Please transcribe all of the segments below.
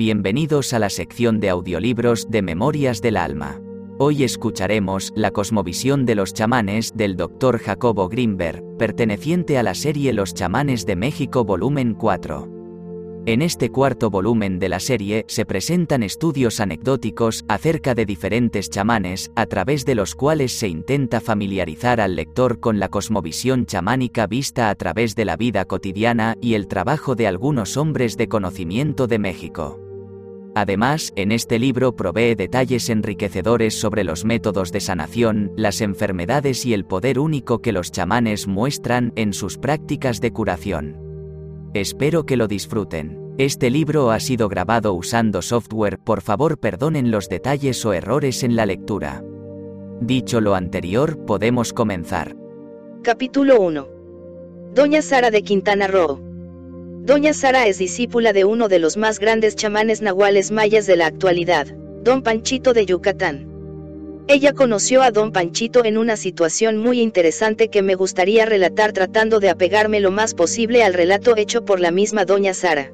Bienvenidos a la sección de audiolibros de Memorias del Alma. Hoy escucharemos La cosmovisión de los chamanes del Dr. Jacobo Greenberg, perteneciente a la serie Los chamanes de México volumen 4. En este cuarto volumen de la serie se presentan estudios anecdóticos acerca de diferentes chamanes, a través de los cuales se intenta familiarizar al lector con la cosmovisión chamánica vista a través de la vida cotidiana y el trabajo de algunos hombres de conocimiento de México. Además, en este libro provee detalles enriquecedores sobre los métodos de sanación, las enfermedades y el poder único que los chamanes muestran en sus prácticas de curación. Espero que lo disfruten. Este libro ha sido grabado usando software, por favor perdonen los detalles o errores en la lectura. Dicho lo anterior, podemos comenzar. Capítulo 1. Doña Sara de Quintana Roo. Doña Sara es discípula de uno de los más grandes chamanes nahuales mayas de la actualidad, Don Panchito de Yucatán. Ella conoció a don Panchito en una situación muy interesante que me gustaría relatar tratando de apegarme lo más posible al relato hecho por la misma doña Sara.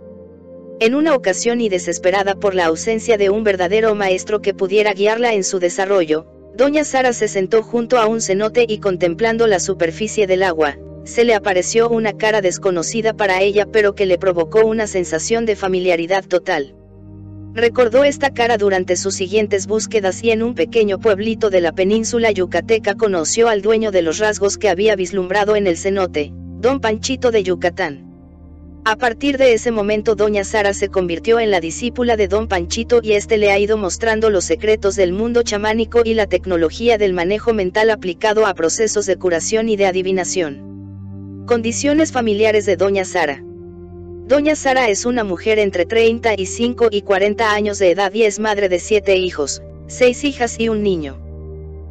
En una ocasión y desesperada por la ausencia de un verdadero maestro que pudiera guiarla en su desarrollo, doña Sara se sentó junto a un cenote y contemplando la superficie del agua, se le apareció una cara desconocida para ella pero que le provocó una sensación de familiaridad total. Recordó esta cara durante sus siguientes búsquedas y en un pequeño pueblito de la península yucateca conoció al dueño de los rasgos que había vislumbrado en el cenote, don Panchito de Yucatán. A partir de ese momento doña Sara se convirtió en la discípula de don Panchito y este le ha ido mostrando los secretos del mundo chamánico y la tecnología del manejo mental aplicado a procesos de curación y de adivinación. Condiciones familiares de doña Sara. Doña Sara es una mujer entre 35 y 40 años de edad y es madre de siete hijos, seis hijas y un niño.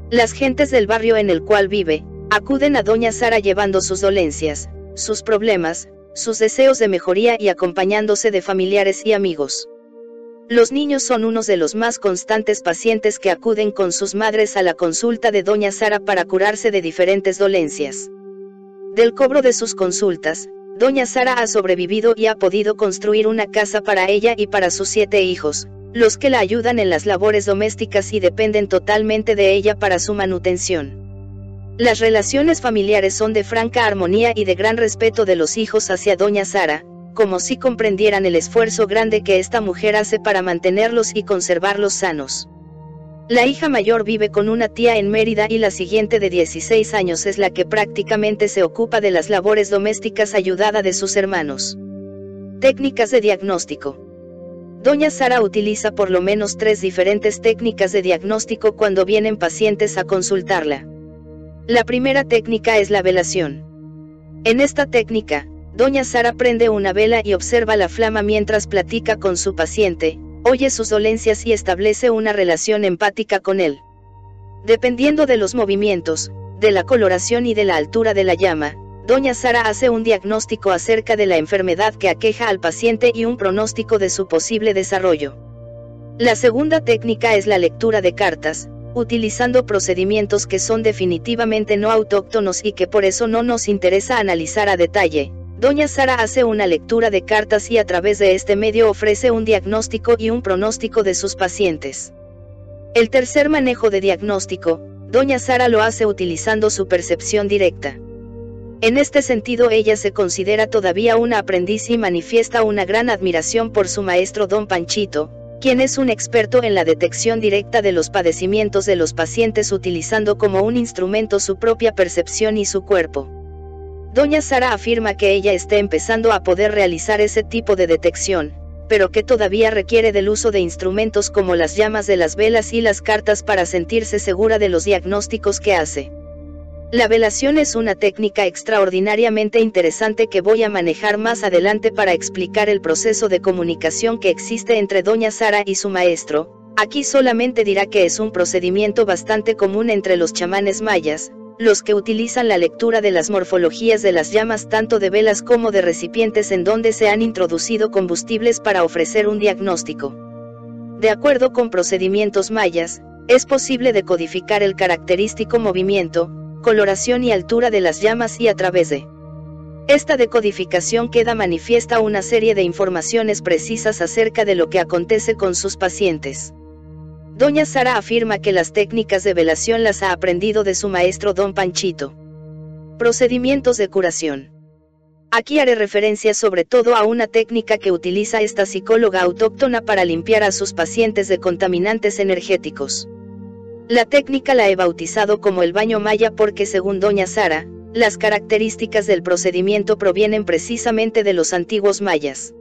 Las gentes del barrio en el cual vive, acuden a Doña Sara llevando sus dolencias, sus problemas, sus deseos de mejoría y acompañándose de familiares y amigos. Los niños son unos de los más constantes pacientes que acuden con sus madres a la consulta de Doña Sara para curarse de diferentes dolencias. Del cobro de sus consultas, Doña Sara ha sobrevivido y ha podido construir una casa para ella y para sus siete hijos, los que la ayudan en las labores domésticas y dependen totalmente de ella para su manutención. Las relaciones familiares son de franca armonía y de gran respeto de los hijos hacia Doña Sara, como si comprendieran el esfuerzo grande que esta mujer hace para mantenerlos y conservarlos sanos. La hija mayor vive con una tía en Mérida y la siguiente de 16 años es la que prácticamente se ocupa de las labores domésticas ayudada de sus hermanos. Técnicas de diagnóstico. Doña Sara utiliza por lo menos tres diferentes técnicas de diagnóstico cuando vienen pacientes a consultarla. La primera técnica es la velación. En esta técnica, Doña Sara prende una vela y observa la flama mientras platica con su paciente, oye sus dolencias y establece una relación empática con él. Dependiendo de los movimientos, de la coloración y de la altura de la llama, Doña Sara hace un diagnóstico acerca de la enfermedad que aqueja al paciente y un pronóstico de su posible desarrollo. La segunda técnica es la lectura de cartas, utilizando procedimientos que son definitivamente no autóctonos y que por eso no nos interesa analizar a detalle, Doña Sara hace una lectura de cartas y a través de este medio ofrece un diagnóstico y un pronóstico de sus pacientes. El tercer manejo de diagnóstico, Doña Sara lo hace utilizando su percepción directa. En este sentido ella se considera todavía una aprendiz y manifiesta una gran admiración por su maestro Don Panchito, quien es un experto en la detección directa de los padecimientos de los pacientes utilizando como un instrumento su propia percepción y su cuerpo. Doña Sara afirma que ella está empezando a poder realizar ese tipo de detección, pero que todavía requiere del uso de instrumentos como las llamas de las velas y las cartas para sentirse segura de los diagnósticos que hace. La velación es una técnica extraordinariamente interesante que voy a manejar más adelante para explicar el proceso de comunicación que existe entre Doña Sara y su maestro. Aquí solamente dirá que es un procedimiento bastante común entre los chamanes mayas, los que utilizan la lectura de las morfologías de las llamas tanto de velas como de recipientes en donde se han introducido combustibles para ofrecer un diagnóstico. De acuerdo con procedimientos mayas, es posible decodificar el característico movimiento, coloración y altura de las llamas y a través de Esta decodificación queda manifiesta una serie de informaciones precisas acerca de lo que acontece con sus pacientes. Doña Sara afirma que las técnicas de velación las ha aprendido de su maestro Don Panchito. Procedimientos de curación. Aquí haré referencia sobre todo a una técnica que utiliza esta psicóloga autóctona para limpiar a sus pacientes de contaminantes energéticos. La técnica la he bautizado como el baño maya porque según Doña Sara, las características del procedimiento provienen precisamente de los antiguos mayas.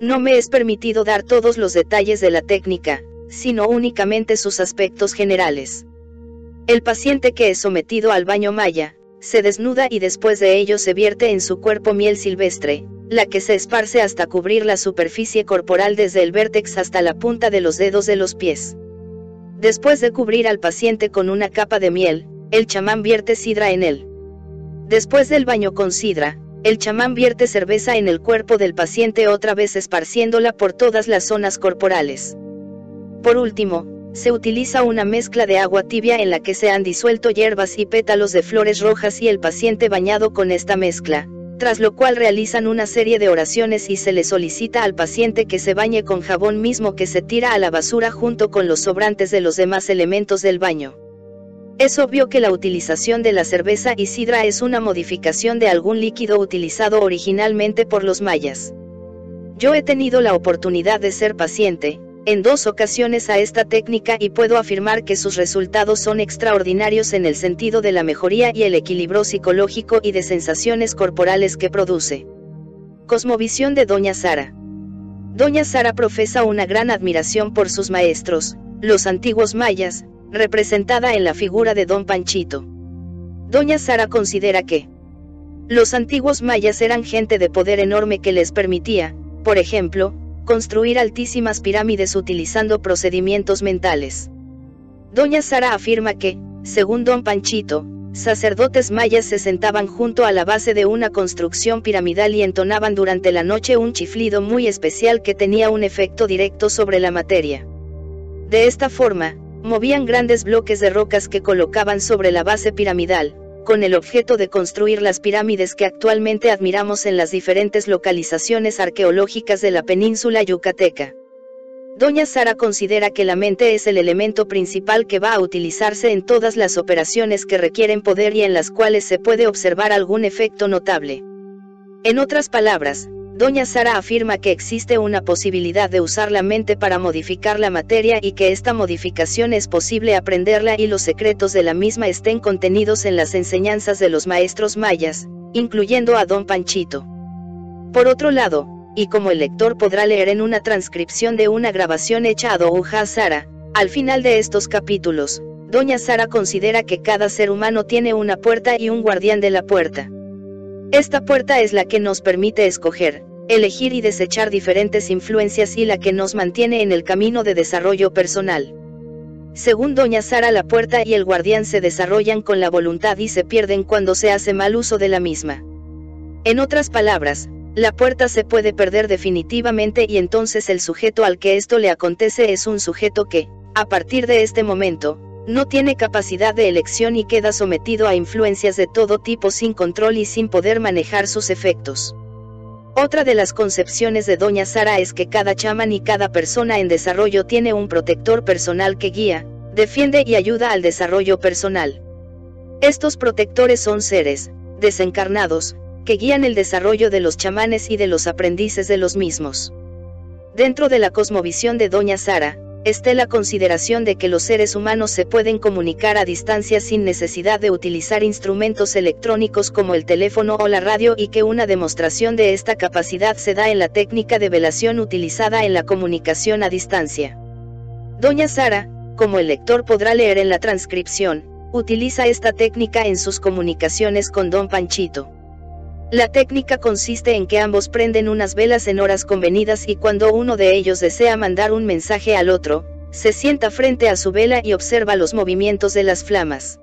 No me es permitido dar todos los detalles de la técnica, sino únicamente sus aspectos generales. El paciente que es sometido al baño maya, se desnuda y después de ello se vierte en su cuerpo miel silvestre, la que se esparce hasta cubrir la superficie corporal desde el vértex hasta la punta de los dedos de los pies. Después de cubrir al paciente con una capa de miel, el chamán vierte sidra en él. Después del baño con sidra, el chamán vierte cerveza en el cuerpo del paciente otra vez esparciéndola por todas las zonas corporales. Por último, se utiliza una mezcla de agua tibia en la que se han disuelto hierbas y pétalos de flores rojas y el paciente bañado con esta mezcla, tras lo cual realizan una serie de oraciones y se le solicita al paciente que se bañe con jabón mismo que se tira a la basura junto con los sobrantes de los demás elementos del baño. Es obvio que la utilización de la cerveza y sidra es una modificación de algún líquido utilizado originalmente por los mayas. Yo he tenido la oportunidad de ser paciente, en dos ocasiones a esta técnica y puedo afirmar que sus resultados son extraordinarios en el sentido de la mejoría y el equilibrio psicológico y de sensaciones corporales que produce. Cosmovisión de Doña Sara. Doña Sara profesa una gran admiración por sus maestros, los antiguos mayas, representada en la figura de Don Panchito. Doña Sara considera que los antiguos mayas eran gente de poder enorme que les permitía, por ejemplo, construir altísimas pirámides utilizando procedimientos mentales. Doña Sara afirma que, según Don Panchito, sacerdotes mayas se sentaban junto a la base de una construcción piramidal y entonaban durante la noche un chiflido muy especial que tenía un efecto directo sobre la materia. De esta forma, Movían grandes bloques de rocas que colocaban sobre la base piramidal, con el objeto de construir las pirámides que actualmente admiramos en las diferentes localizaciones arqueológicas de la península yucateca. Doña Sara considera que la mente es el elemento principal que va a utilizarse en todas las operaciones que requieren poder y en las cuales se puede observar algún efecto notable. En otras palabras, Doña Sara afirma que existe una posibilidad de usar la mente para modificar la materia y que esta modificación es posible aprenderla y los secretos de la misma estén contenidos en las enseñanzas de los maestros mayas, incluyendo a Don Panchito. Por otro lado, y como el lector podrá leer en una transcripción de una grabación hecha a Doña Sara, al final de estos capítulos, Doña Sara considera que cada ser humano tiene una puerta y un guardián de la puerta. Esta puerta es la que nos permite escoger, elegir y desechar diferentes influencias y la que nos mantiene en el camino de desarrollo personal. Según Doña Sara, la puerta y el guardián se desarrollan con la voluntad y se pierden cuando se hace mal uso de la misma. En otras palabras, la puerta se puede perder definitivamente y entonces el sujeto al que esto le acontece es un sujeto que, a partir de este momento, no tiene capacidad de elección y queda sometido a influencias de todo tipo sin control y sin poder manejar sus efectos. Otra de las concepciones de Doña Sara es que cada chamán y cada persona en desarrollo tiene un protector personal que guía, defiende y ayuda al desarrollo personal. Estos protectores son seres, desencarnados, que guían el desarrollo de los chamanes y de los aprendices de los mismos. Dentro de la cosmovisión de Doña Sara, esté la consideración de que los seres humanos se pueden comunicar a distancia sin necesidad de utilizar instrumentos electrónicos como el teléfono o la radio y que una demostración de esta capacidad se da en la técnica de velación utilizada en la comunicación a distancia. Doña Sara, como el lector podrá leer en la transcripción, utiliza esta técnica en sus comunicaciones con Don Panchito. La técnica consiste en que ambos prenden unas velas en horas convenidas y cuando uno de ellos desea mandar un mensaje al otro, se sienta frente a su vela y observa los movimientos de las flamas.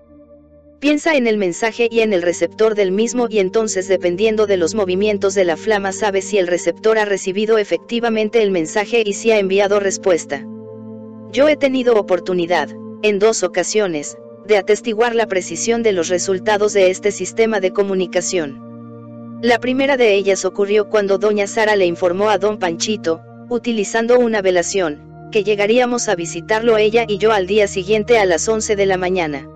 Piensa en el mensaje y en el receptor del mismo y entonces dependiendo de los movimientos de la flama sabe si el receptor ha recibido efectivamente el mensaje y si ha enviado respuesta. Yo he tenido oportunidad, en dos ocasiones, de atestiguar la precisión de los resultados de este sistema de comunicación. La primera de ellas ocurrió cuando doña Sara le informó a don Panchito, utilizando una velación, que llegaríamos a visitarlo ella y yo al día siguiente a las 11 de la mañana.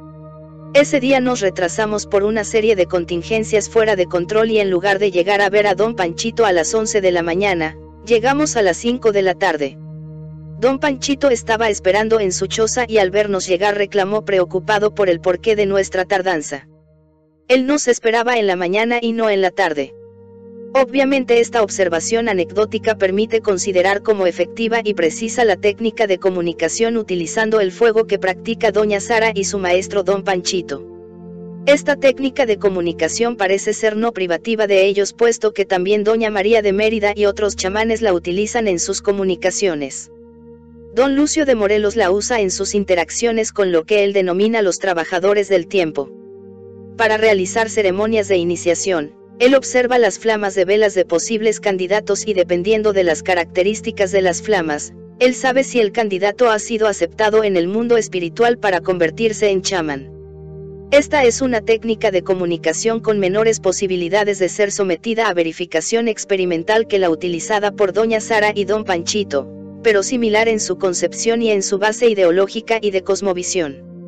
Ese día nos retrasamos por una serie de contingencias fuera de control y en lugar de llegar a ver a don Panchito a las 11 de la mañana, llegamos a las 5 de la tarde. Don Panchito estaba esperando en su choza y al vernos llegar reclamó preocupado por el porqué de nuestra tardanza. Él nos esperaba en la mañana y no en la tarde. Obviamente esta observación anecdótica permite considerar como efectiva y precisa la técnica de comunicación utilizando el fuego que practica doña Sara y su maestro don Panchito. Esta técnica de comunicación parece ser no privativa de ellos puesto que también doña María de Mérida y otros chamanes la utilizan en sus comunicaciones. Don Lucio de Morelos la usa en sus interacciones con lo que él denomina los trabajadores del tiempo. Para realizar ceremonias de iniciación, él observa las flamas de velas de posibles candidatos y dependiendo de las características de las flamas, él sabe si el candidato ha sido aceptado en el mundo espiritual para convertirse en chamán. Esta es una técnica de comunicación con menores posibilidades de ser sometida a verificación experimental que la utilizada por Doña Sara y Don Panchito, pero similar en su concepción y en su base ideológica y de cosmovisión.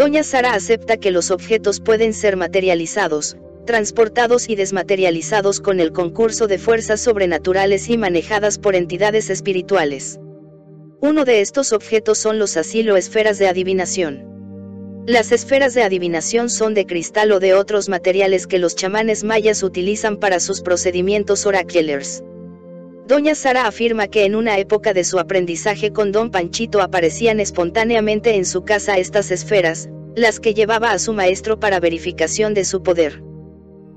Doña Sara acepta que los objetos pueden ser materializados, transportados y desmaterializados con el concurso de fuerzas sobrenaturales y manejadas por entidades espirituales. Uno de estos objetos son los asilo esferas de adivinación. Las esferas de adivinación son de cristal o de otros materiales que los chamanes mayas utilizan para sus procedimientos oraculars. Doña Sara afirma que en una época de su aprendizaje con don Panchito aparecían espontáneamente en su casa estas esferas, las que llevaba a su maestro para verificación de su poder.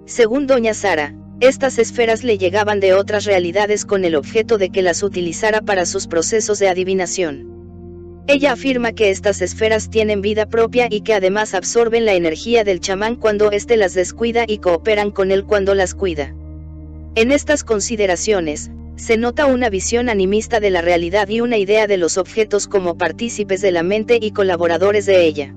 Según doña Sara, estas esferas le llegaban de otras realidades con el objeto de que las utilizara para sus procesos de adivinación. Ella afirma que estas esferas tienen vida propia y que además absorben la energía del chamán cuando éste las descuida y cooperan con él cuando las cuida. En estas consideraciones, se nota una visión animista de la realidad y una idea de los objetos como partícipes de la mente y colaboradores de ella.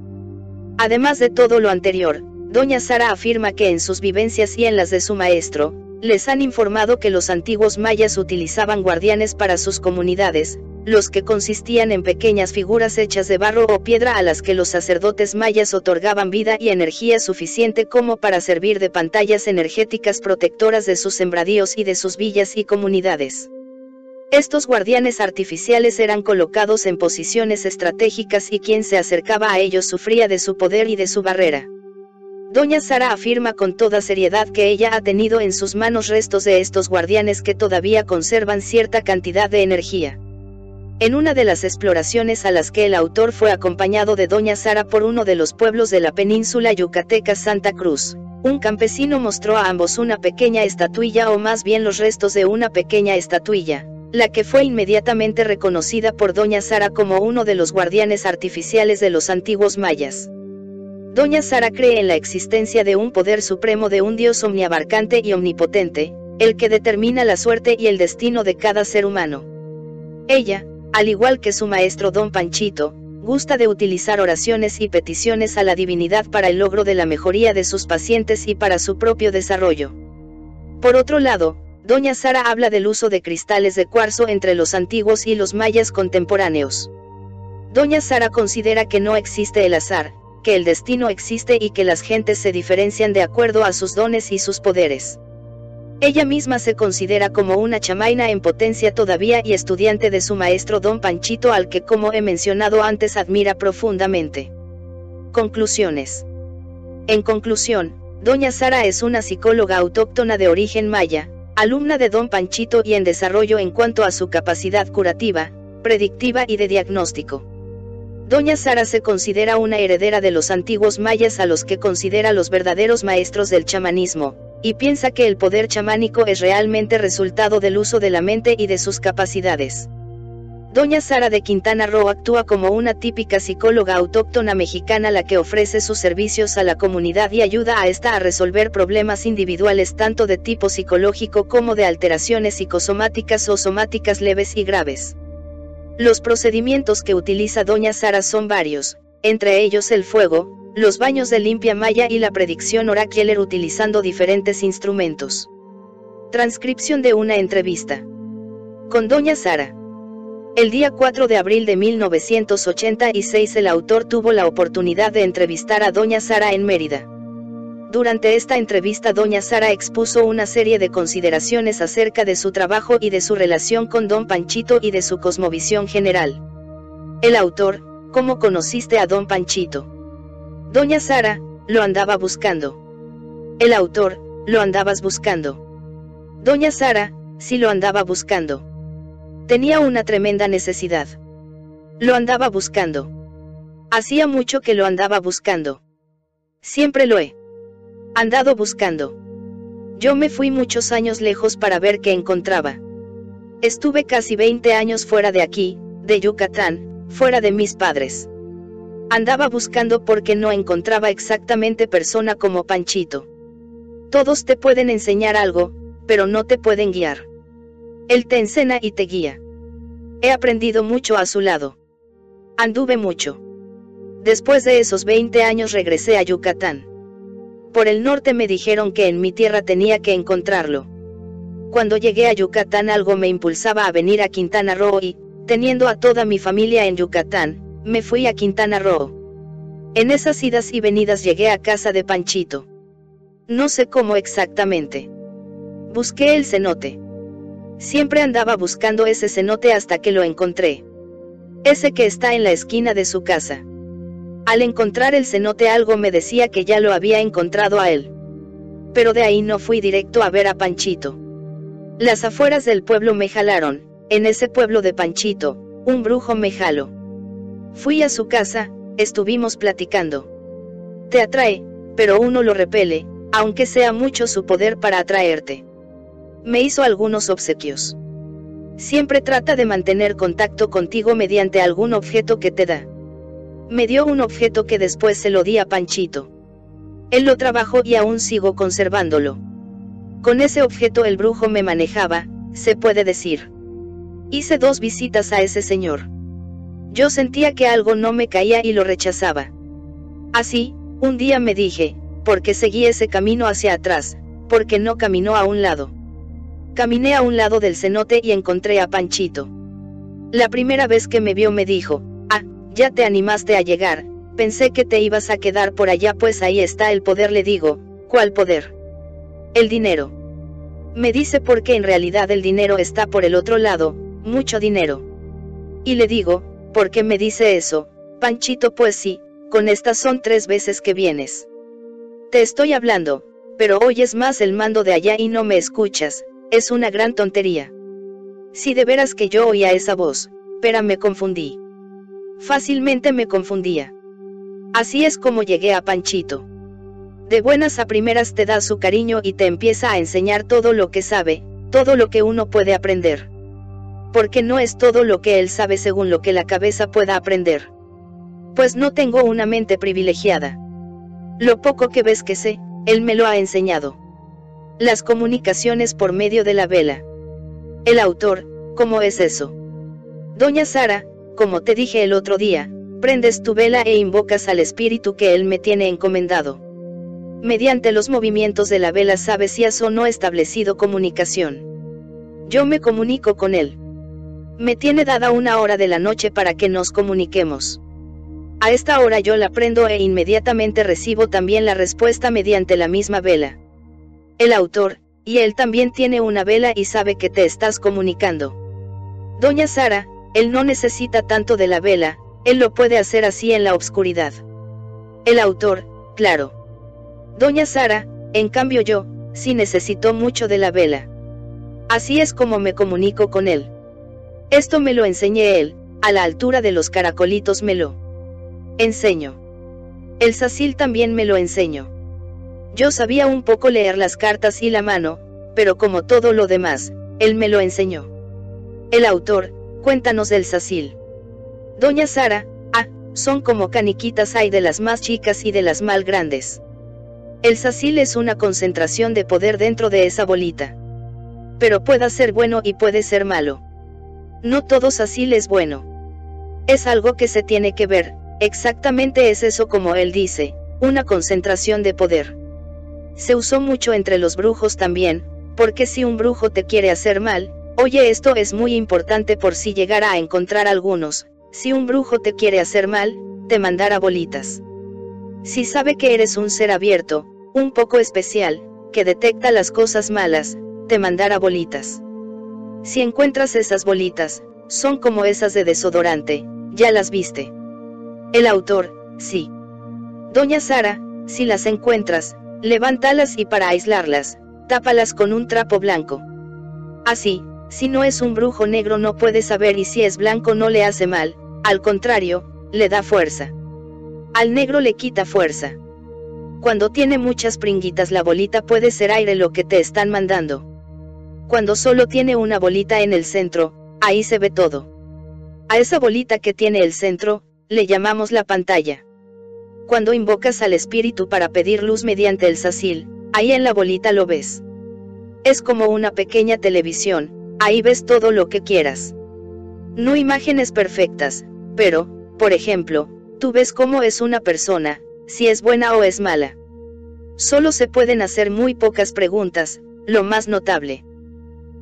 Además de todo lo anterior, doña Sara afirma que en sus vivencias y en las de su maestro, les han informado que los antiguos mayas utilizaban guardianes para sus comunidades, los que consistían en pequeñas figuras hechas de barro o piedra a las que los sacerdotes mayas otorgaban vida y energía suficiente como para servir de pantallas energéticas protectoras de sus sembradíos y de sus villas y comunidades. Estos guardianes artificiales eran colocados en posiciones estratégicas y quien se acercaba a ellos sufría de su poder y de su barrera. Doña Sara afirma con toda seriedad que ella ha tenido en sus manos restos de estos guardianes que todavía conservan cierta cantidad de energía. En una de las exploraciones a las que el autor fue acompañado de Doña Sara por uno de los pueblos de la península yucateca Santa Cruz, un campesino mostró a ambos una pequeña estatuilla o más bien los restos de una pequeña estatuilla, la que fue inmediatamente reconocida por Doña Sara como uno de los guardianes artificiales de los antiguos mayas. Doña Sara cree en la existencia de un poder supremo de un Dios omniabarcante y omnipotente, el que determina la suerte y el destino de cada ser humano. Ella, al igual que su maestro don Panchito, gusta de utilizar oraciones y peticiones a la divinidad para el logro de la mejoría de sus pacientes y para su propio desarrollo. Por otro lado, doña Sara habla del uso de cristales de cuarzo entre los antiguos y los mayas contemporáneos. Doña Sara considera que no existe el azar, que el destino existe y que las gentes se diferencian de acuerdo a sus dones y sus poderes. Ella misma se considera como una chamaina en potencia todavía y estudiante de su maestro don Panchito al que como he mencionado antes admira profundamente. Conclusiones. En conclusión, doña Sara es una psicóloga autóctona de origen maya, alumna de don Panchito y en desarrollo en cuanto a su capacidad curativa, predictiva y de diagnóstico. Doña Sara se considera una heredera de los antiguos mayas a los que considera los verdaderos maestros del chamanismo, y piensa que el poder chamánico es realmente resultado del uso de la mente y de sus capacidades. Doña Sara de Quintana Roo actúa como una típica psicóloga autóctona mexicana la que ofrece sus servicios a la comunidad y ayuda a esta a resolver problemas individuales tanto de tipo psicológico como de alteraciones psicosomáticas o somáticas leves y graves. Los procedimientos que utiliza Doña Sara son varios, entre ellos el fuego, los baños de limpia maya y la predicción oracular utilizando diferentes instrumentos. Transcripción de una entrevista. Con Doña Sara. El día 4 de abril de 1986 el autor tuvo la oportunidad de entrevistar a Doña Sara en Mérida. Durante esta entrevista Doña Sara expuso una serie de consideraciones acerca de su trabajo y de su relación con Don Panchito y de su cosmovisión general. El autor, ¿cómo conociste a Don Panchito? Doña Sara, lo andaba buscando. El autor, lo andabas buscando. Doña Sara, sí lo andaba buscando. Tenía una tremenda necesidad. Lo andaba buscando. Hacía mucho que lo andaba buscando. Siempre lo he andado buscando. Yo me fui muchos años lejos para ver qué encontraba. Estuve casi 20 años fuera de aquí, de Yucatán, fuera de mis padres. Andaba buscando porque no encontraba exactamente persona como Panchito. Todos te pueden enseñar algo, pero no te pueden guiar. Él te enseña y te guía. He aprendido mucho a su lado. Anduve mucho. Después de esos 20 años regresé a Yucatán. Por el norte me dijeron que en mi tierra tenía que encontrarlo. Cuando llegué a Yucatán algo me impulsaba a venir a Quintana Roo y, teniendo a toda mi familia en Yucatán, me fui a Quintana Roo. En esas idas y venidas llegué a casa de Panchito. No sé cómo exactamente. Busqué el cenote. Siempre andaba buscando ese cenote hasta que lo encontré. Ese que está en la esquina de su casa. Al encontrar el cenote algo me decía que ya lo había encontrado a él. Pero de ahí no fui directo a ver a Panchito. Las afueras del pueblo me jalaron, en ese pueblo de Panchito, un brujo me jaló. Fui a su casa, estuvimos platicando. Te atrae, pero uno lo repele, aunque sea mucho su poder para atraerte. Me hizo algunos obsequios. Siempre trata de mantener contacto contigo mediante algún objeto que te da. Me dio un objeto que después se lo di a Panchito. Él lo trabajó y aún sigo conservándolo. Con ese objeto el brujo me manejaba, se puede decir. Hice dos visitas a ese señor. Yo sentía que algo no me caía y lo rechazaba. Así, un día me dije, ¿por qué seguí ese camino hacia atrás? Porque no caminó a un lado. Caminé a un lado del cenote y encontré a Panchito. La primera vez que me vio me dijo, ya te animaste a llegar, pensé que te ibas a quedar por allá pues ahí está el poder le digo, ¿cuál poder? El dinero. Me dice porque en realidad el dinero está por el otro lado, mucho dinero. Y le digo, ¿Por qué me dice eso? Panchito, pues sí, con estas son tres veces que vienes. Te estoy hablando, pero oyes más el mando de allá y no me escuchas, es una gran tontería. Si de veras que yo oía esa voz, pero me confundí. Fácilmente me confundía. Así es como llegué a Panchito. De buenas a primeras te da su cariño y te empieza a enseñar todo lo que sabe, todo lo que uno puede aprender porque no es todo lo que él sabe según lo que la cabeza pueda aprender. Pues no tengo una mente privilegiada. Lo poco que ves que sé, él me lo ha enseñado. Las comunicaciones por medio de la vela. El autor, ¿cómo es eso? Doña Sara, como te dije el otro día, prendes tu vela e invocas al espíritu que él me tiene encomendado. Mediante los movimientos de la vela sabes si has o no establecido comunicación. Yo me comunico con él. Me tiene dada una hora de la noche para que nos comuniquemos. A esta hora yo la prendo e inmediatamente recibo también la respuesta mediante la misma vela. El autor, y él también tiene una vela y sabe que te estás comunicando. Doña Sara, él no necesita tanto de la vela, él lo puede hacer así en la oscuridad. El autor, claro. Doña Sara, en cambio yo, sí necesito mucho de la vela. Así es como me comunico con él. Esto me lo enseñé él, a la altura de los caracolitos me lo enseño. El sacil también me lo enseño. Yo sabía un poco leer las cartas y la mano, pero como todo lo demás, él me lo enseñó. El autor, cuéntanos del sacil. Doña Sara, ah, son como caniquitas hay de las más chicas y de las más grandes. El sacil es una concentración de poder dentro de esa bolita. Pero puede ser bueno y puede ser malo. No todos así es bueno. Es algo que se tiene que ver, exactamente es eso como él dice, una concentración de poder. Se usó mucho entre los brujos también, porque si un brujo te quiere hacer mal, oye esto es muy importante por si llegara a encontrar algunos, si un brujo te quiere hacer mal, te mandará bolitas. Si sabe que eres un ser abierto, un poco especial, que detecta las cosas malas, te mandará bolitas. Si encuentras esas bolitas, son como esas de desodorante, ya las viste. El autor, sí. Doña Sara, si las encuentras, levántalas y para aislarlas, tápalas con un trapo blanco. Así, si no es un brujo negro no puede saber y si es blanco no le hace mal, al contrario, le da fuerza. Al negro le quita fuerza. Cuando tiene muchas pringuitas la bolita puede ser aire lo que te están mandando. Cuando solo tiene una bolita en el centro, ahí se ve todo. A esa bolita que tiene el centro, le llamamos la pantalla. Cuando invocas al espíritu para pedir luz mediante el sacil, ahí en la bolita lo ves. Es como una pequeña televisión, ahí ves todo lo que quieras. No imágenes perfectas, pero, por ejemplo, tú ves cómo es una persona, si es buena o es mala. Solo se pueden hacer muy pocas preguntas, lo más notable.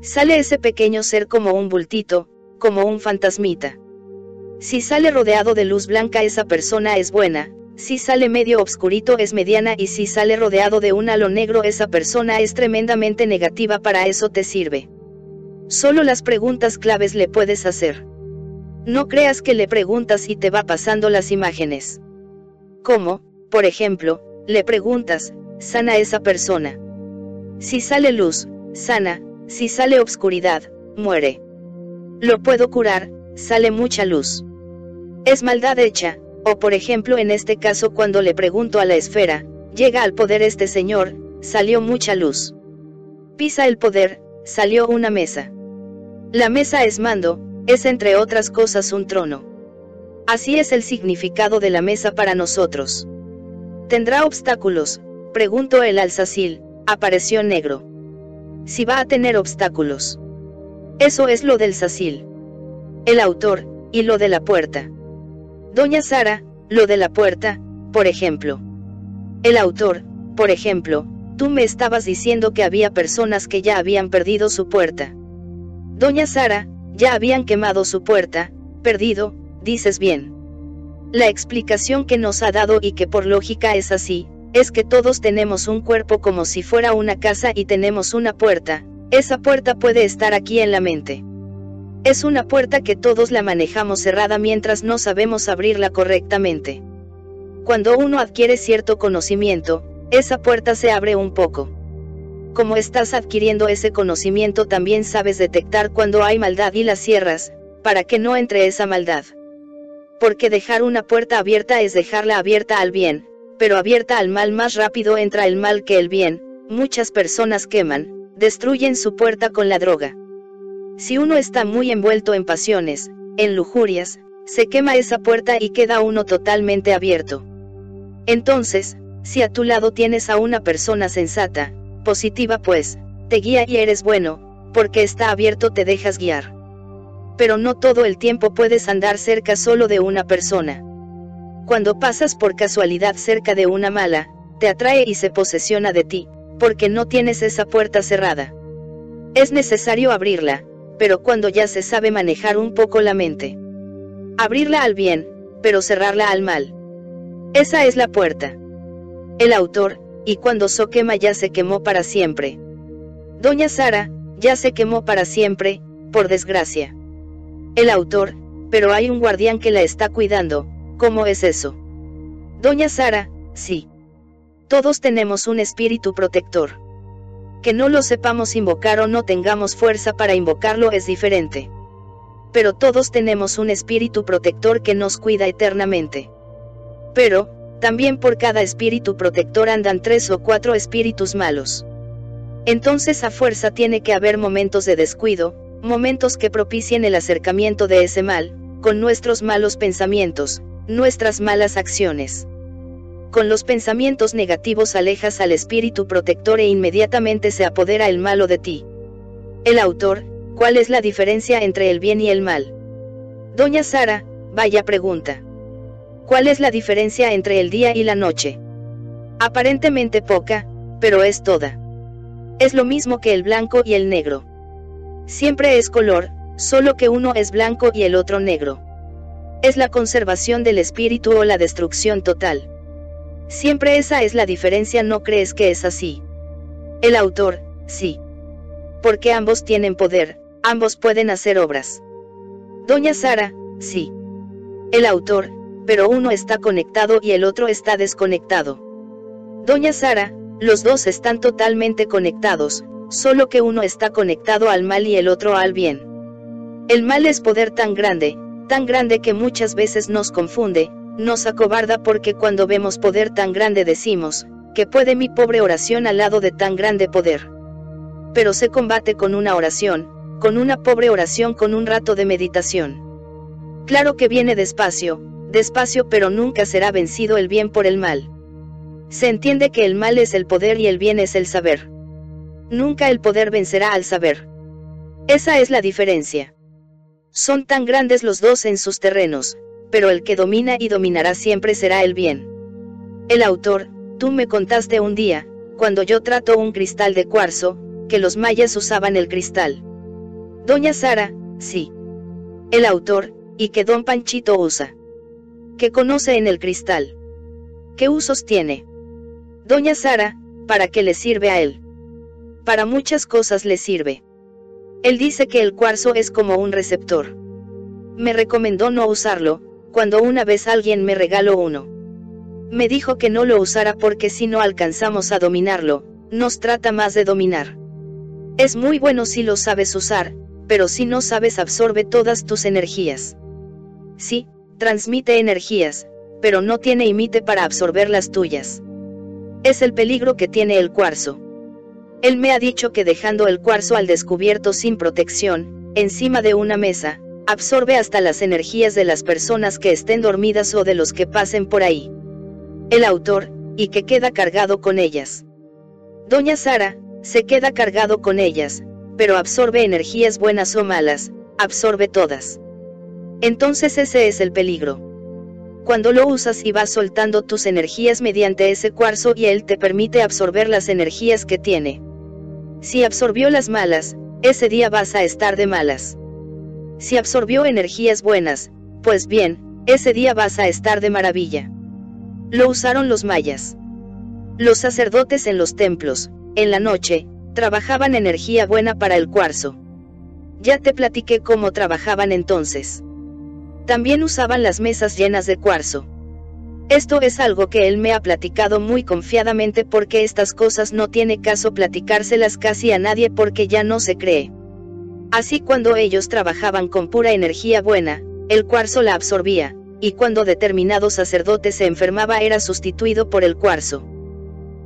Sale ese pequeño ser como un bultito, como un fantasmita. Si sale rodeado de luz blanca esa persona es buena, si sale medio obscurito es mediana y si sale rodeado de un halo negro esa persona es tremendamente negativa para eso te sirve. Solo las preguntas claves le puedes hacer. No creas que le preguntas y te va pasando las imágenes. ¿Cómo? Por ejemplo, le preguntas, sana esa persona. Si sale luz, sana, si sale obscuridad, muere. Lo puedo curar, sale mucha luz. Es maldad hecha, o por ejemplo en este caso cuando le pregunto a la esfera, llega al poder este señor, salió mucha luz. Pisa el poder, salió una mesa. La mesa es mando, es entre otras cosas un trono. Así es el significado de la mesa para nosotros. ¿Tendrá obstáculos? Preguntó el alzacil, apareció negro si va a tener obstáculos. Eso es lo del Sacil. El autor, y lo de la puerta. Doña Sara, lo de la puerta, por ejemplo. El autor, por ejemplo, tú me estabas diciendo que había personas que ya habían perdido su puerta. Doña Sara, ya habían quemado su puerta, perdido, dices bien. La explicación que nos ha dado y que por lógica es así, es que todos tenemos un cuerpo como si fuera una casa y tenemos una puerta, esa puerta puede estar aquí en la mente. Es una puerta que todos la manejamos cerrada mientras no sabemos abrirla correctamente. Cuando uno adquiere cierto conocimiento, esa puerta se abre un poco. Como estás adquiriendo ese conocimiento también sabes detectar cuando hay maldad y la cierras, para que no entre esa maldad. Porque dejar una puerta abierta es dejarla abierta al bien, pero abierta al mal más rápido entra el mal que el bien, muchas personas queman, destruyen su puerta con la droga. Si uno está muy envuelto en pasiones, en lujurias, se quema esa puerta y queda uno totalmente abierto. Entonces, si a tu lado tienes a una persona sensata, positiva pues, te guía y eres bueno, porque está abierto te dejas guiar. Pero no todo el tiempo puedes andar cerca solo de una persona. Cuando pasas por casualidad cerca de una mala, te atrae y se posesiona de ti, porque no tienes esa puerta cerrada. Es necesario abrirla, pero cuando ya se sabe manejar un poco la mente. Abrirla al bien, pero cerrarla al mal. Esa es la puerta. El autor, y cuando quema ya se quemó para siempre. Doña Sara, ya se quemó para siempre, por desgracia. El autor, pero hay un guardián que la está cuidando, ¿Cómo es eso? Doña Sara, sí. Todos tenemos un espíritu protector. Que no lo sepamos invocar o no tengamos fuerza para invocarlo es diferente. Pero todos tenemos un espíritu protector que nos cuida eternamente. Pero, también por cada espíritu protector andan tres o cuatro espíritus malos. Entonces a fuerza tiene que haber momentos de descuido, momentos que propicien el acercamiento de ese mal, con nuestros malos pensamientos, nuestras malas acciones. Con los pensamientos negativos alejas al espíritu protector e inmediatamente se apodera el malo de ti. El autor, ¿cuál es la diferencia entre el bien y el mal? Doña Sara, vaya pregunta. ¿Cuál es la diferencia entre el día y la noche? Aparentemente poca, pero es toda. Es lo mismo que el blanco y el negro. Siempre es color, solo que uno es blanco y el otro negro. Es la conservación del espíritu o la destrucción total. Siempre esa es la diferencia, ¿no crees que es así? El autor, sí. Porque ambos tienen poder, ambos pueden hacer obras. Doña Sara, sí. El autor, pero uno está conectado y el otro está desconectado. Doña Sara, los dos están totalmente conectados, solo que uno está conectado al mal y el otro al bien. El mal es poder tan grande, tan grande que muchas veces nos confunde, nos acobarda porque cuando vemos poder tan grande decimos, que puede mi pobre oración al lado de tan grande poder. Pero se combate con una oración, con una pobre oración con un rato de meditación. Claro que viene despacio, despacio pero nunca será vencido el bien por el mal. Se entiende que el mal es el poder y el bien es el saber. Nunca el poder vencerá al saber. Esa es la diferencia. Son tan grandes los dos en sus terrenos, pero el que domina y dominará siempre será el bien. El autor, tú me contaste un día, cuando yo trato un cristal de cuarzo, que los mayas usaban el cristal. Doña Sara, sí. El autor, y que don Panchito usa. ¿Qué conoce en el cristal? ¿Qué usos tiene? Doña Sara, ¿para qué le sirve a él? Para muchas cosas le sirve. Él dice que el cuarzo es como un receptor. Me recomendó no usarlo, cuando una vez alguien me regaló uno. Me dijo que no lo usara porque si no alcanzamos a dominarlo, nos trata más de dominar. Es muy bueno si lo sabes usar, pero si no sabes absorbe todas tus energías. Sí, transmite energías, pero no tiene imite para absorber las tuyas. Es el peligro que tiene el cuarzo. Él me ha dicho que dejando el cuarzo al descubierto sin protección, encima de una mesa, absorbe hasta las energías de las personas que estén dormidas o de los que pasen por ahí. El autor, y que queda cargado con ellas. Doña Sara, se queda cargado con ellas, pero absorbe energías buenas o malas, absorbe todas. Entonces ese es el peligro. Cuando lo usas y vas soltando tus energías mediante ese cuarzo y él te permite absorber las energías que tiene. Si absorbió las malas, ese día vas a estar de malas. Si absorbió energías buenas, pues bien, ese día vas a estar de maravilla. Lo usaron los mayas. Los sacerdotes en los templos, en la noche, trabajaban energía buena para el cuarzo. Ya te platiqué cómo trabajaban entonces. También usaban las mesas llenas de cuarzo. Esto es algo que él me ha platicado muy confiadamente porque estas cosas no tiene caso platicárselas casi a nadie porque ya no se cree. Así cuando ellos trabajaban con pura energía buena, el cuarzo la absorbía, y cuando determinado sacerdote se enfermaba era sustituido por el cuarzo.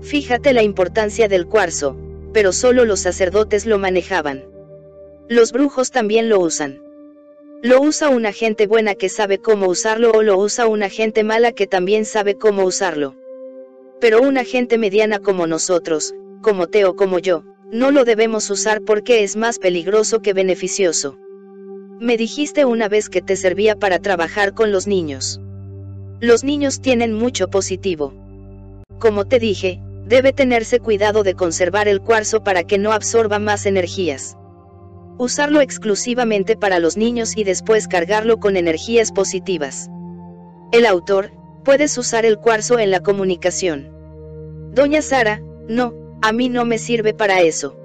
Fíjate la importancia del cuarzo, pero solo los sacerdotes lo manejaban. Los brujos también lo usan. Lo usa una gente buena que sabe cómo usarlo o lo usa una gente mala que también sabe cómo usarlo. Pero una gente mediana como nosotros, como Teo como yo, no lo debemos usar porque es más peligroso que beneficioso. Me dijiste una vez que te servía para trabajar con los niños. Los niños tienen mucho positivo. Como te dije, debe tenerse cuidado de conservar el cuarzo para que no absorba más energías. Usarlo exclusivamente para los niños y después cargarlo con energías positivas. El autor, puedes usar el cuarzo en la comunicación. Doña Sara, no, a mí no me sirve para eso.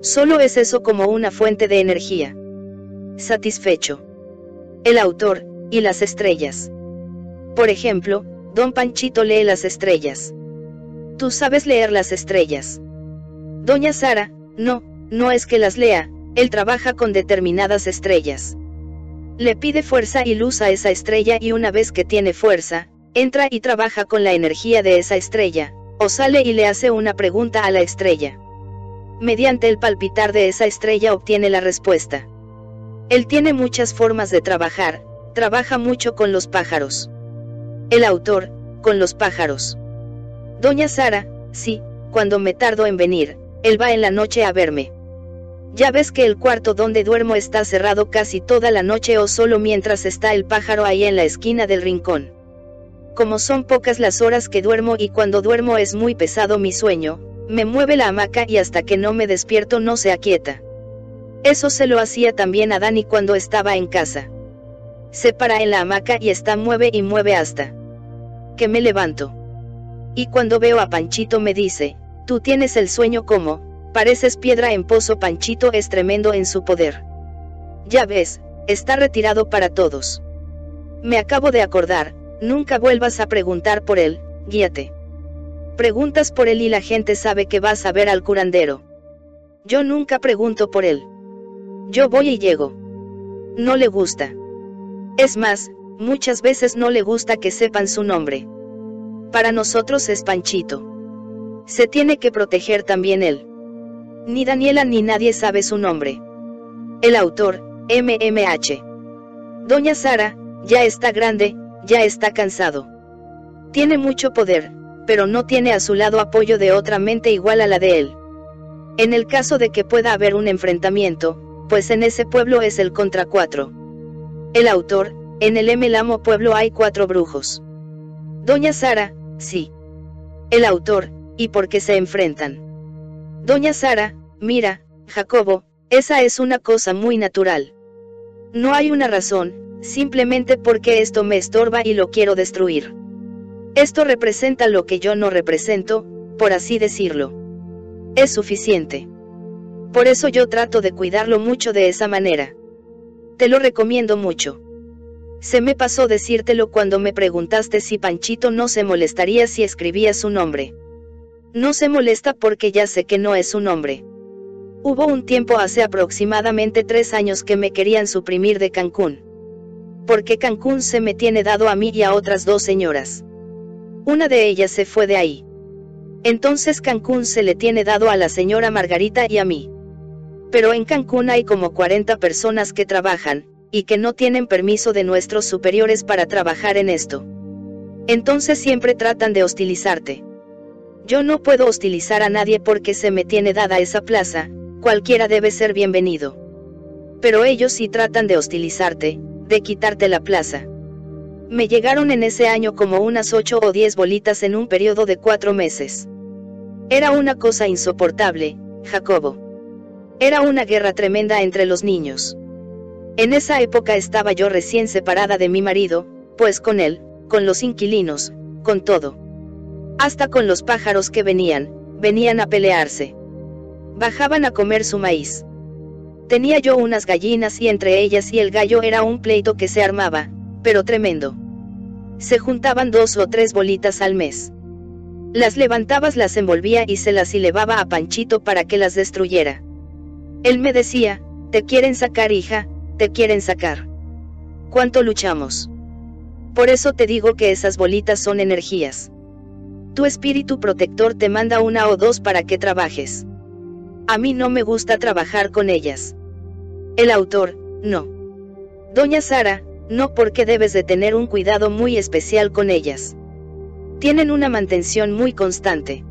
Solo es eso como una fuente de energía. Satisfecho. El autor, y las estrellas. Por ejemplo, Don Panchito lee las estrellas. Tú sabes leer las estrellas. Doña Sara, no, no es que las lea, él trabaja con determinadas estrellas. Le pide fuerza y luz a esa estrella y una vez que tiene fuerza, entra y trabaja con la energía de esa estrella, o sale y le hace una pregunta a la estrella. Mediante el palpitar de esa estrella obtiene la respuesta. Él tiene muchas formas de trabajar, trabaja mucho con los pájaros. El autor, con los pájaros. Doña Sara, sí, cuando me tardo en venir, él va en la noche a verme. Ya ves que el cuarto donde duermo está cerrado casi toda la noche o solo mientras está el pájaro ahí en la esquina del rincón. como son pocas las horas que duermo y cuando duermo es muy pesado mi sueño, me mueve la hamaca y hasta que no me despierto no se aquieta. Eso se lo hacía también a Dani cuando estaba en casa. Se para en la hamaca y está mueve y mueve hasta que me levanto. Y cuando veo a Panchito me dice, tú tienes el sueño como, pareces piedra en pozo Panchito es tremendo en su poder. Ya ves, está retirado para todos. Me acabo de acordar, nunca vuelvas a preguntar por él, guíate. Preguntas por él y la gente sabe que vas a ver al curandero. Yo nunca pregunto por él. Yo voy y llego. No le gusta. Es más, muchas veces no le gusta que sepan su nombre. Para nosotros es Panchito. Se tiene que proteger también él. Ni Daniela ni nadie sabe su nombre. El autor, MMH. Doña Sara, ya está grande, ya está cansado. Tiene mucho poder, pero no tiene a su lado apoyo de otra mente igual a la de él. En el caso de que pueda haber un enfrentamiento, pues en ese pueblo es el contra cuatro. El autor, en el Emelamo pueblo hay cuatro brujos. Doña Sara, sí. El autor, ¿y por qué se enfrentan? Doña Sara, mira, Jacobo, esa es una cosa muy natural. No hay una razón, simplemente porque esto me estorba y lo quiero destruir. Esto representa lo que yo no represento, por así decirlo. Es suficiente. Por eso yo trato de cuidarlo mucho de esa manera. Te lo recomiendo mucho. Se me pasó decírtelo cuando me preguntaste si Panchito no se molestaría si escribía su nombre. No se molesta porque ya sé que no es su nombre. Hubo un tiempo hace aproximadamente tres años que me querían suprimir de Cancún. Porque Cancún se me tiene dado a mí y a otras dos señoras. Una de ellas se fue de ahí. Entonces Cancún se le tiene dado a la señora Margarita y a mí. Pero en Cancún hay como 40 personas que trabajan, y que no tienen permiso de nuestros superiores para trabajar en esto. Entonces siempre tratan de hostilizarte. Yo no puedo hostilizar a nadie porque se me tiene dada esa plaza, cualquiera debe ser bienvenido. Pero ellos sí tratan de hostilizarte, de quitarte la plaza. Me llegaron en ese año como unas 8 o 10 bolitas en un periodo de cuatro meses. Era una cosa insoportable, Jacobo. Era una guerra tremenda entre los niños. En esa época estaba yo recién separada de mi marido, pues con él, con los inquilinos, con todo. Hasta con los pájaros que venían, venían a pelearse. Bajaban a comer su maíz. Tenía yo unas gallinas y entre ellas y el gallo era un pleito que se armaba, pero tremendo. Se juntaban dos o tres bolitas al mes. Las levantabas, las envolvía y se las elevaba a Panchito para que las destruyera. Él me decía, te quieren sacar hija, te quieren sacar. ¿Cuánto luchamos? Por eso te digo que esas bolitas son energías. Tu espíritu protector te manda una o dos para que trabajes. A mí no me gusta trabajar con ellas. El autor, no. Doña Sara, no porque debes de tener un cuidado muy especial con ellas. Tienen una mantención muy constante.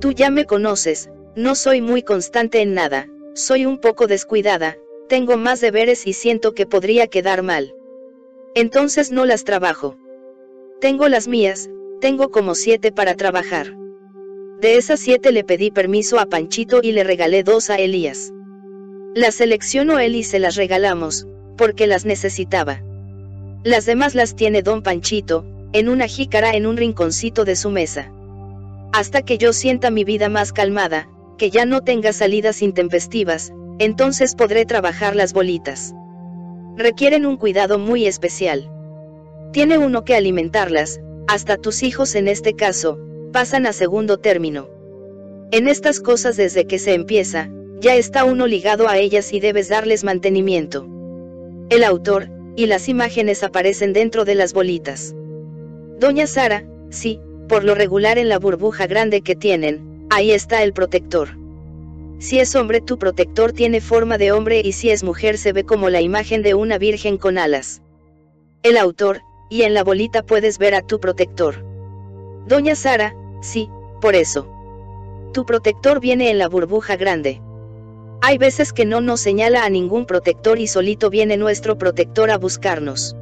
Tú ya me conoces, no soy muy constante en nada, soy un poco descuidada, tengo más deberes y siento que podría quedar mal. Entonces no las trabajo. Tengo las mías, tengo como siete para trabajar. De esas siete le pedí permiso a Panchito y le regalé dos a Elías. Las seleccionó él y se las regalamos, porque las necesitaba. Las demás las tiene don Panchito, en una jícara en un rinconcito de su mesa. Hasta que yo sienta mi vida más calmada, que ya no tenga salidas intempestivas, entonces podré trabajar las bolitas. Requieren un cuidado muy especial. Tiene uno que alimentarlas, hasta tus hijos en este caso, pasan a segundo término. En estas cosas desde que se empieza, ya está uno ligado a ellas y debes darles mantenimiento. El autor, y las imágenes aparecen dentro de las bolitas. Doña Sara, sí, por lo regular en la burbuja grande que tienen, ahí está el protector. Si es hombre tu protector tiene forma de hombre y si es mujer se ve como la imagen de una virgen con alas. El autor, y en la bolita puedes ver a tu protector. Doña Sara, sí, por eso. Tu protector viene en la burbuja grande. Hay veces que no nos señala a ningún protector y solito viene nuestro protector a buscarnos.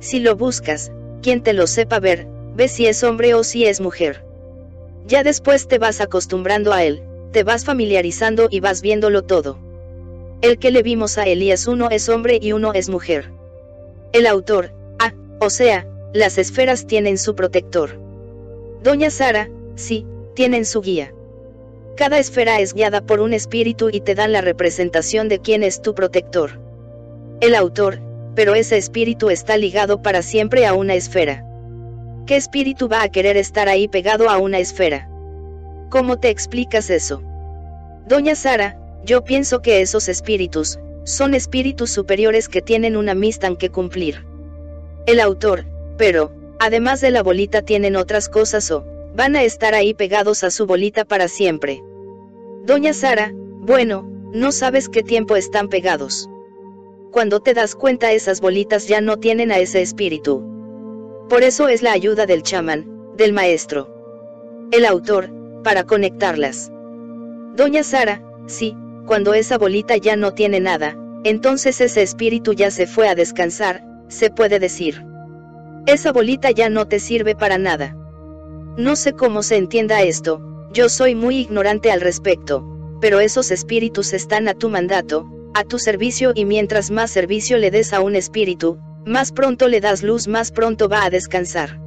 Si lo buscas, quien te lo sepa ver, ve si es hombre o si es mujer. Ya después te vas acostumbrando a él, te vas familiarizando y vas viéndolo todo. El que le vimos a Elías uno es hombre y uno es mujer. El autor, o sea, las esferas tienen su protector. Doña Sara, sí, tienen su guía. Cada esfera es guiada por un espíritu y te dan la representación de quién es tu protector. El autor, pero ese espíritu está ligado para siempre a una esfera. ¿Qué espíritu va a querer estar ahí pegado a una esfera? ¿Cómo te explicas eso? Doña Sara, yo pienso que esos espíritus, son espíritus superiores que tienen una misión que cumplir. El autor, pero, además de la bolita tienen otras cosas o, van a estar ahí pegados a su bolita para siempre. Doña Sara, bueno, no sabes qué tiempo están pegados. Cuando te das cuenta esas bolitas ya no tienen a ese espíritu. Por eso es la ayuda del chamán, del maestro. El autor, para conectarlas. Doña Sara, sí, cuando esa bolita ya no tiene nada, entonces ese espíritu ya se fue a descansar, se puede decir. Esa bolita ya no te sirve para nada. No sé cómo se entienda esto, yo soy muy ignorante al respecto, pero esos espíritus están a tu mandato, a tu servicio y mientras más servicio le des a un espíritu, más pronto le das luz, más pronto va a descansar.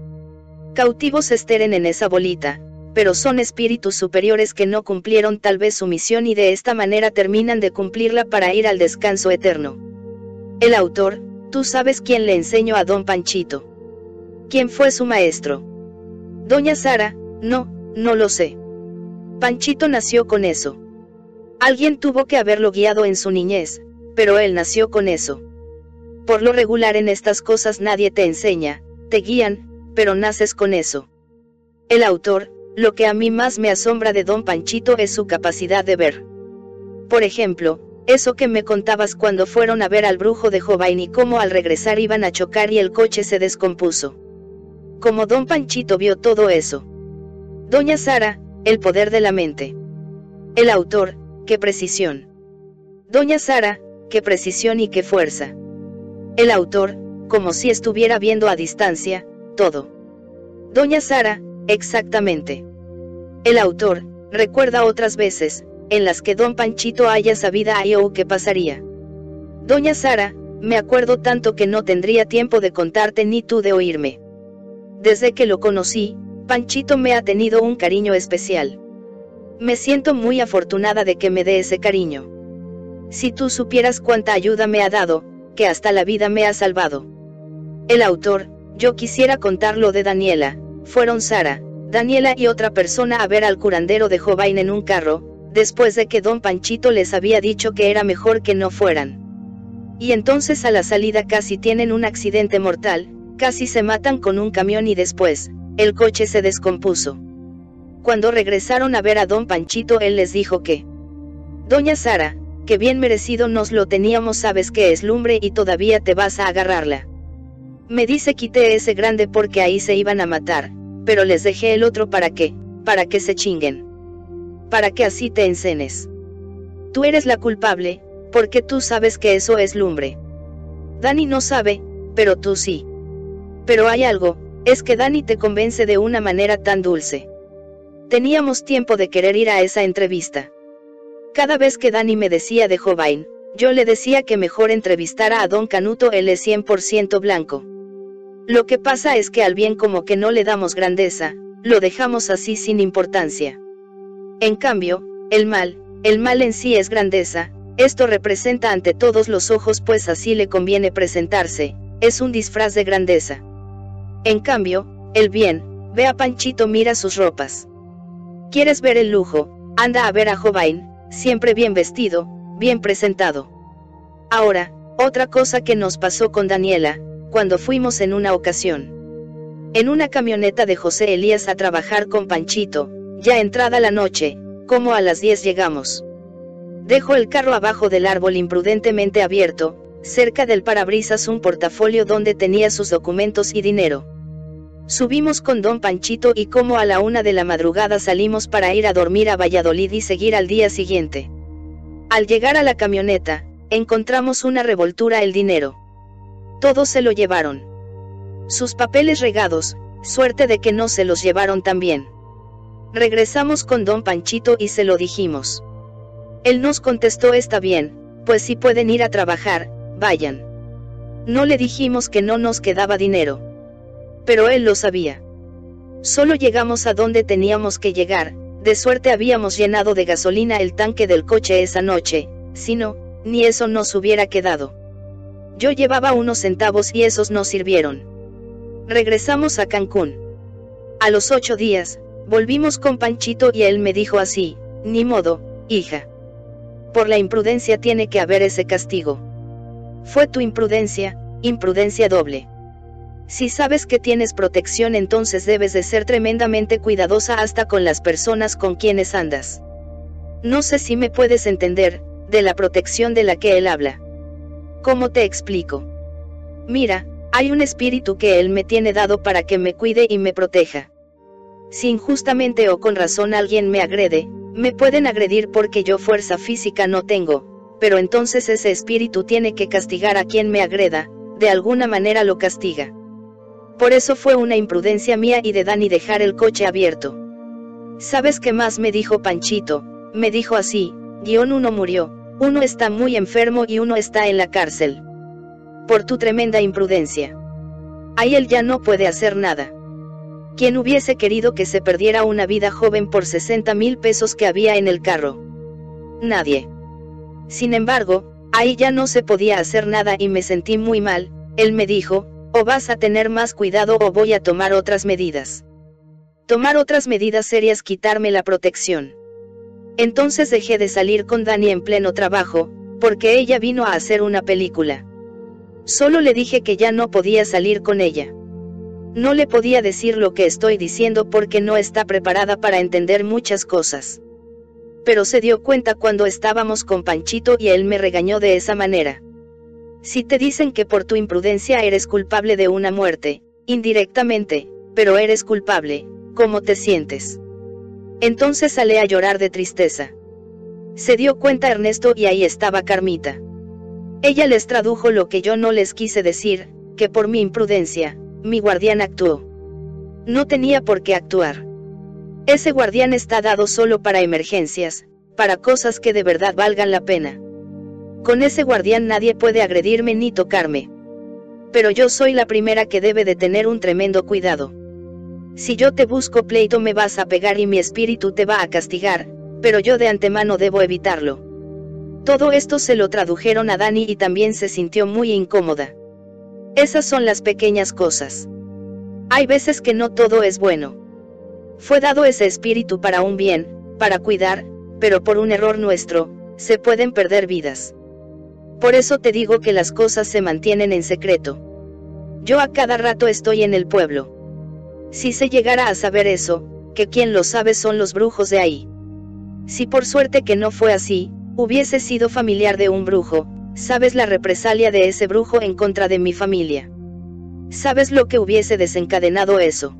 Cautivos esteren en esa bolita, pero son espíritus superiores que no cumplieron tal vez su misión y de esta manera terminan de cumplirla para ir al descanso eterno. El autor, tú sabes quién le enseñó a don Panchito. ¿Quién fue su maestro? Doña Sara, no, no lo sé. Panchito nació con eso. Alguien tuvo que haberlo guiado en su niñez, pero él nació con eso. Por lo regular en estas cosas nadie te enseña, te guían, pero naces con eso. El autor, lo que a mí más me asombra de don Panchito es su capacidad de ver. Por ejemplo, eso que me contabas cuando fueron a ver al brujo de Jovain y cómo al regresar iban a chocar y el coche se descompuso. Como don Panchito vio todo eso. Doña Sara, el poder de la mente. El autor, qué precisión. Doña Sara, qué precisión y qué fuerza. El autor, como si estuviera viendo a distancia, todo. Doña Sara, exactamente. El autor, recuerda otras veces, en las que don Panchito haya sabido ahí o qué pasaría. Doña Sara, me acuerdo tanto que no tendría tiempo de contarte ni tú de oírme. Desde que lo conocí, Panchito me ha tenido un cariño especial. Me siento muy afortunada de que me dé ese cariño. Si tú supieras cuánta ayuda me ha dado, que hasta la vida me ha salvado. El autor, yo quisiera contar lo de Daniela, fueron Sara, Daniela y otra persona a ver al curandero de Jovain en un carro, después de que don Panchito les había dicho que era mejor que no fueran. Y entonces a la salida casi tienen un accidente mortal, casi se matan con un camión y después, el coche se descompuso. Cuando regresaron a ver a don Panchito, él les dijo que, Doña Sara, que bien merecido nos lo teníamos, sabes que es lumbre y todavía te vas a agarrarla. Me dice quité ese grande porque ahí se iban a matar, pero les dejé el otro para qué, para que se chinguen. Para que así te encenes. Tú eres la culpable, porque tú sabes que eso es lumbre. Dani no sabe, pero tú sí. Pero hay algo, es que Dani te convence de una manera tan dulce. Teníamos tiempo de querer ir a esa entrevista. Cada vez que Dani me decía de Jovain, yo le decía que mejor entrevistara a Don Canuto, él es 100% blanco. Lo que pasa es que al bien como que no le damos grandeza, lo dejamos así sin importancia. En cambio, el mal, el mal en sí es grandeza, esto representa ante todos los ojos pues así le conviene presentarse, es un disfraz de grandeza. En cambio, el bien, ve a Panchito, mira sus ropas. ¿Quieres ver el lujo? Anda a ver a Jovain, siempre bien vestido, bien presentado. Ahora, otra cosa que nos pasó con Daniela, cuando fuimos en una ocasión. En una camioneta de José Elías a trabajar con Panchito, ya entrada la noche, como a las 10 llegamos. Dejo el carro abajo del árbol imprudentemente abierto, cerca del parabrisas un portafolio donde tenía sus documentos y dinero. Subimos con don Panchito y como a la una de la madrugada salimos para ir a dormir a Valladolid y seguir al día siguiente. Al llegar a la camioneta, encontramos una revoltura el dinero. Todos se lo llevaron. Sus papeles regados, suerte de que no se los llevaron también. Regresamos con don Panchito y se lo dijimos. Él nos contestó está bien, pues si pueden ir a trabajar, vayan. No le dijimos que no nos quedaba dinero. Pero él lo sabía. Solo llegamos a donde teníamos que llegar, de suerte habíamos llenado de gasolina el tanque del coche esa noche, si no, ni eso nos hubiera quedado. Yo llevaba unos centavos y esos no sirvieron. Regresamos a Cancún. A los ocho días, volvimos con Panchito y él me dijo así, ni modo, hija. Por la imprudencia tiene que haber ese castigo. Fue tu imprudencia, imprudencia doble. Si sabes que tienes protección entonces debes de ser tremendamente cuidadosa hasta con las personas con quienes andas. No sé si me puedes entender, de la protección de la que él habla. ¿Cómo te explico? Mira, hay un espíritu que Él me tiene dado para que me cuide y me proteja. Si injustamente o con razón alguien me agrede, me pueden agredir porque yo fuerza física no tengo, pero entonces ese espíritu tiene que castigar a quien me agreda, de alguna manera lo castiga. Por eso fue una imprudencia mía y de Dani dejar el coche abierto. ¿Sabes qué más me dijo Panchito? Me dijo así, guion uno murió, uno está muy enfermo y uno está en la cárcel por tu tremenda imprudencia. Ahí él ya no puede hacer nada. ¿Quién hubiese querido que se perdiera una vida joven por 60 mil pesos que había en el carro? Nadie. Sin embargo, ahí ya no se podía hacer nada y me sentí muy mal, él me dijo, o vas a tener más cuidado o voy a tomar otras medidas. Tomar otras medidas serias quitarme la protección. Entonces dejé de salir con Dani en pleno trabajo, porque ella vino a hacer una película. Solo le dije que ya no podía salir con ella. No le podía decir lo que estoy diciendo porque no está preparada para entender muchas cosas. Pero se dio cuenta cuando estábamos con Panchito y él me regañó de esa manera. Si te dicen que por tu imprudencia eres culpable de una muerte, indirectamente, pero eres culpable, ¿cómo te sientes? Entonces sale a llorar de tristeza. Se dio cuenta Ernesto y ahí estaba Carmita. Ella les tradujo lo que yo no les quise decir, que por mi imprudencia, mi guardián actuó. No tenía por qué actuar. Ese guardián está dado solo para emergencias, para cosas que de verdad valgan la pena. Con ese guardián nadie puede agredirme ni tocarme. Pero yo soy la primera que debe de tener un tremendo cuidado. Si yo te busco pleito me vas a pegar y mi espíritu te va a castigar, pero yo de antemano debo evitarlo. Todo esto se lo tradujeron a Dani y también se sintió muy incómoda. Esas son las pequeñas cosas. Hay veces que no todo es bueno. Fue dado ese espíritu para un bien, para cuidar, pero por un error nuestro, se pueden perder vidas. Por eso te digo que las cosas se mantienen en secreto. Yo a cada rato estoy en el pueblo. Si se llegara a saber eso, que quien lo sabe son los brujos de ahí. Si por suerte que no fue así, Hubiese sido familiar de un brujo, sabes la represalia de ese brujo en contra de mi familia. ¿Sabes lo que hubiese desencadenado eso?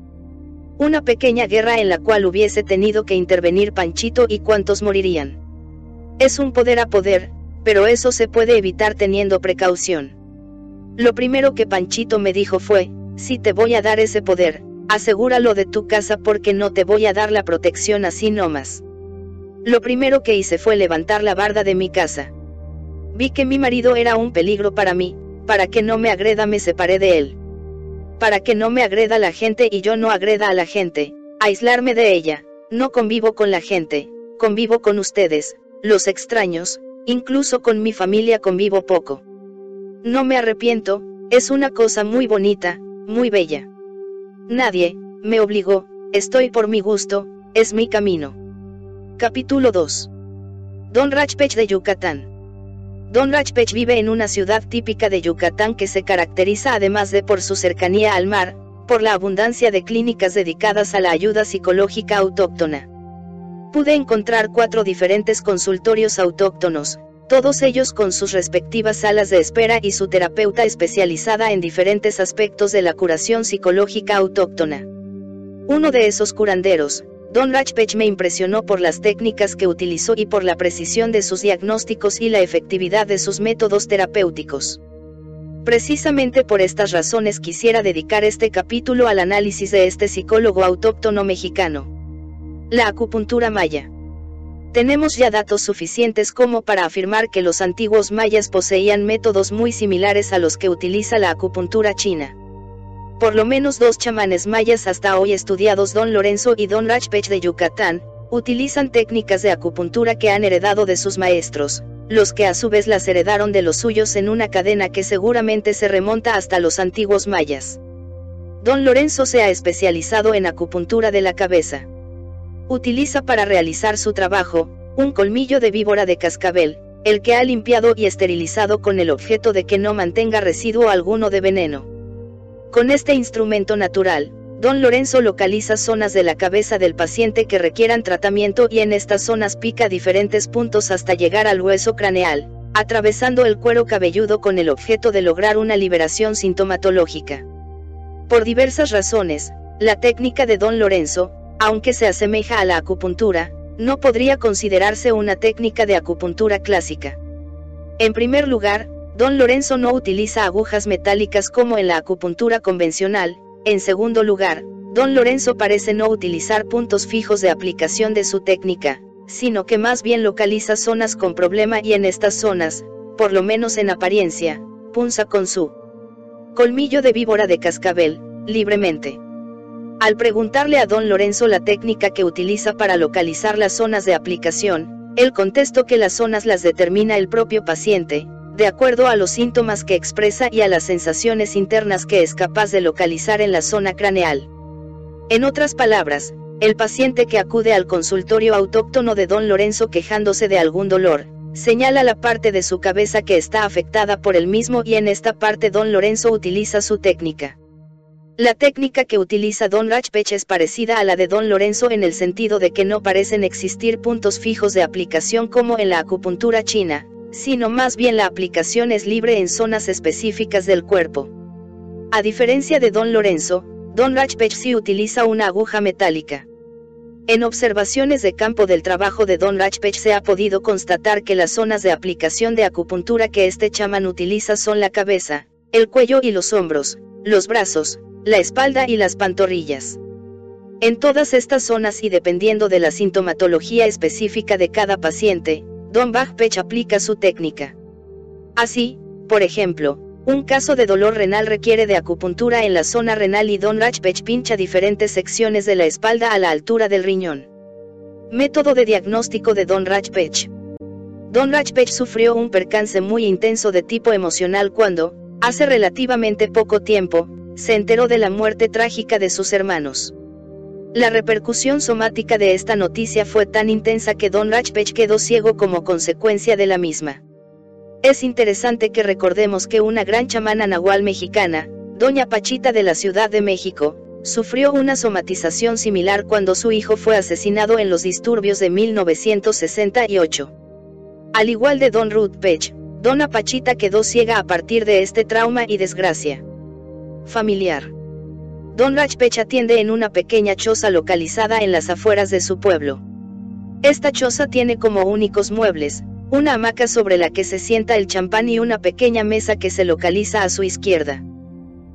Una pequeña guerra en la cual hubiese tenido que intervenir Panchito y cuántos morirían. Es un poder a poder, pero eso se puede evitar teniendo precaución. Lo primero que Panchito me dijo fue, si te voy a dar ese poder, asegúralo de tu casa porque no te voy a dar la protección así nomás. Lo primero que hice fue levantar la barda de mi casa. Vi que mi marido era un peligro para mí, para que no me agreda me separé de él. Para que no me agreda la gente y yo no agreda a la gente, aislarme de ella, no convivo con la gente, convivo con ustedes, los extraños, incluso con mi familia convivo poco. No me arrepiento, es una cosa muy bonita, muy bella. Nadie, me obligó, estoy por mi gusto, es mi camino. Capítulo 2. Don Rajpech de Yucatán. Don Rajpech vive en una ciudad típica de Yucatán que se caracteriza además de por su cercanía al mar, por la abundancia de clínicas dedicadas a la ayuda psicológica autóctona. Pude encontrar cuatro diferentes consultorios autóctonos, todos ellos con sus respectivas salas de espera y su terapeuta especializada en diferentes aspectos de la curación psicológica autóctona. Uno de esos curanderos, Don Rajpech me impresionó por las técnicas que utilizó y por la precisión de sus diagnósticos y la efectividad de sus métodos terapéuticos. Precisamente por estas razones quisiera dedicar este capítulo al análisis de este psicólogo autóctono mexicano. La acupuntura maya. Tenemos ya datos suficientes como para afirmar que los antiguos mayas poseían métodos muy similares a los que utiliza la acupuntura china. Por lo menos dos chamanes mayas hasta hoy estudiados Don Lorenzo y Don Rajpech de Yucatán, utilizan técnicas de acupuntura que han heredado de sus maestros, los que a su vez las heredaron de los suyos en una cadena que seguramente se remonta hasta los antiguos mayas. Don Lorenzo se ha especializado en acupuntura de la cabeza. Utiliza para realizar su trabajo, un colmillo de víbora de cascabel, el que ha limpiado y esterilizado con el objeto de que no mantenga residuo alguno de veneno. Con este instrumento natural, Don Lorenzo localiza zonas de la cabeza del paciente que requieran tratamiento y en estas zonas pica diferentes puntos hasta llegar al hueso craneal, atravesando el cuero cabelludo con el objeto de lograr una liberación sintomatológica. Por diversas razones, la técnica de Don Lorenzo, aunque se asemeja a la acupuntura, no podría considerarse una técnica de acupuntura clásica. En primer lugar, Don Lorenzo no utiliza agujas metálicas como en la acupuntura convencional, en segundo lugar, Don Lorenzo parece no utilizar puntos fijos de aplicación de su técnica, sino que más bien localiza zonas con problema y en estas zonas, por lo menos en apariencia, punza con su colmillo de víbora de cascabel, libremente. Al preguntarle a don Lorenzo la técnica que utiliza para localizar las zonas de aplicación, él contestó que las zonas las determina el propio paciente, de acuerdo a los síntomas que expresa y a las sensaciones internas que es capaz de localizar en la zona craneal. En otras palabras, el paciente que acude al consultorio autóctono de don Lorenzo quejándose de algún dolor, señala la parte de su cabeza que está afectada por el mismo y en esta parte don Lorenzo utiliza su técnica. La técnica que utiliza Don Rajpech es parecida a la de Don Lorenzo en el sentido de que no parecen existir puntos fijos de aplicación como en la acupuntura china, sino más bien la aplicación es libre en zonas específicas del cuerpo. A diferencia de Don Lorenzo, Don Rajpech sí utiliza una aguja metálica. En observaciones de campo del trabajo de Don Rajpech se ha podido constatar que las zonas de aplicación de acupuntura que este chamán utiliza son la cabeza, el cuello y los hombros, los brazos, la espalda y las pantorrillas. En todas estas zonas y dependiendo de la sintomatología específica de cada paciente, Don Bachpech aplica su técnica. Así, por ejemplo, un caso de dolor renal requiere de acupuntura en la zona renal y Don Rajpech pincha diferentes secciones de la espalda a la altura del riñón. Método de diagnóstico de Don Rajpech. Don Rajpech sufrió un percance muy intenso de tipo emocional cuando, hace relativamente poco tiempo, se enteró de la muerte trágica de sus hermanos. La repercusión somática de esta noticia fue tan intensa que Don Rajpech quedó ciego como consecuencia de la misma. Es interesante que recordemos que una gran chamana nahual mexicana, Doña Pachita de la Ciudad de México, sufrió una somatización similar cuando su hijo fue asesinado en los disturbios de 1968. Al igual de Don Ruth Pech, Dona Pachita quedó ciega a partir de este trauma y desgracia familiar. Don Rajpech atiende en una pequeña choza localizada en las afueras de su pueblo. Esta choza tiene como únicos muebles, una hamaca sobre la que se sienta el champán y una pequeña mesa que se localiza a su izquierda.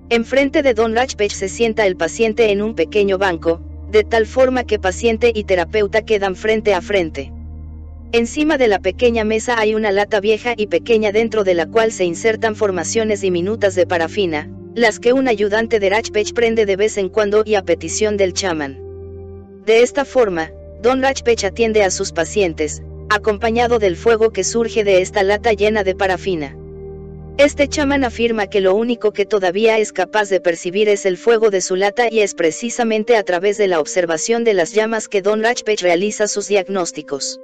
Enfrente de Don Rajpech se sienta el paciente en un pequeño banco, de tal forma que paciente y terapeuta quedan frente a frente. Encima de la pequeña mesa hay una lata vieja y pequeña dentro de la cual se insertan formaciones diminutas de parafina, las que un ayudante de Rajpech prende de vez en cuando y a petición del chamán. De esta forma, Don Rajpech atiende a sus pacientes, acompañado del fuego que surge de esta lata llena de parafina. Este chamán afirma que lo único que todavía es capaz de percibir es el fuego de su lata y es precisamente a través de la observación de las llamas que Don Rajpech realiza sus diagnósticos.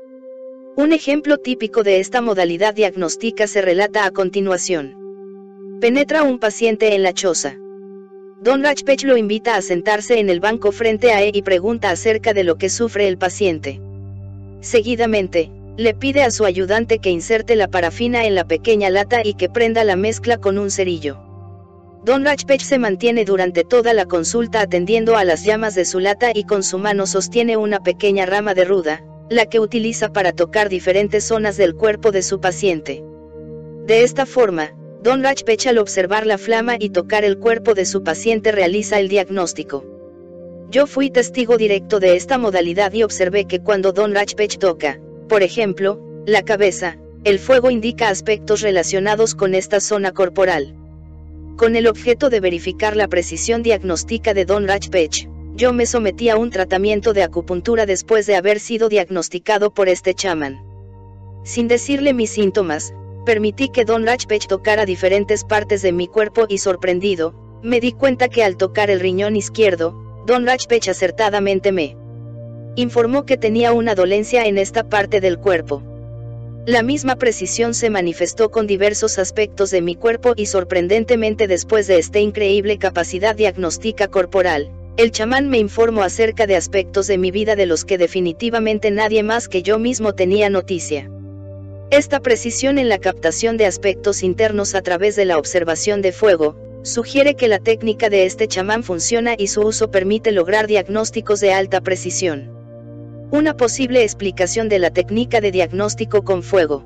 Un ejemplo típico de esta modalidad diagnóstica se relata a continuación. Penetra un paciente en la choza. Don Rajpech lo invita a sentarse en el banco frente a él y pregunta acerca de lo que sufre el paciente. Seguidamente, le pide a su ayudante que inserte la parafina en la pequeña lata y que prenda la mezcla con un cerillo. Don Rajpech se mantiene durante toda la consulta atendiendo a las llamas de su lata y con su mano sostiene una pequeña rama de ruda, la que utiliza para tocar diferentes zonas del cuerpo de su paciente. De esta forma, Don Rajpech al observar la flama y tocar el cuerpo de su paciente realiza el diagnóstico. Yo fui testigo directo de esta modalidad y observé que cuando Don Rajpech toca, por ejemplo, la cabeza, el fuego indica aspectos relacionados con esta zona corporal. Con el objeto de verificar la precisión diagnóstica de Don Rajpech, yo me sometí a un tratamiento de acupuntura después de haber sido diagnosticado por este chamán. Sin decirle mis síntomas, permití que Don Rajpech tocara diferentes partes de mi cuerpo y sorprendido, me di cuenta que al tocar el riñón izquierdo, Don Rajpech acertadamente me informó que tenía una dolencia en esta parte del cuerpo. La misma precisión se manifestó con diversos aspectos de mi cuerpo y sorprendentemente después de esta increíble capacidad diagnóstica corporal, el chamán me informó acerca de aspectos de mi vida de los que definitivamente nadie más que yo mismo tenía noticia. Esta precisión en la captación de aspectos internos a través de la observación de fuego, sugiere que la técnica de este chamán funciona y su uso permite lograr diagnósticos de alta precisión. Una posible explicación de la técnica de diagnóstico con fuego.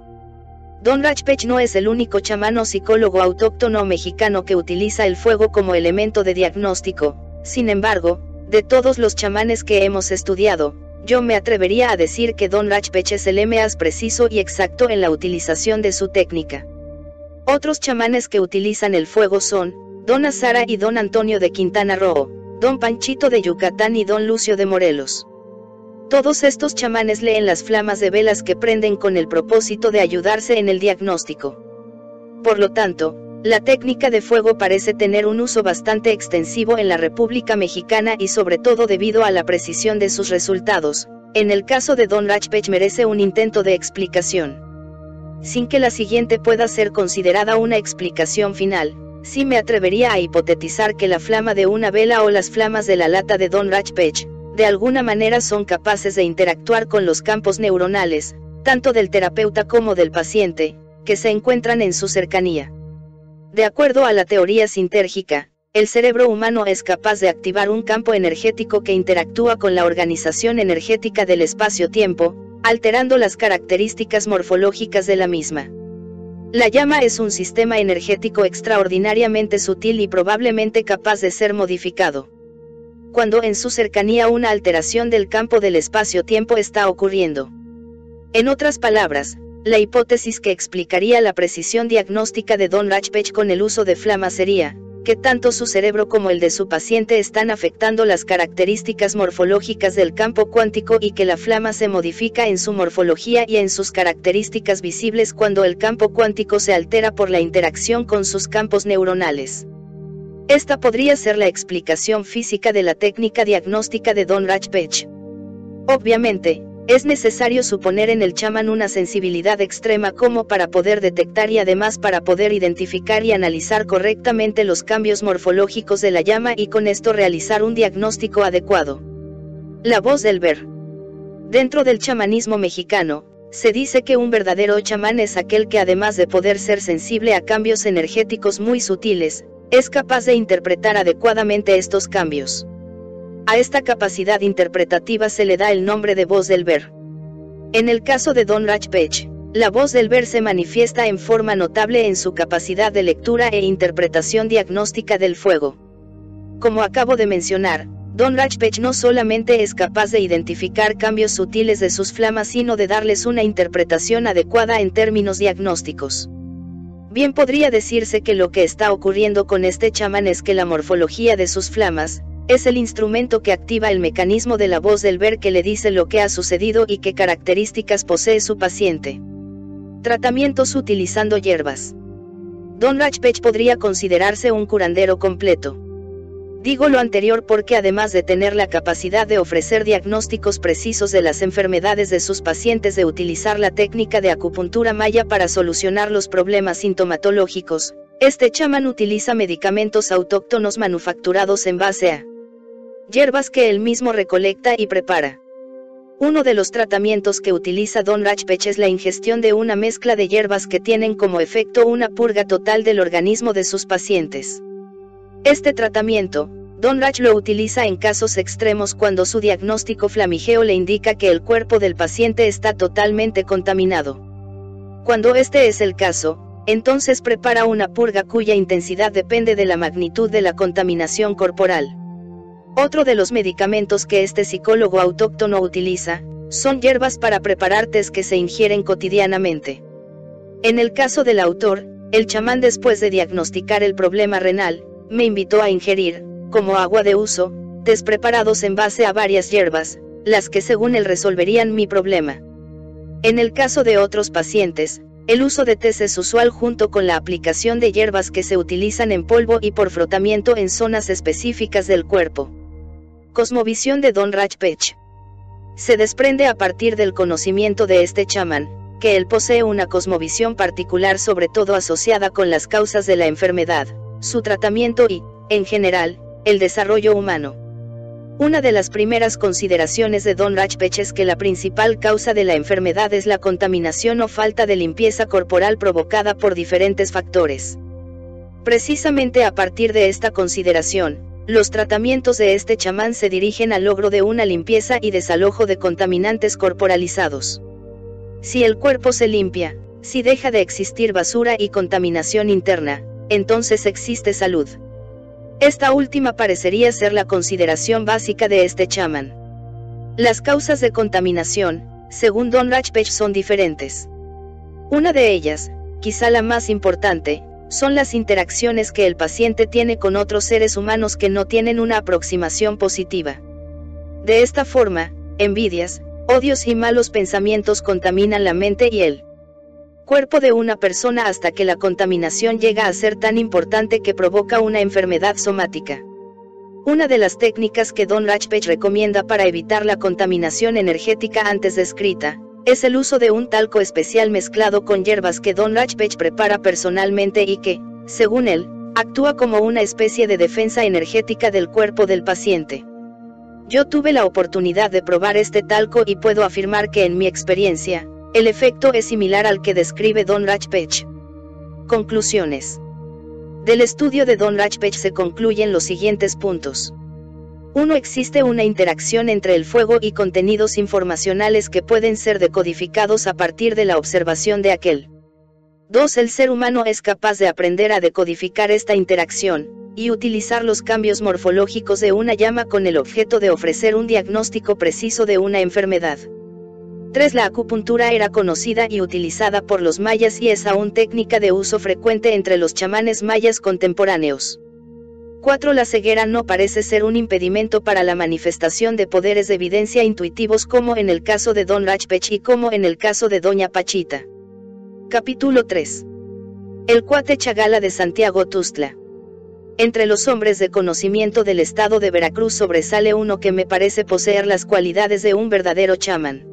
Don Rajpech no es el único chamán o psicólogo autóctono mexicano que utiliza el fuego como elemento de diagnóstico, sin embargo, de todos los chamanes que hemos estudiado, yo me atrevería a decir que Don Rajpech es el más preciso y exacto en la utilización de su técnica. Otros chamanes que utilizan el fuego son, Don Azara y Don Antonio de Quintana Roo, Don Panchito de Yucatán y Don Lucio de Morelos. Todos estos chamanes leen las flamas de velas que prenden con el propósito de ayudarse en el diagnóstico. Por lo tanto, la técnica de fuego parece tener un uso bastante extensivo en la República Mexicana y sobre todo debido a la precisión de sus resultados. En el caso de Don Rajpech merece un intento de explicación. Sin que la siguiente pueda ser considerada una explicación final, sí me atrevería a hipotetizar que la flama de una vela o las flamas de la lata de Don Rajpech, de alguna manera son capaces de interactuar con los campos neuronales, tanto del terapeuta como del paciente, que se encuentran en su cercanía. De acuerdo a la teoría sintérgica, el cerebro humano es capaz de activar un campo energético que interactúa con la organización energética del espacio-tiempo, alterando las características morfológicas de la misma. La llama es un sistema energético extraordinariamente sutil y probablemente capaz de ser modificado. Cuando en su cercanía una alteración del campo del espacio-tiempo está ocurriendo. En otras palabras, la hipótesis que explicaría la precisión diagnóstica de Don Rajpech con el uso de flama sería, que tanto su cerebro como el de su paciente están afectando las características morfológicas del campo cuántico y que la flama se modifica en su morfología y en sus características visibles cuando el campo cuántico se altera por la interacción con sus campos neuronales. Esta podría ser la explicación física de la técnica diagnóstica de Don Rajpech. Obviamente, es necesario suponer en el chamán una sensibilidad extrema como para poder detectar y además para poder identificar y analizar correctamente los cambios morfológicos de la llama y con esto realizar un diagnóstico adecuado. La voz del ver. Dentro del chamanismo mexicano, se dice que un verdadero chamán es aquel que además de poder ser sensible a cambios energéticos muy sutiles, es capaz de interpretar adecuadamente estos cambios. A esta capacidad interpretativa se le da el nombre de voz del ver. En el caso de Don Rajpech, la voz del ver se manifiesta en forma notable en su capacidad de lectura e interpretación diagnóstica del fuego. Como acabo de mencionar, Don Rajpech no solamente es capaz de identificar cambios sutiles de sus flamas, sino de darles una interpretación adecuada en términos diagnósticos. Bien podría decirse que lo que está ocurriendo con este chamán es que la morfología de sus flamas, es el instrumento que activa el mecanismo de la voz del ver que le dice lo que ha sucedido y qué características posee su paciente. Tratamientos utilizando hierbas. Don Rajpech podría considerarse un curandero completo. Digo lo anterior porque además de tener la capacidad de ofrecer diagnósticos precisos de las enfermedades de sus pacientes de utilizar la técnica de acupuntura maya para solucionar los problemas sintomatológicos, este chamán utiliza medicamentos autóctonos manufacturados en base a hierbas que él mismo recolecta y prepara. Uno de los tratamientos que utiliza Don Rajpech es la ingestión de una mezcla de hierbas que tienen como efecto una purga total del organismo de sus pacientes. Este tratamiento, Don Raj lo utiliza en casos extremos cuando su diagnóstico flamigeo le indica que el cuerpo del paciente está totalmente contaminado. Cuando este es el caso, entonces prepara una purga cuya intensidad depende de la magnitud de la contaminación corporal. Otro de los medicamentos que este psicólogo autóctono utiliza, son hierbas para preparar tés que se ingieren cotidianamente. En el caso del autor, el chamán después de diagnosticar el problema renal, me invitó a ingerir, como agua de uso, tés preparados en base a varias hierbas, las que según él resolverían mi problema. En el caso de otros pacientes, el uso de tés es usual junto con la aplicación de hierbas que se utilizan en polvo y por frotamiento en zonas específicas del cuerpo. Cosmovisión de Don Rajpech. Se desprende a partir del conocimiento de este chamán, que él posee una cosmovisión particular sobre todo asociada con las causas de la enfermedad, su tratamiento y, en general, el desarrollo humano. Una de las primeras consideraciones de Don Rajpech es que la principal causa de la enfermedad es la contaminación o falta de limpieza corporal provocada por diferentes factores. Precisamente a partir de esta consideración, los tratamientos de este chamán se dirigen al logro de una limpieza y desalojo de contaminantes corporalizados. Si el cuerpo se limpia, si deja de existir basura y contaminación interna, entonces existe salud. Esta última parecería ser la consideración básica de este chamán. Las causas de contaminación, según Don Rajpech, son diferentes. Una de ellas, quizá la más importante, son las interacciones que el paciente tiene con otros seres humanos que no tienen una aproximación positiva. De esta forma, envidias, odios y malos pensamientos contaminan la mente y el cuerpo de una persona hasta que la contaminación llega a ser tan importante que provoca una enfermedad somática. Una de las técnicas que Don Rajpech recomienda para evitar la contaminación energética antes descrita, es el uso de un talco especial mezclado con hierbas que Don Rajpech prepara personalmente y que, según él, actúa como una especie de defensa energética del cuerpo del paciente. Yo tuve la oportunidad de probar este talco y puedo afirmar que en mi experiencia, el efecto es similar al que describe Don Rajpech. Conclusiones. Del estudio de Don Rajpech se concluyen los siguientes puntos. 1. Existe una interacción entre el fuego y contenidos informacionales que pueden ser decodificados a partir de la observación de aquel. 2. El ser humano es capaz de aprender a decodificar esta interacción, y utilizar los cambios morfológicos de una llama con el objeto de ofrecer un diagnóstico preciso de una enfermedad. 3. La acupuntura era conocida y utilizada por los mayas y es aún técnica de uso frecuente entre los chamanes mayas contemporáneos. 4. La ceguera no parece ser un impedimento para la manifestación de poderes de evidencia intuitivos como en el caso de Don Rajpech y como en el caso de Doña Pachita. Capítulo 3. El cuate Chagala de Santiago Tustla. Entre los hombres de conocimiento del estado de Veracruz sobresale uno que me parece poseer las cualidades de un verdadero chamán.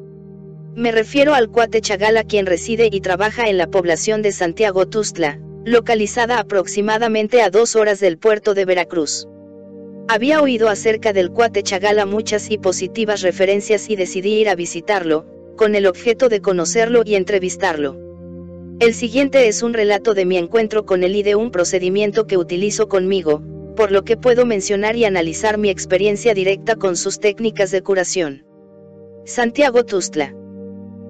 Me refiero al cuate Chagala quien reside y trabaja en la población de Santiago Tustla, localizada aproximadamente a dos horas del puerto de Veracruz. Había oído acerca del cuate Chagala muchas y positivas referencias y decidí ir a visitarlo, con el objeto de conocerlo y entrevistarlo. El siguiente es un relato de mi encuentro con él y de un procedimiento que utilizo conmigo, por lo que puedo mencionar y analizar mi experiencia directa con sus técnicas de curación. Santiago Tustla.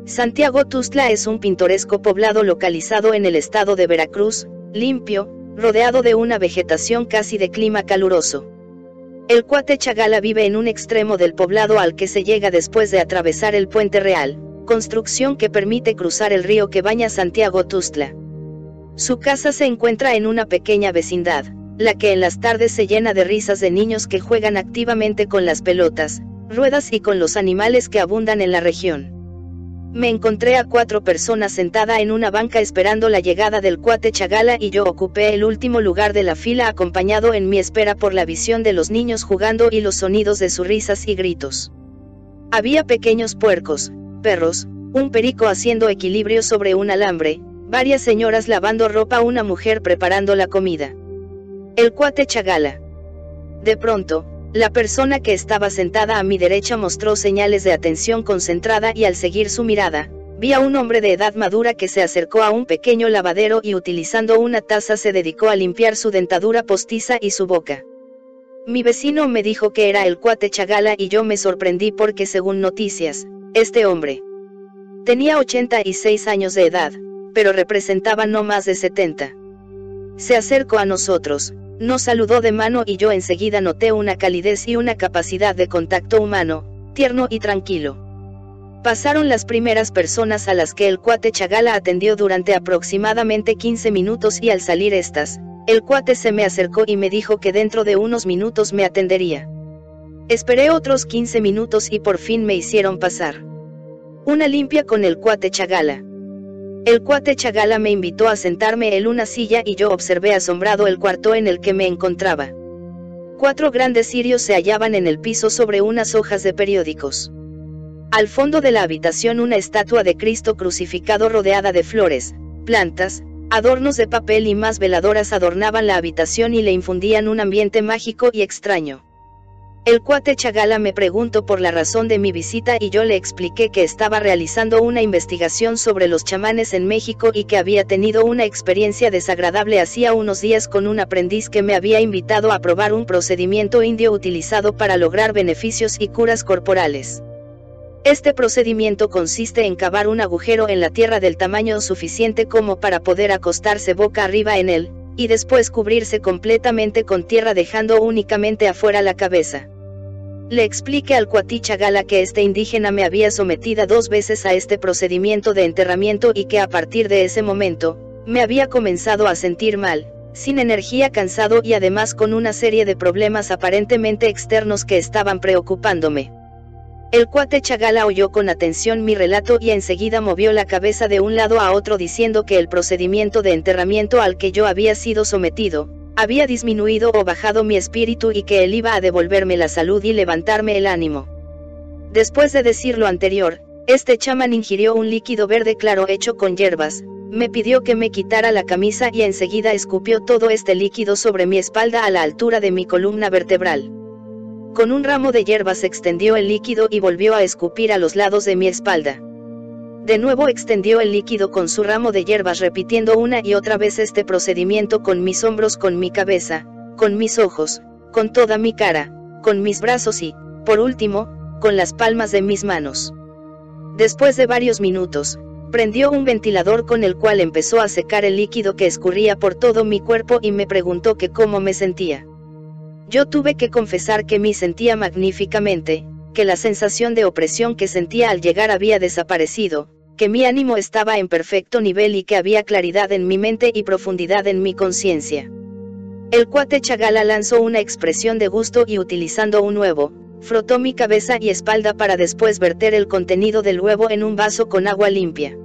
Santiago Tustla es un pintoresco poblado localizado en el estado de Veracruz, limpio, rodeado de una vegetación casi de clima caluroso. El cuate Chagala vive en un extremo del poblado al que se llega después de atravesar el puente real, construcción que permite cruzar el río que baña Santiago Tustla. Su casa se encuentra en una pequeña vecindad, la que en las tardes se llena de risas de niños que juegan activamente con las pelotas, ruedas y con los animales que abundan en la región. Me encontré a cuatro personas sentada en una banca esperando la llegada del cuate Chagala y yo ocupé el último lugar de la fila acompañado en mi espera por la visión de los niños jugando y los sonidos de sus risas y gritos. Había pequeños puercos, perros, un perico haciendo equilibrio sobre un alambre, varias señoras lavando ropa, una mujer preparando la comida. El cuate Chagala. De pronto, la persona que estaba sentada a mi derecha mostró señales de atención concentrada y al seguir su mirada, vi a un hombre de edad madura que se acercó a un pequeño lavadero y utilizando una taza se dedicó a limpiar su dentadura postiza y su boca. Mi vecino me dijo que era el cuate Chagala y yo me sorprendí porque según noticias, este hombre tenía 86 años de edad, pero representaba no más de 70. Se acercó a nosotros, nos saludó de mano y yo enseguida noté una calidez y una capacidad de contacto humano, tierno y tranquilo. Pasaron las primeras personas a las que el cuate Chagala atendió durante aproximadamente 15 minutos y al salir estas, el cuate se me acercó y me dijo que dentro de unos minutos me atendería. Esperé otros 15 minutos y por fin me hicieron pasar. Una limpia con el cuate Chagala. El cuate Chagala me invitó a sentarme en una silla y yo observé asombrado el cuarto en el que me encontraba. Cuatro grandes cirios se hallaban en el piso sobre unas hojas de periódicos. Al fondo de la habitación una estatua de Cristo crucificado rodeada de flores, plantas, adornos de papel y más veladoras adornaban la habitación y le infundían un ambiente mágico y extraño. El cuate Chagala me preguntó por la razón de mi visita y yo le expliqué que estaba realizando una investigación sobre los chamanes en México y que había tenido una experiencia desagradable hacía unos días con un aprendiz que me había invitado a probar un procedimiento indio utilizado para lograr beneficios y curas corporales. Este procedimiento consiste en cavar un agujero en la tierra del tamaño suficiente como para poder acostarse boca arriba en él, y después cubrirse completamente con tierra dejando únicamente afuera la cabeza. Le expliqué al Cuatichagala que este indígena me había sometida dos veces a este procedimiento de enterramiento y que a partir de ese momento, me había comenzado a sentir mal, sin energía cansado y además con una serie de problemas aparentemente externos que estaban preocupándome. El cuate Chagala oyó con atención mi relato y enseguida movió la cabeza de un lado a otro diciendo que el procedimiento de enterramiento al que yo había sido sometido, había disminuido o bajado mi espíritu y que él iba a devolverme la salud y levantarme el ánimo. Después de decir lo anterior, este chamán ingirió un líquido verde claro hecho con hierbas, me pidió que me quitara la camisa y enseguida escupió todo este líquido sobre mi espalda a la altura de mi columna vertebral. Con un ramo de hierbas extendió el líquido y volvió a escupir a los lados de mi espalda. De nuevo extendió el líquido con su ramo de hierbas repitiendo una y otra vez este procedimiento con mis hombros, con mi cabeza, con mis ojos, con toda mi cara, con mis brazos y, por último, con las palmas de mis manos. Después de varios minutos, prendió un ventilador con el cual empezó a secar el líquido que escurría por todo mi cuerpo y me preguntó que cómo me sentía. Yo tuve que confesar que me sentía magníficamente, que la sensación de opresión que sentía al llegar había desaparecido, que mi ánimo estaba en perfecto nivel y que había claridad en mi mente y profundidad en mi conciencia. El cuate Chagala lanzó una expresión de gusto y utilizando un huevo, frotó mi cabeza y espalda para después verter el contenido del huevo en un vaso con agua limpia.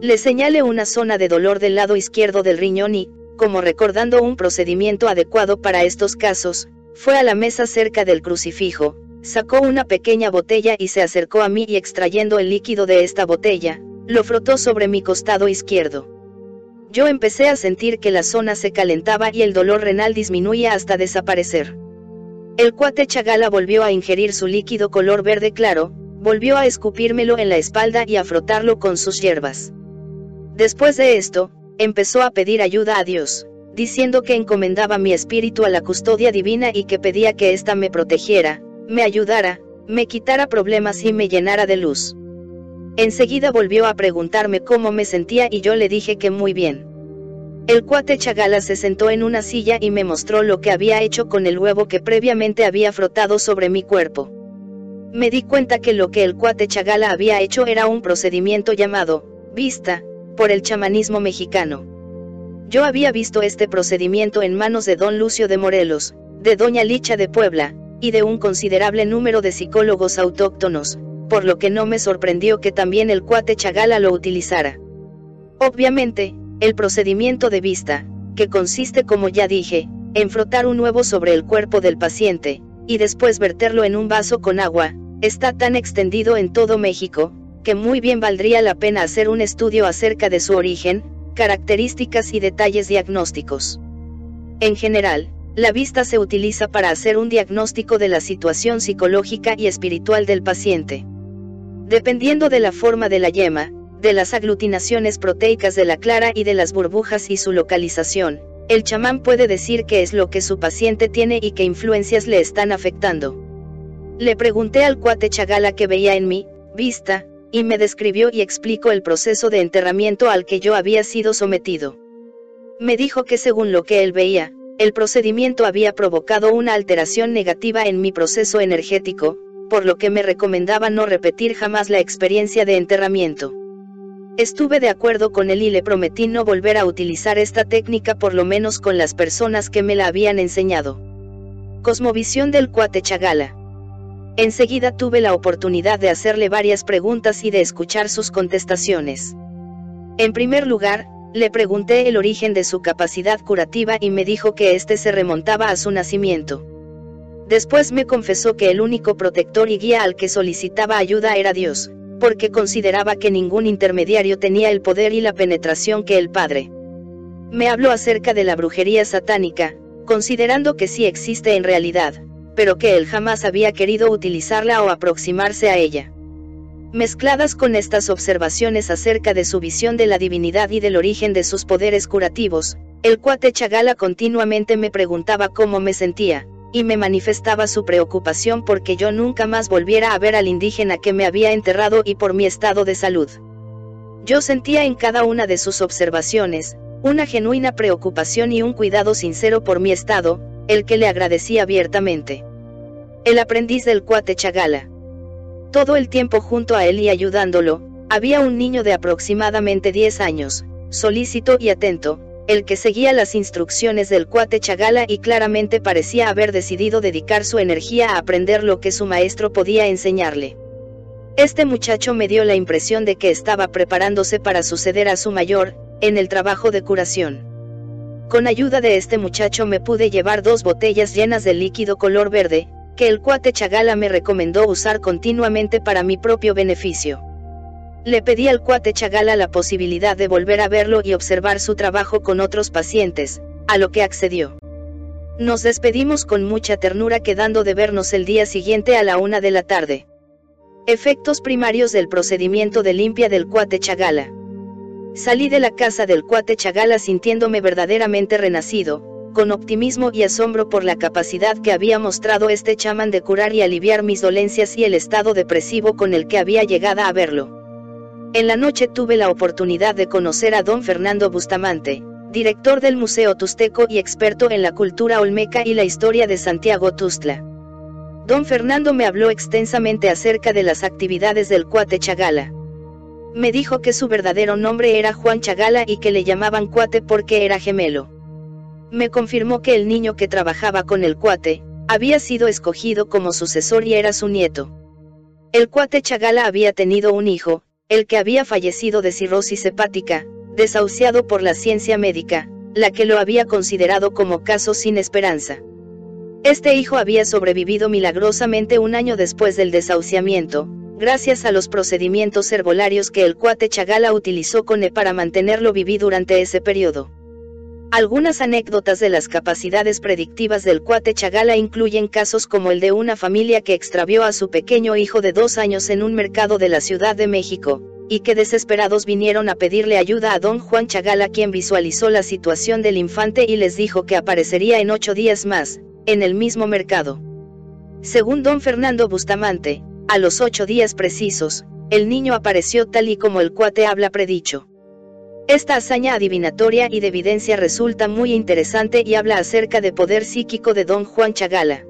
Le señalé una zona de dolor del lado izquierdo del riñón y, como recordando un procedimiento adecuado para estos casos, fue a la mesa cerca del crucifijo, Sacó una pequeña botella y se acercó a mí y extrayendo el líquido de esta botella, lo frotó sobre mi costado izquierdo. Yo empecé a sentir que la zona se calentaba y el dolor renal disminuía hasta desaparecer. El cuate Chagala volvió a ingerir su líquido color verde claro, volvió a escupírmelo en la espalda y a frotarlo con sus hierbas. Después de esto, empezó a pedir ayuda a Dios, diciendo que encomendaba mi espíritu a la custodia divina y que pedía que ésta me protegiera, me ayudara, me quitara problemas y me llenara de luz. Enseguida volvió a preguntarme cómo me sentía y yo le dije que muy bien. El cuate Chagala se sentó en una silla y me mostró lo que había hecho con el huevo que previamente había frotado sobre mi cuerpo. Me di cuenta que lo que el cuate Chagala había hecho era un procedimiento llamado, vista, por el chamanismo mexicano. Yo había visto este procedimiento en manos de don Lucio de Morelos, de doña Licha de Puebla, y de un considerable número de psicólogos autóctonos, por lo que no me sorprendió que también el cuate Chagala lo utilizara. Obviamente, el procedimiento de vista, que consiste como ya dije, en frotar un huevo sobre el cuerpo del paciente, y después verterlo en un vaso con agua, está tan extendido en todo México, que muy bien valdría la pena hacer un estudio acerca de su origen, características y detalles diagnósticos. En general, la vista se utiliza para hacer un diagnóstico de la situación psicológica y espiritual del paciente. Dependiendo de la forma de la yema, de las aglutinaciones proteicas de la clara y de las burbujas y su localización, el chamán puede decir qué es lo que su paciente tiene y qué influencias le están afectando. Le pregunté al cuate Chagala que veía en mí, vista, y me describió y explicó el proceso de enterramiento al que yo había sido sometido. Me dijo que según lo que él veía, el procedimiento había provocado una alteración negativa en mi proceso energético, por lo que me recomendaba no repetir jamás la experiencia de enterramiento. Estuve de acuerdo con él y le prometí no volver a utilizar esta técnica por lo menos con las personas que me la habían enseñado. Cosmovisión del cuate Chagala. Enseguida tuve la oportunidad de hacerle varias preguntas y de escuchar sus contestaciones. En primer lugar, le pregunté el origen de su capacidad curativa y me dijo que éste se remontaba a su nacimiento. Después me confesó que el único protector y guía al que solicitaba ayuda era Dios, porque consideraba que ningún intermediario tenía el poder y la penetración que el Padre. Me habló acerca de la brujería satánica, considerando que sí existe en realidad, pero que él jamás había querido utilizarla o aproximarse a ella. Mezcladas con estas observaciones acerca de su visión de la divinidad y del origen de sus poderes curativos, el cuate Chagala continuamente me preguntaba cómo me sentía, y me manifestaba su preocupación porque yo nunca más volviera a ver al indígena que me había enterrado y por mi estado de salud. Yo sentía en cada una de sus observaciones, una genuina preocupación y un cuidado sincero por mi estado, el que le agradecí abiertamente. El aprendiz del cuate Chagala. Todo el tiempo junto a él y ayudándolo, había un niño de aproximadamente 10 años, solícito y atento, el que seguía las instrucciones del cuate Chagala y claramente parecía haber decidido dedicar su energía a aprender lo que su maestro podía enseñarle. Este muchacho me dio la impresión de que estaba preparándose para suceder a su mayor, en el trabajo de curación. Con ayuda de este muchacho me pude llevar dos botellas llenas de líquido color verde, que el cuate Chagala me recomendó usar continuamente para mi propio beneficio. Le pedí al cuate Chagala la posibilidad de volver a verlo y observar su trabajo con otros pacientes, a lo que accedió. Nos despedimos con mucha ternura quedando de vernos el día siguiente a la una de la tarde. Efectos primarios del procedimiento de limpia del cuate Chagala. Salí de la casa del cuate Chagala sintiéndome verdaderamente renacido, con optimismo y asombro por la capacidad que había mostrado este chamán de curar y aliviar mis dolencias y el estado depresivo con el que había llegado a verlo. En la noche tuve la oportunidad de conocer a don Fernando Bustamante, director del Museo Tusteco y experto en la cultura olmeca y la historia de Santiago Tustla. Don Fernando me habló extensamente acerca de las actividades del cuate Chagala. Me dijo que su verdadero nombre era Juan Chagala y que le llamaban cuate porque era gemelo me confirmó que el niño que trabajaba con el cuate, había sido escogido como sucesor y era su nieto. El cuate Chagala había tenido un hijo, el que había fallecido de cirrosis hepática, desahuciado por la ciencia médica, la que lo había considerado como caso sin esperanza. Este hijo había sobrevivido milagrosamente un año después del desahuciamiento, gracias a los procedimientos herbolarios que el cuate Chagala utilizó con él para mantenerlo viví durante ese periodo. Algunas anécdotas de las capacidades predictivas del cuate Chagala incluyen casos como el de una familia que extravió a su pequeño hijo de dos años en un mercado de la Ciudad de México, y que desesperados vinieron a pedirle ayuda a don Juan Chagala quien visualizó la situación del infante y les dijo que aparecería en ocho días más, en el mismo mercado. Según don Fernando Bustamante, a los ocho días precisos, el niño apareció tal y como el cuate habla predicho. Esta hazaña adivinatoria y de evidencia resulta muy interesante y habla acerca de poder psíquico de don Juan Chagala.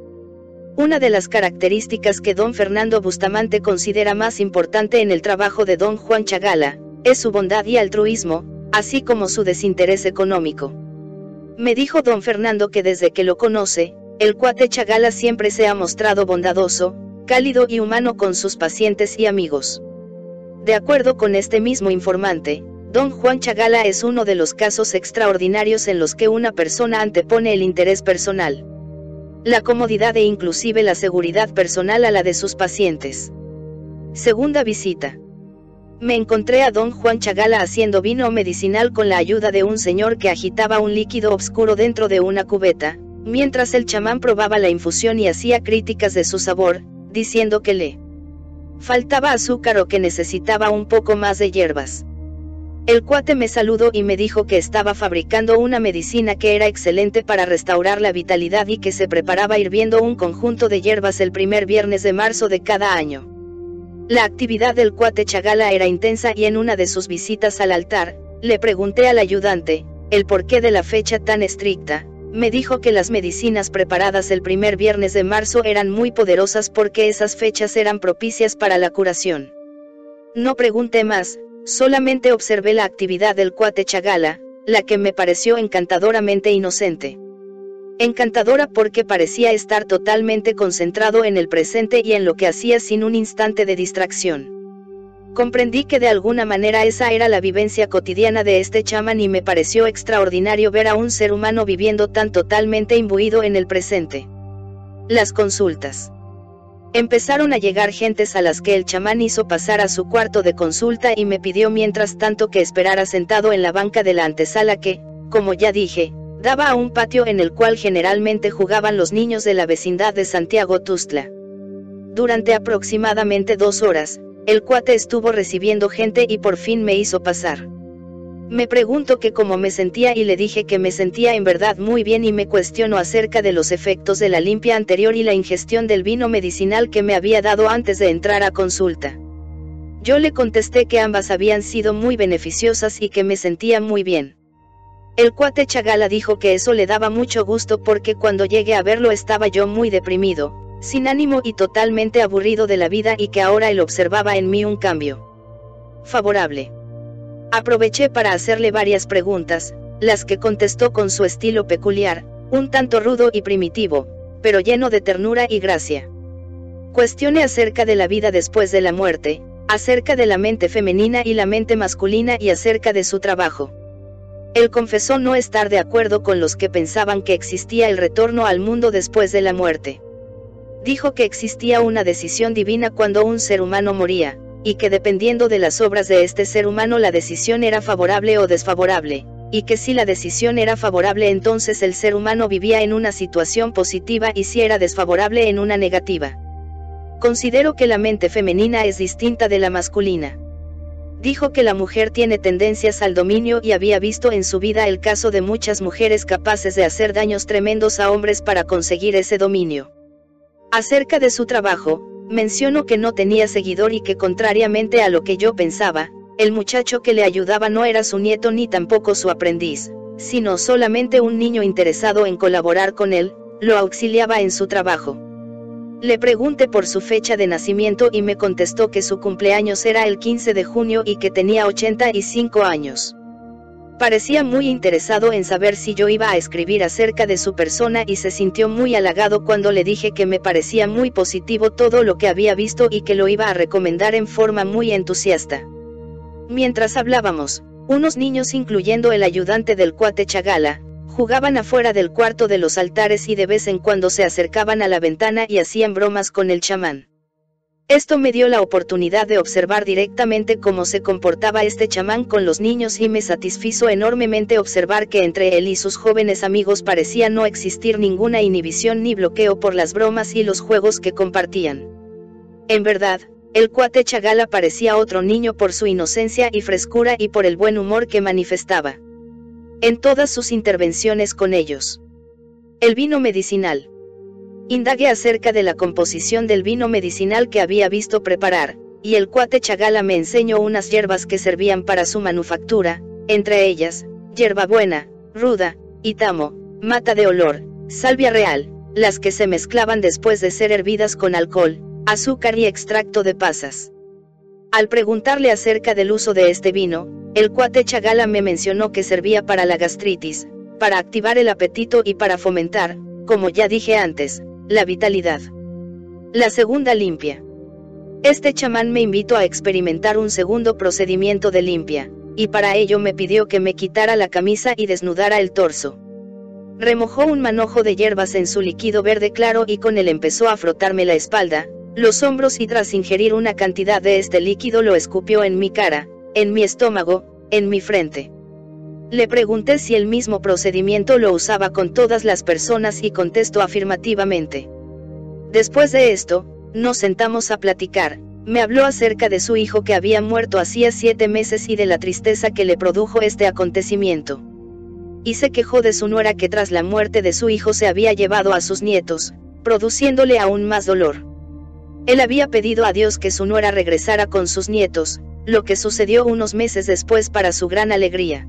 Una de las características que don Fernando Bustamante considera más importante en el trabajo de don Juan Chagala, es su bondad y altruismo, así como su desinterés económico. Me dijo don Fernando que desde que lo conoce, el cuate Chagala siempre se ha mostrado bondadoso, cálido y humano con sus pacientes y amigos. De acuerdo con este mismo informante, Don Juan Chagala es uno de los casos extraordinarios en los que una persona antepone el interés personal, la comodidad e inclusive la seguridad personal a la de sus pacientes. Segunda visita. Me encontré a don Juan Chagala haciendo vino medicinal con la ayuda de un señor que agitaba un líquido oscuro dentro de una cubeta, mientras el chamán probaba la infusión y hacía críticas de su sabor, diciendo que le faltaba azúcar o que necesitaba un poco más de hierbas. El cuate me saludó y me dijo que estaba fabricando una medicina que era excelente para restaurar la vitalidad y que se preparaba hirviendo un conjunto de hierbas el primer viernes de marzo de cada año. La actividad del cuate Chagala era intensa y en una de sus visitas al altar, le pregunté al ayudante, el porqué de la fecha tan estricta, me dijo que las medicinas preparadas el primer viernes de marzo eran muy poderosas porque esas fechas eran propicias para la curación. No pregunté más, solamente observé la actividad del cuate Chagala, la que me pareció encantadoramente inocente. Encantadora porque parecía estar totalmente concentrado en el presente y en lo que hacía sin un instante de distracción. Comprendí que de alguna manera esa era la vivencia cotidiana de este chamán y me pareció extraordinario ver a un ser humano viviendo tan totalmente imbuido en el presente. Las consultas. Empezaron a llegar gentes a las que el chamán hizo pasar a su cuarto de consulta y me pidió mientras tanto que esperara sentado en la banca de la antesala que, como ya dije, daba a un patio en el cual generalmente jugaban los niños de la vecindad de Santiago Tustla. Durante aproximadamente dos horas, el cuate estuvo recibiendo gente y por fin me hizo pasar. Me pregunto que cómo me sentía y le dije que me sentía en verdad muy bien y me cuestionó acerca de los efectos de la limpia anterior y la ingestión del vino medicinal que me había dado antes de entrar a consulta. Yo le contesté que ambas habían sido muy beneficiosas y que me sentía muy bien. El cuate Chagala dijo que eso le daba mucho gusto porque cuando llegué a verlo estaba yo muy deprimido, sin ánimo y totalmente aburrido de la vida y que ahora él observaba en mí un cambio favorable. Aproveché para hacerle varias preguntas, las que contestó con su estilo peculiar, un tanto rudo y primitivo, pero lleno de ternura y gracia. Cuestione acerca de la vida después de la muerte, acerca de la mente femenina y la mente masculina y acerca de su trabajo. Él confesó no estar de acuerdo con los que pensaban que existía el retorno al mundo después de la muerte. Dijo que existía una decisión divina cuando un ser humano moría, y que dependiendo de las obras de este ser humano la decisión era favorable o desfavorable, y que si la decisión era favorable entonces el ser humano vivía en una situación positiva y si era desfavorable en una negativa. Considero que la mente femenina es distinta de la masculina. Dijo que la mujer tiene tendencias al dominio y había visto en su vida el caso de muchas mujeres capaces de hacer daños tremendos a hombres para conseguir ese dominio. Acerca de su trabajo, Menciono que no tenía seguidor y que contrariamente a lo que yo pensaba, el muchacho que le ayudaba no era su nieto ni tampoco su aprendiz, sino solamente un niño interesado en colaborar con él, lo auxiliaba en su trabajo. Le pregunté por su fecha de nacimiento y me contestó que su cumpleaños era el 15 de junio y que tenía 85 años. Parecía muy interesado en saber si yo iba a escribir acerca de su persona y se sintió muy halagado cuando le dije que me parecía muy positivo todo lo que había visto y que lo iba a recomendar en forma muy entusiasta. Mientras hablábamos, unos niños incluyendo el ayudante del cuate Chagala, jugaban afuera del cuarto de los altares y de vez en cuando se acercaban a la ventana y hacían bromas con el chamán. Esto me dio la oportunidad de observar directamente cómo se comportaba este chamán con los niños y me satisfizo enormemente observar que entre él y sus jóvenes amigos parecía no existir ninguna inhibición ni bloqueo por las bromas y los juegos que compartían. En verdad, el cuate Chagala parecía otro niño por su inocencia y frescura y por el buen humor que manifestaba. En todas sus intervenciones con ellos. El vino medicinal. Indagué acerca de la composición del vino medicinal que había visto preparar, y el cuate Chagala me enseñó unas hierbas que servían para su manufactura, entre ellas, hierbabuena, ruda, itamo, mata de olor, salvia real, las que se mezclaban después de ser hervidas con alcohol, azúcar y extracto de pasas. Al preguntarle acerca del uso de este vino, el cuate Chagala me mencionó que servía para la gastritis, para activar el apetito y para fomentar, como ya dije antes, la vitalidad. La segunda limpia. Este chamán me invitó a experimentar un segundo procedimiento de limpia, y para ello me pidió que me quitara la camisa y desnudara el torso. Remojó un manojo de hierbas en su líquido verde claro y con él empezó a frotarme la espalda, los hombros y tras ingerir una cantidad de este líquido lo escupió en mi cara, en mi estómago, en mi frente. Le pregunté si el mismo procedimiento lo usaba con todas las personas y contestó afirmativamente. Después de esto, nos sentamos a platicar, me habló acerca de su hijo que había muerto hacía siete meses y de la tristeza que le produjo este acontecimiento. Y se quejó de su nuera que tras la muerte de su hijo se había llevado a sus nietos, produciéndole aún más dolor. Él había pedido a Dios que su nuera regresara con sus nietos, lo que sucedió unos meses después para su gran alegría.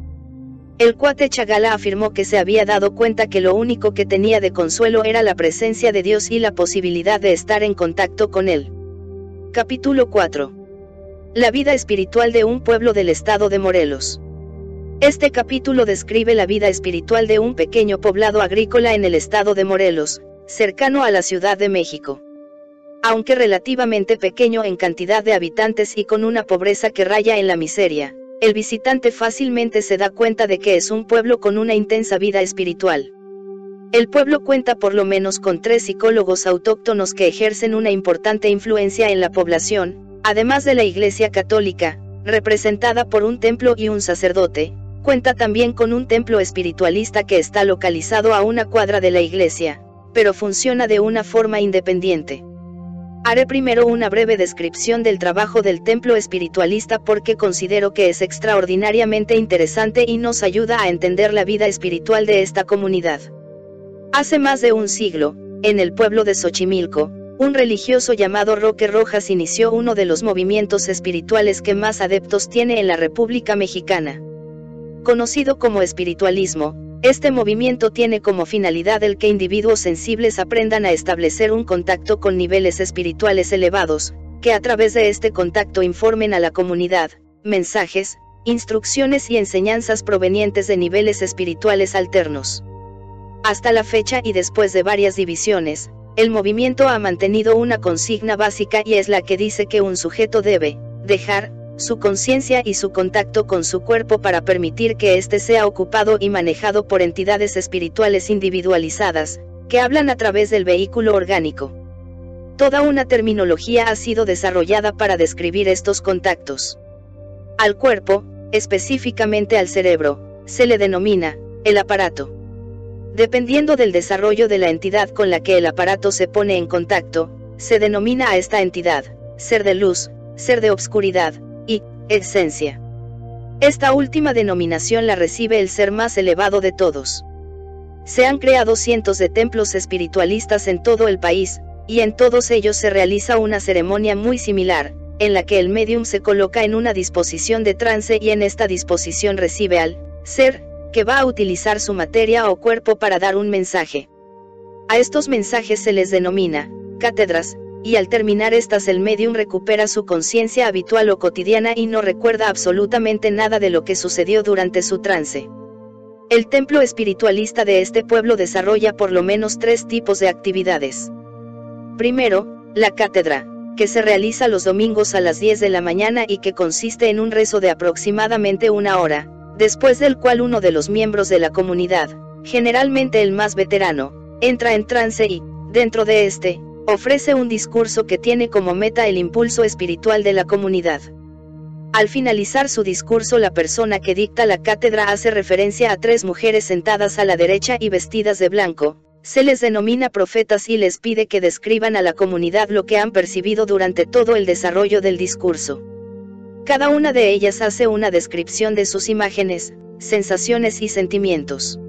El cuate Chagala afirmó que se había dado cuenta que lo único que tenía de consuelo era la presencia de Dios y la posibilidad de estar en contacto con Él. Capítulo 4. La vida espiritual de un pueblo del estado de Morelos. Este capítulo describe la vida espiritual de un pequeño poblado agrícola en el estado de Morelos, cercano a la Ciudad de México. Aunque relativamente pequeño en cantidad de habitantes y con una pobreza que raya en la miseria, el visitante fácilmente se da cuenta de que es un pueblo con una intensa vida espiritual. El pueblo cuenta por lo menos con tres psicólogos autóctonos que ejercen una importante influencia en la población, además de la Iglesia Católica, representada por un templo y un sacerdote, cuenta también con un templo espiritualista que está localizado a una cuadra de la iglesia, pero funciona de una forma independiente. Haré primero una breve descripción del trabajo del templo espiritualista porque considero que es extraordinariamente interesante y nos ayuda a entender la vida espiritual de esta comunidad. Hace más de un siglo, en el pueblo de Xochimilco, un religioso llamado Roque Rojas inició uno de los movimientos espirituales que más adeptos tiene en la República Mexicana. Conocido como espiritualismo, este movimiento tiene como finalidad el que individuos sensibles aprendan a establecer un contacto con niveles espirituales elevados, que a través de este contacto informen a la comunidad, mensajes, instrucciones y enseñanzas provenientes de niveles espirituales alternos. Hasta la fecha y después de varias divisiones, el movimiento ha mantenido una consigna básica y es la que dice que un sujeto debe, dejar, su conciencia y su contacto con su cuerpo para permitir que éste sea ocupado y manejado por entidades espirituales individualizadas, que hablan a través del vehículo orgánico. Toda una terminología ha sido desarrollada para describir estos contactos. Al cuerpo, específicamente al cerebro, se le denomina, el aparato. Dependiendo del desarrollo de la entidad con la que el aparato se pone en contacto, se denomina a esta entidad, ser de luz, ser de obscuridad, esencia. Esta última denominación la recibe el ser más elevado de todos. Se han creado cientos de templos espiritualistas en todo el país, y en todos ellos se realiza una ceremonia muy similar, en la que el medium se coloca en una disposición de trance y en esta disposición recibe al ser, que va a utilizar su materia o cuerpo para dar un mensaje. A estos mensajes se les denomina cátedras, y al terminar estas el medium recupera su conciencia habitual o cotidiana y no recuerda absolutamente nada de lo que sucedió durante su trance. El templo espiritualista de este pueblo desarrolla por lo menos tres tipos de actividades. Primero, la cátedra, que se realiza los domingos a las 10 de la mañana y que consiste en un rezo de aproximadamente una hora, después del cual uno de los miembros de la comunidad, generalmente el más veterano, entra en trance y, dentro de este, ofrece un discurso que tiene como meta el impulso espiritual de la comunidad. Al finalizar su discurso la persona que dicta la cátedra hace referencia a tres mujeres sentadas a la derecha y vestidas de blanco, se les denomina profetas y les pide que describan a la comunidad lo que han percibido durante todo el desarrollo del discurso. Cada una de ellas hace una descripción de sus imágenes, sensaciones y sentimientos.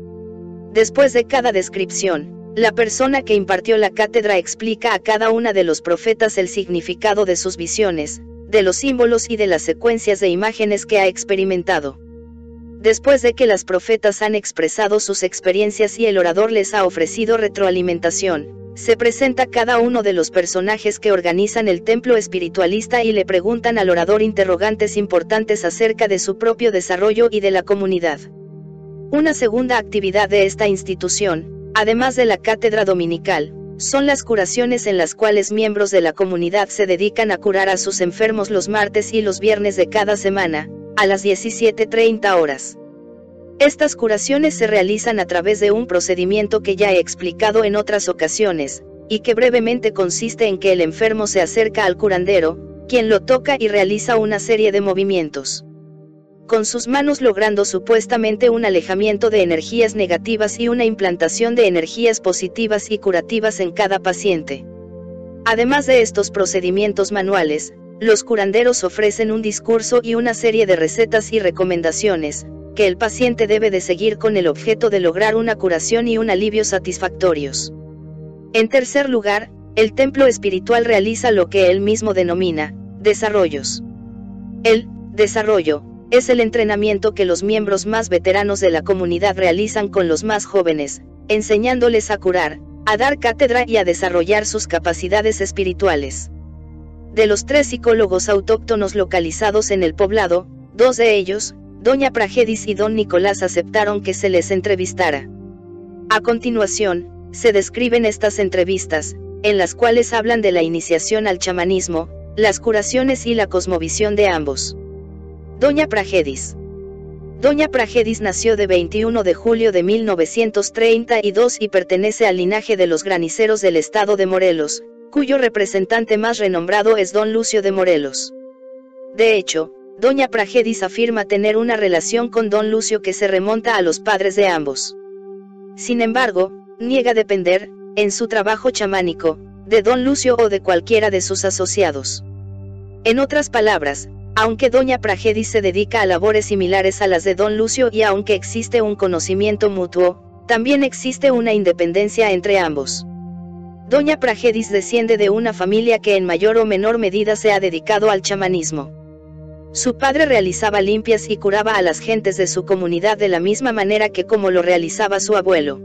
Después de cada descripción, la persona que impartió la cátedra explica a cada una de los profetas el significado de sus visiones, de los símbolos y de las secuencias de imágenes que ha experimentado. Después de que las profetas han expresado sus experiencias y el orador les ha ofrecido retroalimentación, se presenta cada uno de los personajes que organizan el templo espiritualista y le preguntan al orador interrogantes importantes acerca de su propio desarrollo y de la comunidad. Una segunda actividad de esta institución, Además de la cátedra dominical, son las curaciones en las cuales miembros de la comunidad se dedican a curar a sus enfermos los martes y los viernes de cada semana, a las 17.30 horas. Estas curaciones se realizan a través de un procedimiento que ya he explicado en otras ocasiones, y que brevemente consiste en que el enfermo se acerca al curandero, quien lo toca y realiza una serie de movimientos con sus manos logrando supuestamente un alejamiento de energías negativas y una implantación de energías positivas y curativas en cada paciente. Además de estos procedimientos manuales, los curanderos ofrecen un discurso y una serie de recetas y recomendaciones, que el paciente debe de seguir con el objeto de lograr una curación y un alivio satisfactorios. En tercer lugar, el templo espiritual realiza lo que él mismo denomina, desarrollos. El desarrollo es el entrenamiento que los miembros más veteranos de la comunidad realizan con los más jóvenes, enseñándoles a curar, a dar cátedra y a desarrollar sus capacidades espirituales. De los tres psicólogos autóctonos localizados en el poblado, dos de ellos, Doña Pragedis y Don Nicolás aceptaron que se les entrevistara. A continuación, se describen estas entrevistas, en las cuales hablan de la iniciación al chamanismo, las curaciones y la cosmovisión de ambos. Doña Pragedis. Doña Pragedis nació de 21 de julio de 1932 y pertenece al linaje de los graniceros del estado de Morelos, cuyo representante más renombrado es Don Lucio de Morelos. De hecho, Doña Pragedis afirma tener una relación con Don Lucio que se remonta a los padres de ambos. Sin embargo, niega depender, en su trabajo chamánico, de Don Lucio o de cualquiera de sus asociados. En otras palabras, aunque Doña Pragedis se dedica a labores similares a las de Don Lucio y aunque existe un conocimiento mutuo, también existe una independencia entre ambos. Doña Pragedis desciende de una familia que en mayor o menor medida se ha dedicado al chamanismo. Su padre realizaba limpias y curaba a las gentes de su comunidad de la misma manera que como lo realizaba su abuelo.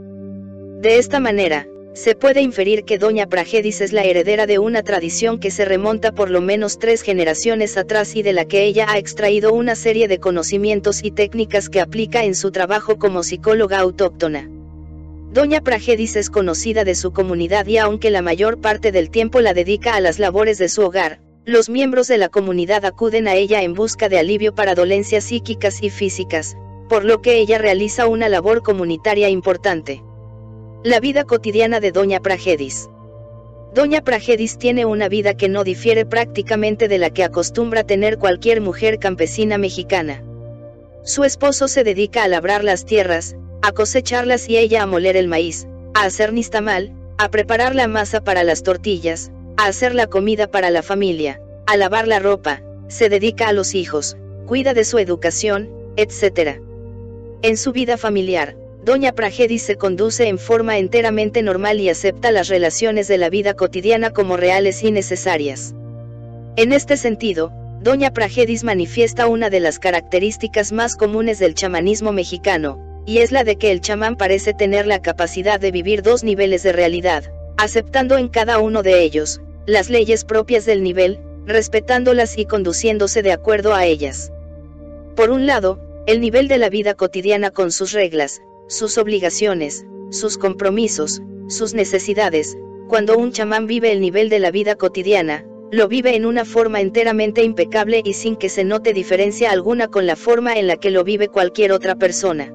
De esta manera, se puede inferir que Doña Pragedis es la heredera de una tradición que se remonta por lo menos tres generaciones atrás y de la que ella ha extraído una serie de conocimientos y técnicas que aplica en su trabajo como psicóloga autóctona. Doña Pragedis es conocida de su comunidad y aunque la mayor parte del tiempo la dedica a las labores de su hogar, los miembros de la comunidad acuden a ella en busca de alivio para dolencias psíquicas y físicas, por lo que ella realiza una labor comunitaria importante. La vida cotidiana de Doña Pragedis. Doña Pragedis tiene una vida que no difiere prácticamente de la que acostumbra tener cualquier mujer campesina mexicana. Su esposo se dedica a labrar las tierras, a cosecharlas y ella a moler el maíz, a hacer nistamal, a preparar la masa para las tortillas, a hacer la comida para la familia, a lavar la ropa, se dedica a los hijos, cuida de su educación, etc. En su vida familiar, Doña Pragedis se conduce en forma enteramente normal y acepta las relaciones de la vida cotidiana como reales y necesarias. En este sentido, Doña Pragedis manifiesta una de las características más comunes del chamanismo mexicano, y es la de que el chamán parece tener la capacidad de vivir dos niveles de realidad, aceptando en cada uno de ellos, las leyes propias del nivel, respetándolas y conduciéndose de acuerdo a ellas. Por un lado, el nivel de la vida cotidiana con sus reglas, sus obligaciones, sus compromisos, sus necesidades, cuando un chamán vive el nivel de la vida cotidiana, lo vive en una forma enteramente impecable y sin que se note diferencia alguna con la forma en la que lo vive cualquier otra persona.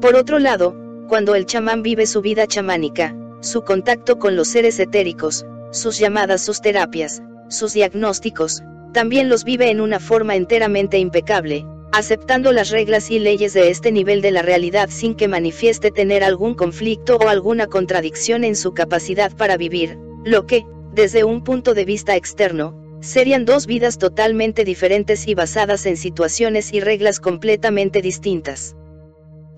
Por otro lado, cuando el chamán vive su vida chamánica, su contacto con los seres etéricos, sus llamadas, sus terapias, sus diagnósticos, también los vive en una forma enteramente impecable, aceptando las reglas y leyes de este nivel de la realidad sin que manifieste tener algún conflicto o alguna contradicción en su capacidad para vivir, lo que, desde un punto de vista externo, serían dos vidas totalmente diferentes y basadas en situaciones y reglas completamente distintas.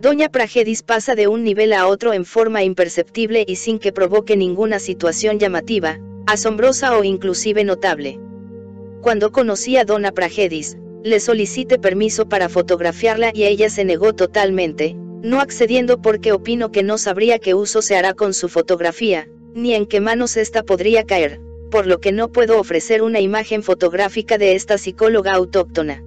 Doña Pragedis pasa de un nivel a otro en forma imperceptible y sin que provoque ninguna situación llamativa, asombrosa o inclusive notable. Cuando conocí a Dona Pragedis, le solicité permiso para fotografiarla y ella se negó totalmente, no accediendo porque opino que no sabría qué uso se hará con su fotografía, ni en qué manos esta podría caer, por lo que no puedo ofrecer una imagen fotográfica de esta psicóloga autóctona.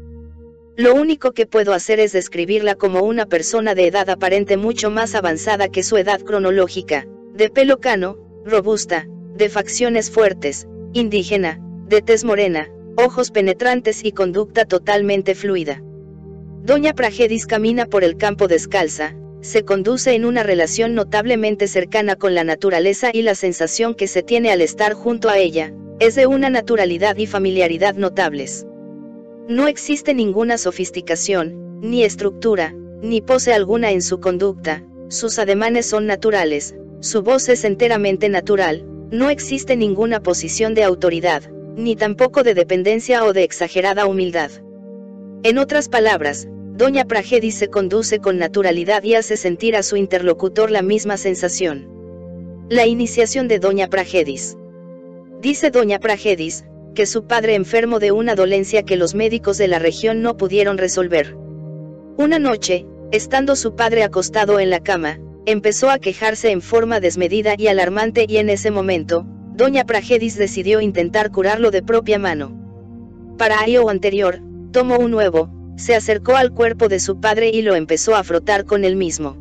Lo único que puedo hacer es describirla como una persona de edad aparente mucho más avanzada que su edad cronológica, de pelo cano, robusta, de facciones fuertes, indígena, de tez morena, ojos penetrantes y conducta totalmente fluida. Doña Pragedis camina por el campo descalza, se conduce en una relación notablemente cercana con la naturaleza y la sensación que se tiene al estar junto a ella, es de una naturalidad y familiaridad notables. No existe ninguna sofisticación, ni estructura, ni pose alguna en su conducta, sus ademanes son naturales, su voz es enteramente natural, no existe ninguna posición de autoridad, ni tampoco de dependencia o de exagerada humildad. En otras palabras, Doña Pragedis se conduce con naturalidad y hace sentir a su interlocutor la misma sensación. La iniciación de Doña Pragedis. Dice doña Pragedis, que su padre enfermo de una dolencia que los médicos de la región no pudieron resolver. Una noche, estando su padre acostado en la cama, empezó a quejarse en forma desmedida y alarmante y en ese momento, doña Pragedis decidió intentar curarlo de propia mano. Para ello anterior, tomó un huevo, se acercó al cuerpo de su padre y lo empezó a frotar con él mismo.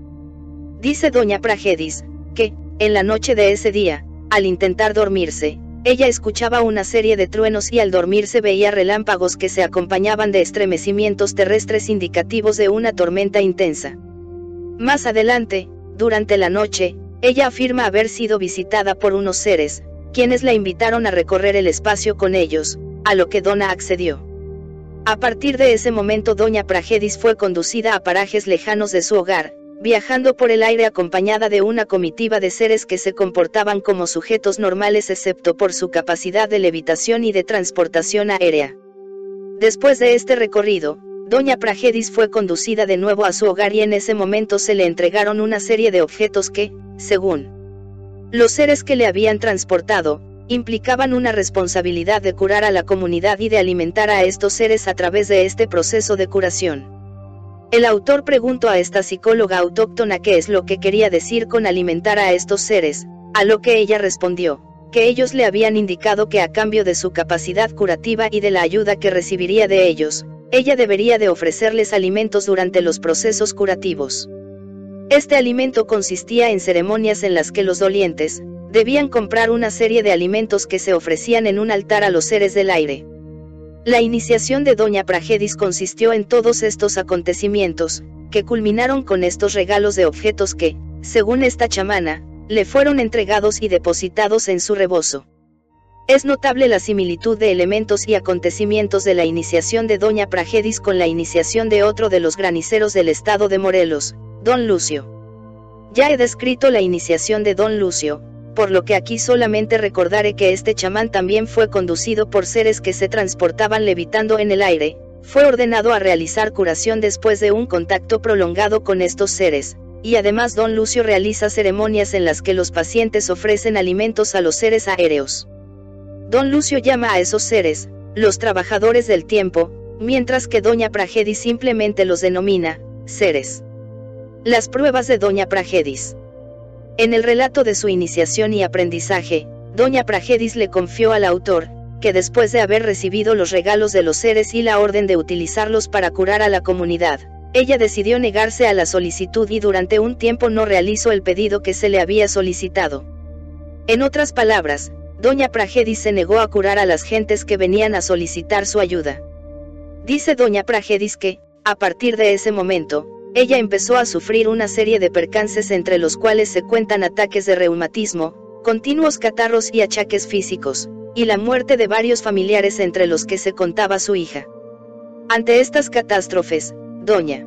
Dice doña Pragedis, que, en la noche de ese día, al intentar dormirse, ella escuchaba una serie de truenos y al dormirse veía relámpagos que se acompañaban de estremecimientos terrestres indicativos de una tormenta intensa. Más adelante, durante la noche, ella afirma haber sido visitada por unos seres, quienes la invitaron a recorrer el espacio con ellos, a lo que Donna accedió. A partir de ese momento Doña Pragedis fue conducida a parajes lejanos de su hogar, viajando por el aire acompañada de una comitiva de seres que se comportaban como sujetos normales excepto por su capacidad de levitación y de transportación aérea. Después de este recorrido, Doña Pragedis fue conducida de nuevo a su hogar y en ese momento se le entregaron una serie de objetos que, según los seres que le habían transportado, implicaban una responsabilidad de curar a la comunidad y de alimentar a estos seres a través de este proceso de curación. El autor preguntó a esta psicóloga autóctona qué es lo que quería decir con alimentar a estos seres, a lo que ella respondió, que ellos le habían indicado que a cambio de su capacidad curativa y de la ayuda que recibiría de ellos, ella debería de ofrecerles alimentos durante los procesos curativos. Este alimento consistía en ceremonias en las que los dolientes, debían comprar una serie de alimentos que se ofrecían en un altar a los seres del aire. La iniciación de Doña Pragedis consistió en todos estos acontecimientos, que culminaron con estos regalos de objetos que, según esta chamana, le fueron entregados y depositados en su rebozo. Es notable la similitud de elementos y acontecimientos de la iniciación de Doña Pragedis con la iniciación de otro de los graniceros del estado de Morelos, Don Lucio. Ya he descrito la iniciación de Don Lucio, por lo que aquí solamente recordaré que este chamán también fue conducido por seres que se transportaban levitando en el aire, fue ordenado a realizar curación después de un contacto prolongado con estos seres, y además don Lucio realiza ceremonias en las que los pacientes ofrecen alimentos a los seres aéreos. Don Lucio llama a esos seres, los trabajadores del tiempo, mientras que doña Pragedis simplemente los denomina, seres. Las pruebas de doña Pragedis. En el relato de su iniciación y aprendizaje, Doña Pragedis le confió al autor, que después de haber recibido los regalos de los seres y la orden de utilizarlos para curar a la comunidad, ella decidió negarse a la solicitud y durante un tiempo no realizó el pedido que se le había solicitado. En otras palabras, Doña Pragedis se negó a curar a las gentes que venían a solicitar su ayuda. Dice Doña Pragedis que, a partir de ese momento, ella empezó a sufrir una serie de percances entre los cuales se cuentan ataques de reumatismo, continuos catarros y achaques físicos, y la muerte de varios familiares entre los que se contaba su hija. Ante estas catástrofes, doña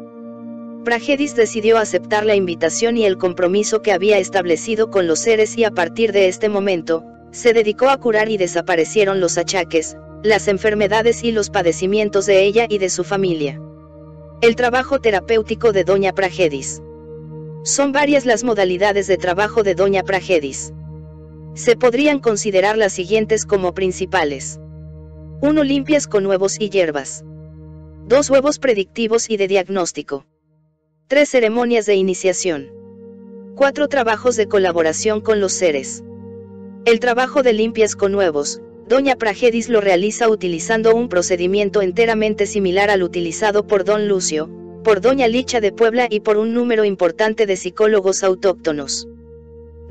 Pragedis decidió aceptar la invitación y el compromiso que había establecido con los seres y a partir de este momento, se dedicó a curar y desaparecieron los achaques, las enfermedades y los padecimientos de ella y de su familia. El trabajo terapéutico de Doña Pragedis. Son varias las modalidades de trabajo de Doña Pragedis. Se podrían considerar las siguientes como principales. 1. Limpias con huevos y hierbas. 2. Huevos predictivos y de diagnóstico. 3. Ceremonias de iniciación. 4. Trabajos de colaboración con los seres. El trabajo de limpias con huevos, Doña Pragedis lo realiza utilizando un procedimiento enteramente similar al utilizado por Don Lucio, por Doña Licha de Puebla y por un número importante de psicólogos autóctonos.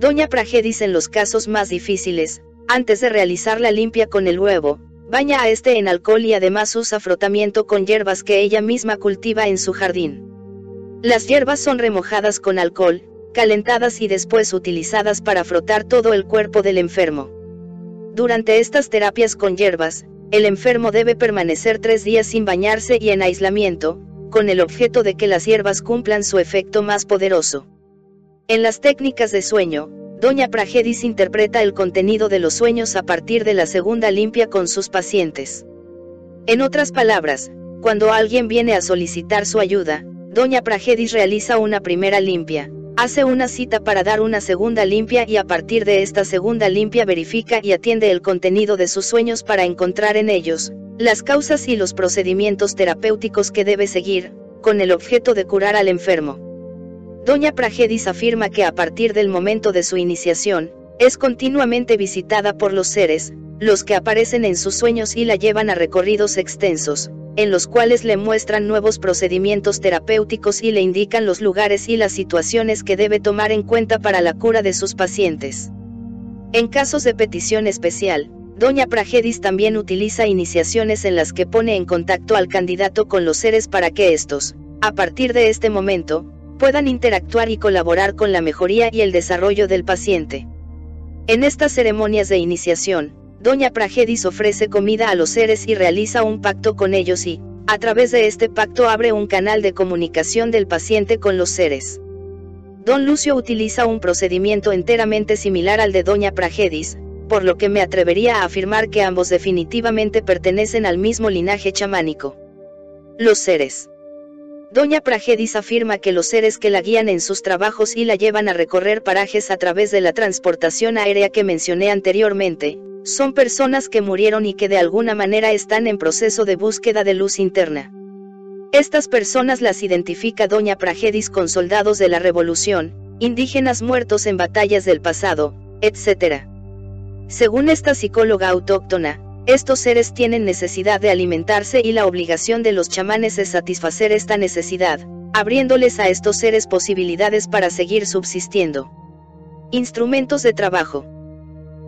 Doña Pragedis en los casos más difíciles, antes de realizar la limpia con el huevo, baña a este en alcohol y además usa frotamiento con hierbas que ella misma cultiva en su jardín. Las hierbas son remojadas con alcohol, calentadas y después utilizadas para frotar todo el cuerpo del enfermo. Durante estas terapias con hierbas, el enfermo debe permanecer tres días sin bañarse y en aislamiento, con el objeto de que las hierbas cumplan su efecto más poderoso. En las técnicas de sueño, Doña Pragedis interpreta el contenido de los sueños a partir de la segunda limpia con sus pacientes. En otras palabras, cuando alguien viene a solicitar su ayuda, Doña Pragedis realiza una primera limpia, Hace una cita para dar una segunda limpia y a partir de esta segunda limpia verifica y atiende el contenido de sus sueños para encontrar en ellos, las causas y los procedimientos terapéuticos que debe seguir, con el objeto de curar al enfermo. Doña Pragedis afirma que a partir del momento de su iniciación, es continuamente visitada por los seres, los que aparecen en sus sueños y la llevan a recorridos extensos, en los cuales le muestran nuevos procedimientos terapéuticos y le indican los lugares y las situaciones que debe tomar en cuenta para la cura de sus pacientes. En casos de petición especial, Doña Pragedis también utiliza iniciaciones en las que pone en contacto al candidato con los seres para que estos, a partir de este momento, puedan interactuar y colaborar con la mejoría y el desarrollo del paciente. En estas ceremonias de iniciación, Doña Pragedis ofrece comida a los seres y realiza un pacto con ellos y, a través de este pacto abre un canal de comunicación del paciente con los seres. Don Lucio utiliza un procedimiento enteramente similar al de Doña Pragedis, por lo que me atrevería a afirmar que ambos definitivamente pertenecen al mismo linaje chamánico. Los seres. Doña Pragedis afirma que los seres que la guían en sus trabajos y la llevan a recorrer parajes a través de la transportación aérea que mencioné anteriormente, son personas que murieron y que de alguna manera están en proceso de búsqueda de luz interna. Estas personas las identifica Doña Pragedis con soldados de la revolución, indígenas muertos en batallas del pasado, etc. Según esta psicóloga autóctona, estos seres tienen necesidad de alimentarse y la obligación de los chamanes es satisfacer esta necesidad, abriéndoles a estos seres posibilidades para seguir subsistiendo. Instrumentos de trabajo.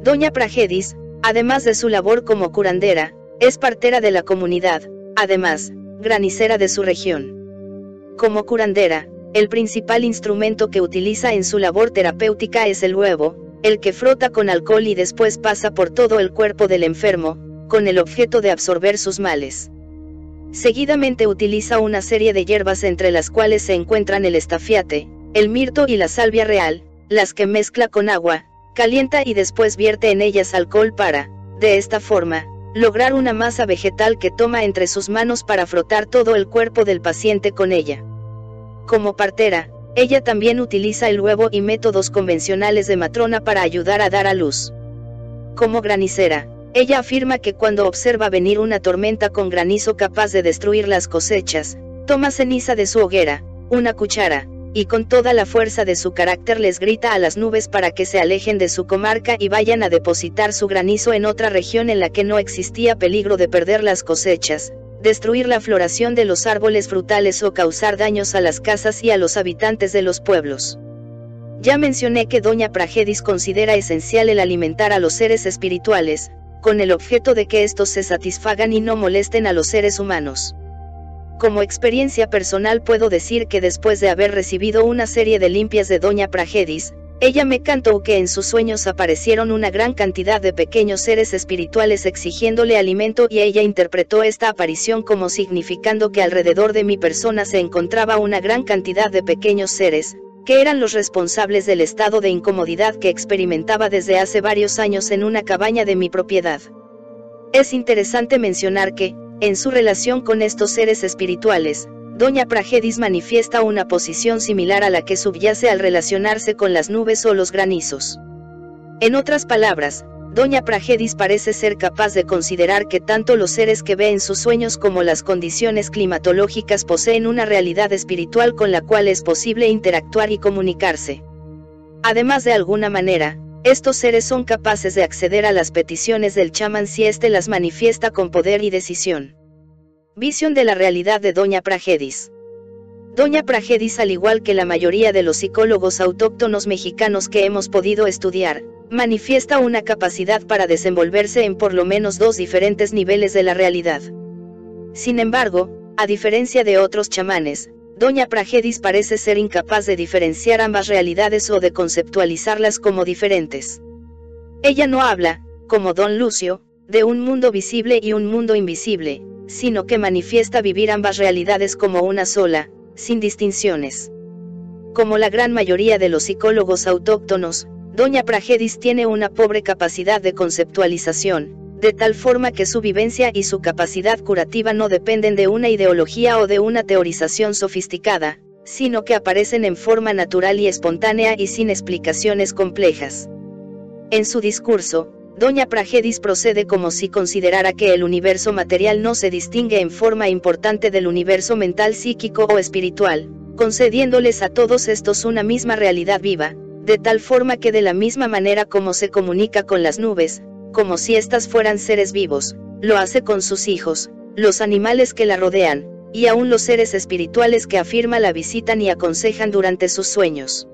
Doña Pragedis, además de su labor como curandera, es partera de la comunidad, además, granicera de su región. Como curandera, el principal instrumento que utiliza en su labor terapéutica es el huevo, el que frota con alcohol y después pasa por todo el cuerpo del enfermo, con el objeto de absorber sus males. Seguidamente utiliza una serie de hierbas entre las cuales se encuentran el estafiate, el mirto y la salvia real, las que mezcla con agua, calienta y después vierte en ellas alcohol para, de esta forma, lograr una masa vegetal que toma entre sus manos para frotar todo el cuerpo del paciente con ella. Como partera, ella también utiliza el huevo y métodos convencionales de matrona para ayudar a dar a luz. Como granicera, ella afirma que cuando observa venir una tormenta con granizo capaz de destruir las cosechas, toma ceniza de su hoguera, una cuchara, y con toda la fuerza de su carácter les grita a las nubes para que se alejen de su comarca y vayan a depositar su granizo en otra región en la que no existía peligro de perder las cosechas, destruir la floración de los árboles frutales o causar daños a las casas y a los habitantes de los pueblos. Ya mencioné que Doña Pragedis considera esencial el alimentar a los seres espirituales, con el objeto de que estos se satisfagan y no molesten a los seres humanos. Como experiencia personal puedo decir que después de haber recibido una serie de limpias de Doña Pragedis, ella me cantó que en sus sueños aparecieron una gran cantidad de pequeños seres espirituales exigiéndole alimento y ella interpretó esta aparición como significando que alrededor de mi persona se encontraba una gran cantidad de pequeños seres, que eran los responsables del estado de incomodidad que experimentaba desde hace varios años en una cabaña de mi propiedad. Es interesante mencionar que, en su relación con estos seres espirituales, Doña Pragedis manifiesta una posición similar a la que subyace al relacionarse con las nubes o los granizos. En otras palabras, Doña Pragedis parece ser capaz de considerar que tanto los seres que ve en sus sueños como las condiciones climatológicas poseen una realidad espiritual con la cual es posible interactuar y comunicarse. Además de alguna manera, estos seres son capaces de acceder a las peticiones del chamán si éste las manifiesta con poder y decisión. Visión de la realidad de Doña Pragedis. Doña Pragedis al igual que la mayoría de los psicólogos autóctonos mexicanos que hemos podido estudiar, manifiesta una capacidad para desenvolverse en por lo menos dos diferentes niveles de la realidad. Sin embargo, a diferencia de otros chamanes, Doña Pragedis parece ser incapaz de diferenciar ambas realidades o de conceptualizarlas como diferentes. Ella no habla, como Don Lucio, de un mundo visible y un mundo invisible, sino que manifiesta vivir ambas realidades como una sola, sin distinciones. Como la gran mayoría de los psicólogos autóctonos, Doña Pragedis tiene una pobre capacidad de conceptualización, de tal forma que su vivencia y su capacidad curativa no dependen de una ideología o de una teorización sofisticada, sino que aparecen en forma natural y espontánea y sin explicaciones complejas. En su discurso, Doña Pragedis procede como si considerara que el universo material no se distingue en forma importante del universo mental psíquico o espiritual, concediéndoles a todos estos una misma realidad viva, de tal forma que de la misma manera como se comunica con las nubes, como si éstas fueran seres vivos, lo hace con sus hijos, los animales que la rodean, y aún los seres espirituales que afirma la visitan y aconsejan durante sus sueños.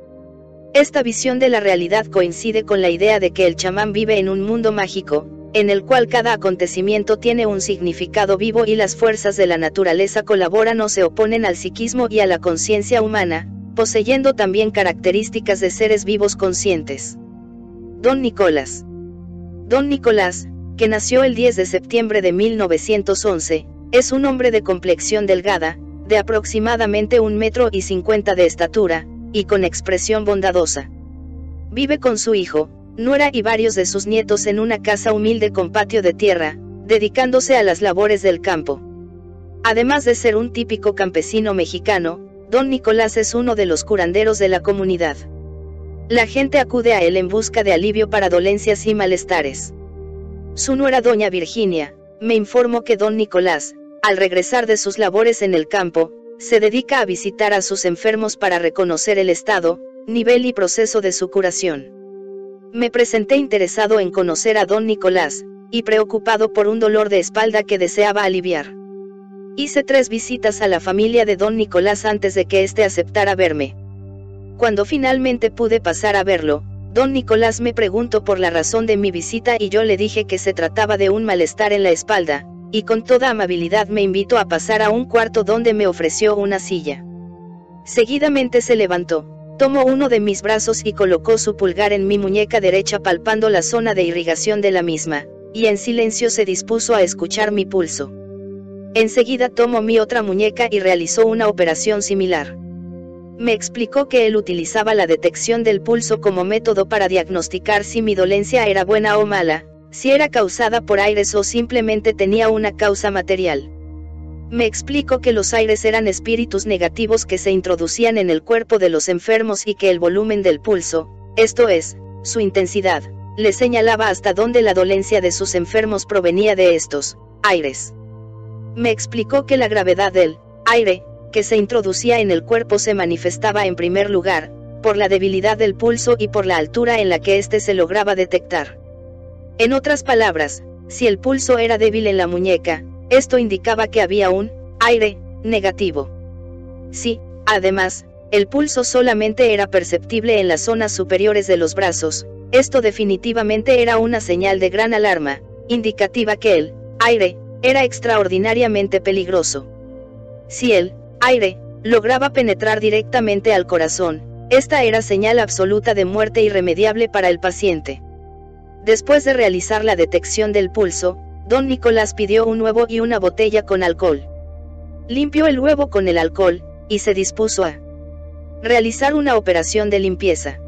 Esta visión de la realidad coincide con la idea de que el chamán vive en un mundo mágico, en el cual cada acontecimiento tiene un significado vivo y las fuerzas de la naturaleza colaboran o se oponen al psiquismo y a la conciencia humana, poseyendo también características de seres vivos conscientes. Don Nicolás. Don Nicolás, que nació el 10 de septiembre de 1911, es un hombre de complexión delgada, de aproximadamente un metro y cincuenta de estatura, y con expresión bondadosa. Vive con su hijo, nuera y varios de sus nietos en una casa humilde con patio de tierra, dedicándose a las labores del campo. Además de ser un típico campesino mexicano, don Nicolás es uno de los curanderos de la comunidad. La gente acude a él en busca de alivio para dolencias y malestares. Su nuera doña Virginia, me informó que don Nicolás, al regresar de sus labores en el campo, se dedica a visitar a sus enfermos para reconocer el estado, nivel y proceso de su curación. Me presenté interesado en conocer a don Nicolás, y preocupado por un dolor de espalda que deseaba aliviar. Hice tres visitas a la familia de don Nicolás antes de que éste aceptara verme. Cuando finalmente pude pasar a verlo, Don Nicolás me preguntó por la razón de mi visita y yo le dije que se trataba de un malestar en la espalda, y con toda amabilidad me invitó a pasar a un cuarto donde me ofreció una silla. Seguidamente se levantó, tomó uno de mis brazos y colocó su pulgar en mi muñeca derecha palpando la zona de irrigación de la misma, y en silencio se dispuso a escuchar mi pulso. Enseguida tomó mi otra muñeca y realizó una operación similar. Me explicó que él utilizaba la detección del pulso como método para diagnosticar si mi dolencia era buena o mala, si era causada por aires o simplemente tenía una causa material. Me explicó que los aires eran espíritus negativos que se introducían en el cuerpo de los enfermos y que el volumen del pulso, esto es, su intensidad, le señalaba hasta dónde la dolencia de sus enfermos provenía de estos aires. Me explicó que la gravedad del aire que se introducía en el cuerpo se manifestaba en primer lugar, por la debilidad del pulso y por la altura en la que éste se lograba detectar. En otras palabras, si el pulso era débil en la muñeca, esto indicaba que había un aire negativo. Si, además, el pulso solamente era perceptible en las zonas superiores de los brazos, esto definitivamente era una señal de gran alarma, indicativa que el aire era extraordinariamente peligroso. Si el aire, lograba penetrar directamente al corazón, esta era señal absoluta de muerte irremediable para el paciente. Después de realizar la detección del pulso, don Nicolás pidió un huevo y una botella con alcohol. Limpió el huevo con el alcohol, y se dispuso a realizar una operación de limpieza.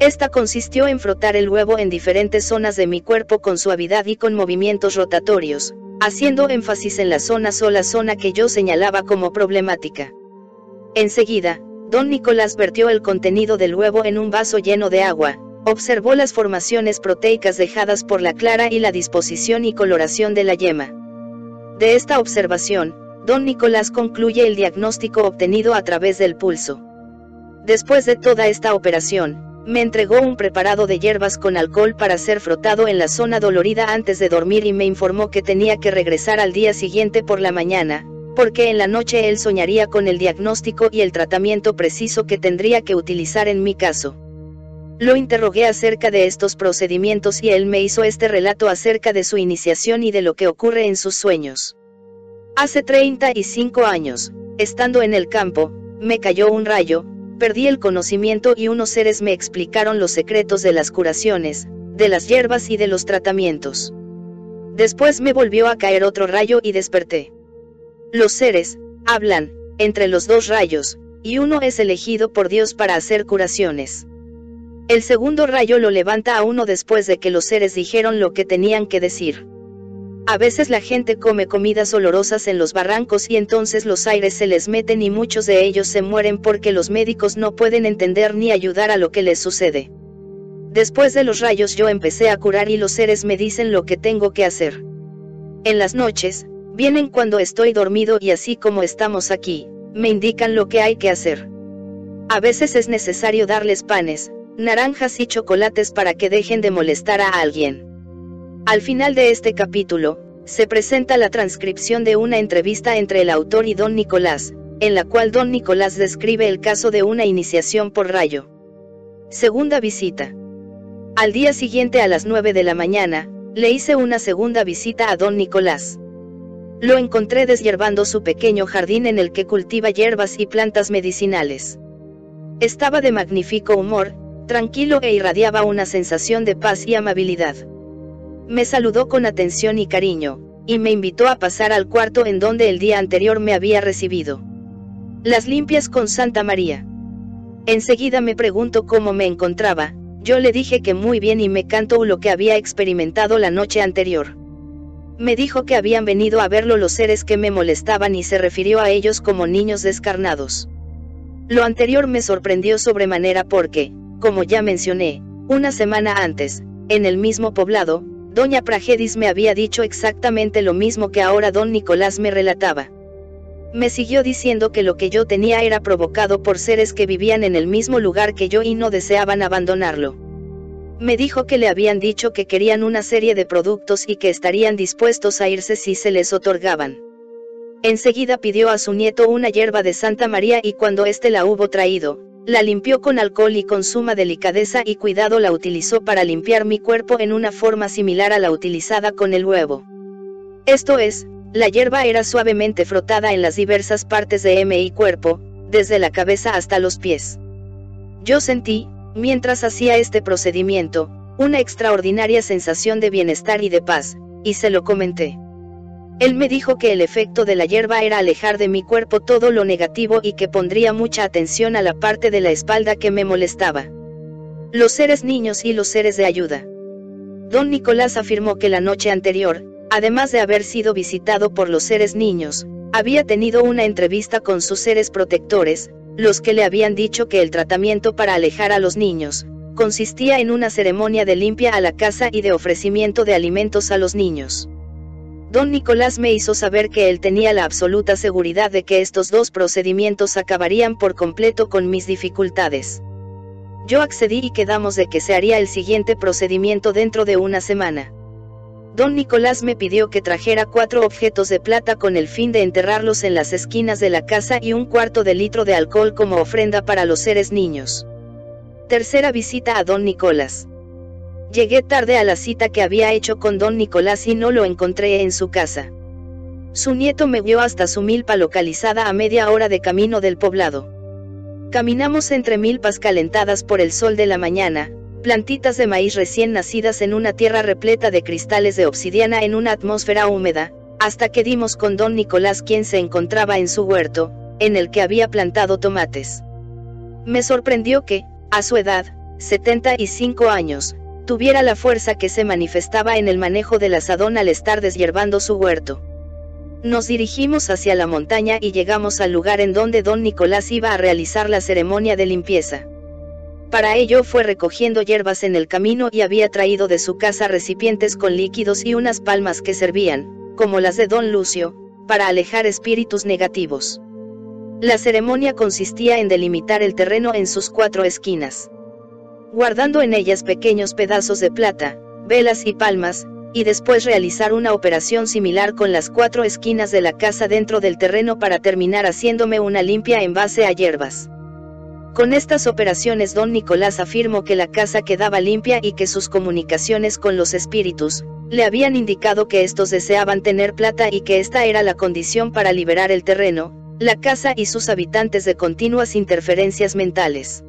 Esta consistió en frotar el huevo en diferentes zonas de mi cuerpo con suavidad y con movimientos rotatorios, haciendo énfasis en la zona sola zona que yo señalaba como problemática. Enseguida, don Nicolás vertió el contenido del huevo en un vaso lleno de agua, observó las formaciones proteicas dejadas por la clara y la disposición y coloración de la yema. De esta observación, don Nicolás concluye el diagnóstico obtenido a través del pulso. Después de toda esta operación, me entregó un preparado de hierbas con alcohol para ser frotado en la zona dolorida antes de dormir y me informó que tenía que regresar al día siguiente por la mañana, porque en la noche él soñaría con el diagnóstico y el tratamiento preciso que tendría que utilizar en mi caso. Lo interrogué acerca de estos procedimientos y él me hizo este relato acerca de su iniciación y de lo que ocurre en sus sueños. Hace 35 años, estando en el campo, me cayó un rayo, Perdí el conocimiento y unos seres me explicaron los secretos de las curaciones, de las hierbas y de los tratamientos. Después me volvió a caer otro rayo y desperté. Los seres, hablan, entre los dos rayos, y uno es elegido por Dios para hacer curaciones. El segundo rayo lo levanta a uno después de que los seres dijeron lo que tenían que decir. A veces la gente come comidas olorosas en los barrancos y entonces los aires se les meten y muchos de ellos se mueren porque los médicos no pueden entender ni ayudar a lo que les sucede. Después de los rayos yo empecé a curar y los seres me dicen lo que tengo que hacer. En las noches, vienen cuando estoy dormido y así como estamos aquí, me indican lo que hay que hacer. A veces es necesario darles panes, naranjas y chocolates para que dejen de molestar a alguien. Al final de este capítulo, se presenta la transcripción de una entrevista entre el autor y don Nicolás, en la cual don Nicolás describe el caso de una iniciación por rayo. Segunda visita. Al día siguiente a las 9 de la mañana, le hice una segunda visita a don Nicolás. Lo encontré deshiervando su pequeño jardín en el que cultiva hierbas y plantas medicinales. Estaba de magnífico humor, tranquilo e irradiaba una sensación de paz y amabilidad. Me saludó con atención y cariño, y me invitó a pasar al cuarto en donde el día anterior me había recibido. Las limpias con Santa María. Enseguida me preguntó cómo me encontraba, yo le dije que muy bien y me cantó lo que había experimentado la noche anterior. Me dijo que habían venido a verlo los seres que me molestaban y se refirió a ellos como niños descarnados. Lo anterior me sorprendió sobremanera porque, como ya mencioné, una semana antes, en el mismo poblado, Doña Pragedis me había dicho exactamente lo mismo que ahora don Nicolás me relataba. Me siguió diciendo que lo que yo tenía era provocado por seres que vivían en el mismo lugar que yo y no deseaban abandonarlo. Me dijo que le habían dicho que querían una serie de productos y que estarían dispuestos a irse si se les otorgaban. Enseguida pidió a su nieto una hierba de Santa María y cuando éste la hubo traído, la limpió con alcohol y con suma delicadeza y cuidado la utilizó para limpiar mi cuerpo en una forma similar a la utilizada con el huevo. Esto es, la hierba era suavemente frotada en las diversas partes de mi cuerpo, desde la cabeza hasta los pies. Yo sentí, mientras hacía este procedimiento, una extraordinaria sensación de bienestar y de paz, y se lo comenté. Él me dijo que el efecto de la hierba era alejar de mi cuerpo todo lo negativo y que pondría mucha atención a la parte de la espalda que me molestaba. Los seres niños y los seres de ayuda. Don Nicolás afirmó que la noche anterior, además de haber sido visitado por los seres niños, había tenido una entrevista con sus seres protectores, los que le habían dicho que el tratamiento para alejar a los niños, consistía en una ceremonia de limpia a la casa y de ofrecimiento de alimentos a los niños. Don Nicolás me hizo saber que él tenía la absoluta seguridad de que estos dos procedimientos acabarían por completo con mis dificultades. Yo accedí y quedamos de que se haría el siguiente procedimiento dentro de una semana. Don Nicolás me pidió que trajera cuatro objetos de plata con el fin de enterrarlos en las esquinas de la casa y un cuarto de litro de alcohol como ofrenda para los seres niños. Tercera visita a Don Nicolás. Llegué tarde a la cita que había hecho con don Nicolás y no lo encontré en su casa. Su nieto me vio hasta su milpa localizada a media hora de camino del poblado. Caminamos entre milpas calentadas por el sol de la mañana, plantitas de maíz recién nacidas en una tierra repleta de cristales de obsidiana en una atmósfera húmeda, hasta que dimos con don Nicolás quien se encontraba en su huerto, en el que había plantado tomates. Me sorprendió que, a su edad, 75 años, tuviera la fuerza que se manifestaba en el manejo del asadón al estar deshiervando su huerto. Nos dirigimos hacia la montaña y llegamos al lugar en donde don Nicolás iba a realizar la ceremonia de limpieza. Para ello fue recogiendo hierbas en el camino y había traído de su casa recipientes con líquidos y unas palmas que servían, como las de don Lucio, para alejar espíritus negativos. La ceremonia consistía en delimitar el terreno en sus cuatro esquinas guardando en ellas pequeños pedazos de plata, velas y palmas, y después realizar una operación similar con las cuatro esquinas de la casa dentro del terreno para terminar haciéndome una limpia en base a hierbas. Con estas operaciones don Nicolás afirmó que la casa quedaba limpia y que sus comunicaciones con los espíritus, le habían indicado que estos deseaban tener plata y que esta era la condición para liberar el terreno, la casa y sus habitantes de continuas interferencias mentales.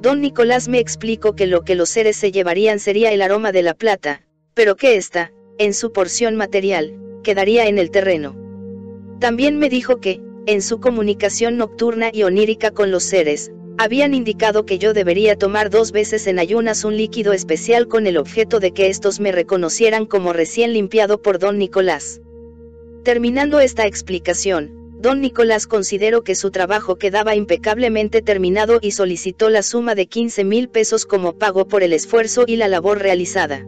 Don Nicolás me explicó que lo que los seres se llevarían sería el aroma de la plata, pero que ésta, en su porción material, quedaría en el terreno. También me dijo que, en su comunicación nocturna y onírica con los seres, habían indicado que yo debería tomar dos veces en ayunas un líquido especial con el objeto de que estos me reconocieran como recién limpiado por don Nicolás. Terminando esta explicación, don Nicolás consideró que su trabajo quedaba impecablemente terminado y solicitó la suma de 15 mil pesos como pago por el esfuerzo y la labor realizada.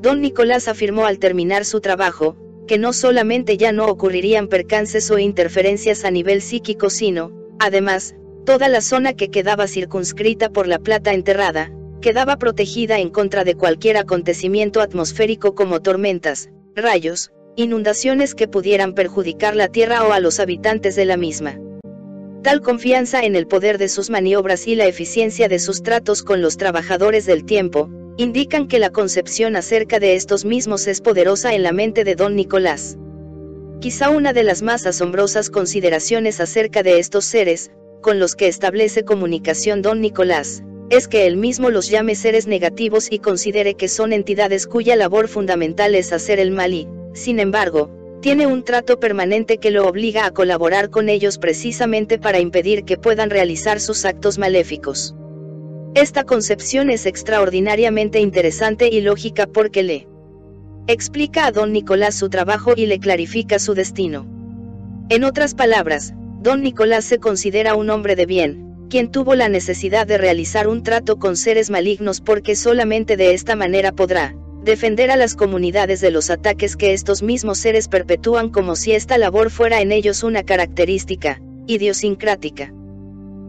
Don Nicolás afirmó al terminar su trabajo, que no solamente ya no ocurrirían percances o interferencias a nivel psíquico sino, además, Toda la zona que quedaba circunscrita por la plata enterrada, quedaba protegida en contra de cualquier acontecimiento atmosférico como tormentas, rayos, inundaciones que pudieran perjudicar la tierra o a los habitantes de la misma. Tal confianza en el poder de sus maniobras y la eficiencia de sus tratos con los trabajadores del tiempo, indican que la concepción acerca de estos mismos es poderosa en la mente de don Nicolás. Quizá una de las más asombrosas consideraciones acerca de estos seres, con los que establece comunicación don Nicolás, es que él mismo los llame seres negativos y considere que son entidades cuya labor fundamental es hacer el mal y, sin embargo, tiene un trato permanente que lo obliga a colaborar con ellos precisamente para impedir que puedan realizar sus actos maléficos. Esta concepción es extraordinariamente interesante y lógica porque le explica a don Nicolás su trabajo y le clarifica su destino. En otras palabras, Don Nicolás se considera un hombre de bien, quien tuvo la necesidad de realizar un trato con seres malignos porque solamente de esta manera podrá defender a las comunidades de los ataques que estos mismos seres perpetúan como si esta labor fuera en ellos una característica idiosincrática.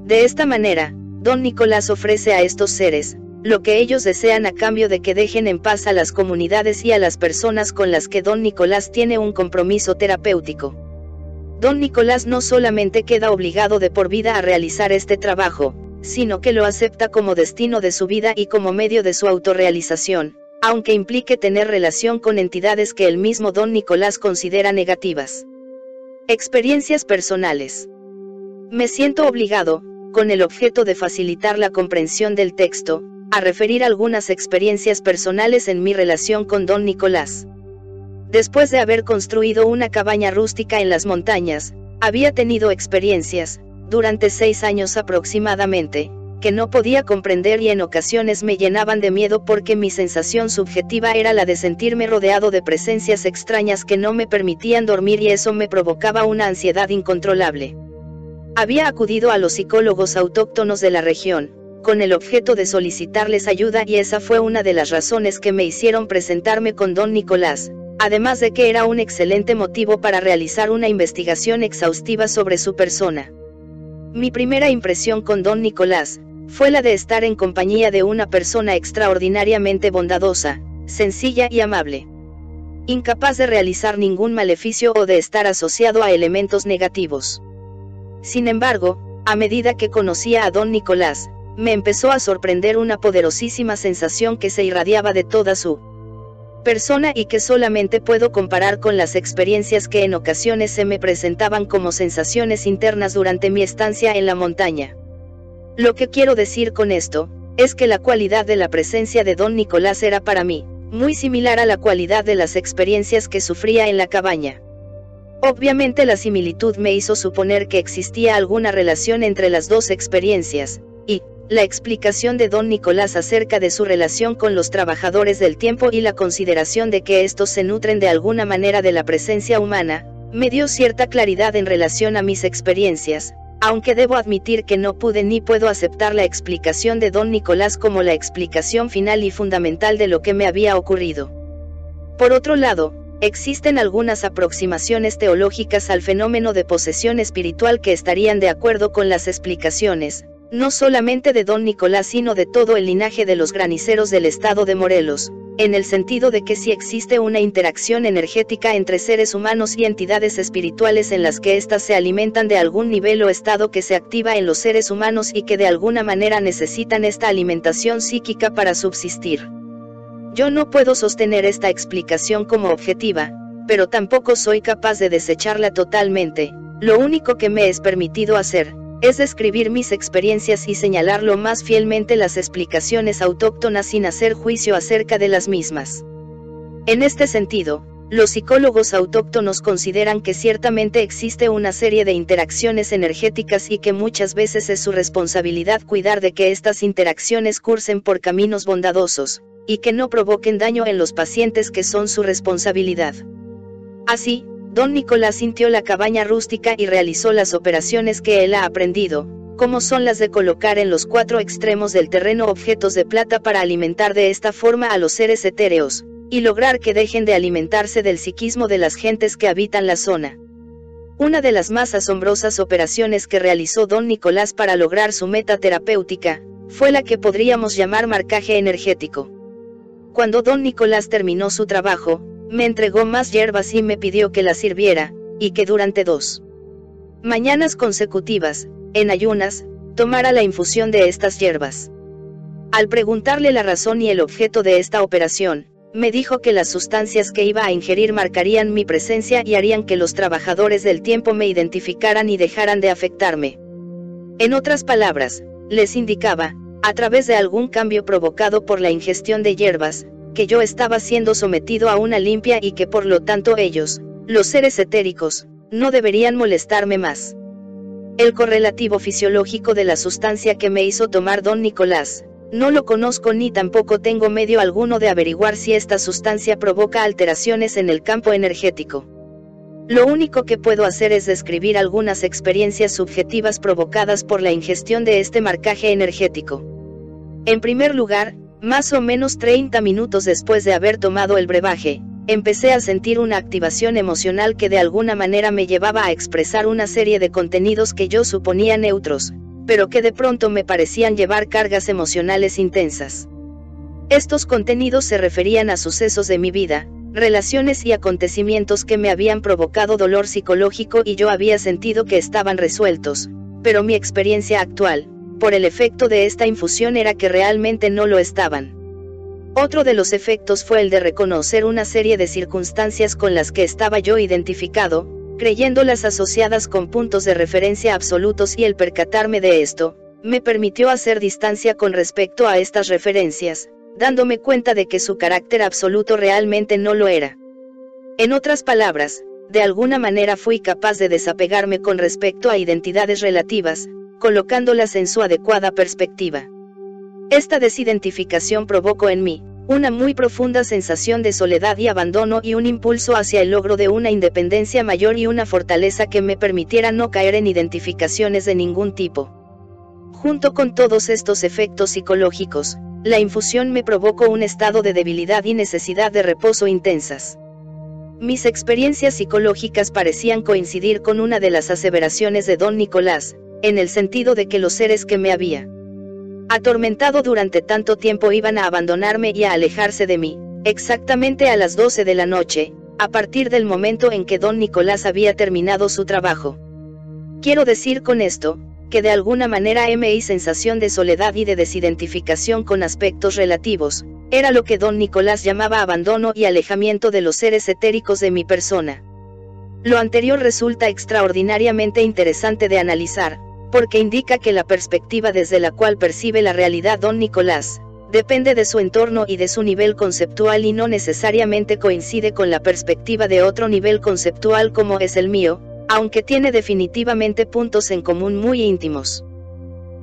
De esta manera, don Nicolás ofrece a estos seres, lo que ellos desean a cambio de que dejen en paz a las comunidades y a las personas con las que don Nicolás tiene un compromiso terapéutico. Don Nicolás no solamente queda obligado de por vida a realizar este trabajo, sino que lo acepta como destino de su vida y como medio de su autorrealización, aunque implique tener relación con entidades que el mismo don Nicolás considera negativas. Experiencias personales. Me siento obligado, con el objeto de facilitar la comprensión del texto, a referir algunas experiencias personales en mi relación con don Nicolás. Después de haber construido una cabaña rústica en las montañas, había tenido experiencias, durante seis años aproximadamente, que no podía comprender y en ocasiones me llenaban de miedo porque mi sensación subjetiva era la de sentirme rodeado de presencias extrañas que no me permitían dormir y eso me provocaba una ansiedad incontrolable. Había acudido a los psicólogos autóctonos de la región, con el objeto de solicitarles ayuda y esa fue una de las razones que me hicieron presentarme con don Nicolás, además de que era un excelente motivo para realizar una investigación exhaustiva sobre su persona. Mi primera impresión con don Nicolás, fue la de estar en compañía de una persona extraordinariamente bondadosa, sencilla y amable. Incapaz de realizar ningún maleficio o de estar asociado a elementos negativos. Sin embargo, a medida que conocía a don Nicolás, me empezó a sorprender una poderosísima sensación que se irradiaba de toda su persona y que solamente puedo comparar con las experiencias que en ocasiones se me presentaban como sensaciones internas durante mi estancia en la montaña. Lo que quiero decir con esto, es que la cualidad de la presencia de don Nicolás era para mí, muy similar a la cualidad de las experiencias que sufría en la cabaña. Obviamente la similitud me hizo suponer que existía alguna relación entre las dos experiencias, la explicación de don Nicolás acerca de su relación con los trabajadores del tiempo y la consideración de que estos se nutren de alguna manera de la presencia humana, me dio cierta claridad en relación a mis experiencias, aunque debo admitir que no pude ni puedo aceptar la explicación de don Nicolás como la explicación final y fundamental de lo que me había ocurrido. Por otro lado, existen algunas aproximaciones teológicas al fenómeno de posesión espiritual que estarían de acuerdo con las explicaciones, no solamente de don Nicolás sino de todo el linaje de los graniceros del estado de Morelos, en el sentido de que si existe una interacción energética entre seres humanos y entidades espirituales en las que éstas se alimentan de algún nivel o estado que se activa en los seres humanos y que de alguna manera necesitan esta alimentación psíquica para subsistir. Yo no puedo sostener esta explicación como objetiva, pero tampoco soy capaz de desecharla totalmente, lo único que me es permitido hacer, es describir mis experiencias y señalar lo más fielmente las explicaciones autóctonas sin hacer juicio acerca de las mismas. En este sentido, los psicólogos autóctonos consideran que ciertamente existe una serie de interacciones energéticas y que muchas veces es su responsabilidad cuidar de que estas interacciones cursen por caminos bondadosos, y que no provoquen daño en los pacientes que son su responsabilidad. Así, don Nicolás sintió la cabaña rústica y realizó las operaciones que él ha aprendido, como son las de colocar en los cuatro extremos del terreno objetos de plata para alimentar de esta forma a los seres etéreos, y lograr que dejen de alimentarse del psiquismo de las gentes que habitan la zona. Una de las más asombrosas operaciones que realizó don Nicolás para lograr su meta terapéutica, fue la que podríamos llamar marcaje energético. Cuando don Nicolás terminó su trabajo, me entregó más hierbas y me pidió que las sirviera, y que durante dos mañanas consecutivas, en ayunas, tomara la infusión de estas hierbas. Al preguntarle la razón y el objeto de esta operación, me dijo que las sustancias que iba a ingerir marcarían mi presencia y harían que los trabajadores del tiempo me identificaran y dejaran de afectarme. En otras palabras, les indicaba, a través de algún cambio provocado por la ingestión de hierbas, que yo estaba siendo sometido a una limpia y que por lo tanto ellos, los seres etéricos, no deberían molestarme más. El correlativo fisiológico de la sustancia que me hizo tomar don Nicolás, no lo conozco ni tampoco tengo medio alguno de averiguar si esta sustancia provoca alteraciones en el campo energético. Lo único que puedo hacer es describir algunas experiencias subjetivas provocadas por la ingestión de este marcaje energético. En primer lugar, más o menos 30 minutos después de haber tomado el brebaje, empecé a sentir una activación emocional que de alguna manera me llevaba a expresar una serie de contenidos que yo suponía neutros, pero que de pronto me parecían llevar cargas emocionales intensas. Estos contenidos se referían a sucesos de mi vida, relaciones y acontecimientos que me habían provocado dolor psicológico y yo había sentido que estaban resueltos, pero mi experiencia actual, por el efecto de esta infusión era que realmente no lo estaban. Otro de los efectos fue el de reconocer una serie de circunstancias con las que estaba yo identificado, creyéndolas asociadas con puntos de referencia absolutos y el percatarme de esto, me permitió hacer distancia con respecto a estas referencias, dándome cuenta de que su carácter absoluto realmente no lo era. En otras palabras, de alguna manera fui capaz de desapegarme con respecto a identidades relativas, colocándolas en su adecuada perspectiva. Esta desidentificación provocó en mí, una muy profunda sensación de soledad y abandono y un impulso hacia el logro de una independencia mayor y una fortaleza que me permitiera no caer en identificaciones de ningún tipo. Junto con todos estos efectos psicológicos, la infusión me provocó un estado de debilidad y necesidad de reposo intensas. Mis experiencias psicológicas parecían coincidir con una de las aseveraciones de don Nicolás, en el sentido de que los seres que me había atormentado durante tanto tiempo iban a abandonarme y a alejarse de mí, exactamente a las 12 de la noche, a partir del momento en que don Nicolás había terminado su trabajo. Quiero decir con esto, que de alguna manera mi sensación de soledad y de desidentificación con aspectos relativos, era lo que don Nicolás llamaba abandono y alejamiento de los seres etéricos de mi persona. Lo anterior resulta extraordinariamente interesante de analizar, porque indica que la perspectiva desde la cual percibe la realidad don Nicolás, depende de su entorno y de su nivel conceptual y no necesariamente coincide con la perspectiva de otro nivel conceptual como es el mío, aunque tiene definitivamente puntos en común muy íntimos.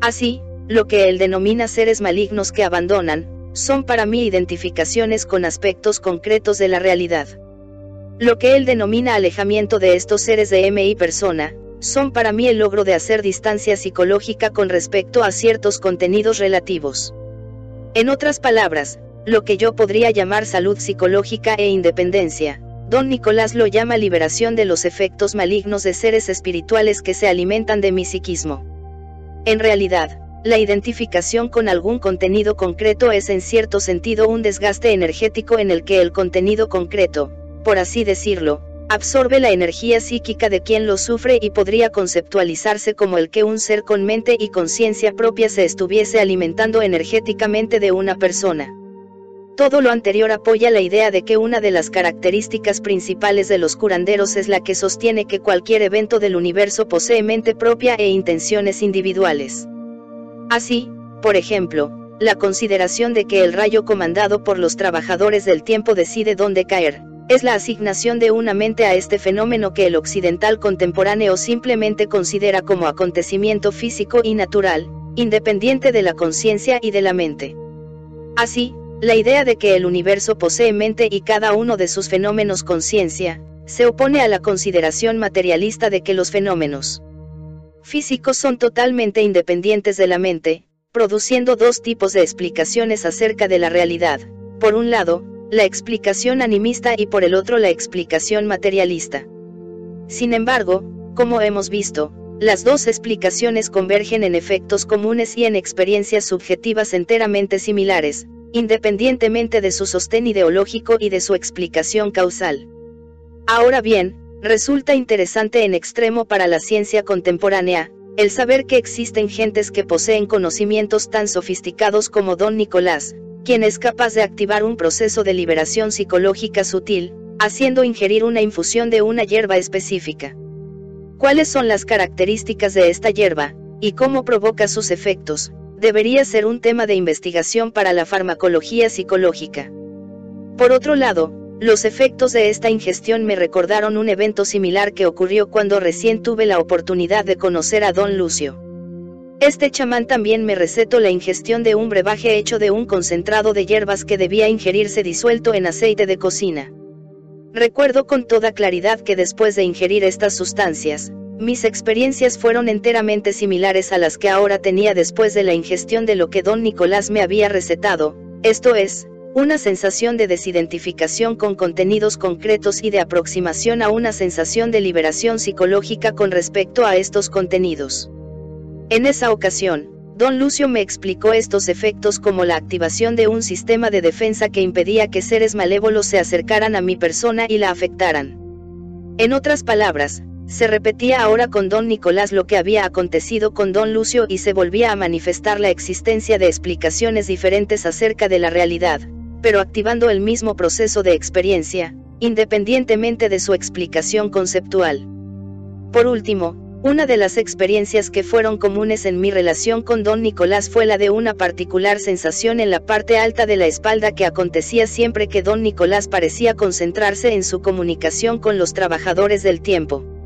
Así, lo que él denomina seres malignos que abandonan, son para mí identificaciones con aspectos concretos de la realidad. Lo que él denomina alejamiento de estos seres de MI persona, son para mí el logro de hacer distancia psicológica con respecto a ciertos contenidos relativos. En otras palabras, lo que yo podría llamar salud psicológica e independencia, don Nicolás lo llama liberación de los efectos malignos de seres espirituales que se alimentan de mi psiquismo. En realidad, la identificación con algún contenido concreto es en cierto sentido un desgaste energético en el que el contenido concreto, por así decirlo, absorbe la energía psíquica de quien lo sufre y podría conceptualizarse como el que un ser con mente y conciencia propia se estuviese alimentando energéticamente de una persona. Todo lo anterior apoya la idea de que una de las características principales de los curanderos es la que sostiene que cualquier evento del universo posee mente propia e intenciones individuales. Así, por ejemplo, la consideración de que el rayo comandado por los trabajadores del tiempo decide dónde caer, es la asignación de una mente a este fenómeno que el occidental contemporáneo simplemente considera como acontecimiento físico y natural, independiente de la conciencia y de la mente. Así, la idea de que el universo posee mente y cada uno de sus fenómenos conciencia, se opone a la consideración materialista de que los fenómenos físicos son totalmente independientes de la mente, produciendo dos tipos de explicaciones acerca de la realidad. Por un lado, la explicación animista y por el otro la explicación materialista. Sin embargo, como hemos visto, las dos explicaciones convergen en efectos comunes y en experiencias subjetivas enteramente similares, independientemente de su sostén ideológico y de su explicación causal. Ahora bien, resulta interesante en extremo para la ciencia contemporánea, el saber que existen gentes que poseen conocimientos tan sofisticados como Don Nicolás, quien es capaz de activar un proceso de liberación psicológica sutil, haciendo ingerir una infusión de una hierba específica. ¿Cuáles son las características de esta hierba, y cómo provoca sus efectos? Debería ser un tema de investigación para la farmacología psicológica. Por otro lado, los efectos de esta ingestión me recordaron un evento similar que ocurrió cuando recién tuve la oportunidad de conocer a don Lucio. Este chamán también me recetó la ingestión de un brebaje hecho de un concentrado de hierbas que debía ingerirse disuelto en aceite de cocina. Recuerdo con toda claridad que después de ingerir estas sustancias, mis experiencias fueron enteramente similares a las que ahora tenía después de la ingestión de lo que don Nicolás me había recetado, esto es, una sensación de desidentificación con contenidos concretos y de aproximación a una sensación de liberación psicológica con respecto a estos contenidos. En esa ocasión, don Lucio me explicó estos efectos como la activación de un sistema de defensa que impedía que seres malévolos se acercaran a mi persona y la afectaran. En otras palabras, se repetía ahora con don Nicolás lo que había acontecido con don Lucio y se volvía a manifestar la existencia de explicaciones diferentes acerca de la realidad, pero activando el mismo proceso de experiencia, independientemente de su explicación conceptual. Por último, una de las experiencias que fueron comunes en mi relación con don Nicolás fue la de una particular sensación en la parte alta de la espalda que acontecía siempre que don Nicolás parecía concentrarse en su comunicación con los trabajadores del tiempo.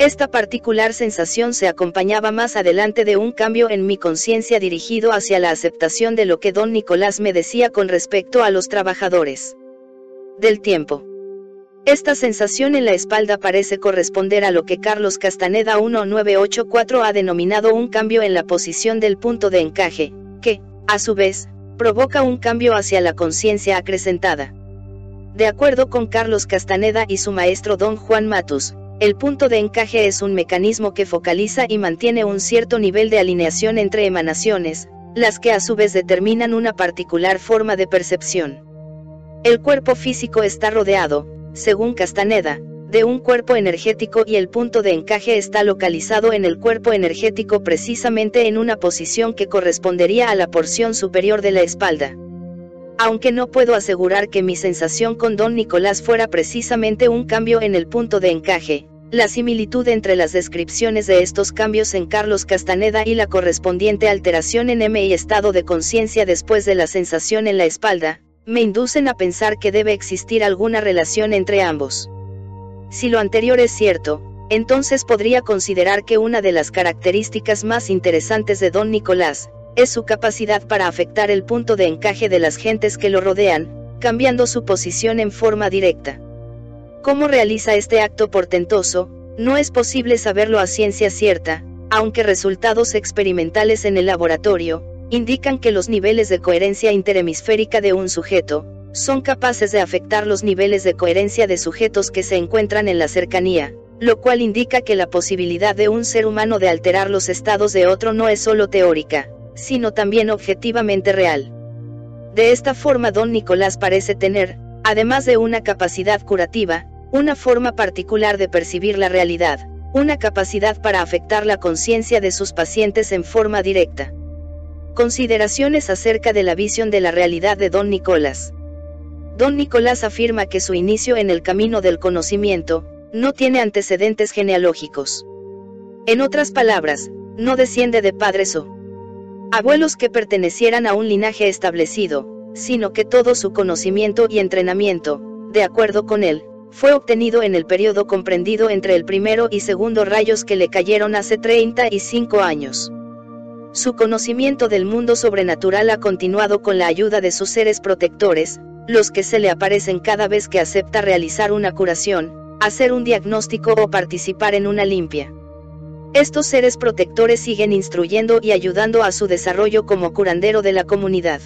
Esta particular sensación se acompañaba más adelante de un cambio en mi conciencia dirigido hacia la aceptación de lo que don Nicolás me decía con respecto a los trabajadores del tiempo. Esta sensación en la espalda parece corresponder a lo que Carlos Castaneda 1984 ha denominado un cambio en la posición del punto de encaje, que, a su vez, provoca un cambio hacia la conciencia acrecentada. De acuerdo con Carlos Castaneda y su maestro don Juan Matus, el punto de encaje es un mecanismo que focaliza y mantiene un cierto nivel de alineación entre emanaciones, las que a su vez determinan una particular forma de percepción. El cuerpo físico está rodeado, según Castaneda, de un cuerpo energético y el punto de encaje está localizado en el cuerpo energético precisamente en una posición que correspondería a la porción superior de la espalda. Aunque no puedo asegurar que mi sensación con don Nicolás fuera precisamente un cambio en el punto de encaje, la similitud entre las descripciones de estos cambios en Carlos Castaneda y la correspondiente alteración en M y estado de conciencia después de la sensación en la espalda, me inducen a pensar que debe existir alguna relación entre ambos. Si lo anterior es cierto, entonces podría considerar que una de las características más interesantes de Don Nicolás, es su capacidad para afectar el punto de encaje de las gentes que lo rodean, cambiando su posición en forma directa. ¿Cómo realiza este acto portentoso? No es posible saberlo a ciencia cierta, aunque resultados experimentales en el laboratorio, indican que los niveles de coherencia interhemisférica de un sujeto, son capaces de afectar los niveles de coherencia de sujetos que se encuentran en la cercanía, lo cual indica que la posibilidad de un ser humano de alterar los estados de otro no es solo teórica, sino también objetivamente real. De esta forma don Nicolás parece tener, además de una capacidad curativa, una forma particular de percibir la realidad, una capacidad para afectar la conciencia de sus pacientes en forma directa. Consideraciones acerca de la visión de la realidad de Don Nicolás. Don Nicolás afirma que su inicio en el camino del conocimiento, no tiene antecedentes genealógicos. En otras palabras, no desciende de padres o abuelos que pertenecieran a un linaje establecido, sino que todo su conocimiento y entrenamiento, de acuerdo con él, fue obtenido en el periodo comprendido entre el primero y segundo rayos que le cayeron hace 35 años. Su conocimiento del mundo sobrenatural ha continuado con la ayuda de sus seres protectores, los que se le aparecen cada vez que acepta realizar una curación, hacer un diagnóstico o participar en una limpia. Estos seres protectores siguen instruyendo y ayudando a su desarrollo como curandero de la comunidad.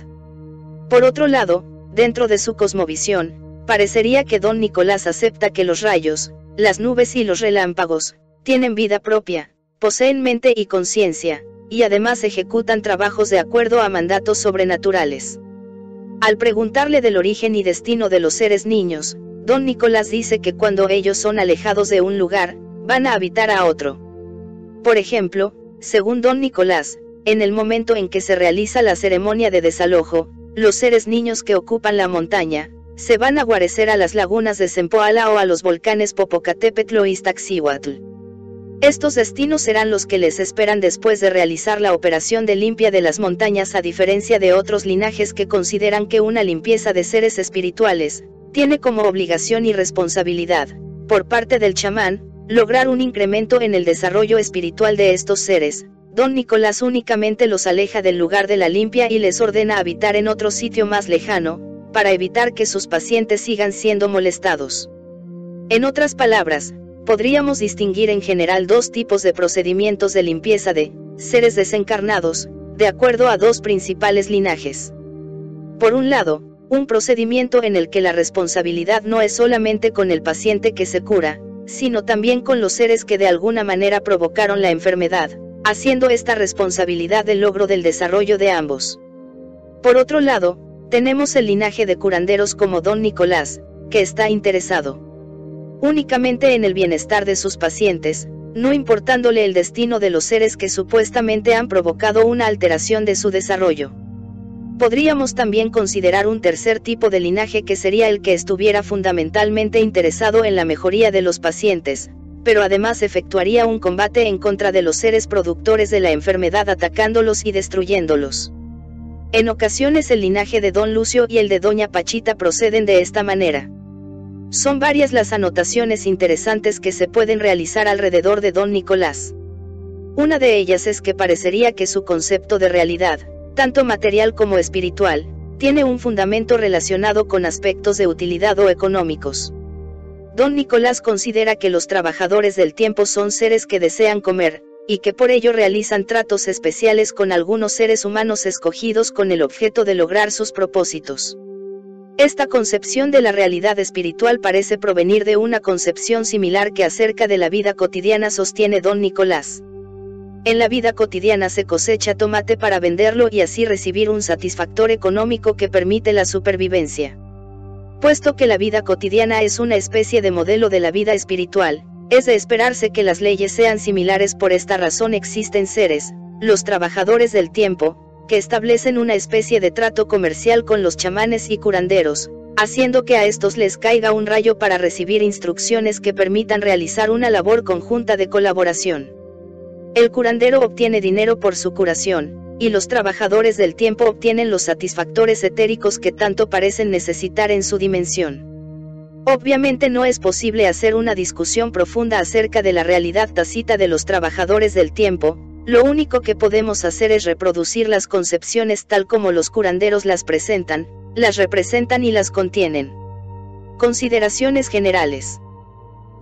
Por otro lado, dentro de su cosmovisión, parecería que don Nicolás acepta que los rayos, las nubes y los relámpagos, tienen vida propia, poseen mente y conciencia, y además ejecutan trabajos de acuerdo a mandatos sobrenaturales. Al preguntarle del origen y destino de los seres niños, don Nicolás dice que cuando ellos son alejados de un lugar, van a habitar a otro. Por ejemplo, según don Nicolás, en el momento en que se realiza la ceremonia de desalojo, los seres niños que ocupan la montaña, se van a guarecer a las lagunas de Sempoala o a los volcanes Popocatépetl o Iztaccíhuatl. Estos destinos serán los que les esperan después de realizar la operación de limpia de las montañas a diferencia de otros linajes que consideran que una limpieza de seres espirituales, tiene como obligación y responsabilidad, por parte del chamán, lograr un incremento en el desarrollo espiritual de estos seres. Don Nicolás únicamente los aleja del lugar de la limpia y les ordena habitar en otro sitio más lejano, para evitar que sus pacientes sigan siendo molestados. En otras palabras, podríamos distinguir en general dos tipos de procedimientos de limpieza de seres desencarnados, de acuerdo a dos principales linajes. Por un lado, un procedimiento en el que la responsabilidad no es solamente con el paciente que se cura, sino también con los seres que de alguna manera provocaron la enfermedad, haciendo esta responsabilidad del logro del desarrollo de ambos. Por otro lado, tenemos el linaje de curanderos como Don Nicolás, que está interesado únicamente en el bienestar de sus pacientes, no importándole el destino de los seres que supuestamente han provocado una alteración de su desarrollo. Podríamos también considerar un tercer tipo de linaje que sería el que estuviera fundamentalmente interesado en la mejoría de los pacientes, pero además efectuaría un combate en contra de los seres productores de la enfermedad atacándolos y destruyéndolos. En ocasiones el linaje de Don Lucio y el de Doña Pachita proceden de esta manera. Son varias las anotaciones interesantes que se pueden realizar alrededor de Don Nicolás. Una de ellas es que parecería que su concepto de realidad, tanto material como espiritual, tiene un fundamento relacionado con aspectos de utilidad o económicos. Don Nicolás considera que los trabajadores del tiempo son seres que desean comer, y que por ello realizan tratos especiales con algunos seres humanos escogidos con el objeto de lograr sus propósitos. Esta concepción de la realidad espiritual parece provenir de una concepción similar que acerca de la vida cotidiana sostiene don Nicolás. En la vida cotidiana se cosecha tomate para venderlo y así recibir un satisfactor económico que permite la supervivencia. Puesto que la vida cotidiana es una especie de modelo de la vida espiritual, es de esperarse que las leyes sean similares por esta razón existen seres, los trabajadores del tiempo, que establecen una especie de trato comercial con los chamanes y curanderos, haciendo que a estos les caiga un rayo para recibir instrucciones que permitan realizar una labor conjunta de colaboración. El curandero obtiene dinero por su curación, y los trabajadores del tiempo obtienen los satisfactores etéricos que tanto parecen necesitar en su dimensión. Obviamente no es posible hacer una discusión profunda acerca de la realidad tácita de los trabajadores del tiempo, lo único que podemos hacer es reproducir las concepciones tal como los curanderos las presentan, las representan y las contienen. Consideraciones generales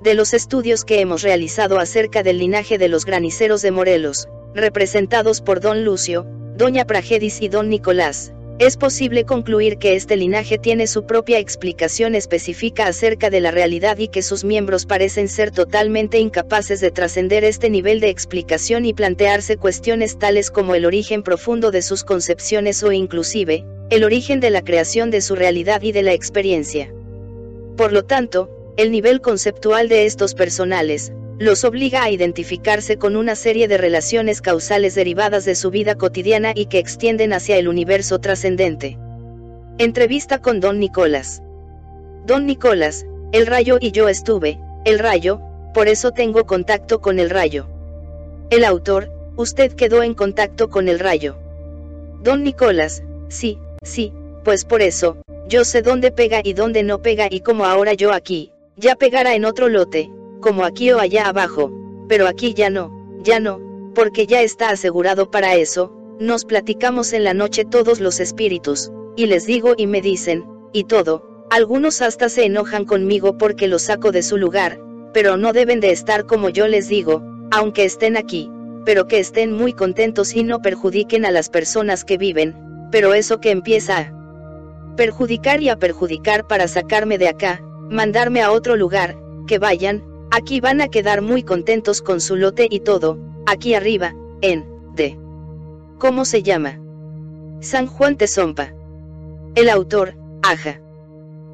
de los estudios que hemos realizado acerca del linaje de los graniceros de Morelos, representados por don Lucio, doña Pragedis y don Nicolás, es posible concluir que este linaje tiene su propia explicación específica acerca de la realidad y que sus miembros parecen ser totalmente incapaces de trascender este nivel de explicación y plantearse cuestiones tales como el origen profundo de sus concepciones o inclusive, el origen de la creación de su realidad y de la experiencia. Por lo tanto, el nivel conceptual de estos personales, los obliga a identificarse con una serie de relaciones causales derivadas de su vida cotidiana y que extienden hacia el universo trascendente. Entrevista con Don Nicolás. Don Nicolás, el rayo y yo estuve, el rayo, por eso tengo contacto con el rayo. El autor, usted quedó en contacto con el rayo. Don Nicolás, sí, sí, pues por eso, Yo sé dónde pega y dónde no pega y como ahora yo aquí, ya pegará en otro lote, como aquí o allá abajo, pero aquí ya no, ya no, porque ya está asegurado para eso, nos platicamos en la noche todos los espíritus, y les digo y me dicen, y todo, algunos hasta se enojan conmigo porque los saco de su lugar, pero no deben de estar como yo les digo, aunque estén aquí, pero que estén muy contentos y no perjudiquen a las personas que viven, pero eso que empieza a perjudicar y a perjudicar para sacarme de acá, mandarme a otro lugar, que vayan, aquí van a quedar muy contentos con su lote y todo, aquí arriba, en, de. ¿Cómo se llama? San Juan Tezompa. El autor, Aja.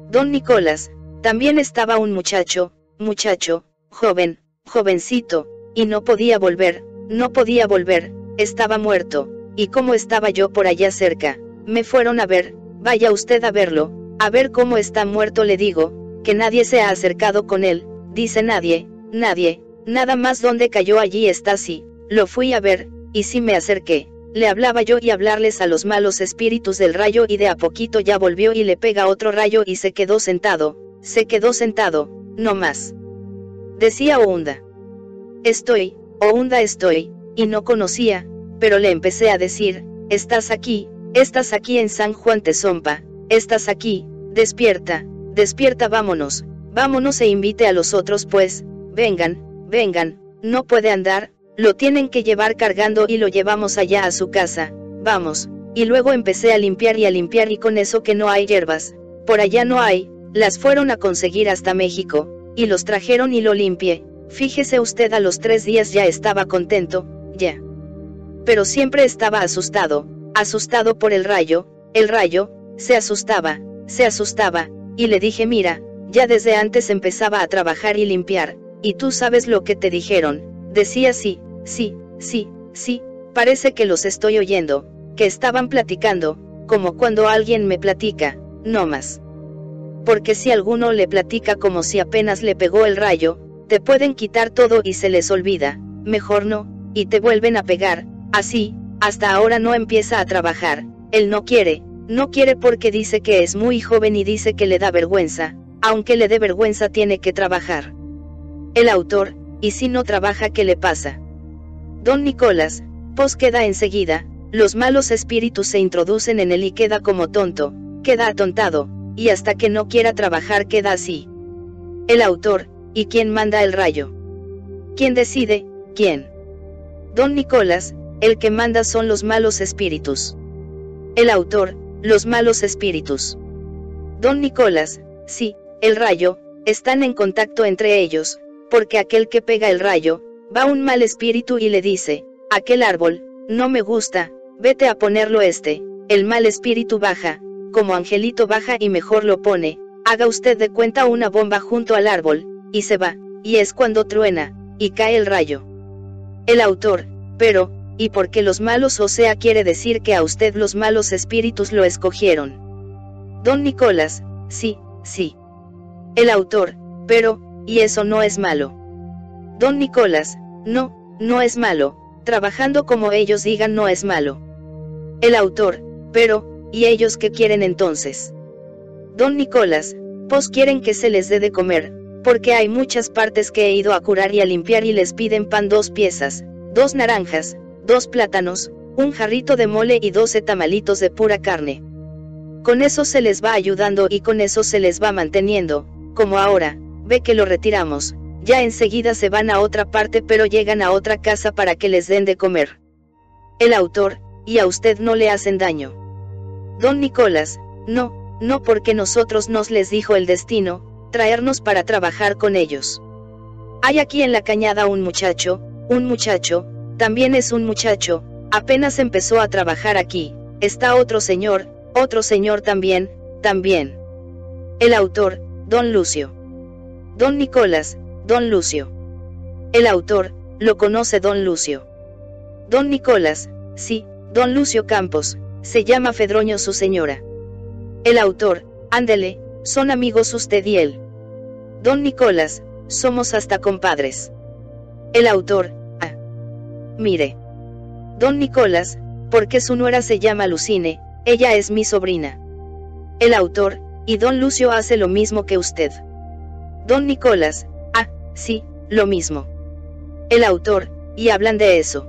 Don Nicolás, también estaba un muchacho, muchacho, joven, jovencito, y no podía volver, no podía volver, estaba muerto, y como estaba yo por allá cerca, me fueron a ver, vaya usted a verlo, a ver cómo está muerto le digo, que nadie se ha acercado con él, dice nadie, nadie, nada más donde cayó allí está así, lo fui a ver, y sí me acerqué, le hablaba yo y hablarles a los malos espíritus del rayo y de a poquito ya volvió y le pega otro rayo y se quedó sentado, se quedó sentado, no más. Decía Ounda. Estoy, Ounda estoy, y no conocía, pero le empecé a decir, estás aquí, estás aquí en San Juan Tezompa, estás aquí, despierta, despierta vámonos, vámonos e invite a los otros pues, vengan, vengan, no puede andar, lo tienen que llevar cargando y lo llevamos allá a su casa, vamos, y luego empecé a limpiar y a limpiar y con eso que no hay hierbas, por allá no hay, las fueron a conseguir hasta México, y los trajeron y lo limpié, fíjese usted a los tres días ya estaba contento, ya. Pero siempre estaba asustado, asustado por el rayo, el rayo, se asustaba, se asustaba, y le dije mira, ya desde antes empezaba a trabajar y limpiar, y tú sabes lo que te dijeron, decía sí, sí, sí, sí, parece que los estoy oyendo, que estaban platicando, como cuando alguien me platica, no más. Porque si alguno le platica como si apenas le pegó el rayo, te pueden quitar todo y se les olvida, mejor no, y te vuelven a pegar, así, hasta ahora no empieza a trabajar, él no quiere, no quiere porque dice que es muy joven y dice que le da vergüenza, aunque le dé vergüenza tiene que trabajar. El autor, y si no trabaja, ¿qué le pasa? Don Nicolás, pues queda enseguida, los malos espíritus se introducen en él y queda como tonto, queda atontado, y hasta que no quiera trabajar queda así. El autor, ¿y quién manda el rayo? ¿Quién decide? ¿Quién? Don Nicolás, el que manda son los malos espíritus. El autor, los malos espíritus. Don Nicolás, sí, el rayo, están en contacto entre ellos, porque aquel que pega el rayo, va un mal espíritu y le dice, aquel árbol, no me gusta, vete a ponerlo este, el mal espíritu baja, como angelito baja y mejor lo pone, haga usted de cuenta una bomba junto al árbol, y se va, y es cuando truena, y cae el rayo. El autor, pero, y porque los malos o sea quiere decir que a usted los malos espíritus lo escogieron. Don Nicolás, sí, sí. El autor, pero, y eso no es malo. Don Nicolás, no, no es malo, trabajando como ellos digan no es malo. El autor, pero, ¿y ellos qué quieren entonces? Don Nicolás, pues quieren que se les dé de comer, porque hay muchas partes que he ido a curar y a limpiar y les piden pan dos piezas, dos naranjas, dos plátanos, un jarrito de mole y doce tamalitos de pura carne. Con eso se les va ayudando y con eso se les va manteniendo, como ahora, ve que lo retiramos, ya enseguida se van a otra parte pero llegan a otra casa para que les den de comer. El autor, y a usted no le hacen daño. Don Nicolás, no, no porque nosotros nos les dijo el destino, traernos para trabajar con ellos. Hay aquí en la cañada un muchacho, un muchacho, también es un muchacho, apenas empezó a trabajar aquí, está otro señor, otro señor también, también. El autor, don Lucio. Don Nicolás, don Lucio. El autor, lo conoce don Lucio. Don Nicolás, sí, don Lucio Campos, se llama Fedroño su señora. El autor, ándele, son amigos usted y él. Don Nicolás, somos hasta compadres. El autor, Mire. Don Nicolás, porque su nuera se llama Lucine, ella es mi sobrina. El autor, y don Lucio hace lo mismo que usted. Don Nicolás, ah, sí, lo mismo. El autor, y hablan de eso.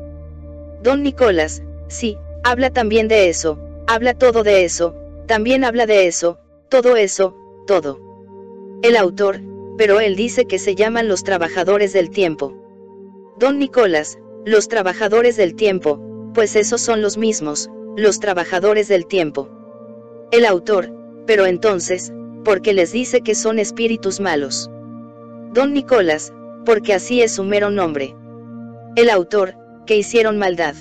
Don Nicolás, sí, habla también de eso, habla todo de eso, también habla de eso, todo eso, todo. El autor, pero él dice que se llaman los trabajadores del tiempo. Don Nicolás, los trabajadores del tiempo, pues esos son los mismos, los trabajadores del tiempo. El autor, pero entonces, ¿por qué les dice que son espíritus malos? Don Nicolás, porque así es su mero nombre. El autor, que hicieron maldad.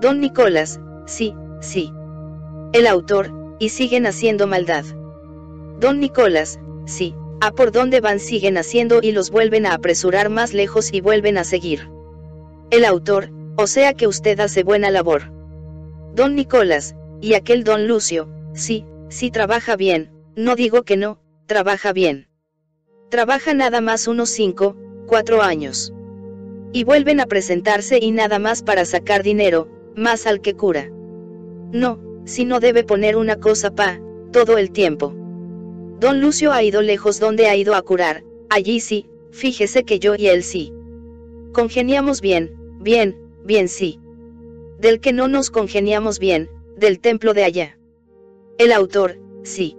Don Nicolás, sí, sí. El autor, y siguen haciendo maldad. Don Nicolás, sí, a por dónde van siguen haciendo y los vuelven a apresurar más lejos y vuelven a seguir. El autor, o sea que usted hace buena labor. Don Nicolás, y aquel don Lucio, sí, sí trabaja bien, no digo que no, trabaja bien. Trabaja nada más unos 5, 4 años. Y vuelven a presentarse y nada más para sacar dinero, más al que cura. No, si no debe poner una cosa pa, todo el tiempo. Don Lucio ha ido lejos donde ha ido a curar, allí sí, fíjese que yo y él sí. Congeniamos bien, bien, bien sí. Del que no nos congeniamos bien, del templo de allá. El autor, sí.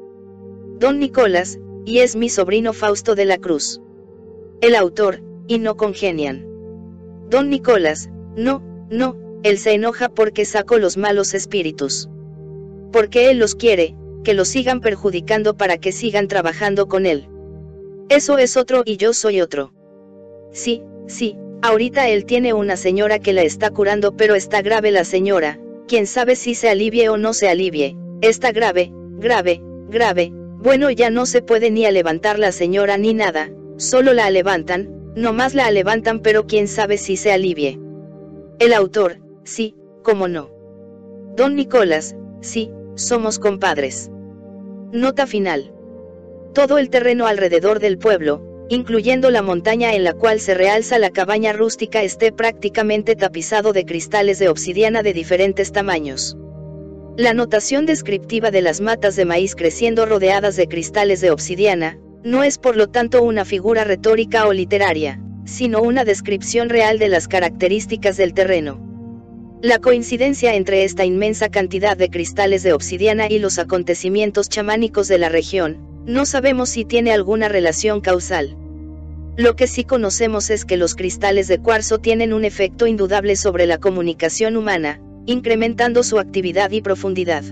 Don Nicolás, y es mi sobrino Fausto de la Cruz. El autor, y no congenian. Don Nicolás, no, no, él se enoja porque saco los malos espíritus. Porque él los quiere, que los sigan perjudicando para que sigan trabajando con él. Eso es otro y yo soy otro. Sí, sí, ahorita él tiene una señora que la está curando pero está grave la señora, quién sabe si se alivie o no se alivie, está grave, grave, grave, bueno, ya no se puede ni a levantar la señora ni nada, solo la levantan, nomás la levantan pero quién sabe si se alivie. El autor, sí, cómo no. Don Nicolás, sí, somos compadres. Nota final. Todo el terreno alrededor del pueblo, incluyendo la montaña en la cual se realza la cabaña rústica, esté prácticamente tapizado de cristales de obsidiana de diferentes tamaños. La notación descriptiva de las matas de maíz creciendo rodeadas de cristales de obsidiana, no es por lo tanto una figura retórica o literaria, sino una descripción real de las características del terreno. La coincidencia entre esta inmensa cantidad de cristales de obsidiana y los acontecimientos chamánicos de la región, no sabemos si tiene alguna relación causal. Lo que sí conocemos es que los cristales de cuarzo tienen un efecto indudable sobre la comunicación humana, incrementando su actividad y profundidad.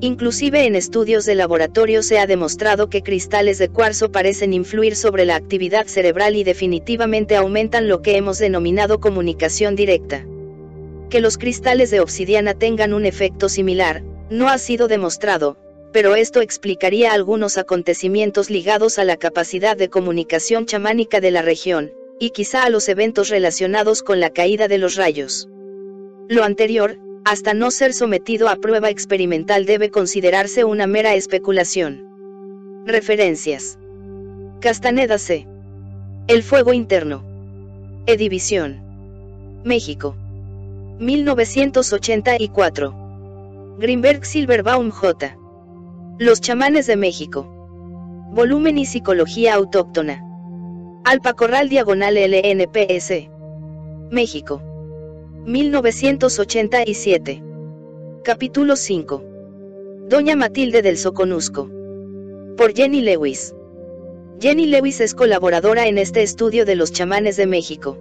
Inclusive en estudios de laboratorio se ha demostrado que cristales de cuarzo parecen influir sobre la actividad cerebral y definitivamente aumentan lo que hemos denominado comunicación directa. Que los cristales de obsidiana tengan un efecto similar, no ha sido demostrado, pero esto explicaría algunos acontecimientos ligados a la capacidad de comunicación chamánica de la región, y quizá a los eventos relacionados con la caída de los rayos. Lo anterior, hasta no ser sometido a prueba experimental debe considerarse una mera especulación. Referencias. Castaneda C. El fuego interno. Edivisión. México. 1984. Greenberg Silverbaum J. Los chamanes de México. Volumen y psicología autóctona. Alpa Corral Diagonal LNPS. México. 1987. Capítulo 5. Doña Matilde del Soconusco. Por Jenny Lewis. Jenny Lewis es colaboradora en este estudio de los chamanes de México.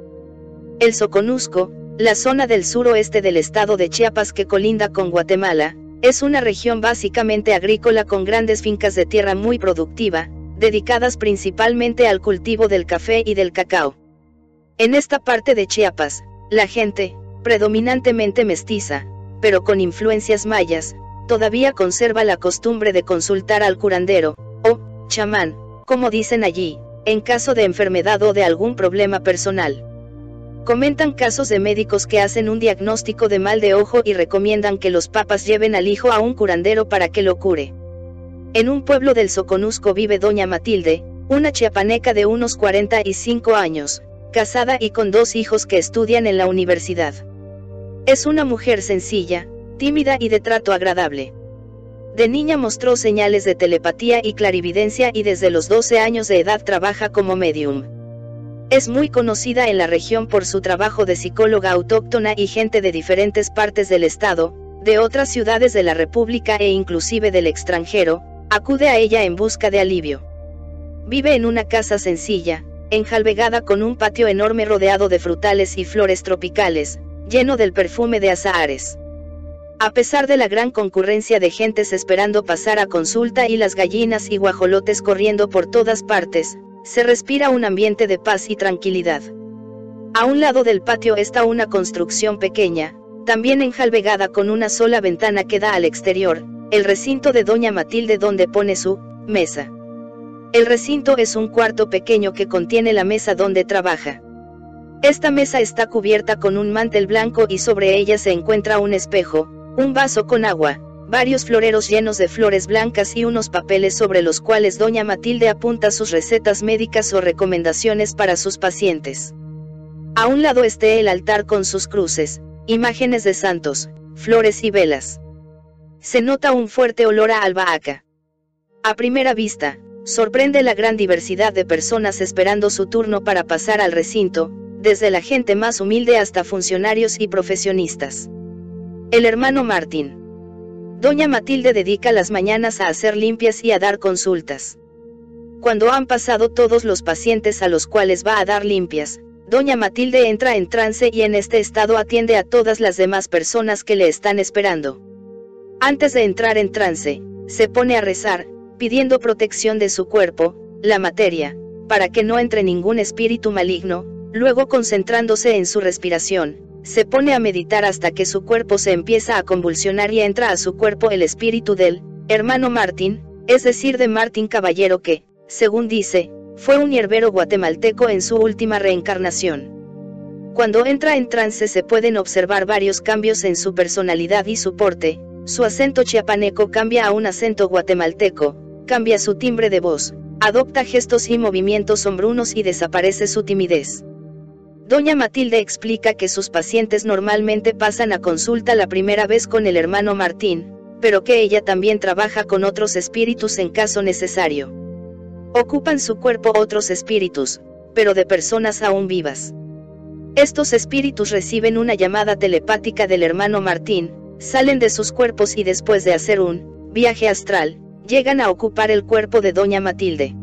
El Soconusco, la zona del suroeste del estado de Chiapas que colinda con Guatemala, es una región básicamente agrícola con grandes fincas de tierra muy productiva, dedicadas principalmente al cultivo del café y del cacao. En esta parte de Chiapas, la gente, predominantemente mestiza, pero con influencias mayas, todavía conserva la costumbre de consultar al curandero, o chamán, como dicen allí, en caso de enfermedad o de algún problema personal. Comentan casos de médicos que hacen un diagnóstico de mal de ojo y recomiendan que los papas lleven al hijo a un curandero para que lo cure. En un pueblo del Soconusco vive doña Matilde, una chiapaneca de unos 45 años, casada y con dos hijos que estudian en la universidad. Es una mujer sencilla, tímida y de trato agradable. De niña mostró señales de telepatía y clarividencia y desde los 12 años de edad trabaja como medium. Es muy conocida en la región por su trabajo de psicóloga autóctona y gente de diferentes partes del estado, de otras ciudades de la República e inclusive del extranjero, acude a ella en busca de alivio. Vive en una casa sencilla, enjalbegada con un patio enorme rodeado de frutales y flores tropicales, lleno del perfume de azahares. A pesar de la gran concurrencia de gentes esperando pasar a consulta y las gallinas y guajolotes corriendo por todas partes, se respira un ambiente de paz y tranquilidad. A un lado del patio está una construcción pequeña, también enjalbegada con una sola ventana que da al exterior, el recinto de Doña Matilde donde pone su mesa. El recinto es un cuarto pequeño que contiene la mesa donde trabaja. Esta mesa está cubierta con un mantel blanco y sobre ella se encuentra un espejo, un vaso con agua, varios floreros llenos de flores blancas y unos papeles sobre los cuales doña Matilde apunta sus recetas médicas o recomendaciones para sus pacientes. A un lado esté el altar con sus cruces, imágenes de santos, flores y velas. Se nota un fuerte olor a albahaca. A primera vista, sorprende la gran diversidad de personas esperando su turno para pasar al recinto, desde la gente más humilde hasta funcionarios y profesionistas. El hermano Martín. Doña Matilde dedica las mañanas a hacer limpias y a dar consultas. Cuando han pasado todos los pacientes a los cuales va a dar limpias, Doña Matilde entra en trance y en este estado atiende a todas las demás personas que le están esperando. Antes de entrar en trance, se pone a rezar, pidiendo protección de su cuerpo, la materia, para que no entre ningún espíritu maligno, luego concentrándose en su respiración, se pone a meditar hasta que su cuerpo se empieza a convulsionar y entra a su cuerpo el espíritu del hermano Martín, es decir, de Martín Caballero que, según dice, fue un hierbero guatemalteco en su última reencarnación. Cuando entra en trance se pueden observar varios cambios en su personalidad y su porte, su acento chiapaneco cambia a un acento guatemalteco, cambia su timbre de voz, adopta gestos y movimientos sombrunos y desaparece su timidez. Doña Matilde explica que sus pacientes normalmente pasan a consulta la primera vez con el hermano Martín, pero que ella también trabaja con otros espíritus en caso necesario. Ocupan su cuerpo otros espíritus, pero de personas aún vivas. Estos espíritus reciben una llamada telepática del hermano Martín, salen de sus cuerpos y después de hacer un viaje astral, llegan a ocupar el cuerpo de Doña Matilde.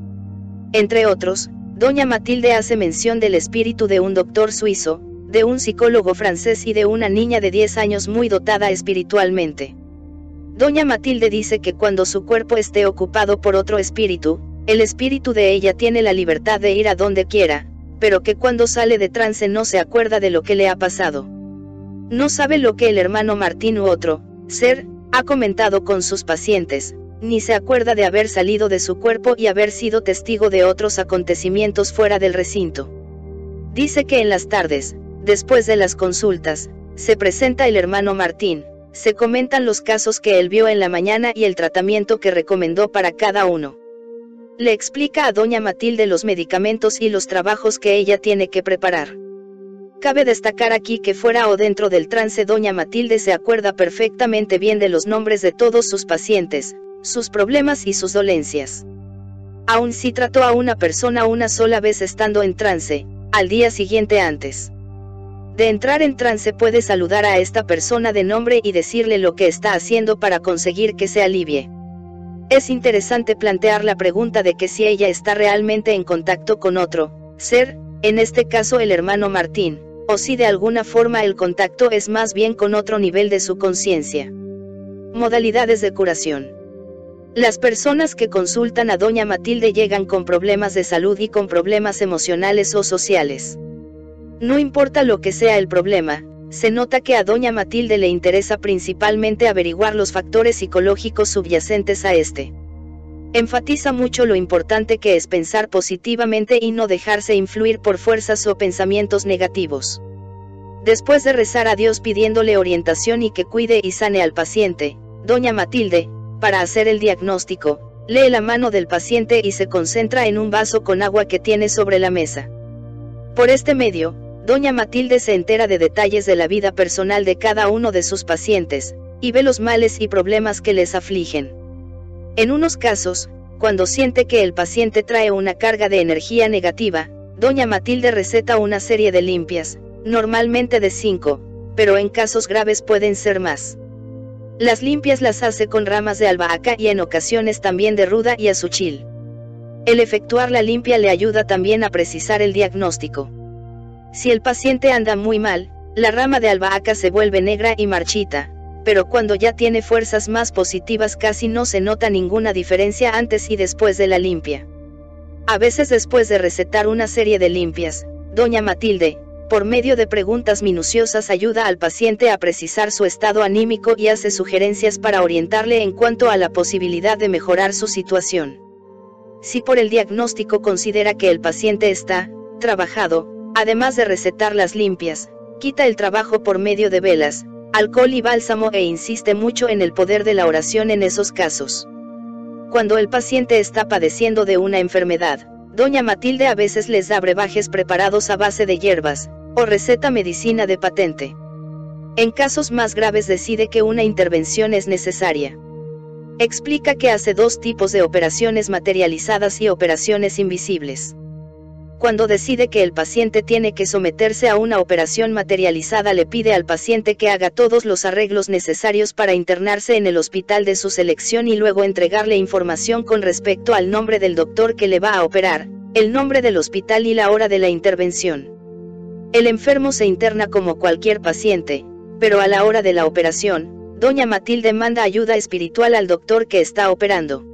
Entre otros, Doña Matilde hace mención del espíritu de un doctor suizo, de un psicólogo francés y de una niña de 10 años muy dotada espiritualmente. Doña Matilde dice que cuando su cuerpo esté ocupado por otro espíritu, el espíritu de ella tiene la libertad de ir a donde quiera, pero que cuando sale de trance no se acuerda de lo que le ha pasado. No sabe lo que el hermano Martín u otro, ser, ha comentado con sus pacientes, ni se acuerda de haber salido de su cuerpo y haber sido testigo de otros acontecimientos fuera del recinto. Dice que en las tardes, después de las consultas, se presenta el hermano Martín, se comentan los casos que él vio en la mañana y el tratamiento que recomendó para cada uno. Le explica a doña Matilde los medicamentos y los trabajos que ella tiene que preparar. Cabe destacar aquí que fuera o dentro del trance doña Matilde se acuerda perfectamente bien de los nombres de todos sus pacientes, sus problemas y sus dolencias. Aun si trató a una persona una sola vez estando en trance, al día siguiente antes de entrar en trance puede saludar a esta persona de nombre y decirle lo que está haciendo para conseguir que se alivie. Es interesante plantear la pregunta de que si ella está realmente en contacto con otro ser, en este caso el hermano Martín, o si de alguna forma el contacto es más bien con otro nivel de su conciencia. Modalidades de curación. Las personas que consultan a Doña Matilde llegan con problemas de salud y con problemas emocionales o sociales. No importa lo que sea el problema, se nota que a Doña Matilde le interesa principalmente averiguar los factores psicológicos subyacentes a este. Enfatiza mucho lo importante que es pensar positivamente y no dejarse influir por fuerzas o pensamientos negativos. Después de rezar a Dios pidiéndole orientación y que cuide y sane al paciente, Doña Matilde, para hacer el diagnóstico, lee la mano del paciente y se concentra en un vaso con agua que tiene sobre la mesa. Por este medio, doña Matilde se entera de detalles de la vida personal de cada uno de sus pacientes, y ve los males y problemas que les afligen. En unos casos, cuando siente que el paciente trae una carga de energía negativa, doña Matilde receta una serie de limpias, normalmente de 5, pero en casos graves pueden ser más. Las limpias las hace con ramas de albahaca y en ocasiones también de ruda y azuchil. El efectuar la limpia le ayuda también a precisar el diagnóstico. Si el paciente anda muy mal, la rama de albahaca se vuelve negra y marchita, pero cuando ya tiene fuerzas más positivas casi no se nota ninguna diferencia antes y después de la limpia. A veces después de recetar una serie de limpias, doña Matilde, por medio de preguntas minuciosas ayuda al paciente a precisar su estado anímico y hace sugerencias para orientarle en cuanto a la posibilidad de mejorar su situación. Si por el diagnóstico considera que el paciente está, trabajado, Además de recetar las limpias, quita el trabajo por medio de velas, alcohol y bálsamo e insiste mucho en el poder de la oración en esos casos. Cuando el paciente está padeciendo de una enfermedad, doña Matilde a veces les da brebajes preparados a base de hierbas, o receta medicina de patente. En casos más graves decide que una intervención es necesaria. Explica que hace dos tipos de operaciones materializadas y operaciones invisibles. Cuando decide que el paciente tiene que someterse a una operación materializada le pide al paciente que haga todos los arreglos necesarios para internarse en el hospital de su selección y luego entregarle información con respecto al nombre del doctor que le va a operar, el nombre del hospital y la hora de la intervención. El enfermo se interna como cualquier paciente, pero a la hora de la operación, doña Matilde manda ayuda espiritual al doctor que está operando.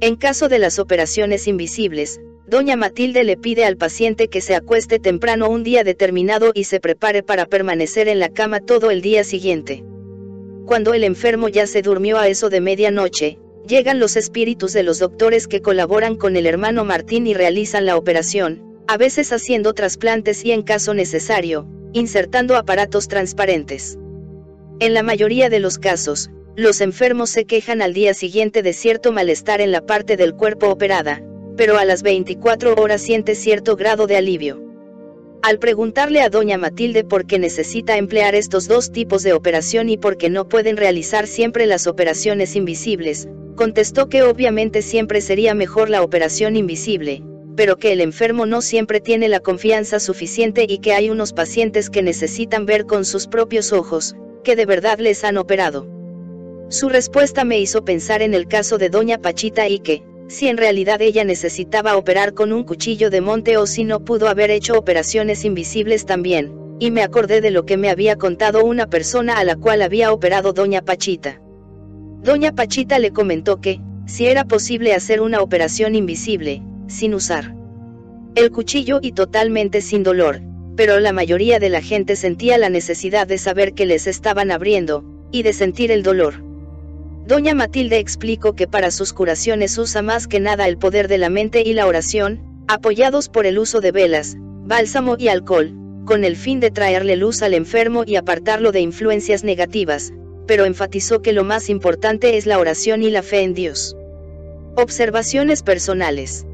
En caso de las operaciones invisibles, Doña Matilde le pide al paciente que se acueste temprano un día determinado y se prepare para permanecer en la cama todo el día siguiente. Cuando el enfermo ya se durmió a eso de medianoche, llegan los espíritus de los doctores que colaboran con el hermano Martín y realizan la operación, a veces haciendo trasplantes y en caso necesario, insertando aparatos transparentes. En la mayoría de los casos, los enfermos se quejan al día siguiente de cierto malestar en la parte del cuerpo operada, pero a las 24 horas siente cierto grado de alivio. Al preguntarle a doña Matilde por qué necesita emplear estos dos tipos de operación y por qué no pueden realizar siempre las operaciones invisibles, contestó que obviamente siempre sería mejor la operación invisible, pero que el enfermo no siempre tiene la confianza suficiente y que hay unos pacientes que necesitan ver con sus propios ojos, que de verdad les han operado. Su respuesta me hizo pensar en el caso de doña Pachita y que, si en realidad ella necesitaba operar con un cuchillo de monte o si no pudo haber hecho operaciones invisibles también, y me acordé de lo que me había contado una persona a la cual había operado doña Pachita. Doña Pachita le comentó que, si era posible hacer una operación invisible, sin usar el cuchillo y totalmente sin dolor, pero la mayoría de la gente sentía la necesidad de saber que les estaban abriendo, y de sentir el dolor. Doña Matilde explicó que para sus curaciones usa más que nada el poder de la mente y la oración, apoyados por el uso de velas, bálsamo y alcohol, con el fin de traerle luz al enfermo y apartarlo de influencias negativas, pero enfatizó que lo más importante es la oración y la fe en Dios. Observaciones personales.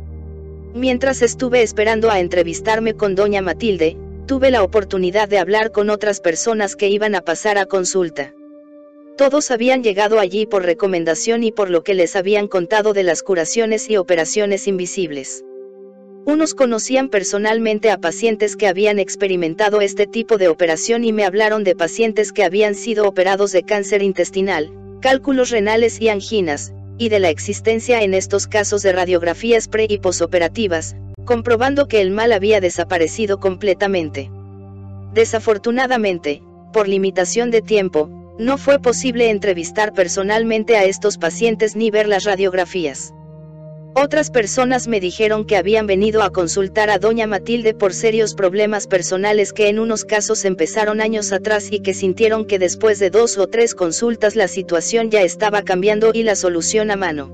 Mientras estuve esperando a entrevistarme con doña Matilde, tuve la oportunidad de hablar con otras personas que iban a pasar a consulta. Todos habían llegado allí por recomendación y por lo que les habían contado de las curaciones y operaciones invisibles. Unos conocían personalmente a pacientes que habían experimentado este tipo de operación y me hablaron de pacientes que habían sido operados de cáncer intestinal, cálculos renales y anginas, y de la existencia en estos casos de radiografías pre y posoperativas, comprobando que el mal había desaparecido completamente. Desafortunadamente, por limitación de tiempo, no fue posible entrevistar personalmente a estos pacientes ni ver las radiografías. Otras personas me dijeron que habían venido a consultar a doña Matilde por serios problemas personales que en unos casos empezaron años atrás y que sintieron que después de dos o tres consultas la situación ya estaba cambiando y la solución a mano.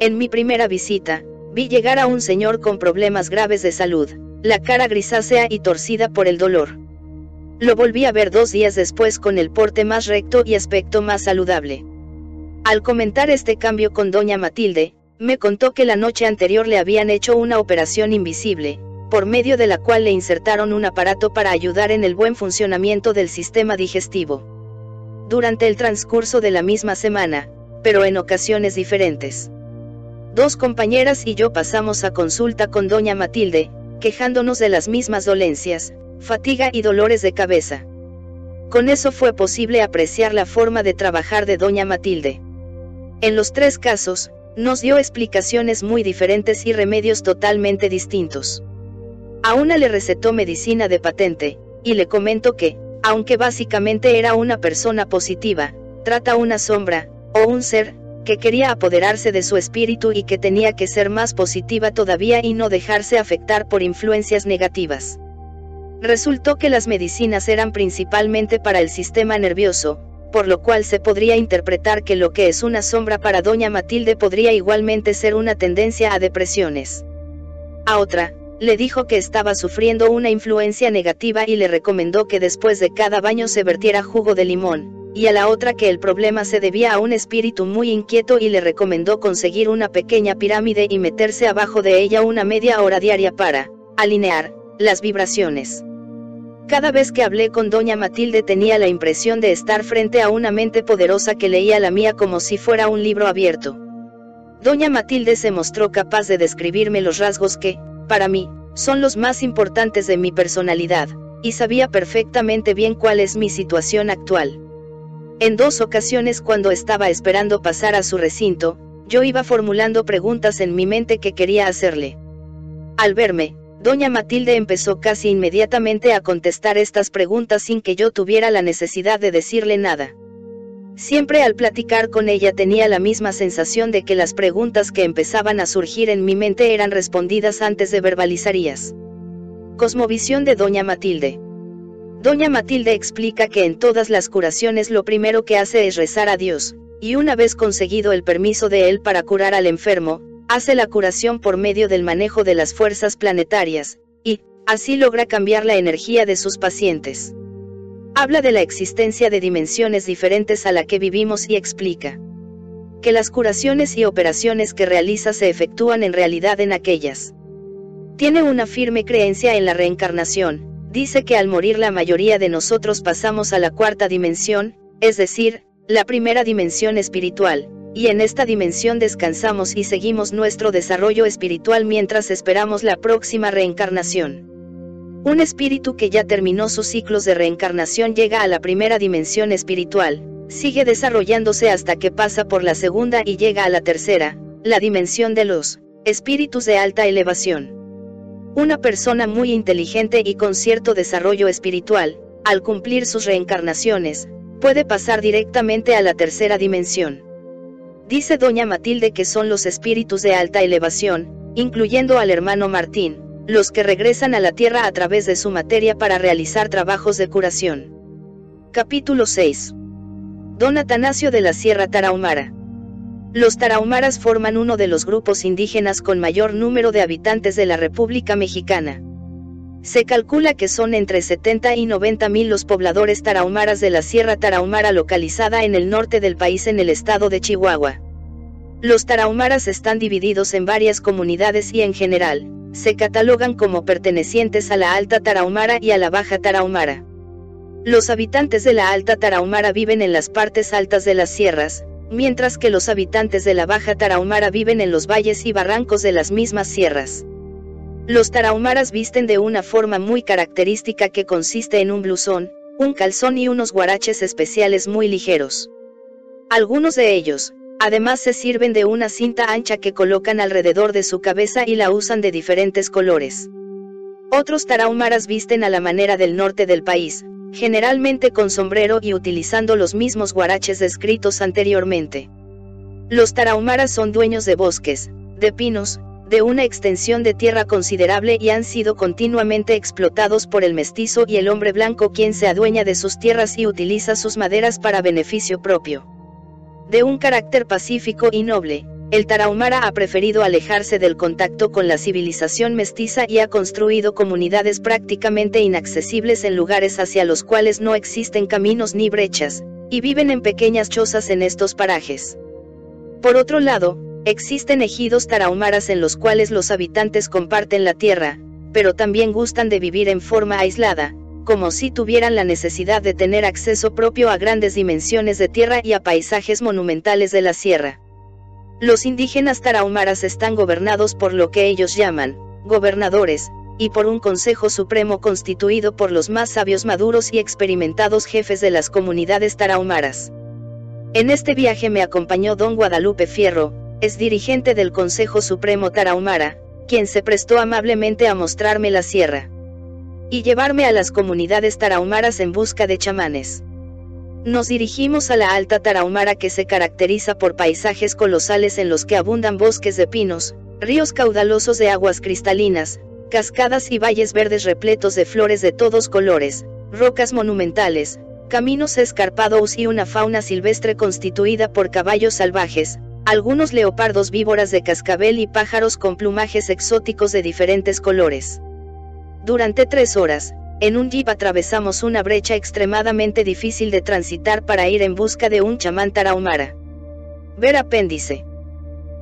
En mi primera visita, vi llegar a un señor con problemas graves de salud, la cara grisácea y torcida por el dolor. Lo volví a ver dos días después con el porte más recto y aspecto más saludable. Al comentar este cambio con doña Matilde, me contó que la noche anterior le habían hecho una operación invisible, por medio de la cual le insertaron un aparato para ayudar en el buen funcionamiento del sistema digestivo. Durante el transcurso de la misma semana, pero en ocasiones diferentes. Dos compañeras y yo pasamos a consulta con doña Matilde, quejándonos de las mismas dolencias, fatiga y dolores de cabeza. Con eso fue posible apreciar la forma de trabajar de doña Matilde. En los tres casos, nos dio explicaciones muy diferentes y remedios totalmente distintos. A una le recetó medicina de patente, y le comentó que, aunque básicamente era una persona positiva, trata una sombra, o un ser, que quería apoderarse de su espíritu y que tenía que ser más positiva todavía y no dejarse afectar por influencias negativas. Resultó que las medicinas eran principalmente para el sistema nervioso, por lo cual se podría interpretar que lo que es una sombra para doña Matilde podría igualmente ser una tendencia a depresiones. A otra, le dijo que estaba sufriendo una influencia negativa y le recomendó que después de cada baño se vertiera jugo de limón, y a la otra que el problema se debía a un espíritu muy inquieto y le recomendó conseguir una pequeña pirámide y meterse abajo de ella una media hora diaria para alinear las vibraciones. Cada vez que hablé con doña Matilde tenía la impresión de estar frente a una mente poderosa que leía la mía como si fuera un libro abierto. Doña Matilde se mostró capaz de describirme los rasgos que, para mí, son los más importantes de mi personalidad, y sabía perfectamente bien cuál es mi situación actual. En dos ocasiones cuando estaba esperando pasar a su recinto, yo iba formulando preguntas en mi mente que quería hacerle. Al verme, doña Matilde empezó casi inmediatamente a contestar estas preguntas sin que yo tuviera la necesidad de decirle nada. Siempre al platicar con ella tenía la misma sensación de que las preguntas que empezaban a surgir en mi mente eran respondidas antes de verbalizarías. Cosmovisión de Doña Matilde. Doña Matilde explica que en todas las curaciones lo primero que hace es rezar a Dios, y una vez conseguido el permiso de él para curar al enfermo, hace la curación por medio del manejo de las fuerzas planetarias, y, así logra cambiar la energía de sus pacientes. Habla de la existencia de dimensiones diferentes a la que vivimos y explica que las curaciones y operaciones que realiza se efectúan en realidad en aquellas. Tiene una firme creencia en la reencarnación, dice que al morir la mayoría de nosotros pasamos a la cuarta dimensión, es decir, la primera dimensión espiritual, y en esta dimensión descansamos y seguimos nuestro desarrollo espiritual mientras esperamos la próxima reencarnación. Un espíritu que ya terminó sus ciclos de reencarnación llega a la primera dimensión espiritual, sigue desarrollándose hasta que pasa por la segunda y llega a la tercera, la dimensión de los espíritus de alta elevación. Una persona muy inteligente y con cierto desarrollo espiritual, al cumplir sus reencarnaciones, puede pasar directamente a la tercera dimensión. Dice doña Matilde que son los espíritus de alta elevación, incluyendo al hermano Martín, los que regresan a la Tierra a través de su materia para realizar trabajos de curación. Capítulo 6. Don Atanasio de la Sierra Tarahumara. Los tarahumaras forman uno de los grupos indígenas con mayor número de habitantes de la República Mexicana. Se calcula que son entre 70 y 90 mil los pobladores tarahumaras de la Sierra Tarahumara localizada en el norte del país en el estado de Chihuahua. Los tarahumaras están divididos en varias comunidades y en general, se catalogan como pertenecientes a la Alta Tarahumara y a la Baja Tarahumara. Los habitantes de la Alta Tarahumara viven en las partes altas de las sierras, mientras que los habitantes de la Baja Tarahumara viven en los valles y barrancos de las mismas sierras. Los tarahumaras visten de una forma muy característica que consiste en un blusón, un calzón y unos guaraches especiales muy ligeros. Algunos de ellos, Además se sirven de una cinta ancha que colocan alrededor de su cabeza y la usan de diferentes colores. Otros tarahumaras visten a la manera del norte del país, generalmente con sombrero y utilizando los mismos guaraches descritos anteriormente. Los tarahumaras son dueños de bosques, de pinos, de una extensión de tierra considerable y han sido continuamente explotados por el mestizo y el hombre blanco quien se adueña de sus tierras y utiliza sus maderas para beneficio propio. De un carácter pacífico y noble, el tarahumara ha preferido alejarse del contacto con la civilización mestiza y ha construido comunidades prácticamente inaccesibles en lugares hacia los cuales no existen caminos ni brechas, y viven en pequeñas chozas en estos parajes. Por otro lado, existen ejidos tarahumaras en los cuales los habitantes comparten la tierra, pero también gustan de vivir en forma aislada, como si tuvieran la necesidad de tener acceso propio a grandes dimensiones de tierra y a paisajes monumentales de la sierra. Los indígenas tarahumaras están gobernados por lo que ellos llaman, gobernadores, y por un Consejo Supremo constituido por los más sabios maduros y experimentados jefes de las comunidades tarahumaras. En este viaje me acompañó don Guadalupe Fierro, es dirigente del Consejo Supremo Tarahumara, quien se prestó amablemente a mostrarme la sierra. Y llevarme a las comunidades tarahumaras en busca de chamanes. Nos dirigimos a la Alta Tarahumara que se caracteriza por paisajes colosales en los que abundan bosques de pinos, ríos caudalosos de aguas cristalinas, cascadas y valles verdes repletos de flores de todos colores, rocas monumentales, caminos escarpados y una fauna silvestre constituida por caballos salvajes, algunos leopardos víboras de cascabel y pájaros con plumajes exóticos de diferentes colores. Durante tres horas, en un jeep atravesamos una brecha extremadamente difícil de transitar para ir en busca de un chamán tarahumara. Ver apéndice.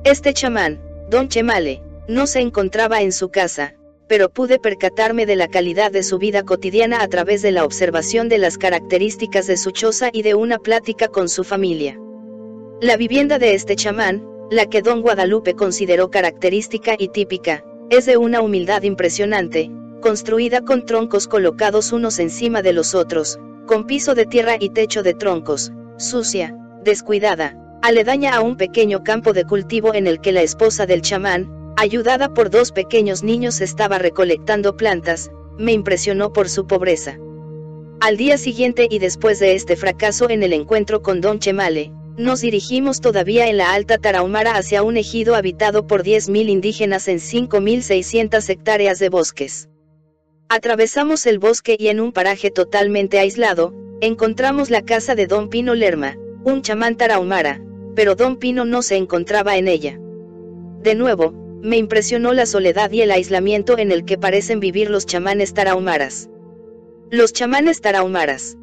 Este chamán, Don Chemale, no se encontraba en su casa, pero pude percatarme de la calidad de su vida cotidiana a través de la observación de las características de su choza y de una plática con su familia. La vivienda de este chamán, la que don Guadalupe consideró característica y típica, es de una humildad impresionante, construida con troncos colocados unos encima de los otros, con piso de tierra y techo de troncos, sucia, descuidada, aledaña a un pequeño campo de cultivo en el que la esposa del chamán, ayudada por dos pequeños niños estaba recolectando plantas, me impresionó por su pobreza. Al día siguiente y después de este fracaso en el encuentro con Don Chemale, nos dirigimos todavía en la Alta Tarahumara hacia un ejido habitado por 10.000 indígenas en 5.600 hectáreas de bosques. Atravesamos el bosque y en un paraje totalmente aislado, encontramos la casa de Don Pino Lerma, un chamán tarahumara, pero Don Pino no se encontraba en ella. De nuevo, me impresionó la soledad y el aislamiento en el que parecen vivir los chamanes tarahumaras. Los chamanes tarahumaras.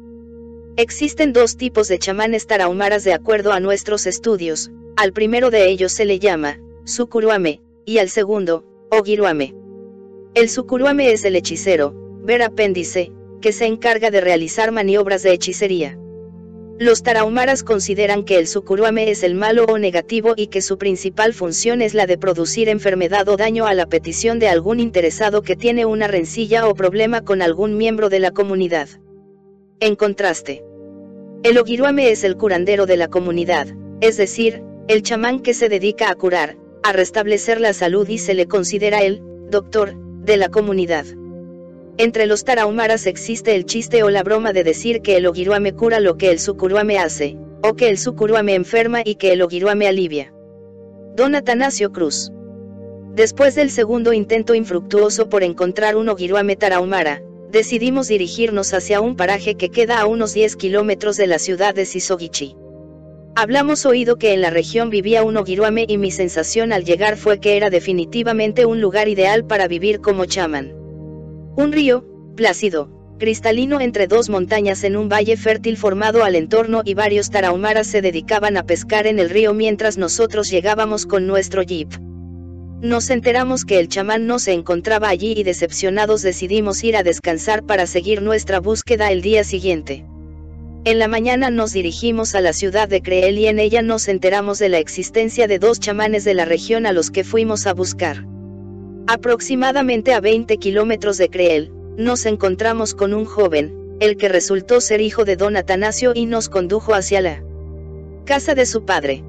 Existen dos tipos de chamanes tarahumaras de acuerdo a nuestros estudios, al primero de ellos se le llama, sucuruame, y al segundo, ogiruame. El sucuruame es el hechicero, ver apéndice, que se encarga de realizar maniobras de hechicería. Los tarahumaras consideran que el sucuruame es el malo o negativo y que su principal función es la de producir enfermedad o daño a la petición de algún interesado que tiene una rencilla o problema con algún miembro de la comunidad. En contraste, el ogiruame es el curandero de la comunidad, es decir, el chamán que se dedica a curar, a restablecer la salud y se le considera el doctor de la comunidad. Entre los tarahumaras existe el chiste o la broma de decir que el ogiruame cura lo que el sucuruame hace, o que el sucuruame enferma y que el ogiruame alivia. Don Atanasio Cruz. Después del segundo intento infructuoso por encontrar un ogiruame tarahumara, decidimos dirigirnos hacia un paraje que queda a unos 10 kilómetros de la ciudad de Sisogichi. Hablamos oído que en la región vivía un ogiruame y mi sensación al llegar fue que era definitivamente un lugar ideal para vivir como chamán. Un río, plácido, cristalino entre dos montañas en un valle fértil formado al entorno y varios tarahumaras se dedicaban a pescar en el río mientras nosotros llegábamos con nuestro jeep. Nos enteramos que el chamán no se encontraba allí y decepcionados decidimos ir a descansar para seguir nuestra búsqueda el día siguiente. En la mañana nos dirigimos a la ciudad de Creel y en ella nos enteramos de la existencia de dos chamanes de la región a los que fuimos a buscar. Aproximadamente a 20 kilómetros de Creel, nos encontramos con un joven, el que resultó ser hijo de don Atanasio y nos condujo hacia la casa de su padre.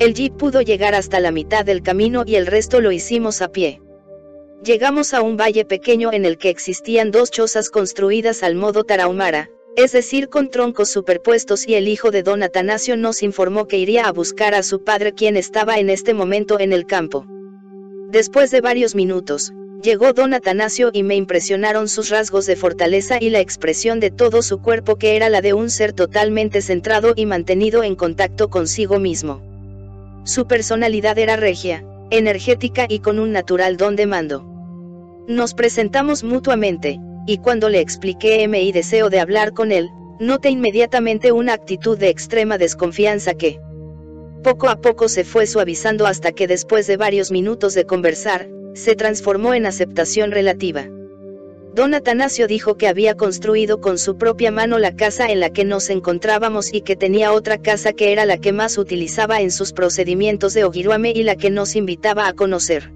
El jeep pudo llegar hasta la mitad del camino y el resto lo hicimos a pie. Llegamos a un valle pequeño en el que existían dos chozas construidas al modo tarahumara, es decir, con troncos superpuestos y el hijo de don Atanasio nos informó que iría a buscar a su padre quien estaba en este momento en el campo. Después de varios minutos, llegó don Atanasio y me impresionaron sus rasgos de fortaleza y la expresión de todo su cuerpo que era la de un ser totalmente centrado y mantenido en contacto consigo mismo. Su personalidad era regia, energética y con un natural don de mando. Nos presentamos mutuamente, y cuando le expliqué mi deseo de hablar con él, noté inmediatamente una actitud de extrema desconfianza que, poco a poco se fue suavizando hasta que después de varios minutos de conversar, se transformó en aceptación relativa. Don Atanasio dijo que había construido con su propia mano la casa en la que nos encontrábamos y que tenía otra casa que era la que más utilizaba en sus procedimientos de Ogiruame y la que nos invitaba a conocer.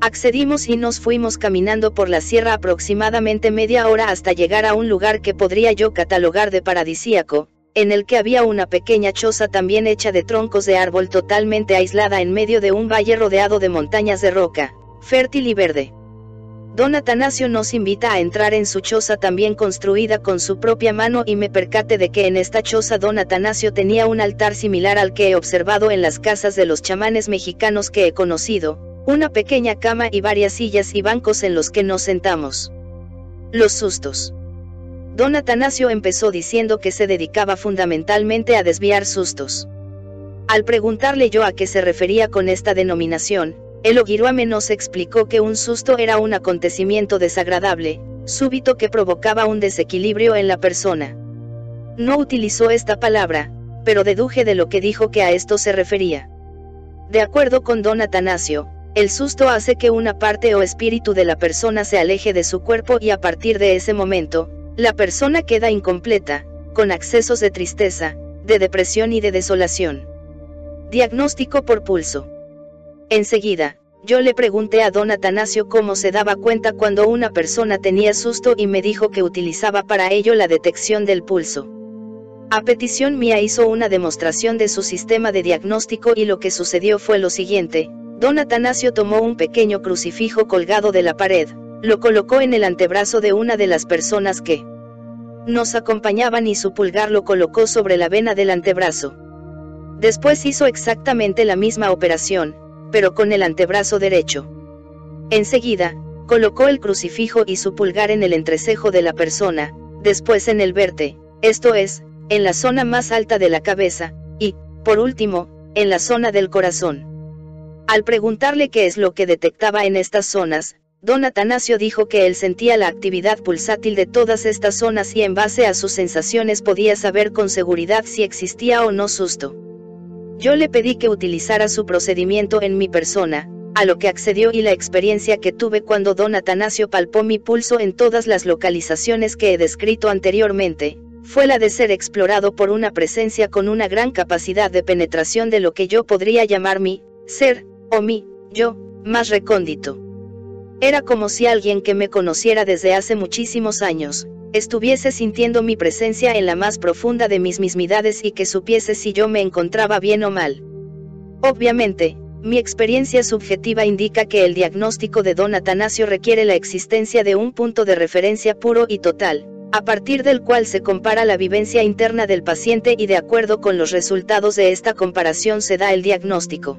Accedimos y nos fuimos caminando por la sierra aproximadamente media hora hasta llegar a un lugar que podría yo catalogar de paradisíaco, en el que había una pequeña choza también hecha de troncos de árbol totalmente aislada en medio de un valle rodeado de montañas de roca, fértil y verde. Don Atanasio nos invita a entrar en su choza también construida con su propia mano y me percate de que en esta choza Don Atanasio tenía un altar similar al que he observado en las casas de los chamanes mexicanos que he conocido, una pequeña cama y varias sillas y bancos en los que nos sentamos. Los sustos. Don Atanasio empezó diciendo que se dedicaba fundamentalmente a desviar sustos. Al preguntarle yo a qué se refería con esta denominación, el Ogiruame nos explicó que un susto era un acontecimiento desagradable, súbito que provocaba un desequilibrio en la persona. No utilizó esta palabra, pero deduje de lo que dijo que a esto se refería. De acuerdo con don Atanasio, el susto hace que una parte o espíritu de la persona se aleje de su cuerpo y a partir de ese momento, la persona queda incompleta, con accesos de tristeza, de depresión y de desolación. Diagnóstico por pulso. Enseguida, yo le pregunté a don Atanasio cómo se daba cuenta cuando una persona tenía susto y me dijo que utilizaba para ello la detección del pulso. A petición mía hizo una demostración de su sistema de diagnóstico y lo que sucedió fue lo siguiente, Don Atanasio tomó un pequeño crucifijo colgado de la pared, lo colocó en el antebrazo de una de las personas que nos acompañaban y su pulgar lo colocó sobre la vena del antebrazo. Después hizo exactamente la misma operación, pero con el antebrazo derecho. Enseguida, colocó el crucifijo y su pulgar en el entrecejo de la persona, después en el verte, esto es, en la zona más alta de la cabeza, y, por último, en la zona del corazón. Al preguntarle qué es lo que detectaba en estas zonas, don Atanasio dijo que él sentía la actividad pulsátil de todas estas zonas y en base a sus sensaciones podía saber con seguridad si existía o no susto. Yo le pedí que utilizara su procedimiento en mi persona, a lo que accedió y la experiencia que tuve cuando don Atanasio palpó mi pulso en todas las localizaciones que he descrito anteriormente, fue la de ser explorado por una presencia con una gran capacidad de penetración de lo que yo podría llamar mi ser, o mi, yo, más recóndito. Era como si alguien que me conociera desde hace muchísimos años, estuviese sintiendo mi presencia en la más profunda de mis mismidades y que supiese si yo me encontraba bien o mal. Obviamente, mi experiencia subjetiva indica que el diagnóstico de don Atanasio requiere la existencia de un punto de referencia puro y total, a partir del cual se compara la vivencia interna del paciente y de acuerdo con los resultados de esta comparación se da el diagnóstico.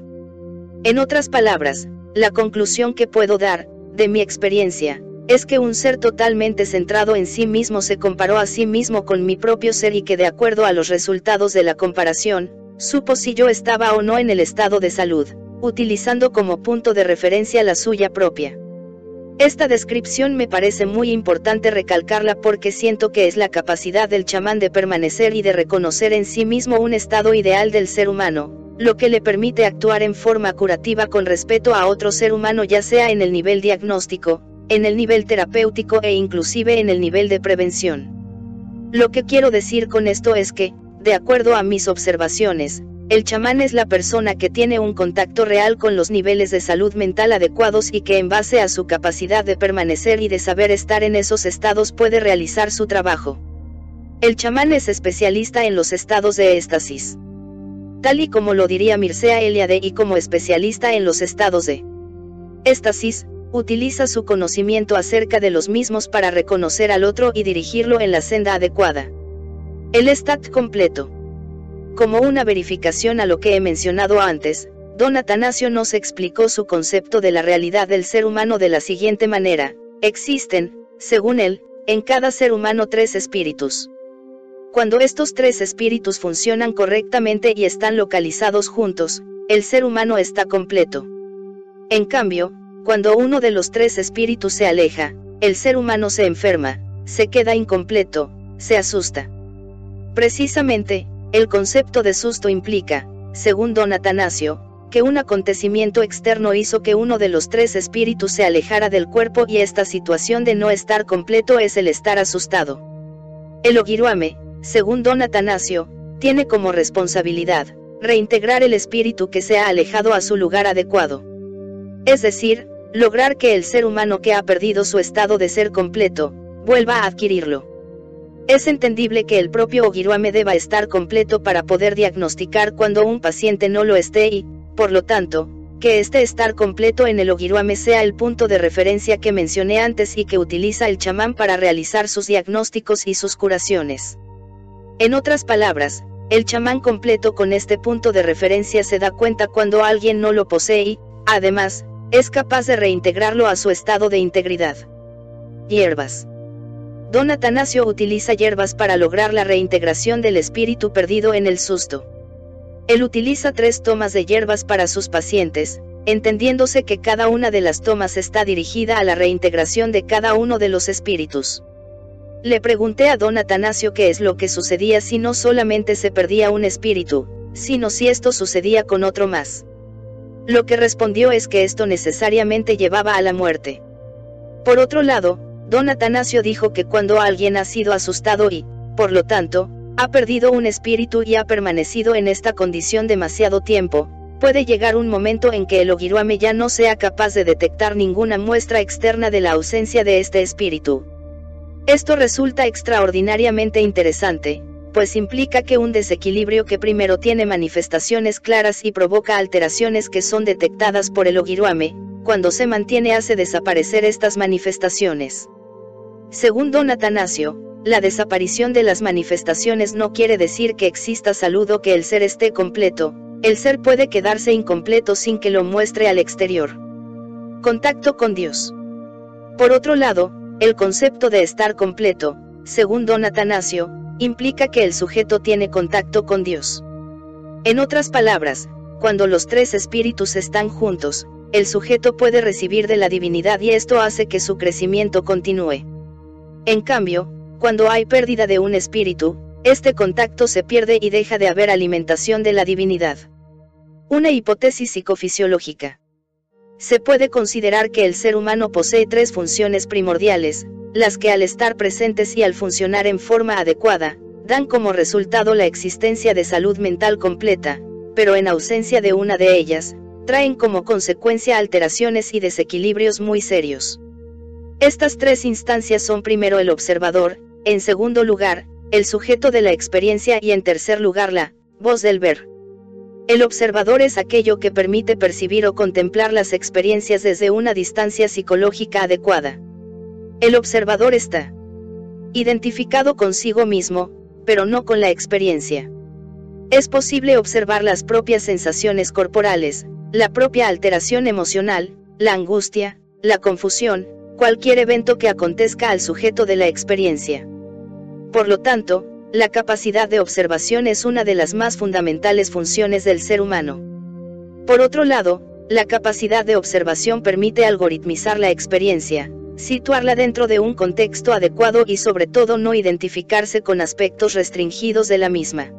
En otras palabras, la conclusión que puedo dar, de mi experiencia, es que un ser totalmente centrado en sí mismo se comparó a sí mismo con mi propio ser y que de acuerdo a los resultados de la comparación, supo si yo estaba o no en el estado de salud, utilizando como punto de referencia la suya propia. Esta descripción me parece muy importante recalcarla porque siento que es la capacidad del chamán de permanecer y de reconocer en sí mismo un estado ideal del ser humano, lo que le permite actuar en forma curativa con respeto a otro ser humano ya sea en el nivel diagnóstico, en el nivel terapéutico e inclusive en el nivel de prevención. Lo que quiero decir con esto es que, de acuerdo a mis observaciones, el chamán es la persona que tiene un contacto real con los niveles de salud mental adecuados y que en base a su capacidad de permanecer y de saber estar en esos estados puede realizar su trabajo. El chamán es especialista en los estados de éxtasis tal y como lo diría Mircea Eliade y como especialista en los estados de éxtasis, utiliza su conocimiento acerca de los mismos para reconocer al otro y dirigirlo en la senda adecuada. El stat completo. Como una verificación a lo que he mencionado antes, Don Atanasio nos explicó su concepto de la realidad del ser humano de la siguiente manera, existen, según él, en cada ser humano tres espíritus. Cuando estos tres espíritus funcionan correctamente y están localizados juntos, el ser humano está completo. En cambio, cuando uno de los tres espíritus se aleja, el ser humano se enferma, se queda incompleto, se asusta. Precisamente, el concepto de susto implica, según don Atanasio, que un acontecimiento externo hizo que uno de los tres espíritus se alejara del cuerpo y esta situación de no estar completo es el estar asustado. El Ogiruame, según don Atanasio, tiene como responsabilidad, reintegrar el espíritu que se ha alejado a su lugar adecuado. Es decir, lograr que el ser humano que ha perdido su estado de ser completo, vuelva a adquirirlo. Es entendible que el propio Ogiruame deba estar completo para poder diagnosticar cuando un paciente no lo esté y, por lo tanto, que este estar completo en el Ogiruame sea el punto de referencia que mencioné antes y que utiliza el chamán para realizar sus diagnósticos y sus curaciones. En otras palabras, el chamán completo con este punto de referencia se da cuenta cuando alguien no lo posee y, además, es capaz de reintegrarlo a su estado de integridad. Hierbas. Don Atanasio utiliza hierbas para lograr la reintegración del espíritu perdido en el susto. Él utiliza tres tomas de hierbas para sus pacientes, entendiéndose que cada una de las tomas está dirigida a la reintegración de cada uno de los espíritus. Le pregunté a don Atanasio qué es lo que sucedía si no solamente se perdía un espíritu, sino si esto sucedía con otro más. Lo que respondió es que esto necesariamente llevaba a la muerte. Por otro lado, don Atanasio dijo que cuando alguien ha sido asustado y, por lo tanto, ha perdido un espíritu y ha permanecido en esta condición demasiado tiempo, puede llegar un momento en que el Ogiruame ya no sea capaz de detectar ninguna muestra externa de la ausencia de este espíritu. Esto resulta extraordinariamente interesante, pues implica que un desequilibrio que primero tiene manifestaciones claras y provoca alteraciones que son detectadas por el Ogiruame, cuando se mantiene hace desaparecer estas manifestaciones. Según don Atanasio, la desaparición de las manifestaciones no quiere decir que exista salud o que el ser esté completo, el ser puede quedarse incompleto sin que lo muestre al exterior. Contacto con Dios. Por otro lado, el concepto de estar completo, según don Atanasio, implica que el sujeto tiene contacto con Dios. En otras palabras, cuando los tres espíritus están juntos, el sujeto puede recibir de la divinidad y esto hace que su crecimiento continúe. En cambio, cuando hay pérdida de un espíritu, este contacto se pierde y deja de haber alimentación de la divinidad. Una hipótesis psicofisiológica. Se puede considerar que el ser humano posee tres funciones primordiales, las que al estar presentes y al funcionar en forma adecuada, dan como resultado la existencia de salud mental completa, pero en ausencia de una de ellas, traen como consecuencia alteraciones y desequilibrios muy serios. Estas tres instancias son primero el observador, en segundo lugar, el sujeto de la experiencia y en tercer lugar la voz del ver. El observador es aquello que permite percibir o contemplar las experiencias desde una distancia psicológica adecuada. El observador está identificado consigo mismo, pero no con la experiencia. Es posible observar las propias sensaciones corporales, la propia alteración emocional, la angustia, la confusión, cualquier evento que acontezca al sujeto de la experiencia. Por lo tanto, la capacidad de observación es una de las más fundamentales funciones del ser humano. Por otro lado, la capacidad de observación permite algoritmizar la experiencia, situarla dentro de un contexto adecuado y sobre todo no identificarse con aspectos restringidos de la misma.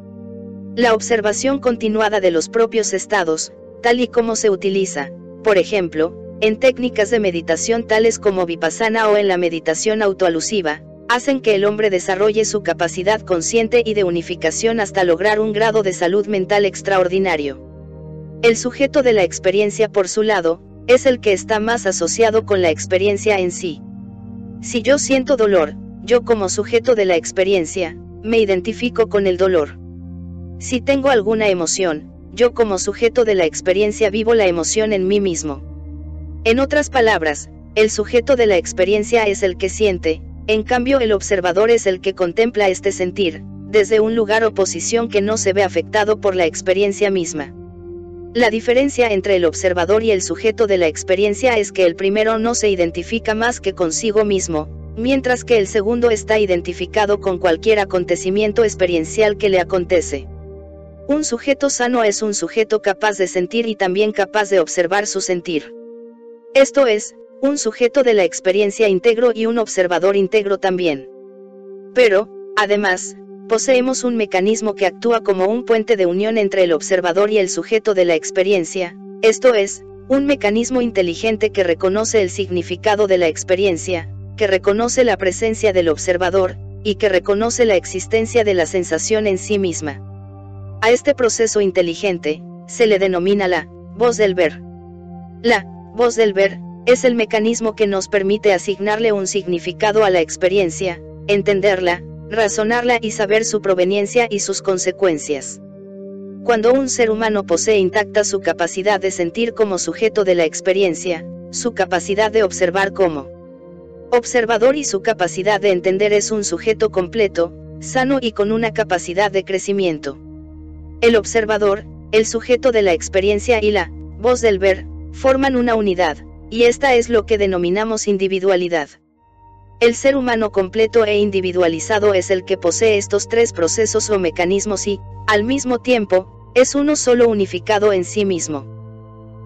La observación continuada de los propios estados, tal y como se utiliza, por ejemplo, en técnicas de meditación tales como vipassana o en la meditación autoalusiva, hacen que el hombre desarrolle su capacidad consciente y de unificación hasta lograr un grado de salud mental extraordinario. El sujeto de la experiencia por su lado, es el que está más asociado con la experiencia en sí. Si yo siento dolor, yo como sujeto de la experiencia, me identifico con el dolor. Si tengo alguna emoción, yo como sujeto de la experiencia vivo la emoción en mí mismo. En otras palabras, el sujeto de la experiencia es el que siente, en cambio el observador es el que contempla este sentir, desde un lugar o posición que no se ve afectado por la experiencia misma. La diferencia entre el observador y el sujeto de la experiencia es que el primero no se identifica más que consigo mismo, mientras que el segundo está identificado con cualquier acontecimiento experiencial que le acontece. Un sujeto sano es un sujeto capaz de sentir y también capaz de observar su sentir. Esto es, un sujeto de la experiencia íntegro y un observador íntegro también. Pero, además, poseemos un mecanismo que actúa como un puente de unión entre el observador y el sujeto de la experiencia, esto es, un mecanismo inteligente que reconoce el significado de la experiencia, que reconoce la presencia del observador, y que reconoce la existencia de la sensación en sí misma. A este proceso inteligente, se le denomina la voz del ver. La voz del ver es el mecanismo que nos permite asignarle un significado a la experiencia, entenderla, razonarla y saber su proveniencia y sus consecuencias. Cuando un ser humano posee intacta su capacidad de sentir como sujeto de la experiencia, su capacidad de observar como observador y su capacidad de entender es un sujeto completo, sano y con una capacidad de crecimiento. El observador, el sujeto de la experiencia y la voz del ver, forman una unidad, y esta es lo que denominamos individualidad. El ser humano completo e individualizado es el que posee estos tres procesos o mecanismos y, al mismo tiempo, es uno solo unificado en sí mismo.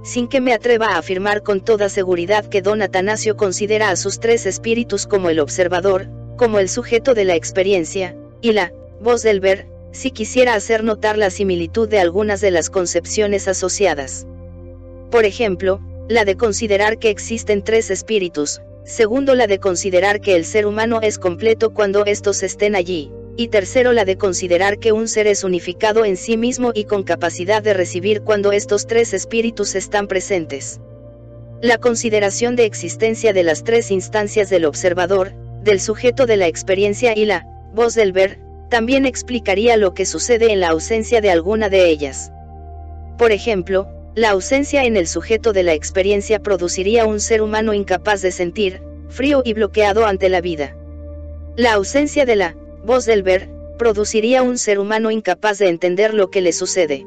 Sin que me atreva a afirmar con toda seguridad que don Atanasio considera a sus tres espíritus como el observador, como el sujeto de la experiencia, y la voz del ver, si quisiera hacer notar la similitud de algunas de las concepciones asociadas. Por ejemplo, la de considerar que existen tres espíritus, segundo la de considerar que el ser humano es completo cuando estos estén allí, y tercero la de considerar que un ser es unificado en sí mismo y con capacidad de recibir cuando estos tres espíritus están presentes. La consideración de existencia de las tres instancias del observador, del sujeto de la experiencia y la voz del ver, también explicaría lo que sucede en la ausencia de alguna de ellas. Por ejemplo, la ausencia en el sujeto de la experiencia produciría un ser humano incapaz de sentir, frío y bloqueado ante la vida. La ausencia de la voz del ver, produciría un ser humano incapaz de entender lo que le sucede.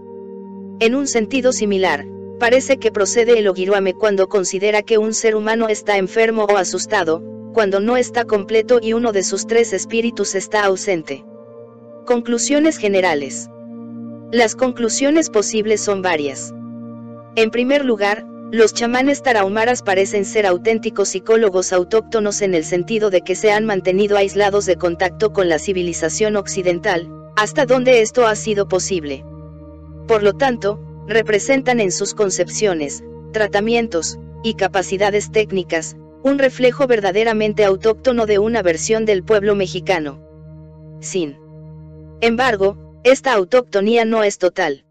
En un sentido similar, parece que procede el Ogiruame cuando considera que un ser humano está enfermo o asustado, cuando no está completo y uno de sus tres espíritus está ausente. Conclusiones generales. Las conclusiones posibles son varias. En primer lugar, los chamanes tarahumaras parecen ser auténticos psicólogos autóctonos en el sentido de que se han mantenido aislados de contacto con la civilización occidental, hasta donde esto ha sido posible. Por lo tanto, representan en sus concepciones, tratamientos, y capacidades técnicas, un reflejo verdaderamente autóctono de una versión del pueblo mexicano. Sin embargo, esta autóctonía no es total.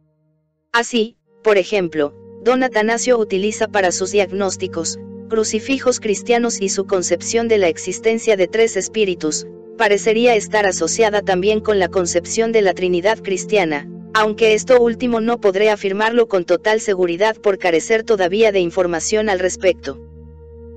Así, por ejemplo, Don Atanasio utiliza para sus diagnósticos, crucifijos cristianos y su concepción de la existencia de tres espíritus, parecería estar asociada también con la concepción de la Trinidad cristiana, aunque esto último no podré afirmarlo con total seguridad por carecer todavía de información al respecto.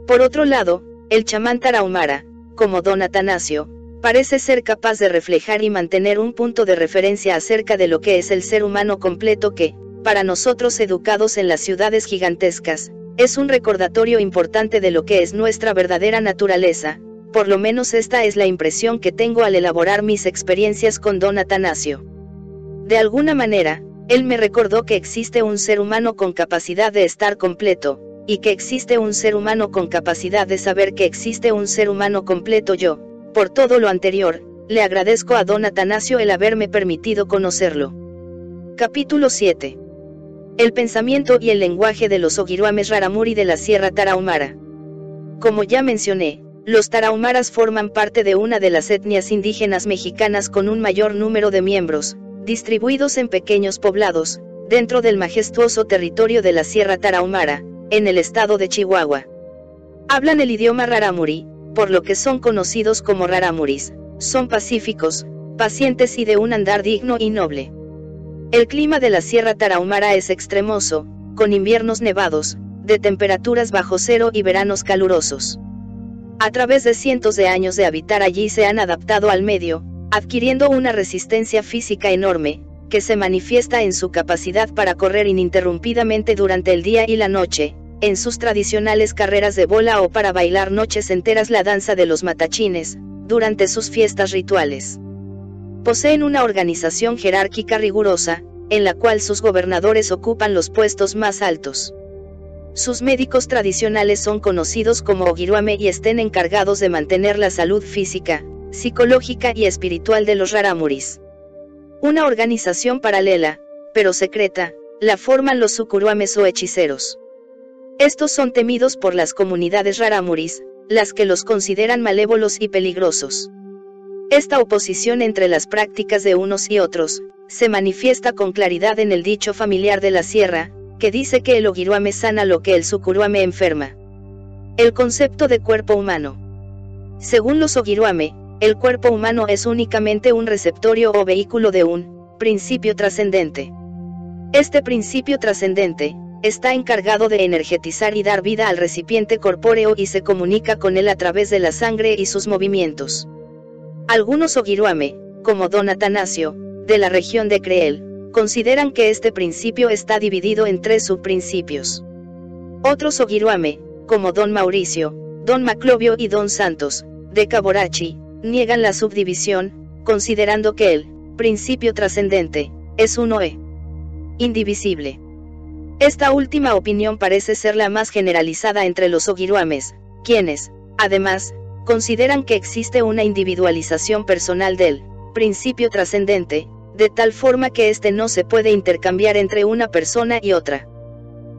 Por otro lado, el chamán tarahumara, como don Atanasio, parece ser capaz de reflejar y mantener un punto de referencia acerca de lo que es el ser humano completo que, para nosotros educados en las ciudades gigantescas, es un recordatorio importante de lo que es nuestra verdadera naturaleza, por lo menos esta es la impresión que tengo al elaborar mis experiencias con don Atanasio. De alguna manera, él me recordó que existe un ser humano con capacidad de estar completo, y que existe un ser humano con capacidad de saber que existe un ser humano completo yo, por todo lo anterior, le agradezco a don Atanasio el haberme permitido conocerlo. Capítulo 7 el pensamiento y el lenguaje de los Ogiruames Raramuri de la Sierra Tarahumara. Como ya mencioné, los tarahumaras forman parte de una de las etnias indígenas mexicanas con un mayor número de miembros, distribuidos en pequeños poblados, dentro del majestuoso territorio de la Sierra Tarahumara, en el estado de Chihuahua. Hablan el idioma raramuri, por lo que son conocidos como raramuris, son pacíficos, pacientes y de un andar digno y noble. El clima de la Sierra Tarahumara es extremoso, con inviernos nevados, de temperaturas bajo cero y veranos calurosos. A través de cientos de años de habitar allí se han adaptado al medio, adquiriendo una resistencia física enorme, que se manifiesta en su capacidad para correr ininterrumpidamente durante el día y la noche, en sus tradicionales carreras de bola o para bailar noches enteras la danza de los matachines, durante sus fiestas rituales. Poseen una organización jerárquica rigurosa, en la cual sus gobernadores ocupan los puestos más altos. Sus médicos tradicionales son conocidos como Ogiruame y estén encargados de mantener la salud física, psicológica y espiritual de los Raramuris. Una organización paralela, pero secreta, la forman los sukuruames o hechiceros. Estos son temidos por las comunidades Raramuris, las que los consideran malévolos y peligrosos. Esta oposición entre las prácticas de unos y otros, se manifiesta con claridad en el dicho familiar de la sierra, que dice que el ogiruame sana lo que el sukuruame enferma. El concepto de cuerpo humano. Según los ogiruame, el cuerpo humano es únicamente un receptorio o vehículo de un principio trascendente. Este principio trascendente, está encargado de energetizar y dar vida al recipiente corpóreo y se comunica con él a través de la sangre y sus movimientos. Algunos ogiruame, como don Atanasio, de la región de Creel, consideran que este principio está dividido en tres subprincipios. Otros ogiruame, como don Mauricio, don Maclovio y don Santos, de Caborachi, niegan la subdivisión, considerando que el principio trascendente es uno e indivisible. Esta última opinión parece ser la más generalizada entre los ogiruames, quienes, además, consideran que existe una individualización personal del principio trascendente, de tal forma que éste no se puede intercambiar entre una persona y otra.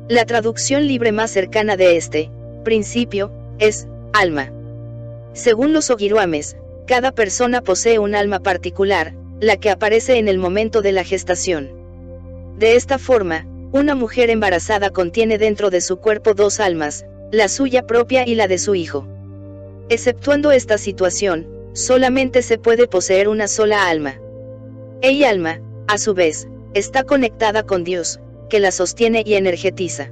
La traducción libre más cercana de este principio es alma. Según los ogiruames, cada persona posee un alma particular, la que aparece en el momento de la gestación. De esta forma, una mujer embarazada contiene dentro de su cuerpo dos almas, la suya propia y la de su hijo. Exceptuando esta situación, solamente se puede poseer una sola alma. Ella alma, a su vez, está conectada con Dios, que la sostiene y energetiza.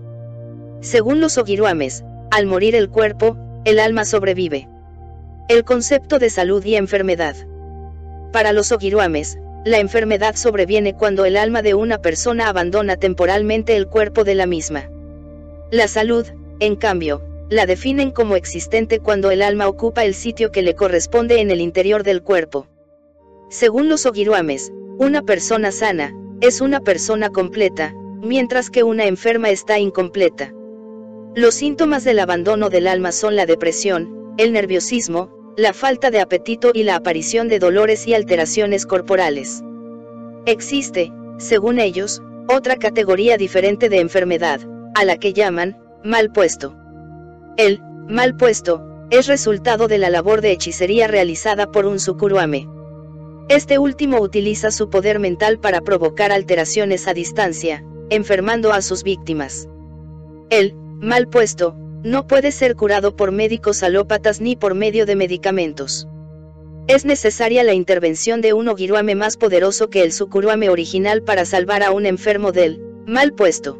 Según los ogiruames, al morir el cuerpo, el alma sobrevive. El concepto de salud y enfermedad. Para los ogiruames, la enfermedad sobreviene cuando el alma de una persona abandona temporalmente el cuerpo de la misma. La salud, en cambio, la definen como existente cuando el alma ocupa el sitio que le corresponde en el interior del cuerpo. Según los ogiruames, una persona sana, es una persona completa, mientras que una enferma está incompleta. Los síntomas del abandono del alma son la depresión, el nerviosismo, la falta de apetito y la aparición de dolores y alteraciones corporales. Existe, según ellos, otra categoría diferente de enfermedad, a la que llaman, mal puesto. El, mal puesto, es resultado de la labor de hechicería realizada por un sukuruame. Este último utiliza su poder mental para provocar alteraciones a distancia, enfermando a sus víctimas. El, mal puesto, no puede ser curado por médicos alópatas ni por medio de medicamentos. Es necesaria la intervención de un ogiruame más poderoso que el sukuruame original para salvar a un enfermo del mal puesto.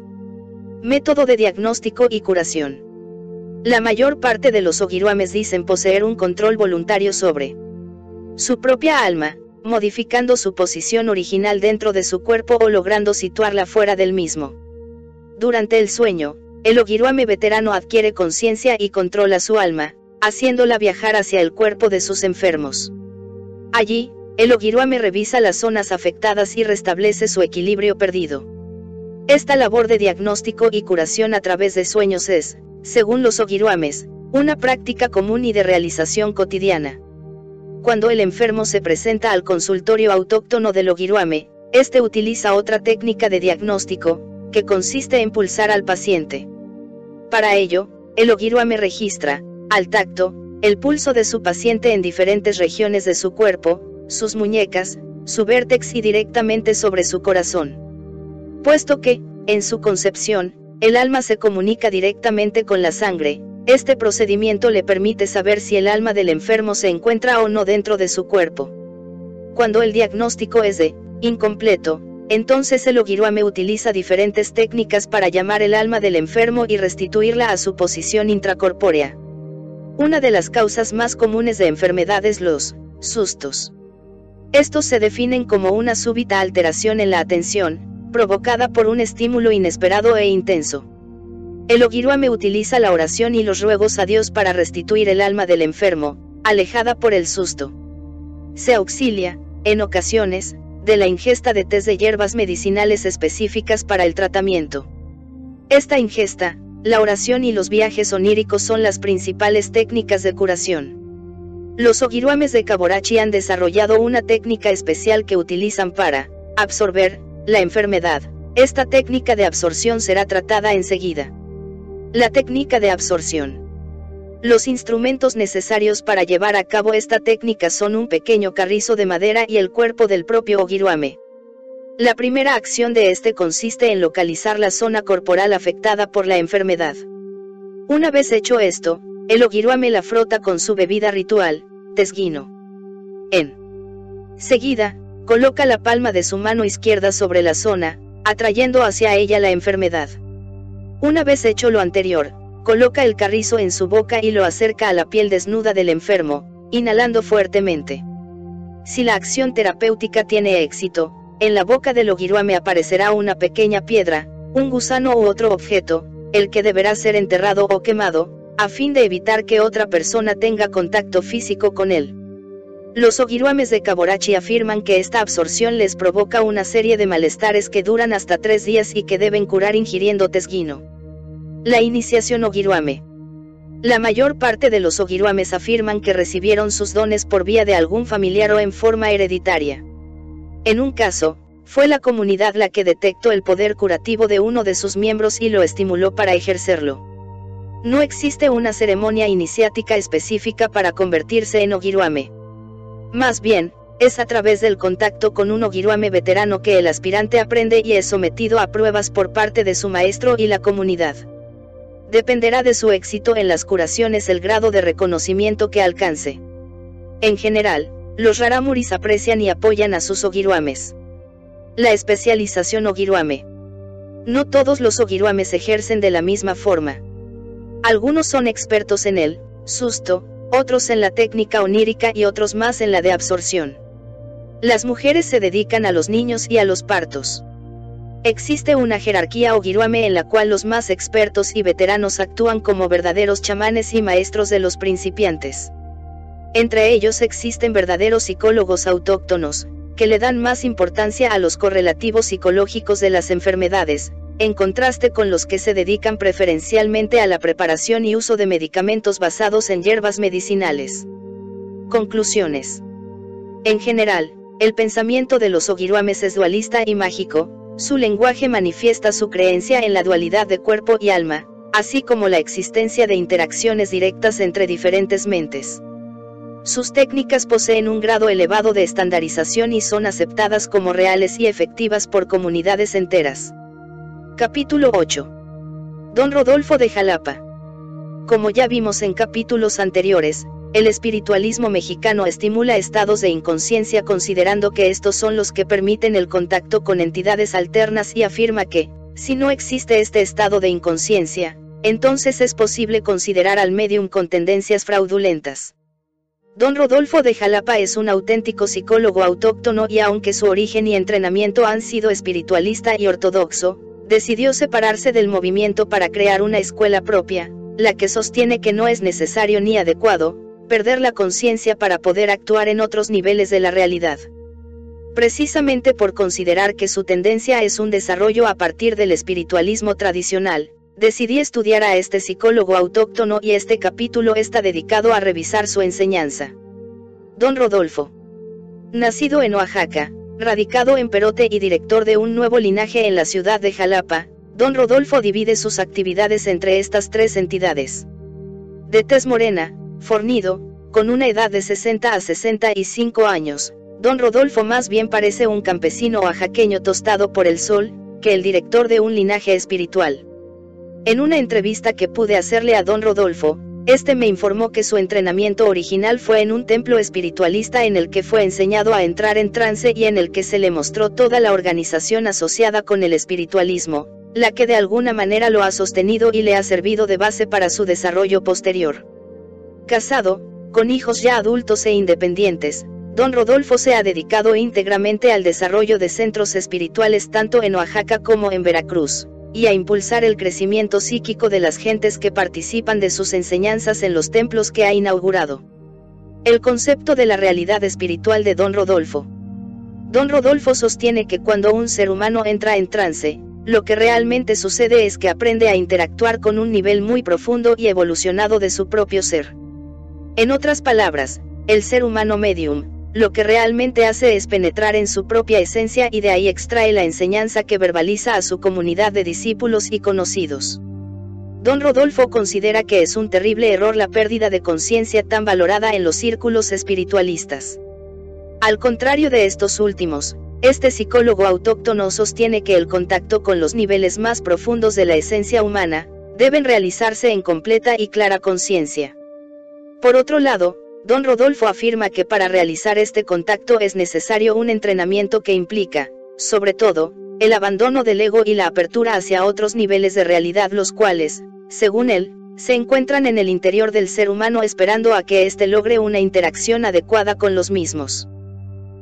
Método de diagnóstico y curación. La mayor parte de los ogiruames dicen poseer un control voluntario sobre su propia alma, modificando su posición original dentro de su cuerpo o logrando situarla fuera del mismo. Durante el sueño, el ogiruame veterano adquiere conciencia y controla su alma, haciéndola viajar hacia el cuerpo de sus enfermos. Allí, el ogiruame revisa las zonas afectadas y restablece su equilibrio perdido. Esta labor de diagnóstico y curación a través de sueños es, según los ogiruames, una práctica común y de realización cotidiana. Cuando el enfermo se presenta al consultorio autóctono del ogiruame, este utiliza otra técnica de diagnóstico, que consiste en pulsar al paciente. Para ello, el ogiruame registra, al tacto, el pulso de su paciente en diferentes regiones de su cuerpo, sus muñecas, su vértex y directamente sobre su corazón. Puesto que, en su concepción, el alma se comunica directamente con la sangre, este procedimiento le permite saber si el alma del enfermo se encuentra o no dentro de su cuerpo. Cuando el diagnóstico es de incompleto, entonces el ogiruame utiliza diferentes técnicas para llamar el alma del enfermo y restituirla a su posición intracorpórea. Una de las causas más comunes de enfermedades los sustos. Estos se definen como una súbita alteración en la atención, provocada por un estímulo inesperado e intenso. El ogiruame utiliza la oración y los ruegos a Dios para restituir el alma del enfermo, alejada por el susto. Se auxilia, en ocasiones, de la ingesta de tés de hierbas medicinales específicas para el tratamiento. Esta ingesta, la oración y los viajes oníricos son las principales técnicas de curación. Los ogiruames de Kaborachi han desarrollado una técnica especial que utilizan para absorber la enfermedad. Esta técnica de absorción será tratada enseguida. La técnica de absorción. Los instrumentos necesarios para llevar a cabo esta técnica son un pequeño carrizo de madera y el cuerpo del propio ogiruame. La primera acción de este consiste en localizar la zona corporal afectada por la enfermedad. Una vez hecho esto, el ogiruame la frota con su bebida ritual, tesguino. En seguida, coloca la palma de su mano izquierda sobre la zona, atrayendo hacia ella la enfermedad. Una vez hecho lo anterior, coloca el carrizo en su boca y lo acerca a la piel desnuda del enfermo, inhalando fuertemente. Si la acción terapéutica tiene éxito, en la boca del ogiruame aparecerá una pequeña piedra, un gusano u otro objeto, el que deberá ser enterrado o quemado, a fin de evitar que otra persona tenga contacto físico con él. Los ogiruames de Kaborachi afirman que esta absorción les provoca una serie de malestares que duran hasta tres días y que deben curar ingiriendo tesguino. La iniciación ogiruame. La mayor parte de los ogiruames afirman que recibieron sus dones por vía de algún familiar o en forma hereditaria. En un caso, fue la comunidad la que detectó el poder curativo de uno de sus miembros y lo estimuló para ejercerlo. No existe una ceremonia iniciática específica para convertirse en ogiruame. Más bien, es a través del contacto con un ogiruame veterano que el aspirante aprende y es sometido a pruebas por parte de su maestro y la comunidad. Dependerá de su éxito en las curaciones el grado de reconocimiento que alcance. En general, los raramuris aprecian y apoyan a sus ogiruames. La especialización ogiruame. No todos los ogiruames ejercen de la misma forma. Algunos son expertos en el susto, otros en la técnica onírica y otros más en la de absorción. Las mujeres se dedican a los niños y a los partos. Existe una jerarquía ogiruame en la cual los más expertos y veteranos actúan como verdaderos chamanes y maestros de los principiantes. Entre ellos existen verdaderos psicólogos autóctonos, que le dan más importancia a los correlativos psicológicos de las enfermedades, en contraste con los que se dedican preferencialmente a la preparación y uso de medicamentos basados en hierbas medicinales. Conclusiones. En general, el pensamiento de los ogiruames es dualista y mágico, su lenguaje manifiesta su creencia en la dualidad de cuerpo y alma, así como la existencia de interacciones directas entre diferentes mentes. Sus técnicas poseen un grado elevado de estandarización y son aceptadas como reales y efectivas por comunidades enteras. Capítulo 8. Don Rodolfo de Jalapa. Como ya vimos en capítulos anteriores, el espiritualismo mexicano estimula estados de inconsciencia considerando que estos son los que permiten el contacto con entidades alternas y afirma que, si no existe este estado de inconsciencia, entonces es posible considerar al medium con tendencias fraudulentas. Don Rodolfo de Jalapa es un auténtico psicólogo autóctono y aunque su origen y entrenamiento han sido espiritualista y ortodoxo, decidió separarse del movimiento para crear una escuela propia, la que sostiene que no es necesario ni adecuado, perder la conciencia para poder actuar en otros niveles de la realidad. Precisamente por considerar que su tendencia es un desarrollo a partir del espiritualismo tradicional, decidí estudiar a este psicólogo autóctono y este capítulo está dedicado a revisar su enseñanza. Don Rodolfo. Nacido en Oaxaca, radicado en Perote y director de un nuevo linaje en la ciudad de Jalapa, don Rodolfo divide sus actividades entre estas tres entidades. De tez morena, fornido, con una edad de 60 a 65 años, don Rodolfo más bien parece un campesino oaxaqueño tostado por el sol, que el director de un linaje espiritual. En una entrevista que pude hacerle a don Rodolfo, este me informó que su entrenamiento original fue en un templo espiritualista en el que fue enseñado a entrar en trance y en el que se le mostró toda la organización asociada con el espiritualismo, la que de alguna manera lo ha sostenido y le ha servido de base para su desarrollo posterior. Casado, con hijos ya adultos e independientes, don Rodolfo se ha dedicado íntegramente al desarrollo de centros espirituales tanto en Oaxaca como en Veracruz y a impulsar el crecimiento psíquico de las gentes que participan de sus enseñanzas en los templos que ha inaugurado. El concepto de la realidad espiritual de Don Rodolfo. Don Rodolfo sostiene que cuando un ser humano entra en trance, lo que realmente sucede es que aprende a interactuar con un nivel muy profundo y evolucionado de su propio ser. En otras palabras, el ser humano medium, lo que realmente hace es penetrar en su propia esencia y de ahí extrae la enseñanza que verbaliza a su comunidad de discípulos y conocidos. Don Rodolfo considera que es un terrible error la pérdida de conciencia tan valorada en los círculos espiritualistas. Al contrario de estos últimos, este psicólogo autóctono sostiene que el contacto con los niveles más profundos de la esencia humana, deben realizarse en completa y clara conciencia. Por otro lado, Don Rodolfo afirma que para realizar este contacto es necesario un entrenamiento que implica, sobre todo, el abandono del ego y la apertura hacia otros niveles de realidad los cuales, según él, se encuentran en el interior del ser humano esperando a que éste logre una interacción adecuada con los mismos.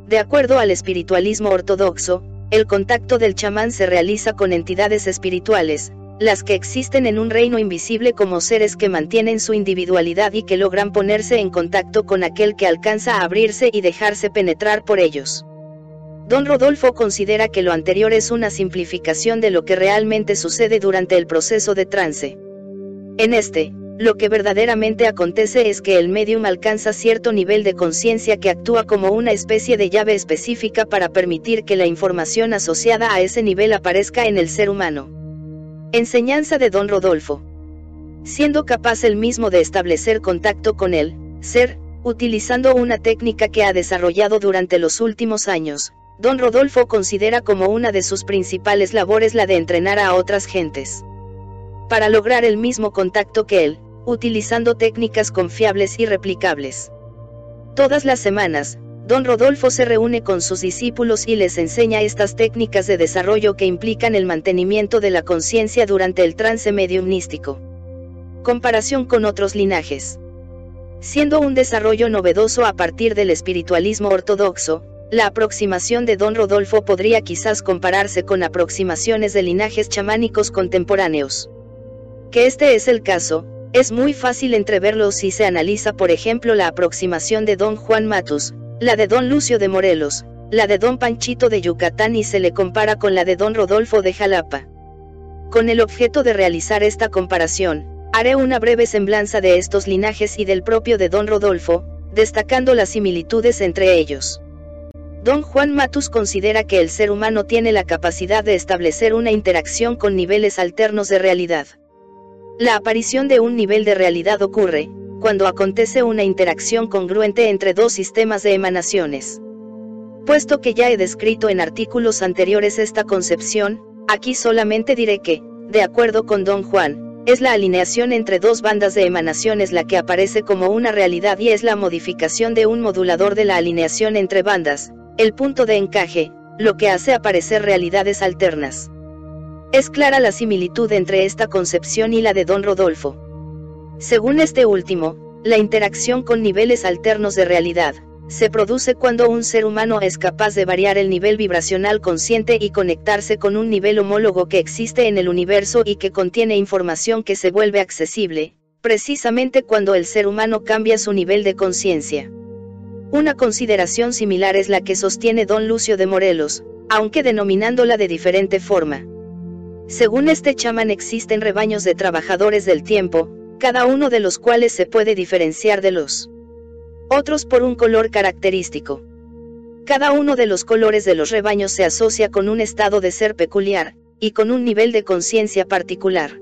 De acuerdo al espiritualismo ortodoxo, el contacto del chamán se realiza con entidades espirituales, las que existen en un reino invisible como seres que mantienen su individualidad y que logran ponerse en contacto con aquel que alcanza a abrirse y dejarse penetrar por ellos. Don Rodolfo considera que lo anterior es una simplificación de lo que realmente sucede durante el proceso de trance. En este, lo que verdaderamente acontece es que el medium alcanza cierto nivel de conciencia que actúa como una especie de llave específica para permitir que la información asociada a ese nivel aparezca en el ser humano. Enseñanza de don Rodolfo. Siendo capaz él mismo de establecer contacto con él, ser, utilizando una técnica que ha desarrollado durante los últimos años, don Rodolfo considera como una de sus principales labores la de entrenar a otras gentes. Para lograr el mismo contacto que él, utilizando técnicas confiables y replicables. Todas las semanas, Don Rodolfo se reúne con sus discípulos y les enseña estas técnicas de desarrollo que implican el mantenimiento de la conciencia durante el trance mediumnístico. Comparación con otros linajes. Siendo un desarrollo novedoso a partir del espiritualismo ortodoxo, la aproximación de Don Rodolfo podría quizás compararse con aproximaciones de linajes chamánicos contemporáneos. Que este es el caso, es muy fácil entreverlo si se analiza por ejemplo la aproximación de Don Juan Matus, la de don Lucio de Morelos, la de don Panchito de Yucatán y se le compara con la de don Rodolfo de Jalapa. Con el objeto de realizar esta comparación, haré una breve semblanza de estos linajes y del propio de don Rodolfo, destacando las similitudes entre ellos. Don Juan Matus considera que el ser humano tiene la capacidad de establecer una interacción con niveles alternos de realidad. La aparición de un nivel de realidad ocurre, cuando acontece una interacción congruente entre dos sistemas de emanaciones. Puesto que ya he descrito en artículos anteriores esta concepción, aquí solamente diré que, de acuerdo con Don Juan, es la alineación entre dos bandas de emanaciones la que aparece como una realidad y es la modificación de un modulador de la alineación entre bandas, el punto de encaje, lo que hace aparecer realidades alternas. Es clara la similitud entre esta concepción y la de Don Rodolfo. Según este último, la interacción con niveles alternos de realidad, se produce cuando un ser humano es capaz de variar el nivel vibracional consciente y conectarse con un nivel homólogo que existe en el universo y que contiene información que se vuelve accesible, precisamente cuando el ser humano cambia su nivel de conciencia. Una consideración similar es la que sostiene don Lucio de Morelos, aunque denominándola de diferente forma. Según este chamán existen rebaños de trabajadores del tiempo, cada uno de los cuales se puede diferenciar de los otros por un color característico. Cada uno de los colores de los rebaños se asocia con un estado de ser peculiar, y con un nivel de conciencia particular.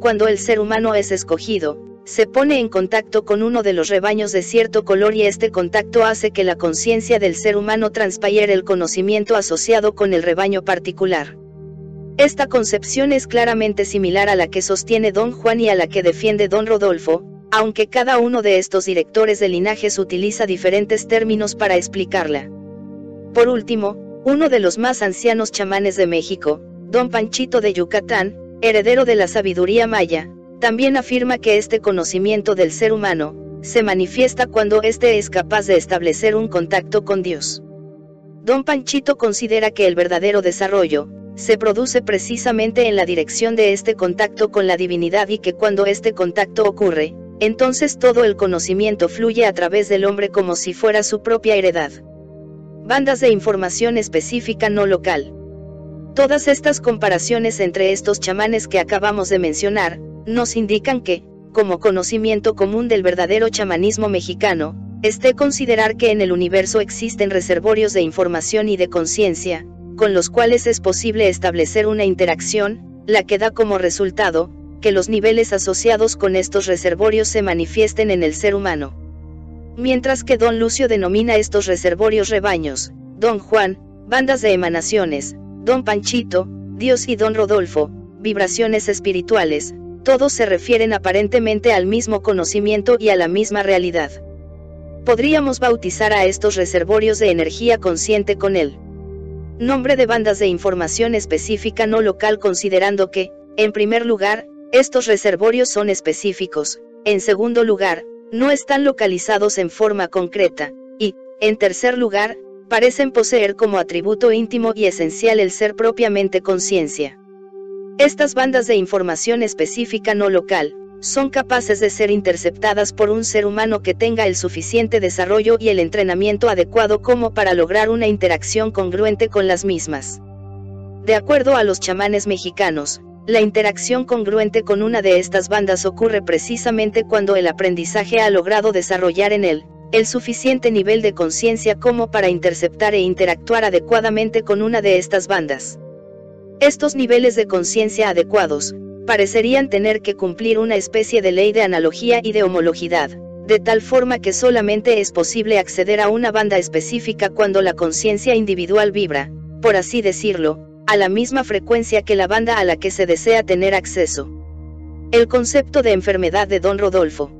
Cuando el ser humano es escogido, se pone en contacto con uno de los rebaños de cierto color y este contacto hace que la conciencia del ser humano transpire el conocimiento asociado con el rebaño particular. Esta concepción es claramente similar a la que sostiene don Juan y a la que defiende don Rodolfo, aunque cada uno de estos directores de linajes utiliza diferentes términos para explicarla. Por último, uno de los más ancianos chamanes de México, don Panchito de Yucatán, heredero de la sabiduría maya, también afirma que este conocimiento del ser humano, se manifiesta cuando éste es capaz de establecer un contacto con Dios. Don Panchito considera que el verdadero desarrollo, se produce precisamente en la dirección de este contacto con la divinidad y que cuando este contacto ocurre, entonces todo el conocimiento fluye a través del hombre como si fuera su propia heredad. Bandas de información específica no local. Todas estas comparaciones entre estos chamanes que acabamos de mencionar, nos indican que, como conocimiento común del verdadero chamanismo mexicano, esté considerar que en el universo existen reservorios de información y de conciencia, con los cuales es posible establecer una interacción, la que da como resultado, que los niveles asociados con estos reservorios se manifiesten en el ser humano. Mientras que don Lucio denomina estos reservorios rebaños, don Juan, bandas de emanaciones, don Panchito, Dios y don Rodolfo, vibraciones espirituales, todos se refieren aparentemente al mismo conocimiento y a la misma realidad. Podríamos bautizar a estos reservorios de energía consciente con el nombre de bandas de información específica no local considerando que, en primer lugar, estos reservorios son específicos, en segundo lugar, no están localizados en forma concreta, y, en tercer lugar, parecen poseer como atributo íntimo y esencial el ser propiamente conciencia. Estas bandas de información específica no local, son capaces de ser interceptadas por un ser humano que tenga el suficiente desarrollo y el entrenamiento adecuado como para lograr una interacción congruente con las mismas. De acuerdo a los chamanes mexicanos, la interacción congruente con una de estas bandas ocurre precisamente cuando el aprendizaje ha logrado desarrollar en él el suficiente nivel de conciencia como para interceptar e interactuar adecuadamente con una de estas bandas. Estos niveles de conciencia adecuados, parecerían tener que cumplir una especie de ley de analogía y de homologidad, de tal forma que solamente es posible acceder a una banda específica cuando la conciencia individual vibra, por así decirlo, a la misma frecuencia que la banda a la que se desea tener acceso. El concepto de enfermedad de Don Rodolfo.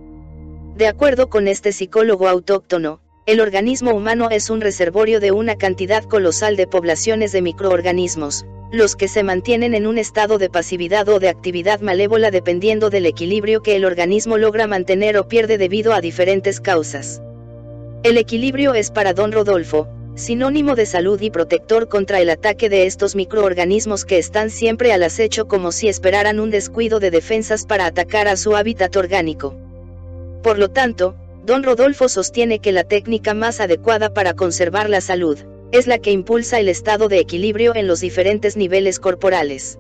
De acuerdo con este psicólogo autóctono, el organismo humano es un reservorio de una cantidad colosal de poblaciones de microorganismos, los que se mantienen en un estado de pasividad o de actividad malévola dependiendo del equilibrio que el organismo logra mantener o pierde debido a diferentes causas. El equilibrio es para Don Rodolfo, sinónimo de salud y protector contra el ataque de estos microorganismos que están siempre al acecho como si esperaran un descuido de defensas para atacar a su hábitat orgánico. Por lo tanto, don Rodolfo sostiene que la técnica más adecuada para conservar la salud, es la que impulsa el estado de equilibrio en los diferentes niveles corporales.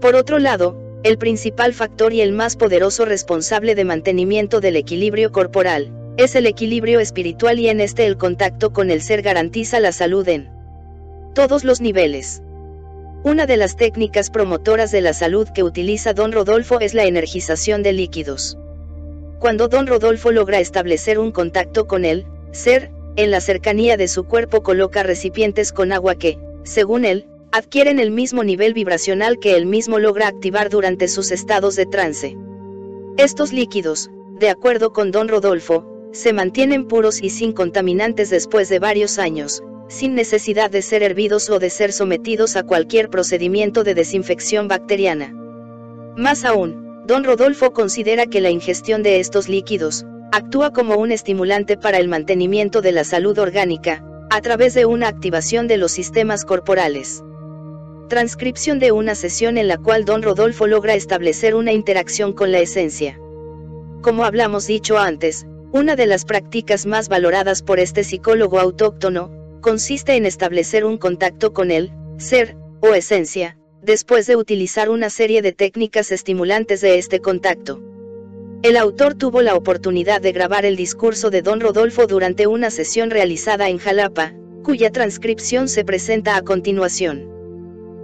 Por otro lado, el principal factor y el más poderoso responsable de mantenimiento del equilibrio corporal, es el equilibrio espiritual y en este el contacto con el ser garantiza la salud en todos los niveles. Una de las técnicas promotoras de la salud que utiliza don Rodolfo es la energización de líquidos. Cuando don Rodolfo logra establecer un contacto con el ser, en la cercanía de su cuerpo coloca recipientes con agua que, según él, adquieren el mismo nivel vibracional que él mismo logra activar durante sus estados de trance. Estos líquidos, de acuerdo con don Rodolfo, se mantienen puros y sin contaminantes después de varios años, sin necesidad de ser hervidos o de ser sometidos a cualquier procedimiento de desinfección bacteriana. Más aún, don Rodolfo considera que la ingestión de estos líquidos, actúa como un estimulante para el mantenimiento de la salud orgánica, a través de una activación de los sistemas corporales. Transcripción de una sesión en la cual don Rodolfo logra establecer una interacción con la esencia. Como hablamos dicho antes, una de las prácticas más valoradas por este psicólogo autóctono, consiste en establecer un contacto con el ser, o esencia, después de utilizar una serie de técnicas estimulantes de este contacto. El autor tuvo la oportunidad de grabar el discurso de don Rodolfo durante una sesión realizada en Jalapa, cuya transcripción se presenta a continuación.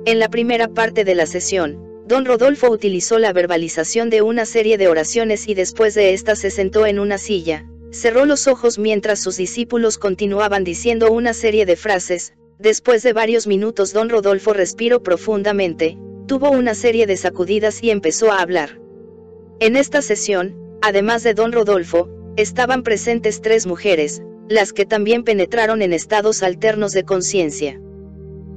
En la primera parte de la sesión, Don Rodolfo utilizó la verbalización de una serie de oraciones y después de esta se sentó en una silla, cerró los ojos mientras sus discípulos continuaban diciendo una serie de frases, después de varios minutos don Rodolfo respiró profundamente, tuvo una serie de sacudidas y empezó a hablar. En esta sesión, además de don Rodolfo, estaban presentes tres mujeres, las que también penetraron en estados alternos de conciencia.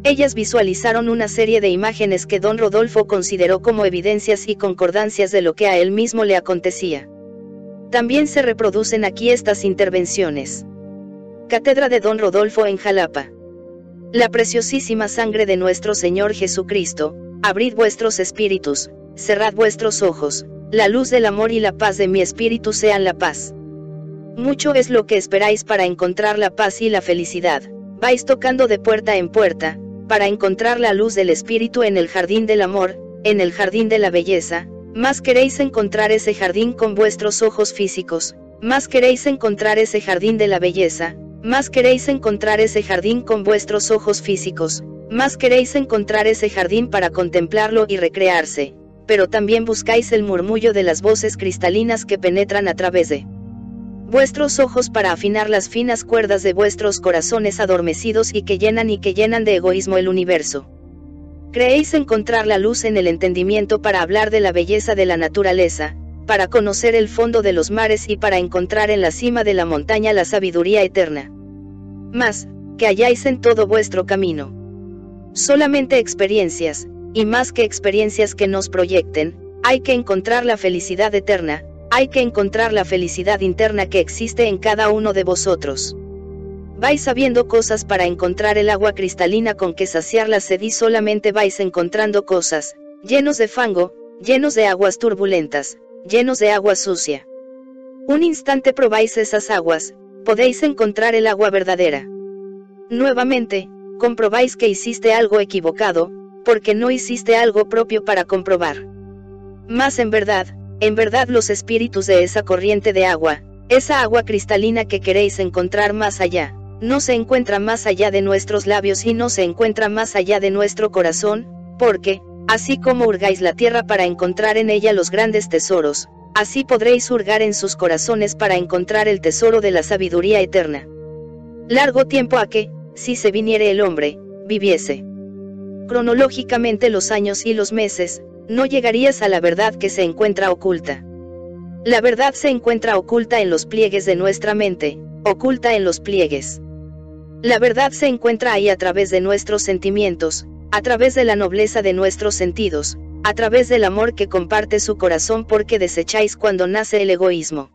Ellas visualizaron una serie de imágenes que don Rodolfo consideró como evidencias y concordancias de lo que a él mismo le acontecía. También se reproducen aquí estas intervenciones. Cátedra de don Rodolfo en Jalapa. La preciosísima sangre de nuestro Señor Jesucristo, abrid vuestros espíritus, cerrad vuestros ojos, la luz del amor y la paz de mi espíritu sean la paz. Mucho es lo que esperáis para encontrar la paz y la felicidad, vais tocando de puerta en puerta, para encontrar la luz del Espíritu en el jardín del amor, en el jardín de la belleza, más queréis encontrar ese jardín con vuestros ojos físicos, más queréis encontrar ese jardín de la belleza, más queréis encontrar ese jardín con vuestros ojos físicos, más queréis encontrar ese jardín para contemplarlo y recrearse, pero también buscáis el murmullo de las voces cristalinas que penetran a través de vuestros ojos para afinar las finas cuerdas de vuestros corazones adormecidos y que llenan y que llenan de egoísmo el universo. Creéis encontrar la luz en el entendimiento para hablar de la belleza de la naturaleza, para conocer el fondo de los mares y para encontrar en la cima de la montaña la sabiduría eterna. Más, que halláis en todo vuestro camino. Solamente experiencias, y más que experiencias que nos proyecten, hay que encontrar la felicidad eterna, hay que encontrar la felicidad interna que existe en cada uno de vosotros. Vais sabiendo cosas para encontrar el agua cristalina con que saciar la sed y solamente vais encontrando cosas, llenos de fango, llenos de aguas turbulentas, llenos de agua sucia. Un instante probáis esas aguas, podéis encontrar el agua verdadera. Nuevamente, comprobáis que hiciste algo equivocado, porque no hiciste algo propio para comprobar. Más en verdad, en verdad los espíritus de esa corriente de agua, esa agua cristalina que queréis encontrar más allá, no se encuentra más allá de nuestros labios y no se encuentra más allá de nuestro corazón, porque, así como hurgáis la tierra para encontrar en ella los grandes tesoros, así podréis hurgar en sus corazones para encontrar el tesoro de la sabiduría eterna. Largo tiempo a que, si se viniere el hombre, viviese. Cronológicamente los años y los meses, no llegarías a la verdad que se encuentra oculta. La verdad se encuentra oculta en los pliegues de nuestra mente, oculta en los pliegues. La verdad se encuentra ahí a través de nuestros sentimientos, a través de la nobleza de nuestros sentidos, a través del amor que comparte su corazón porque desecháis cuando nace el egoísmo.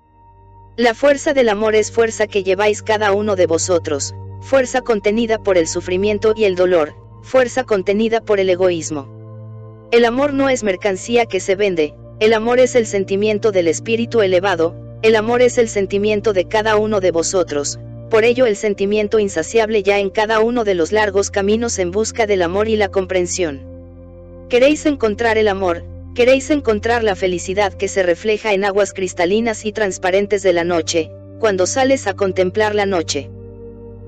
La fuerza del amor es fuerza que lleváis cada uno de vosotros, fuerza contenida por el sufrimiento y el dolor, fuerza contenida por el egoísmo. El amor no es mercancía que se vende, el amor es el sentimiento del espíritu elevado, el amor es el sentimiento de cada uno de vosotros, por ello el sentimiento insaciable ya en cada uno de los largos caminos en busca del amor y la comprensión. Queréis encontrar el amor, queréis encontrar la felicidad que se refleja en aguas cristalinas y transparentes de la noche, cuando sales a contemplar la noche.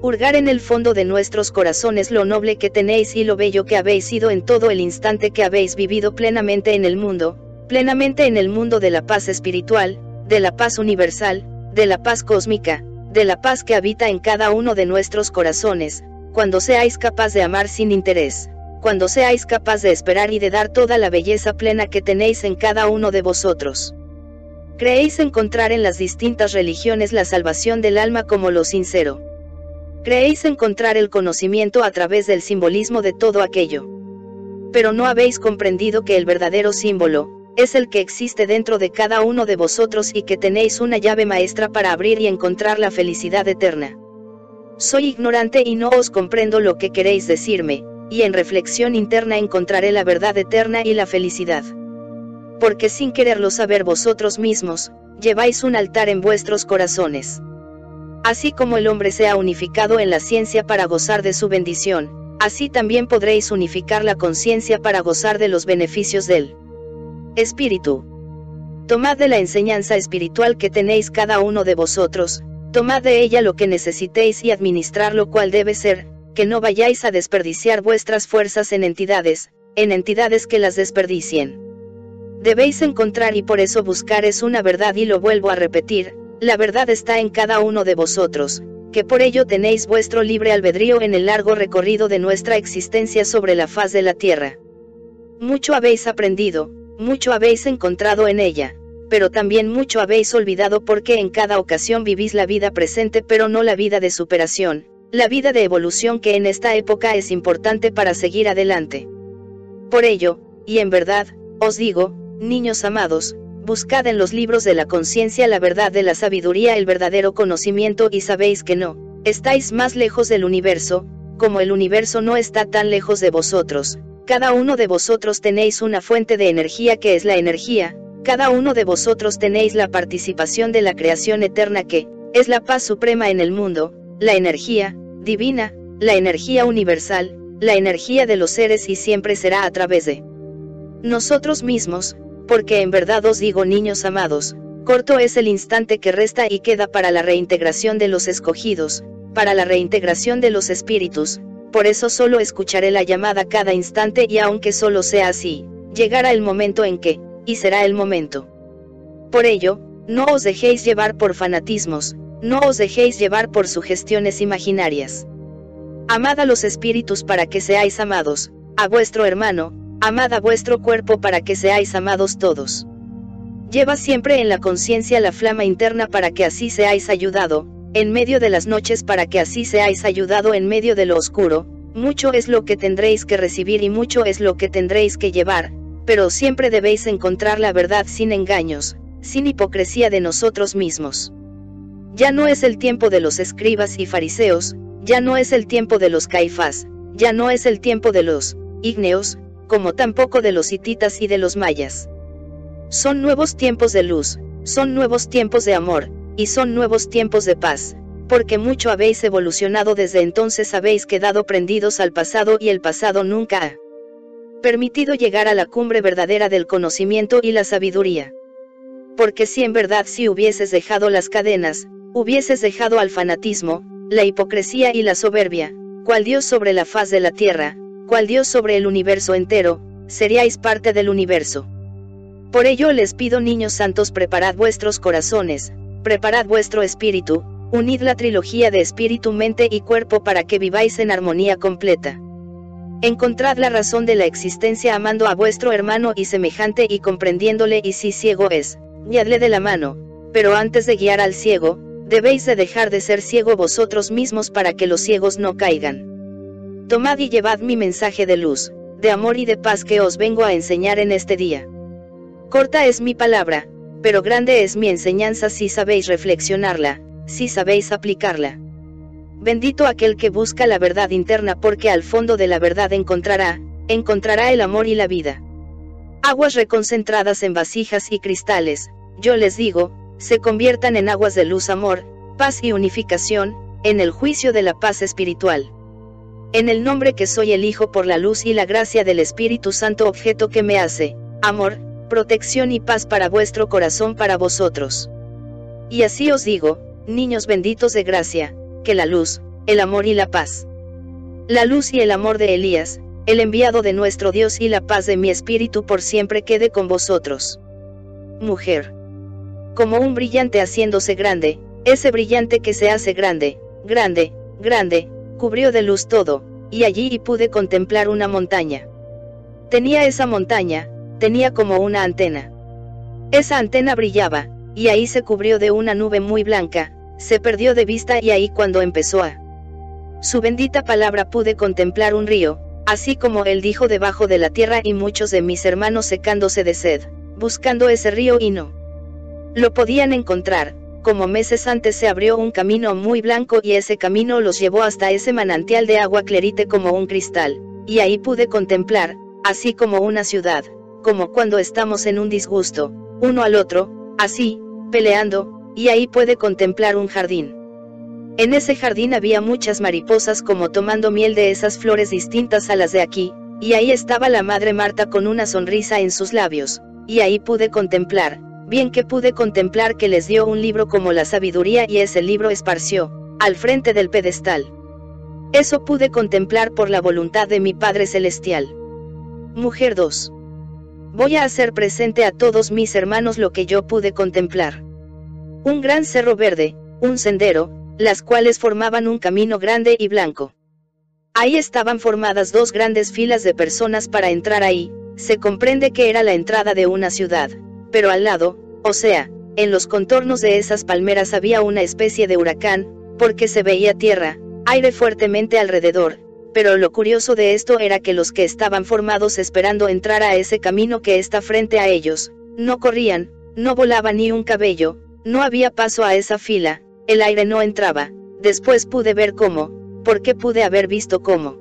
Hurgar en el fondo de nuestros corazones lo noble que tenéis y lo bello que habéis sido en todo el instante que habéis vivido plenamente en el mundo, plenamente en el mundo de la paz espiritual, de la paz universal, de la paz cósmica, de la paz que habita en cada uno de nuestros corazones, cuando seáis capaz de amar sin interés, cuando seáis capaz de esperar y de dar toda la belleza plena que tenéis en cada uno de vosotros. Creéis encontrar en las distintas religiones la salvación del alma como lo sincero. Creéis encontrar el conocimiento a través del simbolismo de todo aquello. Pero no habéis comprendido que el verdadero símbolo, es el que existe dentro de cada uno de vosotros y que tenéis una llave maestra para abrir y encontrar la felicidad eterna. Soy ignorante y no os comprendo lo que queréis decirme, y en reflexión interna encontraré la verdad eterna y la felicidad. Porque sin quererlo saber vosotros mismos, lleváis un altar en vuestros corazones. Así como el hombre se ha unificado en la ciencia para gozar de su bendición, así también podréis unificar la conciencia para gozar de los beneficios del Espíritu. Tomad de la enseñanza espiritual que tenéis cada uno de vosotros, tomad de ella lo que necesitéis y administrar lo cual debe ser, que no vayáis a desperdiciar vuestras fuerzas en entidades, en entidades que las desperdicien. Debéis encontrar y por eso buscar es una verdad y lo vuelvo a repetir, la verdad está en cada uno de vosotros, que por ello tenéis vuestro libre albedrío en el largo recorrido de nuestra existencia sobre la faz de la tierra. Mucho habéis aprendido, mucho habéis encontrado en ella, pero también mucho habéis olvidado porque en cada ocasión vivís la vida presente pero no la vida de superación, la vida de evolución que en esta época es importante para seguir adelante. Por ello, y en verdad, os digo, niños amados, buscad en los libros de la conciencia la verdad de la sabiduría, el verdadero conocimiento y sabéis que no, estáis más lejos del universo, como el universo no está tan lejos de vosotros, cada uno de vosotros tenéis una fuente de energía que es la energía, cada uno de vosotros tenéis la participación de la creación eterna que, es la paz suprema en el mundo, la energía, divina, la energía universal, la energía de los seres y siempre será a través de nosotros mismos, porque en verdad os digo niños amados, Corto es el instante que resta y queda para la reintegración de los escogidos, para la reintegración de los espíritus, por eso solo escucharé la llamada cada instante y aunque solo sea así, llegará el momento en que, y será el momento. Por ello, no os dejéis llevar por fanatismos, no os dejéis llevar por sugestiones imaginarias. Amad a los espíritus para que seáis amados, a vuestro hermano, amad a vuestro cuerpo para que seáis amados todos. Lleva siempre en la conciencia la flama interna para que así seáis ayudado, en medio de las noches para que así seáis ayudado en medio de lo oscuro, mucho es lo que tendréis que recibir y mucho es lo que tendréis que llevar, pero siempre debéis encontrar la verdad sin engaños, sin hipocresía de nosotros mismos. Ya no es el tiempo de los escribas y fariseos, ya no es el tiempo de los caifás, ya no es el tiempo de los ígneos, como tampoco de los hititas y de los mayas. Son nuevos tiempos de luz, son nuevos tiempos de amor, y son nuevos tiempos de paz, porque mucho habéis evolucionado desde entonces habéis quedado prendidos al pasado y el pasado nunca ha permitido llegar a la cumbre verdadera del conocimiento y la sabiduría. Porque si en verdad si hubieses dejado las cadenas, hubieses dejado al fanatismo, la hipocresía y la soberbia, cual Dios sobre la faz de la tierra, cual Dios sobre el universo entero, seríais parte del universo. Por ello les pido niños santos preparad vuestros corazones, preparad vuestro espíritu, unid la trilogía de espíritu, mente y cuerpo para que viváis en armonía completa. Encontrad la razón de la existencia amando a vuestro hermano y semejante y comprendiéndole y si ciego es, guiadle de la mano, pero antes de guiar al ciego, debéis de dejar de ser ciego vosotros mismos para que los ciegos no caigan. Tomad y llevad mi mensaje de luz, de amor y de paz que os vengo a enseñar en este día. Corta es mi palabra, pero grande es mi enseñanza si sabéis reflexionarla, si sabéis aplicarla. Bendito aquel que busca la verdad interna porque al fondo de la verdad encontrará, encontrará el amor y la vida. Aguas reconcentradas en vasijas y cristales, yo les digo, se conviertan en aguas de luz, amor, paz y unificación, en el juicio de la paz espiritual. En el nombre que soy el Hijo por la luz y la gracia del Espíritu Santo objeto que me hace, amor, protección y paz para vuestro corazón para vosotros. Y así os digo, niños benditos de gracia, que la luz, el amor y la paz. La luz y el amor de Elías, el enviado de nuestro Dios y la paz de mi espíritu por siempre quede con vosotros. Mujer. Como un brillante haciéndose grande, ese brillante que se hace grande, grande, grande, cubrió de luz todo, y allí pude contemplar una montaña. Tenía esa montaña, tenía como una antena. Esa antena brillaba, y ahí se cubrió de una nube muy blanca, se perdió de vista y ahí cuando empezó a su bendita palabra pude contemplar un río, así como él dijo debajo de la tierra y muchos de mis hermanos secándose de sed, buscando ese río y no lo podían encontrar, como meses antes se abrió un camino muy blanco y ese camino los llevó hasta ese manantial de agua clarite como un cristal, y ahí pude contemplar, así como una ciudad, como cuando estamos en un disgusto, uno al otro, así, peleando, y ahí puede contemplar un jardín. En ese jardín había muchas mariposas como tomando miel de esas flores distintas a las de aquí, y ahí estaba la madre Marta con una sonrisa en sus labios, y ahí pude contemplar, bien que pude contemplar que les dio un libro como la sabiduría y ese libro esparció, al frente del pedestal. Eso pude contemplar por la voluntad de mi Padre Celestial. Mujer 2 voy a hacer presente a todos mis hermanos lo que yo pude contemplar. Un gran cerro verde, un sendero, las cuales formaban un camino grande y blanco. Ahí estaban formadas dos grandes filas de personas para entrar ahí, se comprende que era la entrada de una ciudad, pero al lado, o sea, en los contornos de esas palmeras había una especie de huracán, porque se veía tierra, aire fuertemente alrededor, pero lo curioso de esto era que los que estaban formados esperando entrar a ese camino que está frente a ellos, no corrían, no volaba ni un cabello, no había paso a esa fila, el aire no entraba, después pude ver cómo, porque pude haber visto cómo.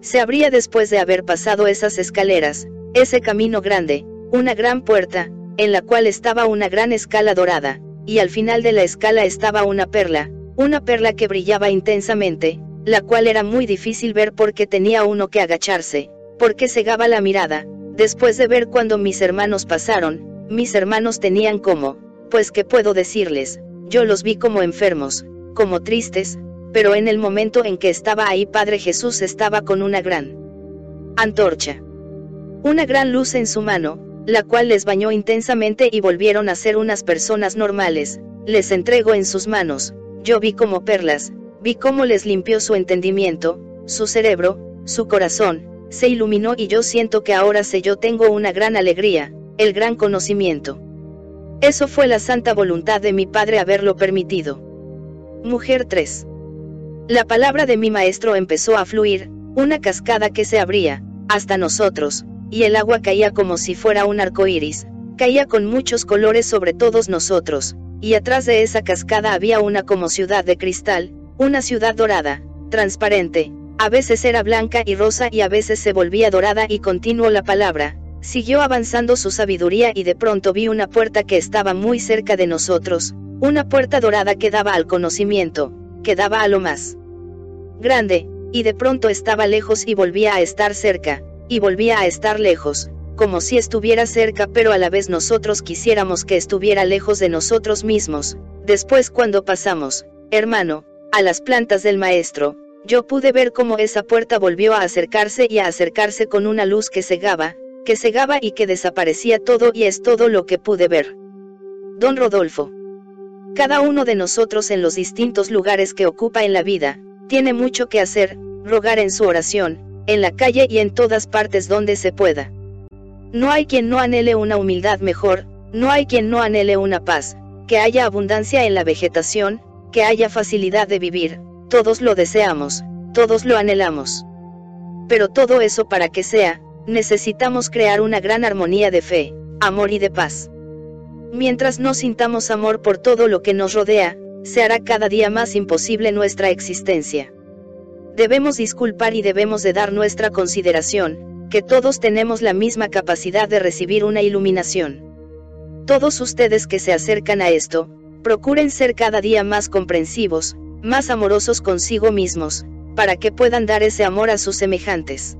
Se abría después de haber pasado esas escaleras, ese camino grande, una gran puerta, en la cual estaba una gran escala dorada, y al final de la escala estaba una perla, una perla que brillaba intensamente, la cual era muy difícil ver porque tenía uno que agacharse, porque cegaba la mirada, después de ver cuando mis hermanos pasaron, mis hermanos tenían como, pues qué puedo decirles, yo los vi como enfermos, como tristes, pero en el momento en que estaba ahí Padre Jesús estaba con una gran antorcha. Una gran luz en su mano, la cual les bañó intensamente y volvieron a ser unas personas normales, les entregó en sus manos, yo vi como perlas, vi cómo les limpió su entendimiento, su cerebro, su corazón, se iluminó y yo siento que ahora sé yo tengo una gran alegría, el gran conocimiento. Eso fue la santa voluntad de mi Padre haberlo permitido. Mujer 3. La palabra de mi maestro empezó a fluir, una cascada que se abría, hasta nosotros, y el agua caía como si fuera un arco iris, caía con muchos colores sobre todos nosotros, y atrás de esa cascada había una como ciudad de cristal, una ciudad dorada, transparente, a veces era blanca y rosa y a veces se volvía dorada y continuó la palabra, Siguió avanzando su sabiduría y de pronto vi una puerta que estaba muy cerca de nosotros, una puerta dorada que daba al conocimiento, que daba a lo más grande, y de pronto estaba lejos y volvía a estar cerca, y volvía a estar lejos, como si estuviera cerca pero a la vez nosotros quisiéramos que estuviera lejos de nosotros mismos. Después cuando pasamos, hermano, a las plantas del maestro, yo pude ver cómo esa puerta volvió a acercarse y a acercarse con una luz que cegaba, que cegaba y que desaparecía todo y es todo lo que pude ver. Don Rodolfo. Cada uno de nosotros en los distintos lugares que ocupa en la vida, tiene mucho que hacer, rogar en su oración, en la calle y en todas partes donde se pueda. No hay quien no anhele una humildad mejor, no hay quien no anhele una paz, que haya abundancia en la vegetación, que haya facilidad de vivir, todos lo deseamos, todos lo anhelamos. Pero todo eso para que sea, necesitamos crear una gran armonía de fe, amor y de paz. Mientras no sintamos amor por todo lo que nos rodea, se hará cada día más imposible nuestra existencia. Debemos disculpar y debemos de dar nuestra consideración, que todos tenemos la misma capacidad de recibir una iluminación. Todos ustedes que se acercan a esto, procuren ser cada día más comprensivos, más amorosos consigo mismos, para que puedan dar ese amor a sus semejantes.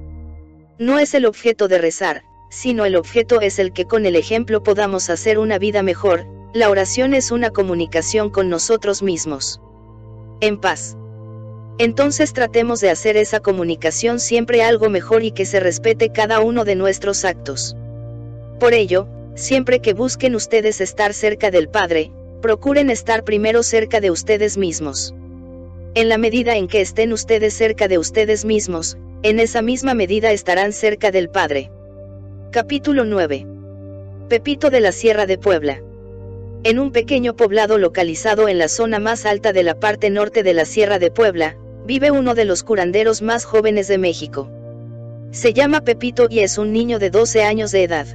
No es el objeto de rezar, sino el objeto es el que con el ejemplo podamos hacer una vida mejor, la oración es una comunicación con nosotros mismos. En paz. Entonces tratemos de hacer esa comunicación siempre algo mejor y que se respete cada uno de nuestros actos. Por ello, siempre que busquen ustedes estar cerca del Padre, procuren estar primero cerca de ustedes mismos. En la medida en que estén ustedes cerca de ustedes mismos, en esa misma medida estarán cerca del Padre. Capítulo 9. Pepito de la Sierra de Puebla. En un pequeño poblado localizado en la zona más alta de la parte norte de la Sierra de Puebla, vive uno de los curanderos más jóvenes de México. Se llama Pepito y es un niño de 12 años de edad.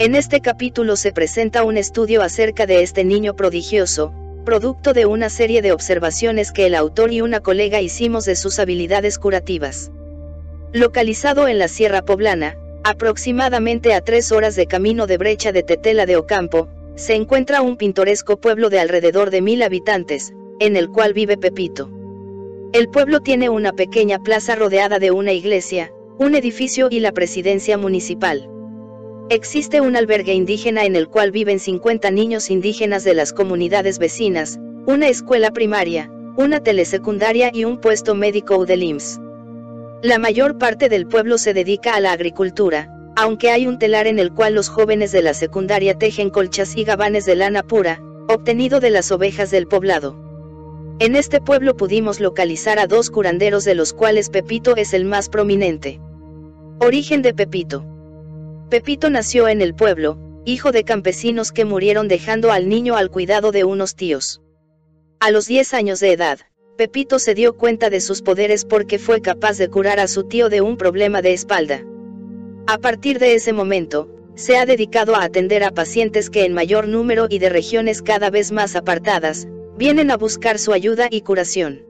En este capítulo se presenta un estudio acerca de este niño prodigioso, producto de una serie de observaciones que el autor y una colega hicimos de sus habilidades curativas. Localizado en la Sierra Poblana, aproximadamente a tres horas de camino de brecha de Tetela de Ocampo, se encuentra un pintoresco pueblo de alrededor de mil habitantes, en el cual vive Pepito. El pueblo tiene una pequeña plaza rodeada de una iglesia, un edificio y la presidencia municipal. Existe un albergue indígena en el cual viven 50 niños indígenas de las comunidades vecinas, una escuela primaria, una telesecundaria y un puesto médico del IMSS. La mayor parte del pueblo se dedica a la agricultura, aunque hay un telar en el cual los jóvenes de la secundaria tejen colchas y gabanes de lana pura, obtenido de las ovejas del poblado. En este pueblo pudimos localizar a dos curanderos de los cuales Pepito es el más prominente. Origen de Pepito. Pepito nació en el pueblo, hijo de campesinos que murieron dejando al niño al cuidado de unos tíos. A los 10 años de edad, Pepito se dio cuenta de sus poderes porque fue capaz de curar a su tío de un problema de espalda. A partir de ese momento, se ha dedicado a atender a pacientes que en mayor número y de regiones cada vez más apartadas, vienen a buscar su ayuda y curación.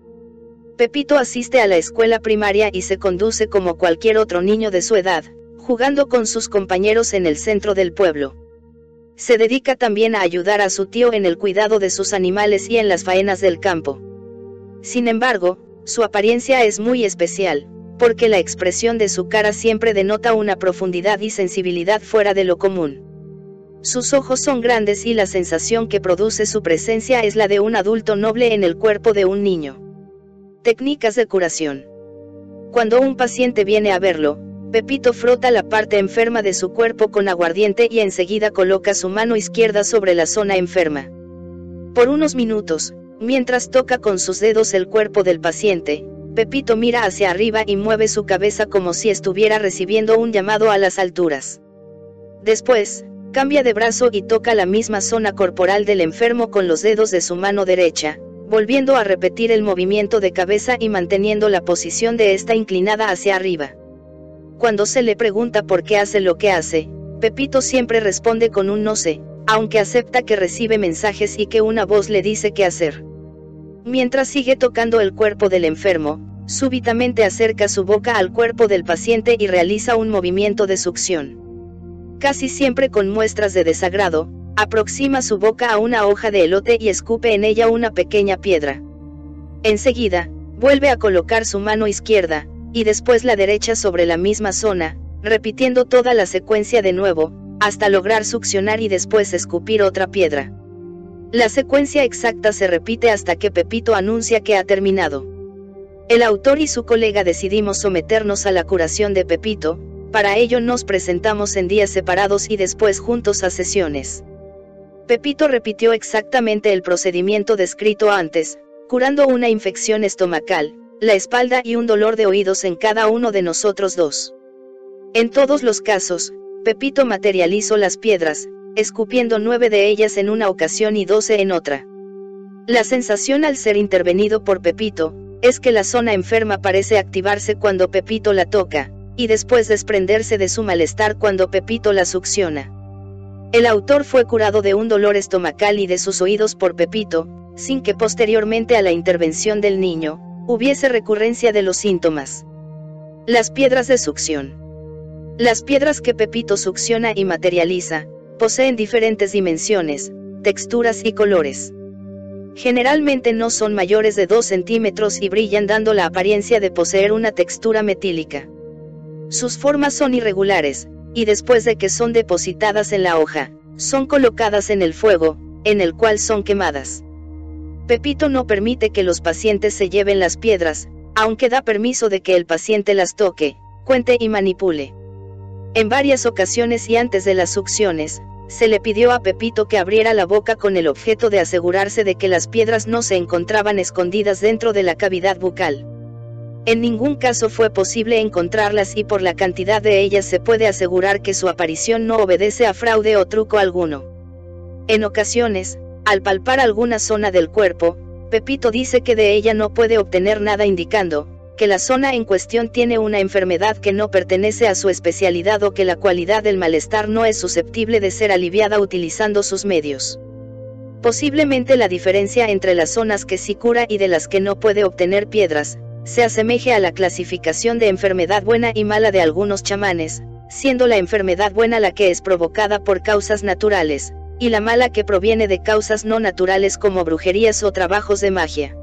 Pepito asiste a la escuela primaria y se conduce como cualquier otro niño de su edad, jugando con sus compañeros en el centro del pueblo. Se dedica también a ayudar a su tío en el cuidado de sus animales y en las faenas del campo. Sin embargo, su apariencia es muy especial, porque la expresión de su cara siempre denota una profundidad y sensibilidad fuera de lo común. Sus ojos son grandes y la sensación que produce su presencia es la de un adulto noble en el cuerpo de un niño. Técnicas de curación. Cuando un paciente viene a verlo, Pepito frota la parte enferma de su cuerpo con aguardiente y enseguida coloca su mano izquierda sobre la zona enferma. Por unos minutos, mientras toca con sus dedos el cuerpo del paciente, Pepito mira hacia arriba y mueve su cabeza como si estuviera recibiendo un llamado a las alturas. Después, cambia de brazo y toca la misma zona corporal del enfermo con los dedos de su mano derecha, volviendo a repetir el movimiento de cabeza y manteniendo la posición de esta inclinada hacia arriba. Cuando se le pregunta por qué hace lo que hace, Pepito siempre responde con un no sé, aunque acepta que recibe mensajes y que una voz le dice qué hacer. Mientras sigue tocando el cuerpo del enfermo, súbitamente acerca su boca al cuerpo del paciente y realiza un movimiento de succión. Casi siempre con muestras de desagrado, aproxima su boca a una hoja de elote y escupe en ella una pequeña piedra. Enseguida, vuelve a colocar su mano izquierda, y después la derecha sobre la misma zona, repitiendo toda la secuencia de nuevo, hasta lograr succionar y después escupir otra piedra. La secuencia exacta se repite hasta que Pepito anuncia que ha terminado. El autor y su colega decidimos someternos a la curación de Pepito, para ello nos presentamos en días separados y después juntos a sesiones. Pepito repitió exactamente el procedimiento descrito antes, curando una infección estomacal, la espalda y un dolor de oídos en cada uno de nosotros dos. En todos los casos, Pepito materializó las piedras, escupiendo nueve de ellas en una ocasión y doce en otra. La sensación al ser intervenido por Pepito, es que la zona enferma parece activarse cuando Pepito la toca, y después desprenderse de su malestar cuando Pepito la succiona. El autor fue curado de un dolor estomacal y de sus oídos por Pepito, sin que posteriormente a la intervención del niño, hubiese recurrencia de los síntomas. Las piedras de succión. Las piedras que Pepito succiona y materializa, poseen diferentes dimensiones, texturas y colores. Generalmente no son mayores de 2 centímetros y brillan dando la apariencia de poseer una textura metílica. Sus formas son irregulares, y después de que son depositadas en la hoja, son colocadas en el fuego, en el cual son quemadas. Pepito no permite que los pacientes se lleven las piedras, aunque da permiso de que el paciente las toque, cuente y manipule. En varias ocasiones y antes de las succiones, se le pidió a Pepito que abriera la boca con el objeto de asegurarse de que las piedras no se encontraban escondidas dentro de la cavidad bucal. En ningún caso fue posible encontrarlas y por la cantidad de ellas se puede asegurar que su aparición no obedece a fraude o truco alguno. En ocasiones, al palpar alguna zona del cuerpo, Pepito dice que de ella no puede obtener nada indicando, que la zona en cuestión tiene una enfermedad que no pertenece a su especialidad o que la cualidad del malestar no es susceptible de ser aliviada utilizando sus medios. Posiblemente la diferencia entre las zonas que sí cura y de las que no puede obtener piedras, se asemeje a la clasificación de enfermedad buena y mala de algunos chamanes, siendo la enfermedad buena la que es provocada por causas naturales, y la mala que proviene de causas no naturales como brujerías o trabajos de magia.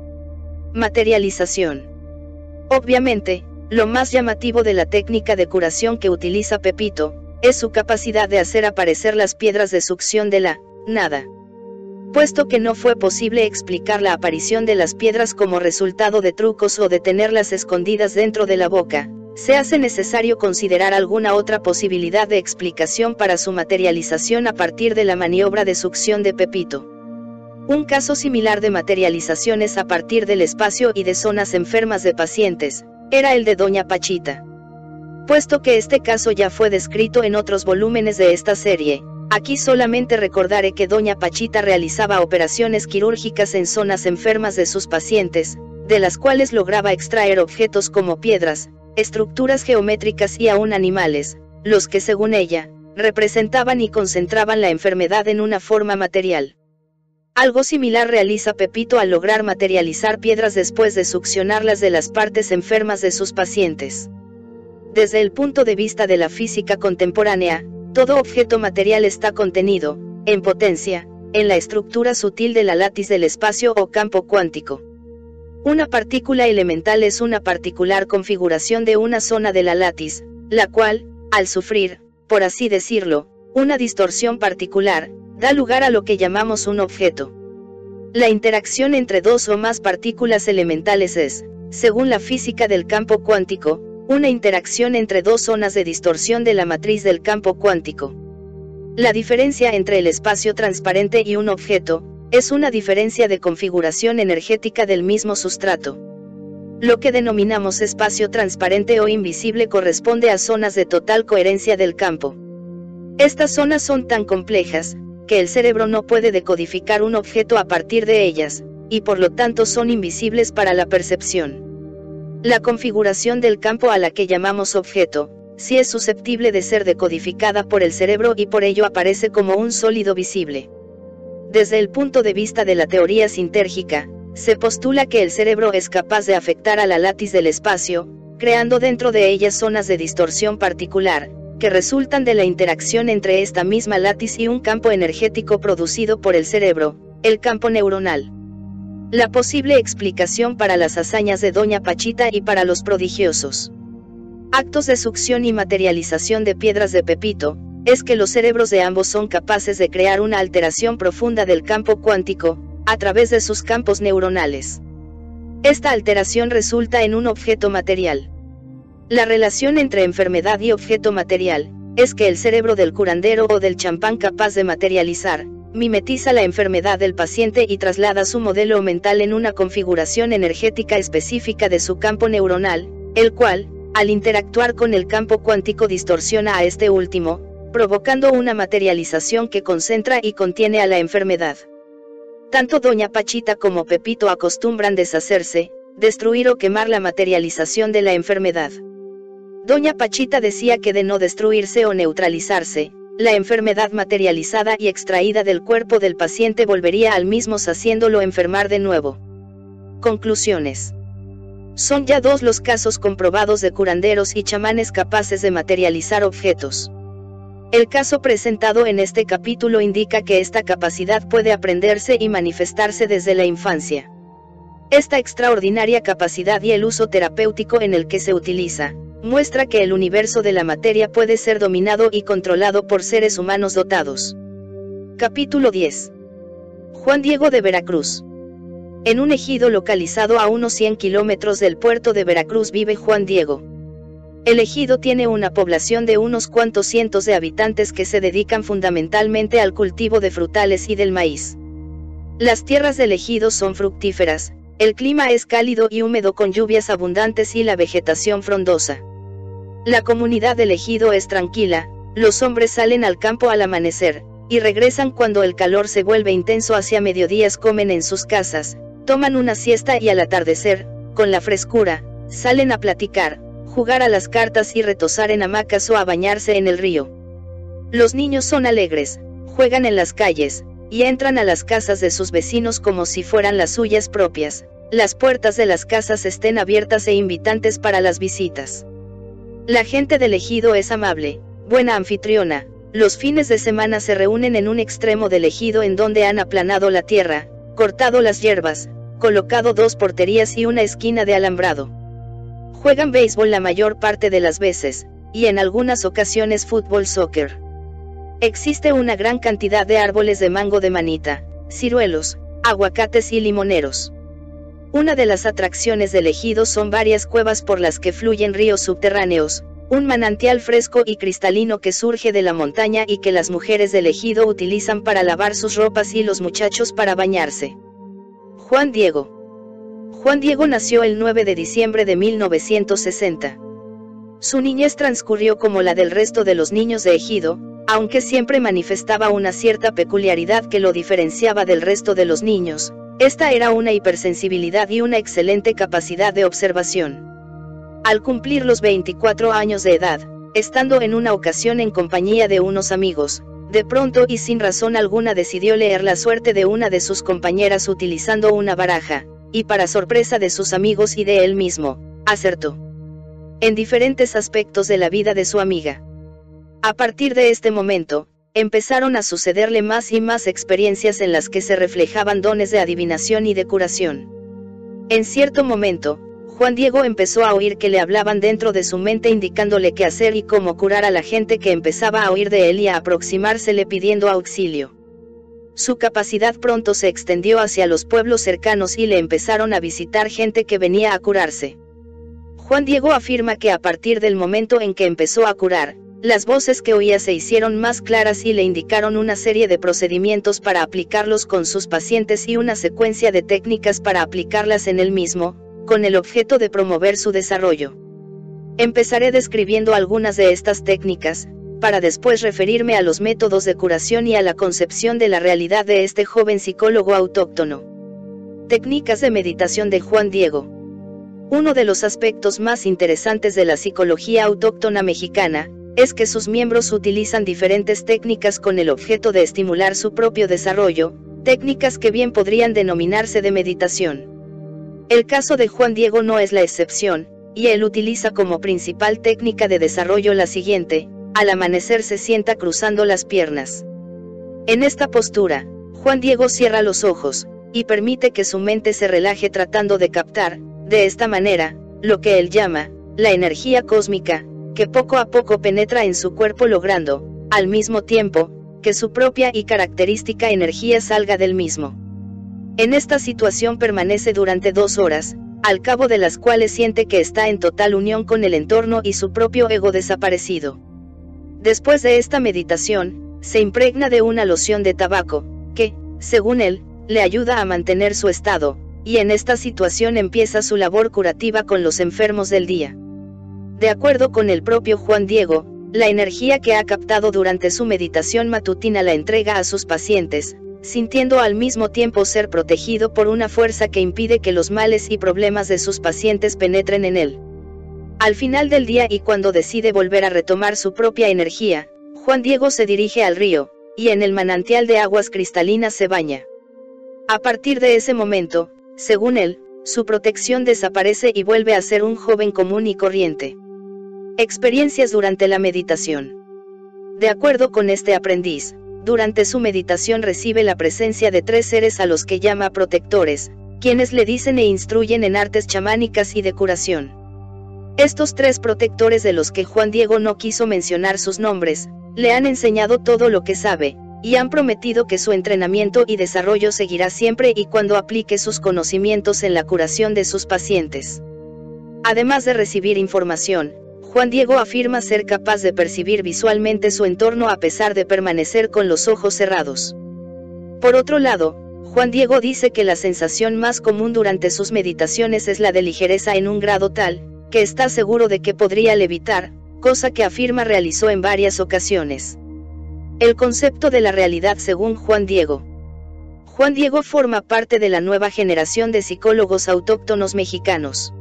Materialización. Obviamente, lo más llamativo de la técnica de curación que utiliza Pepito, es su capacidad de hacer aparecer las piedras de succión de la nada. Puesto que no fue posible explicar la aparición de las piedras como resultado de trucos o de tenerlas escondidas dentro de la boca, se hace necesario considerar alguna otra posibilidad de explicación para su materialización a partir de la maniobra de succión de Pepito. Un caso similar de materializaciones a partir del espacio y de zonas enfermas de pacientes, era el de Doña Pachita. Puesto que este caso ya fue descrito en otros volúmenes de esta serie, aquí solamente recordaré que Doña Pachita realizaba operaciones quirúrgicas en zonas enfermas de sus pacientes, de las cuales lograba extraer objetos como piedras, estructuras geométricas y aún animales, los que según ella, representaban y concentraban la enfermedad en una forma material. Algo similar realiza Pepito al lograr materializar piedras después de succionarlas de las partes enfermas de sus pacientes. Desde el punto de vista de la física contemporánea, todo objeto material está contenido, en potencia, en la estructura sutil de la látiz del espacio o campo cuántico. Una partícula elemental es una particular configuración de una zona de la látiz, la cual, al sufrir, por así decirlo, una distorsión particular, da lugar a lo que llamamos un objeto. La interacción entre dos o más partículas elementales es, según la física del campo cuántico, una interacción entre dos zonas de distorsión de la matriz del campo cuántico. La diferencia entre el espacio transparente y un objeto, es una diferencia de configuración energética del mismo sustrato. Lo que denominamos espacio transparente o invisible corresponde a zonas de total coherencia del campo. Estas zonas son tan complejas, que el cerebro no puede decodificar un objeto a partir de ellas, y por lo tanto son invisibles para la percepción. La configuración del campo a la que llamamos objeto, sí es susceptible de ser decodificada por el cerebro y por ello aparece como un sólido visible. Desde el punto de vista de la teoría sintérgica, se postula que el cerebro es capaz de afectar a la látiz del espacio, creando dentro de ellas zonas de distorsión particular, que resultan de la interacción entre esta misma látiz y un campo energético producido por el cerebro, el campo neuronal. La posible explicación para las hazañas de Doña Pachita y para los prodigiosos actos de succión y materialización de piedras de Pepito, es que los cerebros de ambos son capaces de crear una alteración profunda del campo cuántico, a través de sus campos neuronales. Esta alteración resulta en un objeto material. La relación entre enfermedad y objeto material, es que el cerebro del curandero o del champán capaz de materializar, mimetiza la enfermedad del paciente y traslada su modelo mental en una configuración energética específica de su campo neuronal, el cual, al interactuar con el campo cuántico distorsiona a este último, provocando una materialización que concentra y contiene a la enfermedad. Tanto Doña Pachita como Pepito acostumbran deshacerse, destruir o quemar la materialización de la enfermedad. Doña Pachita decía que de no destruirse o neutralizarse, la enfermedad materializada y extraída del cuerpo del paciente volvería al mismo haciéndolo enfermar de nuevo. Conclusiones. Son ya dos los casos comprobados de curanderos y chamanes capaces de materializar objetos. El caso presentado en este capítulo indica que esta capacidad puede aprenderse y manifestarse desde la infancia. Esta extraordinaria capacidad y el uso terapéutico en el que se utiliza, muestra que el universo de la materia puede ser dominado y controlado por seres humanos dotados. Capítulo 10. Juan Diego de Veracruz. En un ejido localizado a unos 100 kilómetros del puerto de Veracruz vive Juan Diego. El ejido tiene una población de unos cuantos cientos de habitantes que se dedican fundamentalmente al cultivo de frutales y del maíz. Las tierras del ejido son fructíferas, el clima es cálido y húmedo con lluvias abundantes y la vegetación frondosa. La comunidad del ejido es tranquila, los hombres salen al campo al amanecer, y regresan cuando el calor se vuelve intenso hacia mediodías comen en sus casas, toman una siesta y al atardecer, con la frescura, salen a platicar, jugar a las cartas y retosar en hamacas o a bañarse en el río. Los niños son alegres, juegan en las calles, y entran a las casas de sus vecinos como si fueran las suyas propias, las puertas de las casas estén abiertas e invitantes para las visitas. La gente del ejido es amable, buena anfitriona, los fines de semana se reúnen en un extremo del ejido en donde han aplanado la tierra, cortado las hierbas, colocado dos porterías y una esquina de alambrado. Juegan béisbol la mayor parte de las veces, y en algunas ocasiones fútbol soccer. Existe una gran cantidad de árboles de mango de manita, ciruelos, aguacates y limoneros. Una de las atracciones del ejido son varias cuevas por las que fluyen ríos subterráneos, un manantial fresco y cristalino que surge de la montaña y que las mujeres del ejido utilizan para lavar sus ropas y los muchachos para bañarse. Juan Diego Juan Diego nació el 9 de diciembre de 1960. Su niñez transcurrió como la del resto de los niños de Ejido, aunque siempre manifestaba una cierta peculiaridad que lo diferenciaba del resto de los niños, esta era una hipersensibilidad y una excelente capacidad de observación. Al cumplir los 24 años de edad, estando en una ocasión en compañía de unos amigos, de pronto y sin razón alguna decidió leer la suerte de una de sus compañeras utilizando una baraja, y para sorpresa de sus amigos y de él mismo, acertó. En diferentes aspectos de la vida de su amiga. A partir de este momento, empezaron a sucederle más y más experiencias en las que se reflejaban dones de adivinación y de curación. En cierto momento, Juan Diego empezó a oír que le hablaban dentro de su mente indicándole qué hacer y cómo curar a la gente que empezaba a oír de él y a aproximársele pidiendo auxilio. Su capacidad pronto se extendió hacia los pueblos cercanos y le empezaron a visitar gente que venía a curarse. Juan Diego afirma que a partir del momento en que empezó a curar, las voces que oía se hicieron más claras y le indicaron una serie de procedimientos para aplicarlos con sus pacientes y una secuencia de técnicas para aplicarlas en él mismo, con el objeto de promover su desarrollo. Empezaré describiendo algunas de estas técnicas, para después referirme a los métodos de curación y a la concepción de la realidad de este joven psicólogo autóctono. Técnicas de meditación de Juan Diego. Uno de los aspectos más interesantes de la psicología autóctona mexicana, es que sus miembros utilizan diferentes técnicas con el objeto de estimular su propio desarrollo, técnicas que bien podrían denominarse de meditación. El caso de Juan Diego no es la excepción, y él utiliza como principal técnica de desarrollo la siguiente, al amanecer se sienta cruzando las piernas. En esta postura, Juan Diego cierra los ojos, y permite que su mente se relaje tratando de captar, de esta manera, lo que él llama, la energía cósmica, que poco a poco penetra en su cuerpo logrando, al mismo tiempo, que su propia y característica energía salga del mismo. En esta situación permanece durante dos horas, al cabo de las cuales siente que está en total unión con el entorno y su propio ego desaparecido. Después de esta meditación, se impregna de una loción de tabaco, que, según él, le ayuda a mantener su estado, y en esta situación empieza su labor curativa con los enfermos del día. De acuerdo con el propio Juan Diego, la energía que ha captado durante su meditación matutina la entrega a sus pacientes, sintiendo al mismo tiempo ser protegido por una fuerza que impide que los males y problemas de sus pacientes penetren en él. Al final del día y cuando decide volver a retomar su propia energía, Juan Diego se dirige al río, y en el manantial de aguas cristalinas se baña. A partir de ese momento, según él, su protección desaparece y vuelve a ser un joven común y corriente. Experiencias durante la meditación. De acuerdo con este aprendiz, durante su meditación recibe la presencia de tres seres a los que llama protectores, quienes le dicen e instruyen en artes chamánicas y de curación. Estos tres protectores de los que Juan Diego no quiso mencionar sus nombres, le han enseñado todo lo que sabe, y han prometido que su entrenamiento y desarrollo seguirá siempre y cuando aplique sus conocimientos en la curación de sus pacientes. Además de recibir información, Juan Diego afirma ser capaz de percibir visualmente su entorno a pesar de permanecer con los ojos cerrados. Por otro lado, Juan Diego dice que la sensación más común durante sus meditaciones es la de ligereza en un grado tal, que está seguro de que podría levitar, cosa que afirma realizó en varias ocasiones. El concepto de la realidad según Juan Diego. Juan Diego forma parte de la nueva generación de psicólogos autóctonos mexicanos.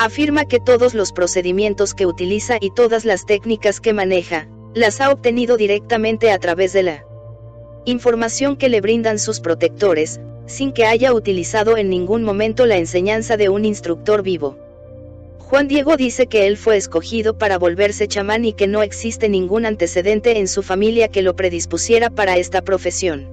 Afirma que todos los procedimientos que utiliza y todas las técnicas que maneja, las ha obtenido directamente a través de la información que le brindan sus protectores, sin que haya utilizado en ningún momento la enseñanza de un instructor vivo. Juan Diego dice que él fue escogido para volverse chamán y que no existe ningún antecedente en su familia que lo predispusiera para esta profesión.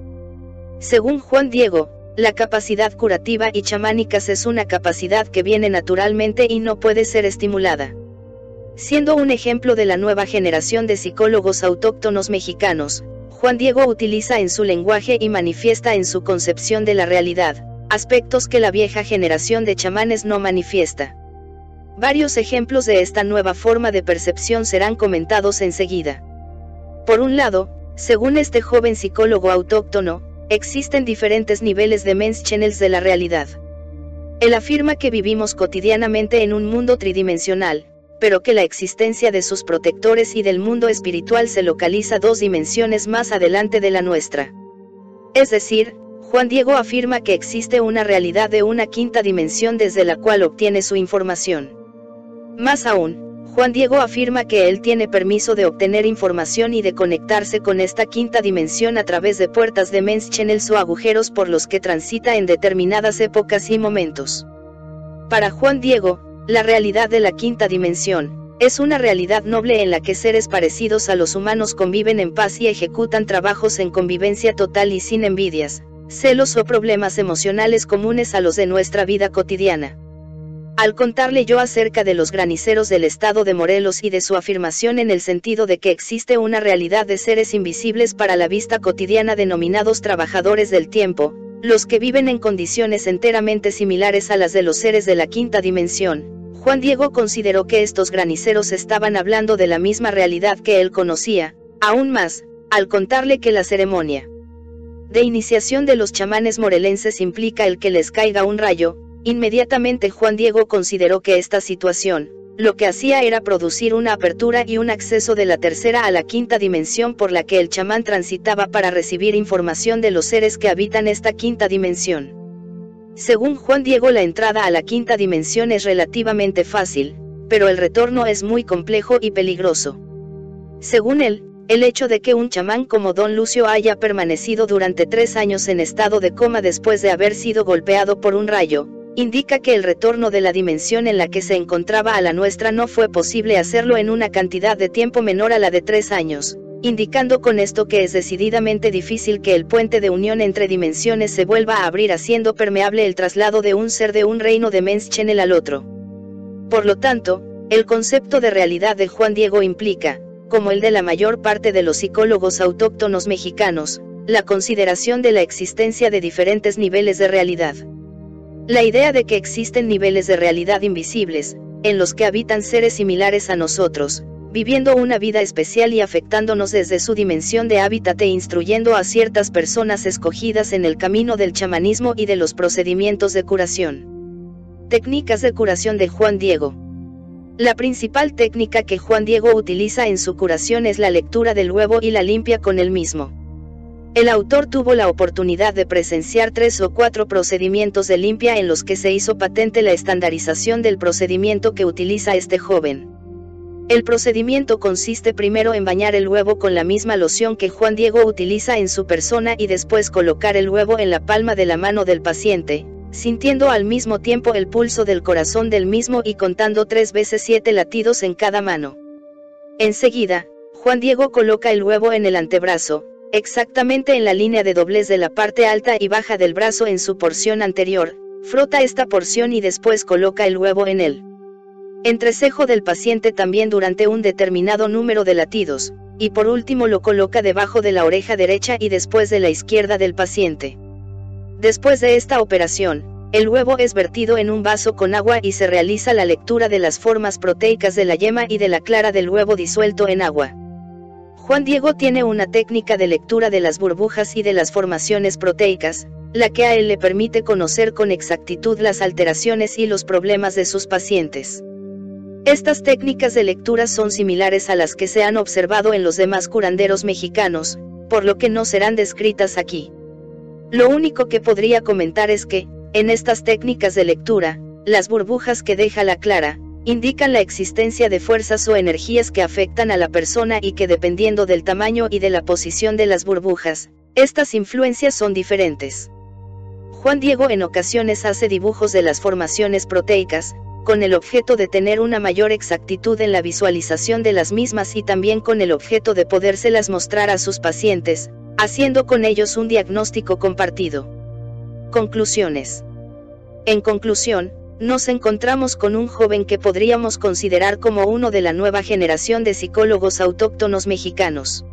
Según Juan Diego, la capacidad curativa y chamánicas es una capacidad que viene naturalmente y no puede ser estimulada. Siendo un ejemplo de la nueva generación de psicólogos autóctonos mexicanos, Juan Diego utiliza en su lenguaje y manifiesta en su concepción de la realidad, aspectos que la vieja generación de chamanes no manifiesta. Varios ejemplos de esta nueva forma de percepción serán comentados enseguida. Por un lado, según este joven psicólogo autóctono, existen diferentes niveles de mens channels de la realidad. Él afirma que vivimos cotidianamente en un mundo tridimensional, pero que la existencia de sus protectores y del mundo espiritual se localiza dos dimensiones más adelante de la nuestra. Es decir, Juan Diego afirma que existe una realidad de una quinta dimensión desde la cual obtiene su información. Más aún, Juan Diego afirma que él tiene permiso de obtener información y de conectarse con esta quinta dimensión a través de puertas de mens o agujeros por los que transita en determinadas épocas y momentos. Para Juan Diego, la realidad de la quinta dimensión, es una realidad noble en la que seres parecidos a los humanos conviven en paz y ejecutan trabajos en convivencia total y sin envidias, celos o problemas emocionales comunes a los de nuestra vida cotidiana. Al contarle yo acerca de los graniceros del estado de Morelos y de su afirmación en el sentido de que existe una realidad de seres invisibles para la vista cotidiana denominados trabajadores del tiempo, los que viven en condiciones enteramente similares a las de los seres de la quinta dimensión, Juan Diego consideró que estos graniceros estaban hablando de la misma realidad que él conocía, aún más, al contarle que la ceremonia de iniciación de los chamanes morelenses implica el que les caiga un rayo, Inmediatamente Juan Diego consideró que esta situación, lo que hacía era producir una apertura y un acceso de la tercera a la quinta dimensión por la que el chamán transitaba para recibir información de los seres que habitan esta quinta dimensión. Según Juan Diego la entrada a la quinta dimensión es relativamente fácil, pero el retorno es muy complejo y peligroso. Según él, el hecho de que un chamán como Don Lucio haya permanecido durante tres años en estado de coma después de haber sido golpeado por un rayo, indica que el retorno de la dimensión en la que se encontraba a la nuestra no fue posible hacerlo en una cantidad de tiempo menor a la de tres años, indicando con esto que es decididamente difícil que el puente de unión entre dimensiones se vuelva a abrir haciendo permeable el traslado de un ser de un reino de Menschenel al otro. Por lo tanto, el concepto de realidad de Juan Diego implica, como el de la mayor parte de los psicólogos autóctonos mexicanos, la consideración de la existencia de diferentes niveles de realidad. La idea de que existen niveles de realidad invisibles, en los que habitan seres similares a nosotros, viviendo una vida especial y afectándonos desde su dimensión de hábitat e instruyendo a ciertas personas escogidas en el camino del chamanismo y de los procedimientos de curación. Técnicas de curación de Juan Diego. La principal técnica que Juan Diego utiliza en su curación es la lectura del huevo y la limpia con el mismo. El autor tuvo la oportunidad de presenciar tres o cuatro procedimientos de limpia en los que se hizo patente la estandarización del procedimiento que utiliza este joven. El procedimiento consiste primero en bañar el huevo con la misma loción que Juan Diego utiliza en su persona y después colocar el huevo en la palma de la mano del paciente, sintiendo al mismo tiempo el pulso del corazón del mismo y contando tres veces siete latidos en cada mano. Enseguida, Juan Diego coloca el huevo en el antebrazo, exactamente en la línea de doblez de la parte alta y baja del brazo en su porción anterior, frota esta porción y después coloca el huevo en el entrecejo del paciente también durante un determinado número de latidos, y por último lo coloca debajo de la oreja derecha y después de la izquierda del paciente. Después de esta operación, el huevo es vertido en un vaso con agua y se realiza la lectura de las formas proteicas de la yema y de la clara del huevo disuelto en agua. Juan Diego tiene una técnica de lectura de las burbujas y de las formaciones proteicas, la que a él le permite conocer con exactitud las alteraciones y los problemas de sus pacientes. Estas técnicas de lectura son similares a las que se han observado en los demás curanderos mexicanos, por lo que no serán descritas aquí. Lo único que podría comentar es que, en estas técnicas de lectura, las burbujas que deja la clara, indican la existencia de fuerzas o energías que afectan a la persona y que dependiendo del tamaño y de la posición de las burbujas, estas influencias son diferentes. Juan Diego en ocasiones hace dibujos de las formaciones proteicas, con el objeto de tener una mayor exactitud en la visualización de las mismas y también con el objeto de podérselas mostrar a sus pacientes, haciendo con ellos un diagnóstico compartido. Conclusiones. En conclusión, nos encontramos con un joven que podríamos considerar como uno de la nueva generación de psicólogos autóctonos mexicanos.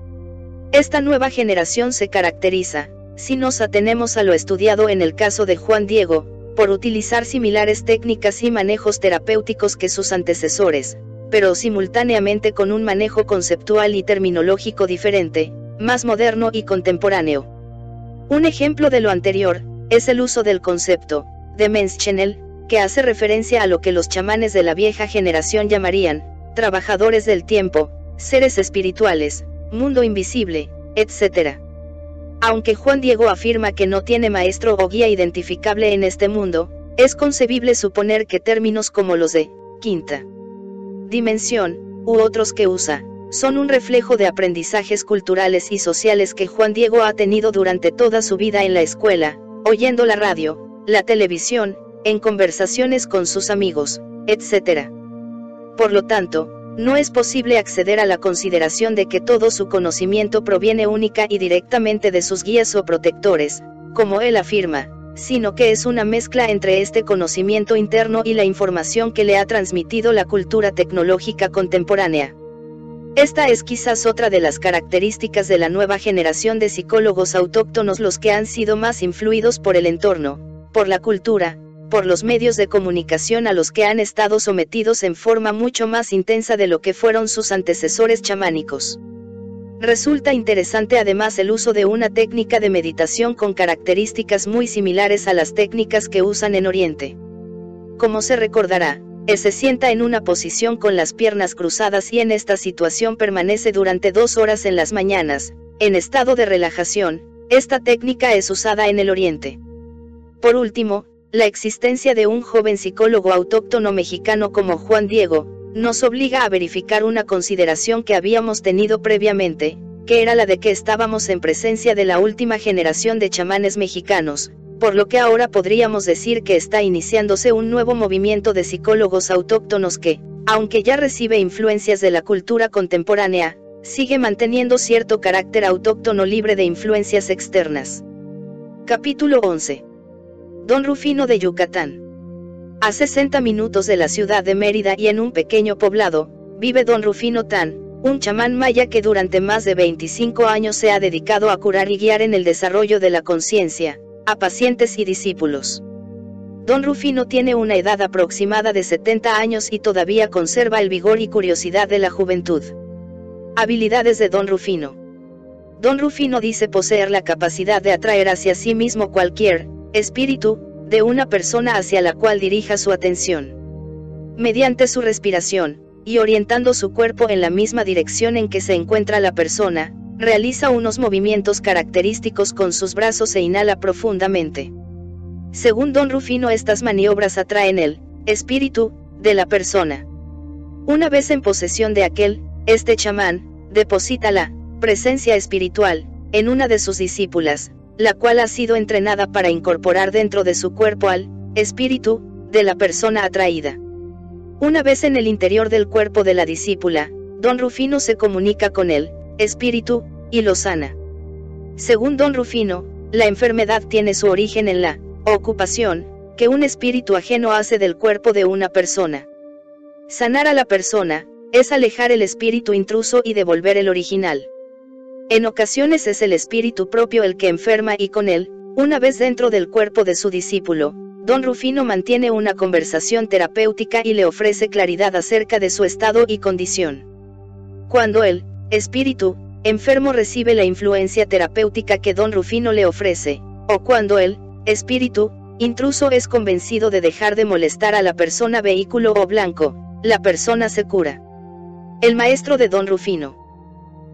Esta nueva generación se caracteriza, si nos atenemos a lo estudiado en el caso de Juan Diego, por utilizar similares técnicas y manejos terapéuticos que sus antecesores, pero simultáneamente con un manejo conceptual y terminológico diferente, más moderno y contemporáneo. Un ejemplo de lo anterior, es el uso del concepto, de Menschenel, que hace referencia a lo que los chamanes de la vieja generación llamarían, trabajadores del tiempo, seres espirituales, mundo invisible, etc. Aunque Juan Diego afirma que no tiene maestro o guía identificable en este mundo, es concebible suponer que términos como los de quinta dimensión, u otros que usa, son un reflejo de aprendizajes culturales y sociales que Juan Diego ha tenido durante toda su vida en la escuela, oyendo la radio, la televisión, en conversaciones con sus amigos, etc. Por lo tanto, no es posible acceder a la consideración de que todo su conocimiento proviene única y directamente de sus guías o protectores, como él afirma, sino que es una mezcla entre este conocimiento interno y la información que le ha transmitido la cultura tecnológica contemporánea. Esta es quizás otra de las características de la nueva generación de psicólogos autóctonos los que han sido más influidos por el entorno, por la cultura, por los medios de comunicación a los que han estado sometidos en forma mucho más intensa de lo que fueron sus antecesores chamánicos. Resulta interesante además el uso de una técnica de meditación con características muy similares a las técnicas que usan en Oriente. Como se recordará, él se sienta en una posición con las piernas cruzadas y en esta situación permanece durante dos horas en las mañanas, en estado de relajación, esta técnica es usada en el Oriente. Por último, la existencia de un joven psicólogo autóctono mexicano como Juan Diego, nos obliga a verificar una consideración que habíamos tenido previamente, que era la de que estábamos en presencia de la última generación de chamanes mexicanos, por lo que ahora podríamos decir que está iniciándose un nuevo movimiento de psicólogos autóctonos que, aunque ya recibe influencias de la cultura contemporánea, sigue manteniendo cierto carácter autóctono libre de influencias externas. Capítulo 11. Don Rufino de Yucatán. A 60 minutos de la ciudad de Mérida y en un pequeño poblado, vive Don Rufino Tan, un chamán maya que durante más de 25 años se ha dedicado a curar y guiar en el desarrollo de la conciencia, a pacientes y discípulos. Don Rufino tiene una edad aproximada de 70 años y todavía conserva el vigor y curiosidad de la juventud. Habilidades de Don Rufino. Don Rufino dice poseer la capacidad de atraer hacia sí mismo cualquier espíritu de una persona hacia la cual dirija su atención. Mediante su respiración, y orientando su cuerpo en la misma dirección en que se encuentra la persona, Realiza unos movimientos característicos con sus brazos e inhala profundamente. Según Don Rufino estas maniobras atraen el espíritu de la persona. Una vez en posesión de aquel, este chamán, deposita la presencia espiritual en una de sus discípulas, la cual ha sido entrenada para incorporar dentro de su cuerpo al espíritu de la persona atraída. Una vez en el interior del cuerpo de la discípula, Don Rufino se comunica con él, espíritu, y lo sana. Según don Rufino, la enfermedad tiene su origen en la ocupación que un espíritu ajeno hace del cuerpo de una persona. Sanar a la persona es alejar el espíritu intruso y devolver el original. En ocasiones es el espíritu propio el que enferma y con él, una vez dentro del cuerpo de su discípulo, don Rufino mantiene una conversación terapéutica y le ofrece claridad acerca de su estado y condición. Cuando él, espíritu, enfermo recibe la influencia terapéutica que don Rufino le ofrece, o cuando el espíritu, intruso es convencido de dejar de molestar a la persona vehículo o blanco, la persona se cura. El maestro de don Rufino.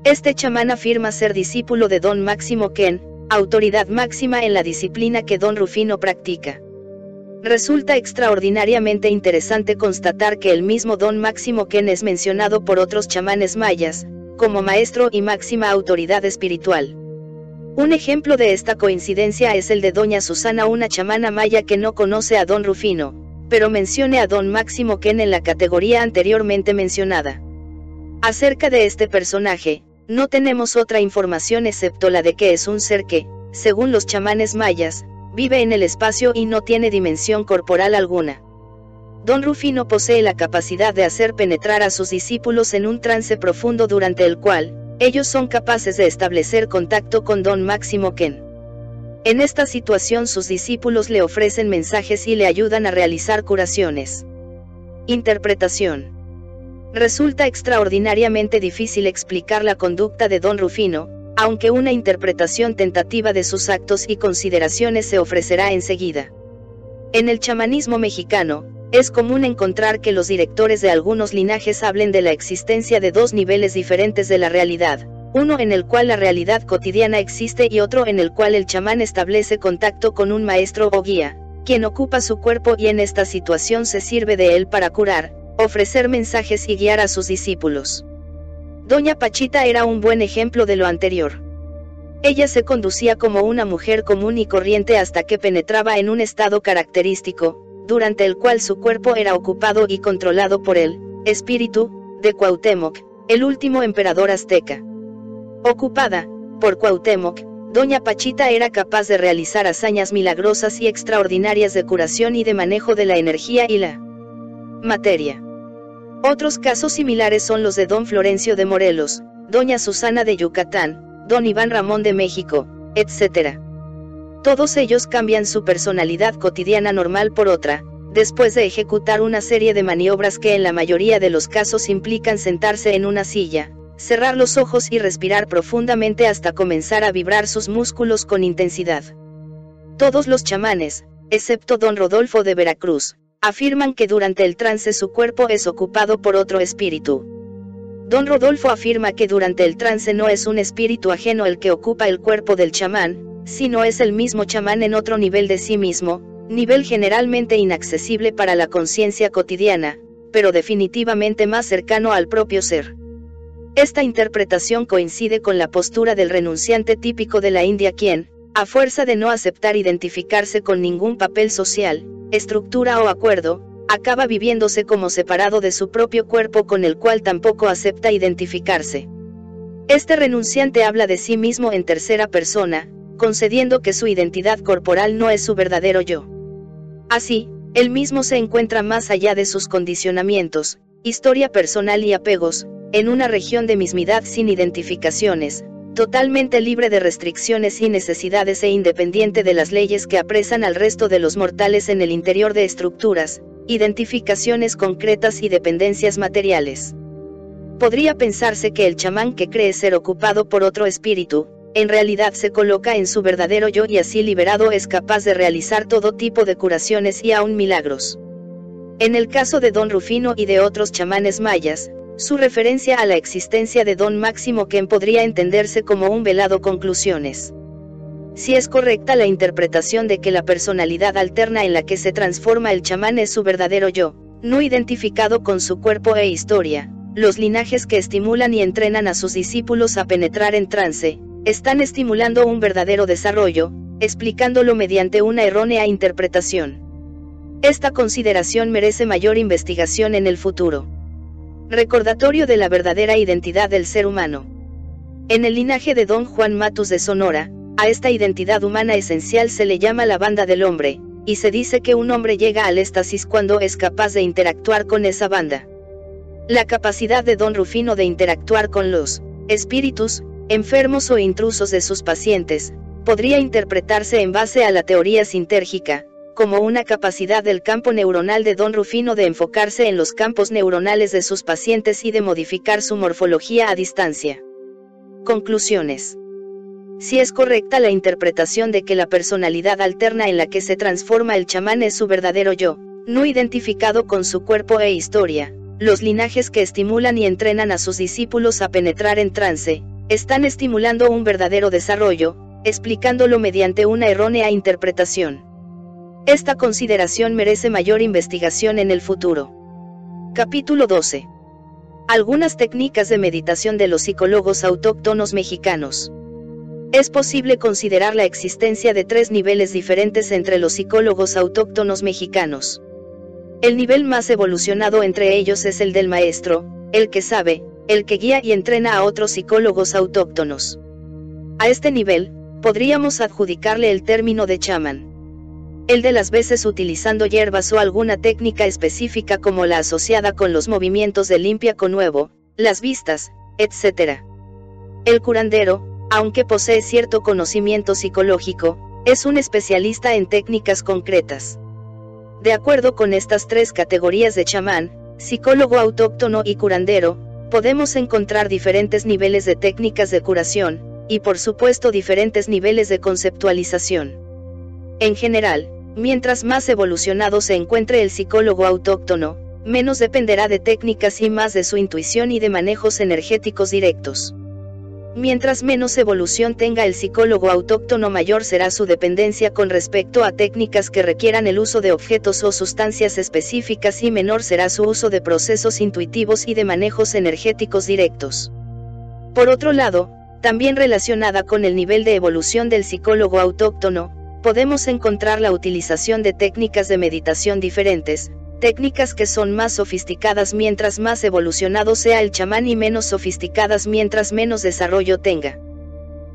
Este chamán afirma ser discípulo de don Máximo Ken, autoridad máxima en la disciplina que don Rufino practica. Resulta extraordinariamente interesante constatar que el mismo don Máximo Ken es mencionado por otros chamanes mayas, como maestro y máxima autoridad espiritual. Un ejemplo de esta coincidencia es el de doña Susana, una chamana maya que no conoce a don Rufino, pero mencione a don Máximo Ken en la categoría anteriormente mencionada. Acerca de este personaje, no tenemos otra información excepto la de que es un ser que, según los chamanes mayas, vive en el espacio y no tiene dimensión corporal alguna. Don Rufino posee la capacidad de hacer penetrar a sus discípulos en un trance profundo durante el cual, ellos son capaces de establecer contacto con Don Máximo Ken. En esta situación sus discípulos le ofrecen mensajes y le ayudan a realizar curaciones. Interpretación. Resulta extraordinariamente difícil explicar la conducta de Don Rufino, aunque una interpretación tentativa de sus actos y consideraciones se ofrecerá enseguida. En el chamanismo mexicano, es común encontrar que los directores de algunos linajes hablen de la existencia de dos niveles diferentes de la realidad, uno en el cual la realidad cotidiana existe y otro en el cual el chamán establece contacto con un maestro o guía, quien ocupa su cuerpo y en esta situación se sirve de él para curar, ofrecer mensajes y guiar a sus discípulos. Doña Pachita era un buen ejemplo de lo anterior. Ella se conducía como una mujer común y corriente hasta que penetraba en un estado característico, durante el cual su cuerpo era ocupado y controlado por el espíritu de Cuauhtémoc, el último emperador azteca. Ocupada por Cuauhtémoc, Doña Pachita era capaz de realizar hazañas milagrosas y extraordinarias de curación y de manejo de la energía y la materia. Otros casos similares son los de Don Florencio de Morelos, Doña Susana de Yucatán, Don Iván Ramón de México, etc. Todos ellos cambian su personalidad cotidiana normal por otra, después de ejecutar una serie de maniobras que en la mayoría de los casos implican sentarse en una silla, cerrar los ojos y respirar profundamente hasta comenzar a vibrar sus músculos con intensidad. Todos los chamanes, excepto don Rodolfo de Veracruz, afirman que durante el trance su cuerpo es ocupado por otro espíritu. Don Rodolfo afirma que durante el trance no es un espíritu ajeno el que ocupa el cuerpo del chamán, sino es el mismo chamán en otro nivel de sí mismo, nivel generalmente inaccesible para la conciencia cotidiana, pero definitivamente más cercano al propio ser. Esta interpretación coincide con la postura del renunciante típico de la India quien, a fuerza de no aceptar identificarse con ningún papel social, estructura o acuerdo, acaba viviéndose como separado de su propio cuerpo con el cual tampoco acepta identificarse. Este renunciante habla de sí mismo en tercera persona, concediendo que su identidad corporal no es su verdadero yo. Así, él mismo se encuentra más allá de sus condicionamientos, historia personal y apegos, en una región de mismidad sin identificaciones, totalmente libre de restricciones y necesidades e independiente de las leyes que apresan al resto de los mortales en el interior de estructuras, identificaciones concretas y dependencias materiales. Podría pensarse que el chamán que cree ser ocupado por otro espíritu, en realidad se coloca en su verdadero yo y así liberado es capaz de realizar todo tipo de curaciones y aún milagros. En el caso de Don Rufino y de otros chamanes mayas, su referencia a la existencia de don Máximo Ken podría entenderse como un velado conclusiones. Si es correcta la interpretación de que la personalidad alterna en la que se transforma el chamán es su verdadero yo, no identificado con su cuerpo e historia, los linajes que estimulan y entrenan a sus discípulos a penetrar en trance, están estimulando un verdadero desarrollo, explicándolo mediante una errónea interpretación. Esta consideración merece mayor investigación en el futuro. Recordatorio de la verdadera identidad del ser humano. En el linaje de Don Juan Matus de Sonora, a esta identidad humana esencial se le llama la banda del hombre, y se dice que un hombre llega al éxtasis cuando es capaz de interactuar con esa banda. La capacidad de Don Rufino de interactuar con los espíritus, enfermos o intrusos de sus pacientes, podría interpretarse en base a la teoría sintérgica, como una capacidad del campo neuronal de Don Rufino de enfocarse en los campos neuronales de sus pacientes y de modificar su morfología a distancia. Conclusiones. Si es correcta la interpretación de que la personalidad alterna en la que se transforma el chamán es su verdadero yo, no identificado con su cuerpo e historia, los linajes que estimulan y entrenan a sus discípulos a penetrar en trance, están estimulando un verdadero desarrollo, explicándolo mediante una errónea interpretación. Esta consideración merece mayor investigación en el futuro. Capítulo 12. Algunas técnicas de meditación de los psicólogos autóctonos mexicanos. Es posible considerar la existencia de tres niveles diferentes entre los psicólogos autóctonos mexicanos. El nivel más evolucionado entre ellos es el del maestro, el que sabe, el que guía y entrena a otros psicólogos autóctonos. A este nivel, podríamos adjudicarle el término de chamán el de las veces utilizando hierbas o alguna técnica específica como la asociada con los movimientos de limpia con nuevo, las vistas, etc. El curandero, aunque posee cierto conocimiento psicológico, es un especialista en técnicas concretas. De acuerdo con estas tres categorías de chamán, psicólogo autóctono y curandero, podemos encontrar diferentes niveles de técnicas de curación, y por supuesto diferentes niveles de conceptualización. En general, mientras más evolucionado se encuentre el psicólogo autóctono, menos dependerá de técnicas y más de su intuición y de manejos energéticos directos. Mientras menos evolución tenga el psicólogo autóctono mayor será su dependencia con respecto a técnicas que requieran el uso de objetos o sustancias específicas y menor será su uso de procesos intuitivos y de manejos energéticos directos. Por otro lado, también relacionada con el nivel de evolución del psicólogo autóctono, podemos encontrar la utilización de técnicas de meditación diferentes, técnicas que son más sofisticadas mientras más evolucionado sea el chamán y menos sofisticadas mientras menos desarrollo tenga.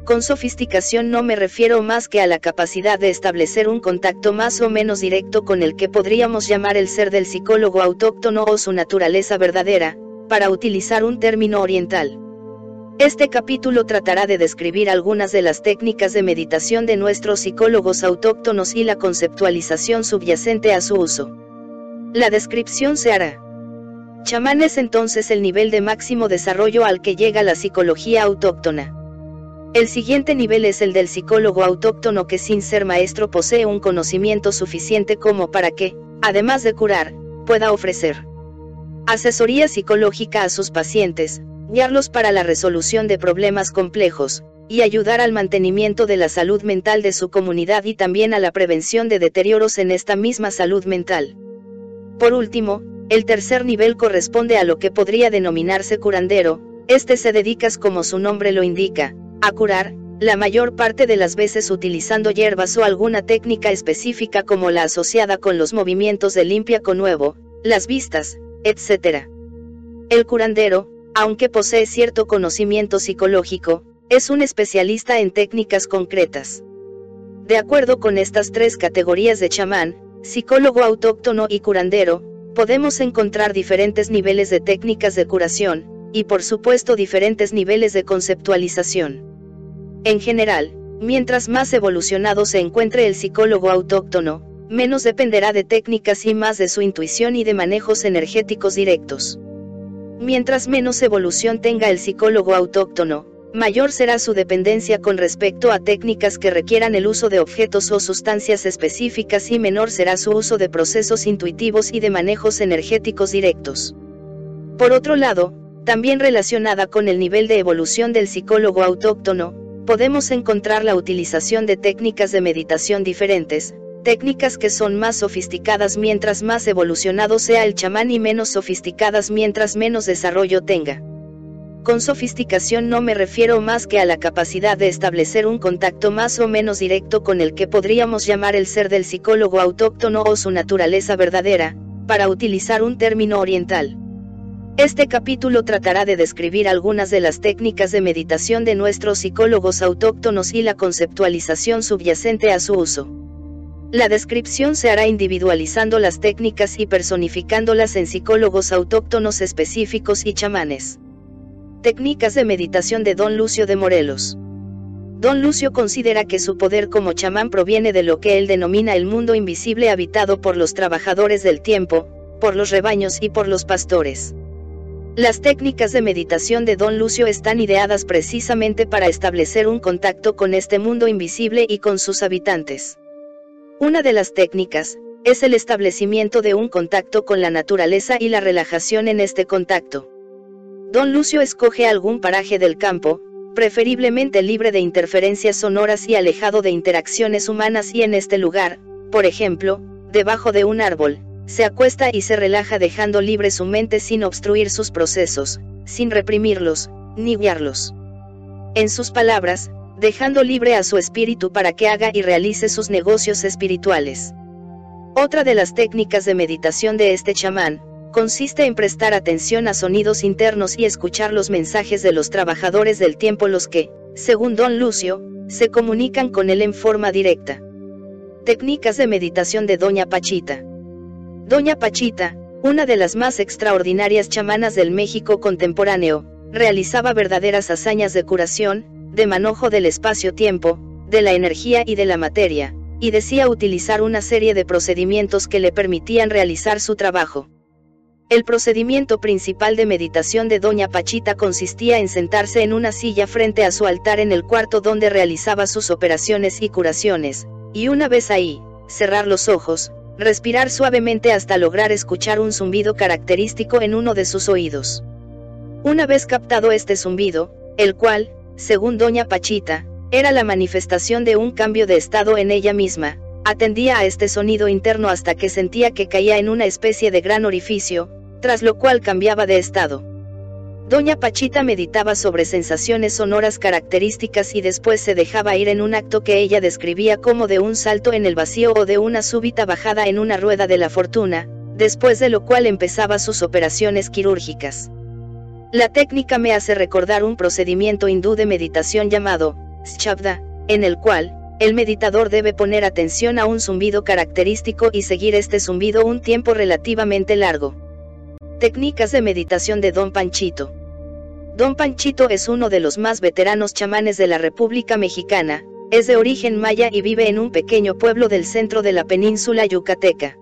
Con sofisticación no me refiero más que a la capacidad de establecer un contacto más o menos directo con el que podríamos llamar el ser del psicólogo autóctono o su naturaleza verdadera, para utilizar un término oriental. Este capítulo tratará de describir algunas de las técnicas de meditación de nuestros psicólogos autóctonos y la conceptualización subyacente a su uso. La descripción se hará. Chamán es entonces el nivel de máximo desarrollo al que llega la psicología autóctona. El siguiente nivel es el del psicólogo autóctono que sin ser maestro posee un conocimiento suficiente como para que, además de curar, pueda ofrecer asesoría psicológica a sus pacientes, guiarlos para la resolución de problemas complejos, y ayudar al mantenimiento de la salud mental de su comunidad y también a la prevención de deterioros en esta misma salud mental. Por último, el tercer nivel corresponde a lo que podría denominarse curandero, este se dedica como su nombre lo indica, a curar, la mayor parte de las veces utilizando hierbas o alguna técnica específica como la asociada con los movimientos de limpia con nuevo, las vistas, etc. El curandero, aunque posee cierto conocimiento psicológico, es un especialista en técnicas concretas. De acuerdo con estas tres categorías de chamán, psicólogo autóctono y curandero, podemos encontrar diferentes niveles de técnicas de curación, y por supuesto diferentes niveles de conceptualización. En general, mientras más evolucionado se encuentre el psicólogo autóctono, menos dependerá de técnicas y más de su intuición y de manejos energéticos directos. Mientras menos evolución tenga el psicólogo autóctono, mayor será su dependencia con respecto a técnicas que requieran el uso de objetos o sustancias específicas y menor será su uso de procesos intuitivos y de manejos energéticos directos. Por otro lado, también relacionada con el nivel de evolución del psicólogo autóctono, podemos encontrar la utilización de técnicas de meditación diferentes, técnicas que son más sofisticadas mientras más evolucionado sea el chamán y menos sofisticadas mientras menos desarrollo tenga. Con sofisticación no me refiero más que a la capacidad de establecer un contacto más o menos directo con el que podríamos llamar el ser del psicólogo autóctono o su naturaleza verdadera, para utilizar un término oriental. Este capítulo tratará de describir algunas de las técnicas de meditación de nuestros psicólogos autóctonos y la conceptualización subyacente a su uso. La descripción se hará individualizando las técnicas y personificándolas en psicólogos autóctonos específicos y chamanes. Técnicas de meditación de Don Lucio de Morelos. Don Lucio considera que su poder como chamán proviene de lo que él denomina el mundo invisible habitado por los trabajadores del tiempo, por los rebaños y por los pastores. Las técnicas de meditación de Don Lucio están ideadas precisamente para establecer un contacto con este mundo invisible y con sus habitantes. Una de las técnicas, es el establecimiento de un contacto con la naturaleza y la relajación en este contacto. Don Lucio escoge algún paraje del campo, preferiblemente libre de interferencias sonoras y alejado de interacciones humanas y en este lugar, por ejemplo, debajo de un árbol, se acuesta y se relaja dejando libre su mente sin obstruir sus procesos, sin reprimirlos, ni guiarlos. En sus palabras, dejando libre a su espíritu para que haga y realice sus negocios espirituales. Otra de las técnicas de meditación de este chamán, consiste en prestar atención a sonidos internos y escuchar los mensajes de los trabajadores del tiempo los que, según don Lucio, se comunican con él en forma directa. Técnicas de meditación de Doña Pachita. Doña Pachita, una de las más extraordinarias chamanas del México contemporáneo, realizaba verdaderas hazañas de curación, de manojo del espacio-tiempo, de la energía y de la materia, y decía utilizar una serie de procedimientos que le permitían realizar su trabajo. El procedimiento principal de meditación de Doña Pachita consistía en sentarse en una silla frente a su altar en el cuarto donde realizaba sus operaciones y curaciones, y una vez ahí, cerrar los ojos, respirar suavemente hasta lograr escuchar un zumbido característico en uno de sus oídos. Una vez captado este zumbido, el cual, según doña Pachita, era la manifestación de un cambio de estado en ella misma, atendía a este sonido interno hasta que sentía que caía en una especie de gran orificio, tras lo cual cambiaba de estado. Doña Pachita meditaba sobre sensaciones sonoras características y después se dejaba ir en un acto que ella describía como de un salto en el vacío o de una súbita bajada en una rueda de la fortuna, después de lo cual empezaba sus operaciones quirúrgicas. La técnica me hace recordar un procedimiento hindú de meditación llamado Shabda, en el cual, el meditador debe poner atención a un zumbido característico y seguir este zumbido un tiempo relativamente largo. Técnicas de meditación de Don Panchito. Don Panchito es uno de los más veteranos chamanes de la República Mexicana, es de origen maya y vive en un pequeño pueblo del centro de la península yucateca.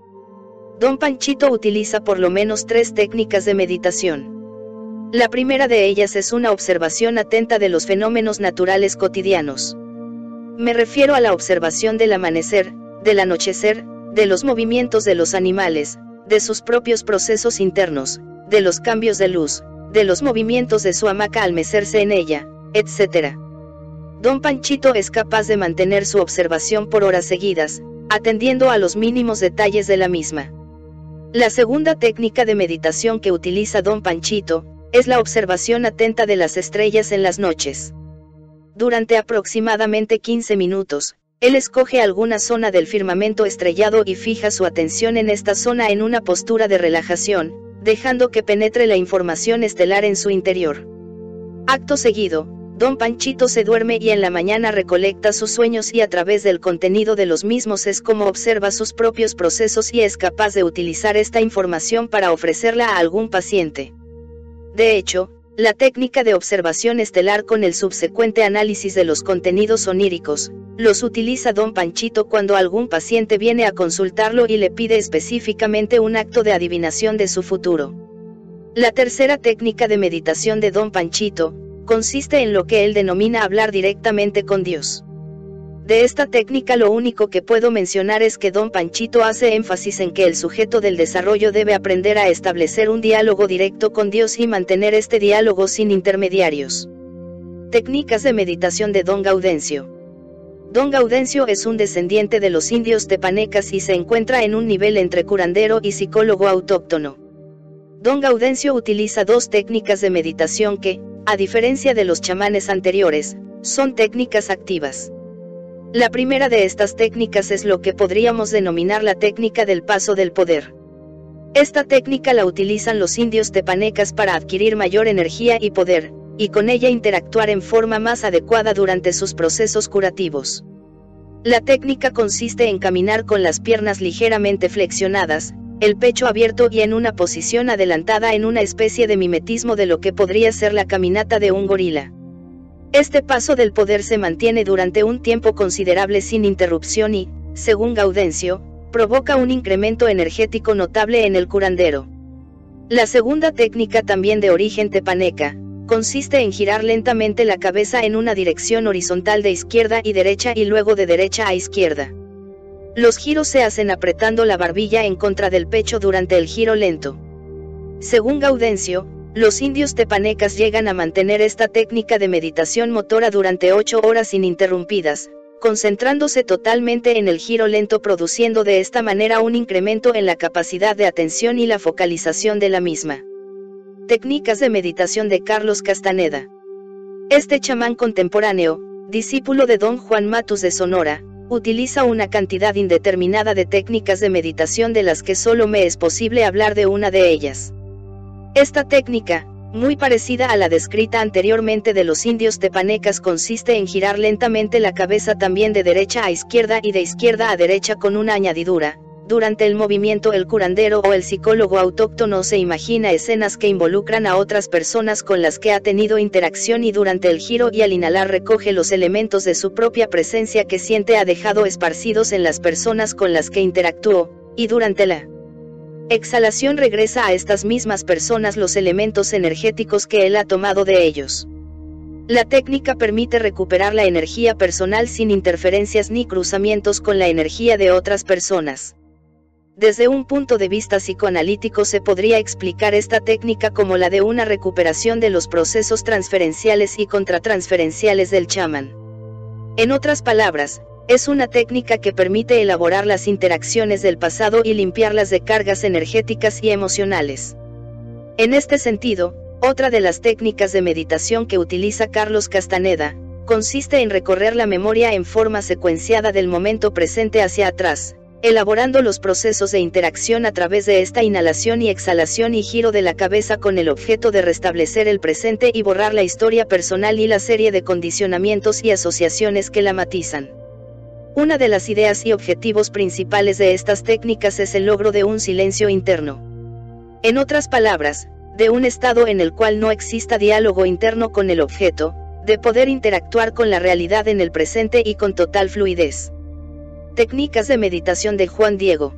Don Panchito utiliza por lo menos tres técnicas de meditación. La primera de ellas es una observación atenta de los fenómenos naturales cotidianos. Me refiero a la observación del amanecer, del anochecer, de los movimientos de los animales, de sus propios procesos internos, de los cambios de luz, de los movimientos de su hamaca al mecerse en ella, etc. Don Panchito es capaz de mantener su observación por horas seguidas, atendiendo a los mínimos detalles de la misma. La segunda técnica de meditación que utiliza Don Panchito, es la observación atenta de las estrellas en las noches. Durante aproximadamente 15 minutos, él escoge alguna zona del firmamento estrellado y fija su atención en esta zona en una postura de relajación, dejando que penetre la información estelar en su interior. Acto seguido, Don Panchito se duerme y en la mañana recolecta sus sueños y a través del contenido de los mismos es como observa sus propios procesos y es capaz de utilizar esta información para ofrecerla a algún paciente. De hecho, la técnica de observación estelar con el subsecuente análisis de los contenidos oníricos, los utiliza don Panchito cuando algún paciente viene a consultarlo y le pide específicamente un acto de adivinación de su futuro. La tercera técnica de meditación de don Panchito, consiste en lo que él denomina hablar directamente con Dios. De esta técnica lo único que puedo mencionar es que don Panchito hace énfasis en que el sujeto del desarrollo debe aprender a establecer un diálogo directo con Dios y mantener este diálogo sin intermediarios. Técnicas de meditación de don Gaudencio. Don Gaudencio es un descendiente de los indios tepanecas y se encuentra en un nivel entre curandero y psicólogo autóctono. Don Gaudencio utiliza dos técnicas de meditación que, a diferencia de los chamanes anteriores, son técnicas activas. La primera de estas técnicas es lo que podríamos denominar la técnica del paso del poder. Esta técnica la utilizan los indios tepanecas para adquirir mayor energía y poder, y con ella interactuar en forma más adecuada durante sus procesos curativos. La técnica consiste en caminar con las piernas ligeramente flexionadas, el pecho abierto y en una posición adelantada en una especie de mimetismo de lo que podría ser la caminata de un gorila. Este paso del poder se mantiene durante un tiempo considerable sin interrupción y, según Gaudencio, provoca un incremento energético notable en el curandero. La segunda técnica también de origen tepaneca, consiste en girar lentamente la cabeza en una dirección horizontal de izquierda y derecha y luego de derecha a izquierda. Los giros se hacen apretando la barbilla en contra del pecho durante el giro lento. Según Gaudencio, los indios tepanecas llegan a mantener esta técnica de meditación motora durante ocho horas ininterrumpidas, concentrándose totalmente en el giro lento produciendo de esta manera un incremento en la capacidad de atención y la focalización de la misma. Técnicas de meditación de Carlos Castaneda. Este chamán contemporáneo, discípulo de don Juan Matus de Sonora, utiliza una cantidad indeterminada de técnicas de meditación de las que solo me es posible hablar de una de ellas. Esta técnica, muy parecida a la descrita anteriormente de los indios tepanecas, consiste en girar lentamente la cabeza también de derecha a izquierda y de izquierda a derecha con una añadidura. Durante el movimiento el curandero o el psicólogo autóctono se imagina escenas que involucran a otras personas con las que ha tenido interacción y durante el giro y al inhalar recoge los elementos de su propia presencia que siente ha dejado esparcidos en las personas con las que interactuó, y durante la Exhalación regresa a estas mismas personas los elementos energéticos que él ha tomado de ellos. La técnica permite recuperar la energía personal sin interferencias ni cruzamientos con la energía de otras personas. Desde un punto de vista psicoanalítico se podría explicar esta técnica como la de una recuperación de los procesos transferenciales y contratransferenciales del chamán. En otras palabras, es una técnica que permite elaborar las interacciones del pasado y limpiarlas de cargas energéticas y emocionales. En este sentido, otra de las técnicas de meditación que utiliza Carlos Castaneda, consiste en recorrer la memoria en forma secuenciada del momento presente hacia atrás, elaborando los procesos de interacción a través de esta inhalación y exhalación y giro de la cabeza con el objeto de restablecer el presente y borrar la historia personal y la serie de condicionamientos y asociaciones que la matizan. Una de las ideas y objetivos principales de estas técnicas es el logro de un silencio interno. En otras palabras, de un estado en el cual no exista diálogo interno con el objeto, de poder interactuar con la realidad en el presente y con total fluidez. Técnicas de meditación de Juan Diego.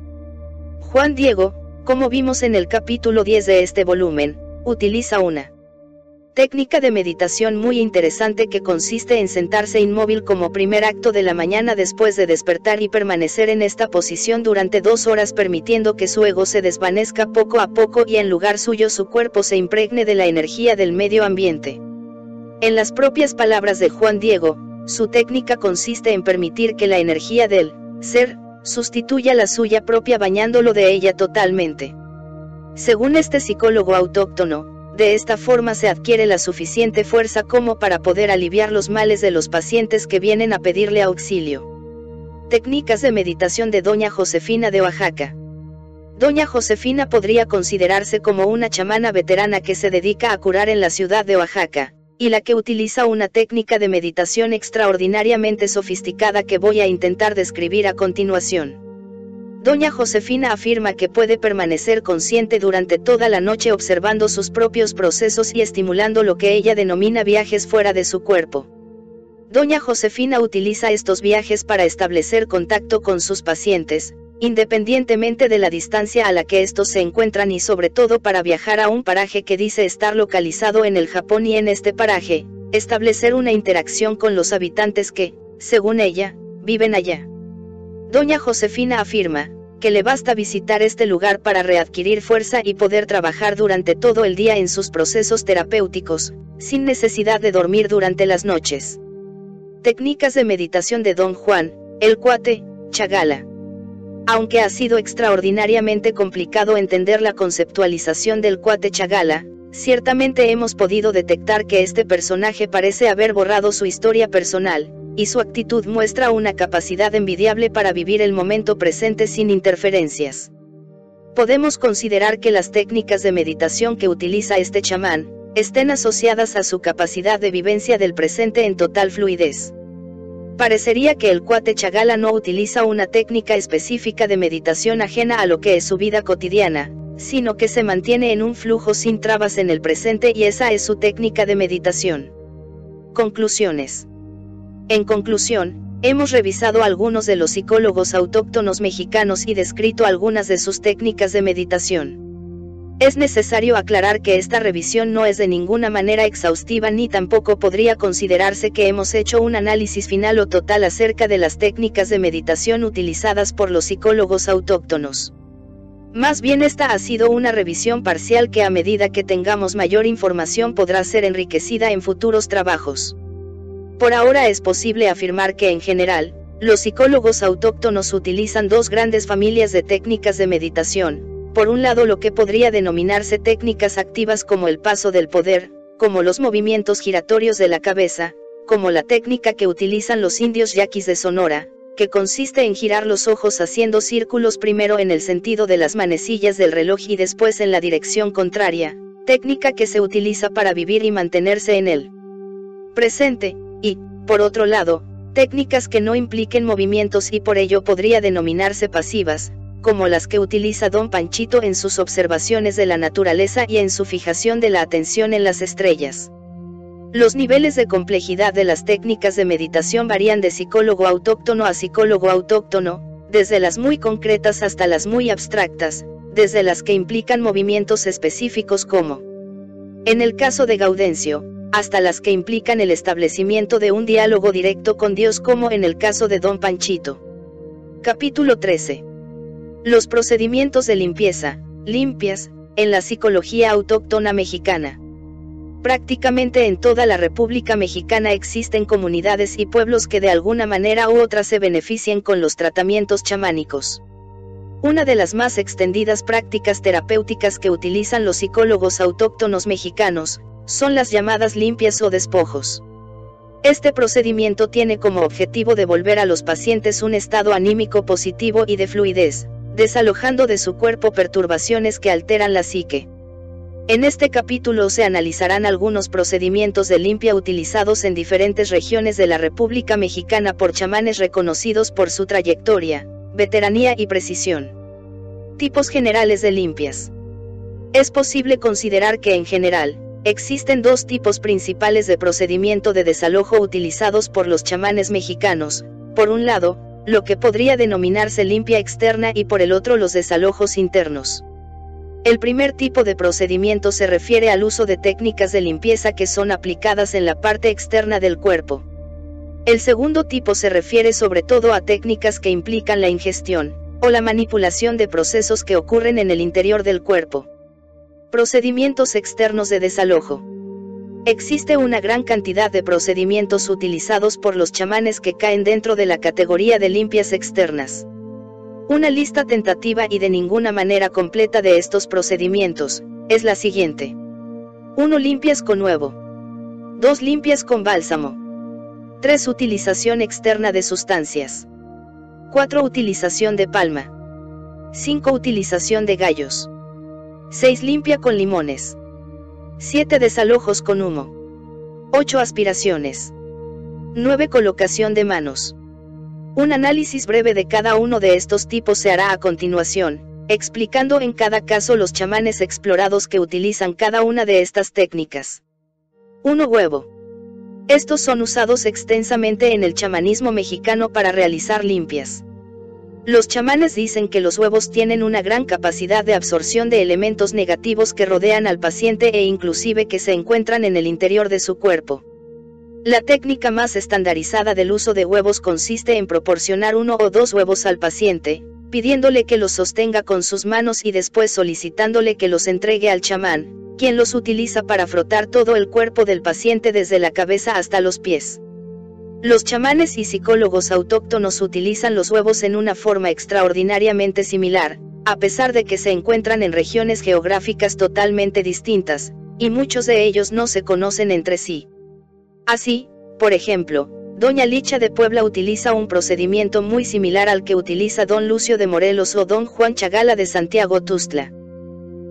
Juan Diego, como vimos en el capítulo 10 de este volumen, utiliza una técnica de meditación muy interesante que consiste en sentarse inmóvil como primer acto de la mañana después de despertar y permanecer en esta posición durante dos horas permitiendo que su ego se desvanezca poco a poco y en lugar suyo su cuerpo se impregne de la energía del medio ambiente. En las propias palabras de Juan Diego, su técnica consiste en permitir que la energía del ser sustituya la suya propia bañándolo de ella totalmente. Según este psicólogo autóctono, de esta forma se adquiere la suficiente fuerza como para poder aliviar los males de los pacientes que vienen a pedirle auxilio. Técnicas de meditación de Doña Josefina de Oaxaca. Doña Josefina podría considerarse como una chamana veterana que se dedica a curar en la ciudad de Oaxaca, y la que utiliza una técnica de meditación extraordinariamente sofisticada que voy a intentar describir a continuación. Doña Josefina afirma que puede permanecer consciente durante toda la noche observando sus propios procesos y estimulando lo que ella denomina viajes fuera de su cuerpo. Doña Josefina utiliza estos viajes para establecer contacto con sus pacientes, independientemente de la distancia a la que estos se encuentran y sobre todo para viajar a un paraje que dice estar localizado en el Japón y en este paraje, establecer una interacción con los habitantes que, según ella, viven allá. Doña Josefina afirma, que le basta visitar este lugar para readquirir fuerza y poder trabajar durante todo el día en sus procesos terapéuticos, sin necesidad de dormir durante las noches. Técnicas de meditación de Don Juan, el cuate, Chagala. Aunque ha sido extraordinariamente complicado entender la conceptualización del cuate Chagala, ciertamente hemos podido detectar que este personaje parece haber borrado su historia personal, y su actitud muestra una capacidad envidiable para vivir el momento presente sin interferencias. Podemos considerar que las técnicas de meditación que utiliza este chamán, estén asociadas a su capacidad de vivencia del presente en total fluidez. Parecería que el cuate Chagala no utiliza una técnica específica de meditación ajena a lo que es su vida cotidiana, sino que se mantiene en un flujo sin trabas en el presente y esa es su técnica de meditación. Conclusiones. En conclusión, hemos revisado algunos de los psicólogos autóctonos mexicanos y descrito algunas de sus técnicas de meditación. Es necesario aclarar que esta revisión no es de ninguna manera exhaustiva ni tampoco podría considerarse que hemos hecho un análisis final o total acerca de las técnicas de meditación utilizadas por los psicólogos autóctonos. Más bien esta ha sido una revisión parcial que a medida que tengamos mayor información podrá ser enriquecida en futuros trabajos. Por ahora es posible afirmar que en general, los psicólogos autóctonos utilizan dos grandes familias de técnicas de meditación, por un lado lo que podría denominarse técnicas activas como el paso del poder, como los movimientos giratorios de la cabeza, como la técnica que utilizan los indios yaquis de Sonora, que consiste en girar los ojos haciendo círculos primero en el sentido de las manecillas del reloj y después en la dirección contraria, técnica que se utiliza para vivir y mantenerse en el presente, y, por otro lado, técnicas que no impliquen movimientos y por ello podría denominarse pasivas, como las que utiliza don Panchito en sus observaciones de la naturaleza y en su fijación de la atención en las estrellas. Los niveles de complejidad de las técnicas de meditación varían de psicólogo autóctono a psicólogo autóctono, desde las muy concretas hasta las muy abstractas, desde las que implican movimientos específicos como, en el caso de Gaudencio, hasta las que implican el establecimiento de un diálogo directo con Dios como en el caso de Don Panchito. Capítulo 13. Los procedimientos de limpieza, limpias, en la psicología autóctona mexicana. Prácticamente en toda la República Mexicana existen comunidades y pueblos que de alguna manera u otra se beneficien con los tratamientos chamánicos. Una de las más extendidas prácticas terapéuticas que utilizan los psicólogos autóctonos mexicanos, son las llamadas limpias o despojos. Este procedimiento tiene como objetivo devolver a los pacientes un estado anímico positivo y de fluidez, desalojando de su cuerpo perturbaciones que alteran la psique. En este capítulo se analizarán algunos procedimientos de limpia utilizados en diferentes regiones de la República Mexicana por chamanes reconocidos por su trayectoria, veteranía y precisión. Tipos generales de limpias. Es posible considerar que en general, existen dos tipos principales de procedimiento de desalojo utilizados por los chamanes mexicanos, por un lado, lo que podría denominarse limpia externa y por el otro los desalojos internos. El primer tipo de procedimiento se refiere al uso de técnicas de limpieza que son aplicadas en la parte externa del cuerpo. El segundo tipo se refiere sobre todo a técnicas que implican la ingestión, o la manipulación de procesos que ocurren en el interior del cuerpo. Procedimientos externos de desalojo. Existe una gran cantidad de procedimientos utilizados por los chamanes que caen dentro de la categoría de limpias externas. Una lista tentativa y de ninguna manera completa de estos procedimientos, es la siguiente. 1. Limpias con huevo. 2. Limpias con bálsamo. 3. Utilización externa de sustancias. 4. Utilización de palma. 5. Utilización de gallos. 6. Limpia con limones. 7. Desalojos con humo. 8. Aspiraciones. 9. Colocación de manos. Un análisis breve de cada uno de estos tipos se hará a continuación, explicando en cada caso los chamanes explorados que utilizan cada una de estas técnicas. 1. Huevo. Estos son usados extensamente en el chamanismo mexicano para realizar limpias. Los chamanes dicen que los huevos tienen una gran capacidad de absorción de elementos negativos que rodean al paciente e inclusive que se encuentran en el interior de su cuerpo. La técnica más estandarizada del uso de huevos consiste en proporcionar uno o dos huevos al paciente, pidiéndole que los sostenga con sus manos y después solicitándole que los entregue al chamán, quien los utiliza para frotar todo el cuerpo del paciente desde la cabeza hasta los pies. Los chamanes y psicólogos autóctonos utilizan los huevos en una forma extraordinariamente similar, a pesar de que se encuentran en regiones geográficas totalmente distintas, y muchos de ellos no se conocen entre sí. Así, por ejemplo, Doña Licha de Puebla utiliza un procedimiento muy similar al que utiliza Don Lucio de Morelos o Don Juan Chagala de Santiago Tustla.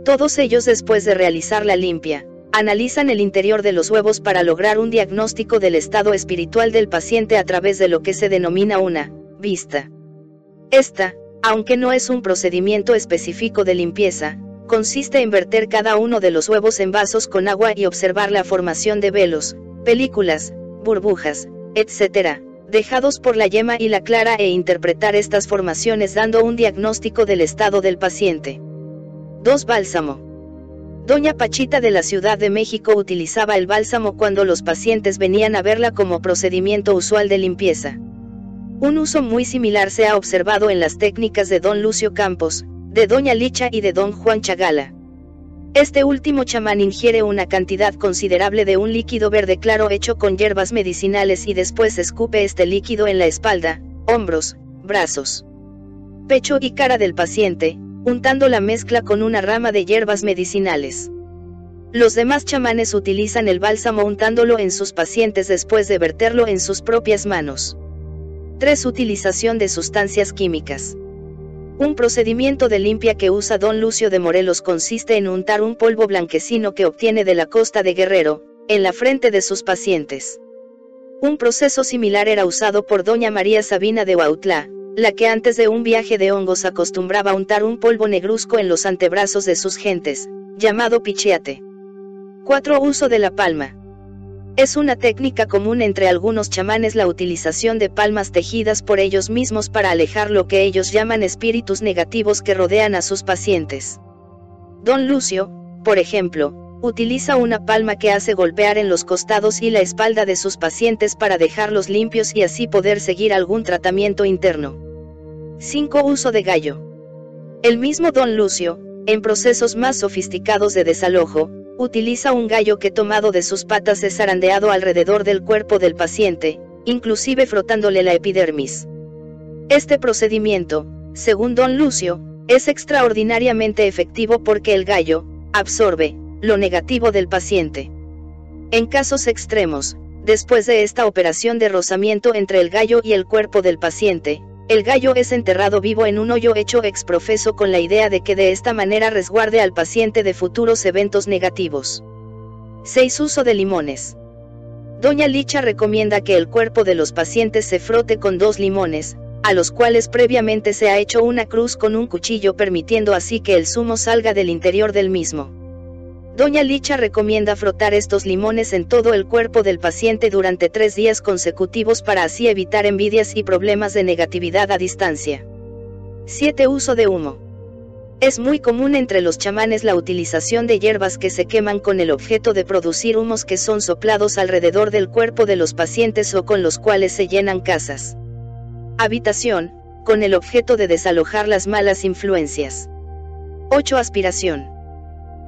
Todos ellos después de realizar la limpia, analizan el interior de los huevos para lograr un diagnóstico del estado espiritual del paciente a través de lo que se denomina una vista. Esta, aunque no es un procedimiento específico de limpieza, consiste en verter cada uno de los huevos en vasos con agua y observar la formación de velos, películas, burbujas, etc., dejados por la yema y la clara e interpretar estas formaciones dando un diagnóstico del estado del paciente. 2. Bálsamo. Doña Pachita de la Ciudad de México utilizaba el bálsamo cuando los pacientes venían a verla como procedimiento usual de limpieza. Un uso muy similar se ha observado en las técnicas de Don Lucio Campos, de Doña Licha y de Don Juan Chagala. Este último chamán ingiere una cantidad considerable de un líquido verde claro hecho con hierbas medicinales y después escupe este líquido en la espalda, hombros, brazos, pecho y cara del paciente, untando la mezcla con una rama de hierbas medicinales. Los demás chamanes utilizan el bálsamo untándolo en sus pacientes después de verterlo en sus propias manos. 3. Utilización de sustancias químicas. Un procedimiento de limpia que usa don Lucio de Morelos consiste en untar un polvo blanquecino que obtiene de la costa de Guerrero, en la frente de sus pacientes. Un proceso similar era usado por doña María Sabina de Huautla, la que antes de un viaje de hongos acostumbraba untar un polvo negruzco en los antebrazos de sus gentes, llamado picheate. 4. Uso de la palma. Es una técnica común entre algunos chamanes la utilización de palmas tejidas por ellos mismos para alejar lo que ellos llaman espíritus negativos que rodean a sus pacientes. Don Lucio, por ejemplo, utiliza una palma que hace golpear en los costados y la espalda de sus pacientes para dejarlos limpios y así poder seguir algún tratamiento interno. 5. Uso de gallo. El mismo Don Lucio, en procesos más sofisticados de desalojo, utiliza un gallo que tomado de sus patas es zarandeado alrededor del cuerpo del paciente, inclusive frotándole la epidermis. Este procedimiento, según don Lucio, es extraordinariamente efectivo porque el gallo, absorbe, lo negativo del paciente. En casos extremos, Después de esta operación de rozamiento entre el gallo y el cuerpo del paciente, el gallo es enterrado vivo en un hoyo hecho exprofeso con la idea de que de esta manera resguarde al paciente de futuros eventos negativos. 6. Uso de limones. Doña Licha recomienda que el cuerpo de los pacientes se frote con dos limones, a los cuales previamente se ha hecho una cruz con un cuchillo permitiendo así que el zumo salga del interior del mismo. Doña Licha recomienda frotar estos limones en todo el cuerpo del paciente durante tres días consecutivos para así evitar envidias y problemas de negatividad a distancia. 7. Uso de humo. Es muy común entre los chamanes la utilización de hierbas que se queman con el objeto de producir humos que son soplados alrededor del cuerpo de los pacientes o con los cuales se llenan casas. Habitación, con el objeto de desalojar las malas influencias. 8. Aspiración.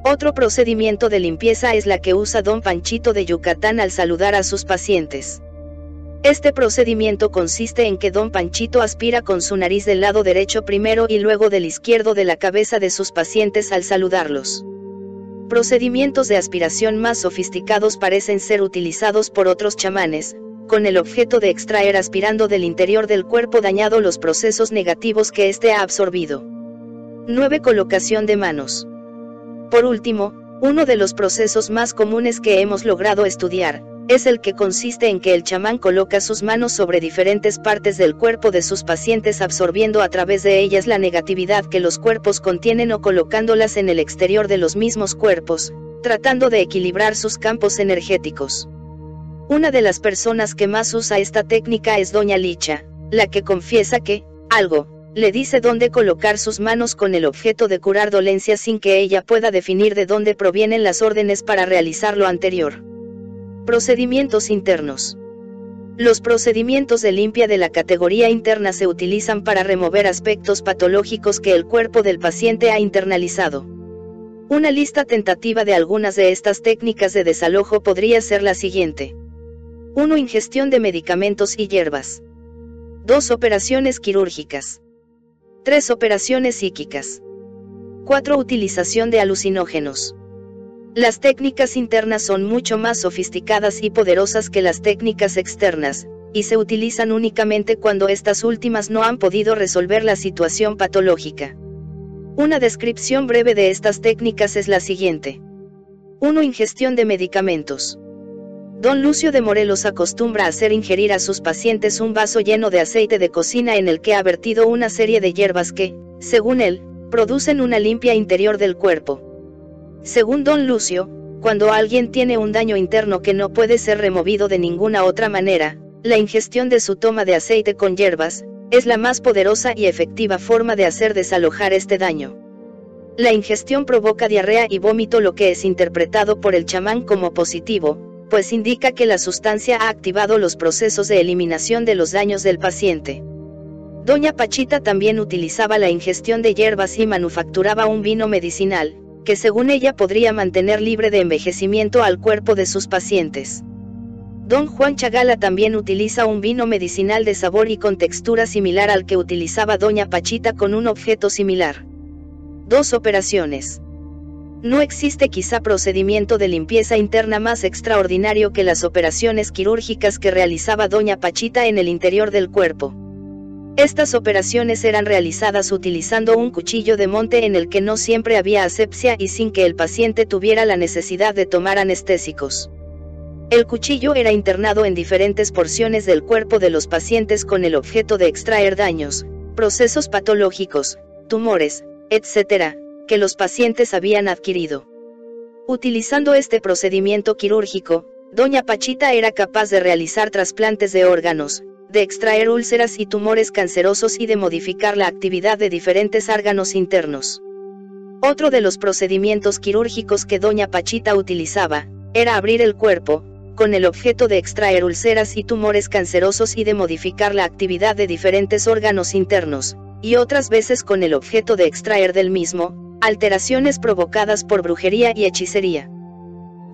Otro procedimiento de limpieza es la que usa don Panchito de Yucatán al saludar a sus pacientes. Este procedimiento consiste en que don Panchito aspira con su nariz del lado derecho primero y luego del izquierdo de la cabeza de sus pacientes al saludarlos. Procedimientos de aspiración más sofisticados parecen ser utilizados por otros chamanes, con el objeto de extraer aspirando del interior del cuerpo dañado los procesos negativos que éste ha absorbido. 9. Colocación de manos. Por último, uno de los procesos más comunes que hemos logrado estudiar, es el que consiste en que el chamán coloca sus manos sobre diferentes partes del cuerpo de sus pacientes absorbiendo a través de ellas la negatividad que los cuerpos contienen o colocándolas en el exterior de los mismos cuerpos, tratando de equilibrar sus campos energéticos. Una de las personas que más usa esta técnica es Doña Licha, la que confiesa que, algo, le dice dónde colocar sus manos con el objeto de curar dolencias sin que ella pueda definir de dónde provienen las órdenes para realizar lo anterior. Procedimientos internos. Los procedimientos de limpia de la categoría interna se utilizan para remover aspectos patológicos que el cuerpo del paciente ha internalizado. Una lista tentativa de algunas de estas técnicas de desalojo podría ser la siguiente. 1. Ingestión de medicamentos y hierbas. 2. Operaciones quirúrgicas. 3. Operaciones psíquicas. 4. Utilización de alucinógenos. Las técnicas internas son mucho más sofisticadas y poderosas que las técnicas externas, y se utilizan únicamente cuando estas últimas no han podido resolver la situación patológica. Una descripción breve de estas técnicas es la siguiente. 1. Ingestión de medicamentos. Don Lucio de Morelos acostumbra hacer ingerir a sus pacientes un vaso lleno de aceite de cocina en el que ha vertido una serie de hierbas que, según él, producen una limpia interior del cuerpo. Según Don Lucio, cuando alguien tiene un daño interno que no puede ser removido de ninguna otra manera, la ingestión de su toma de aceite con hierbas, es la más poderosa y efectiva forma de hacer desalojar este daño. La ingestión provoca diarrea y vómito lo que es interpretado por el chamán como positivo, pues indica que la sustancia ha activado los procesos de eliminación de los daños del paciente. Doña Pachita también utilizaba la ingestión de hierbas y manufacturaba un vino medicinal, que según ella podría mantener libre de envejecimiento al cuerpo de sus pacientes. Don Juan Chagala también utiliza un vino medicinal de sabor y con textura similar al que utilizaba Doña Pachita con un objeto similar. Dos operaciones. No existe quizá procedimiento de limpieza interna más extraordinario que las operaciones quirúrgicas que realizaba doña Pachita en el interior del cuerpo. Estas operaciones eran realizadas utilizando un cuchillo de monte en el que no siempre había asepsia y sin que el paciente tuviera la necesidad de tomar anestésicos. El cuchillo era internado en diferentes porciones del cuerpo de los pacientes con el objeto de extraer daños, procesos patológicos, tumores, etc., que los pacientes habían adquirido. Utilizando este procedimiento quirúrgico, Doña Pachita era capaz de realizar trasplantes de órganos, de extraer úlceras y tumores cancerosos y de modificar la actividad de diferentes órganos internos. Otro de los procedimientos quirúrgicos que Doña Pachita utilizaba, era abrir el cuerpo, con el objeto de extraer úlceras y tumores cancerosos y de modificar la actividad de diferentes órganos internos, y otras veces con el objeto de extraer del mismo, alteraciones provocadas por brujería y hechicería.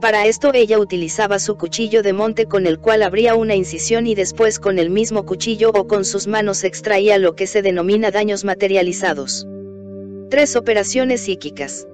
Para esto ella utilizaba su cuchillo de monte con el cual abría una incisión y después con el mismo cuchillo o con sus manos extraía lo que se denomina daños materializados. Tres operaciones psíquicas.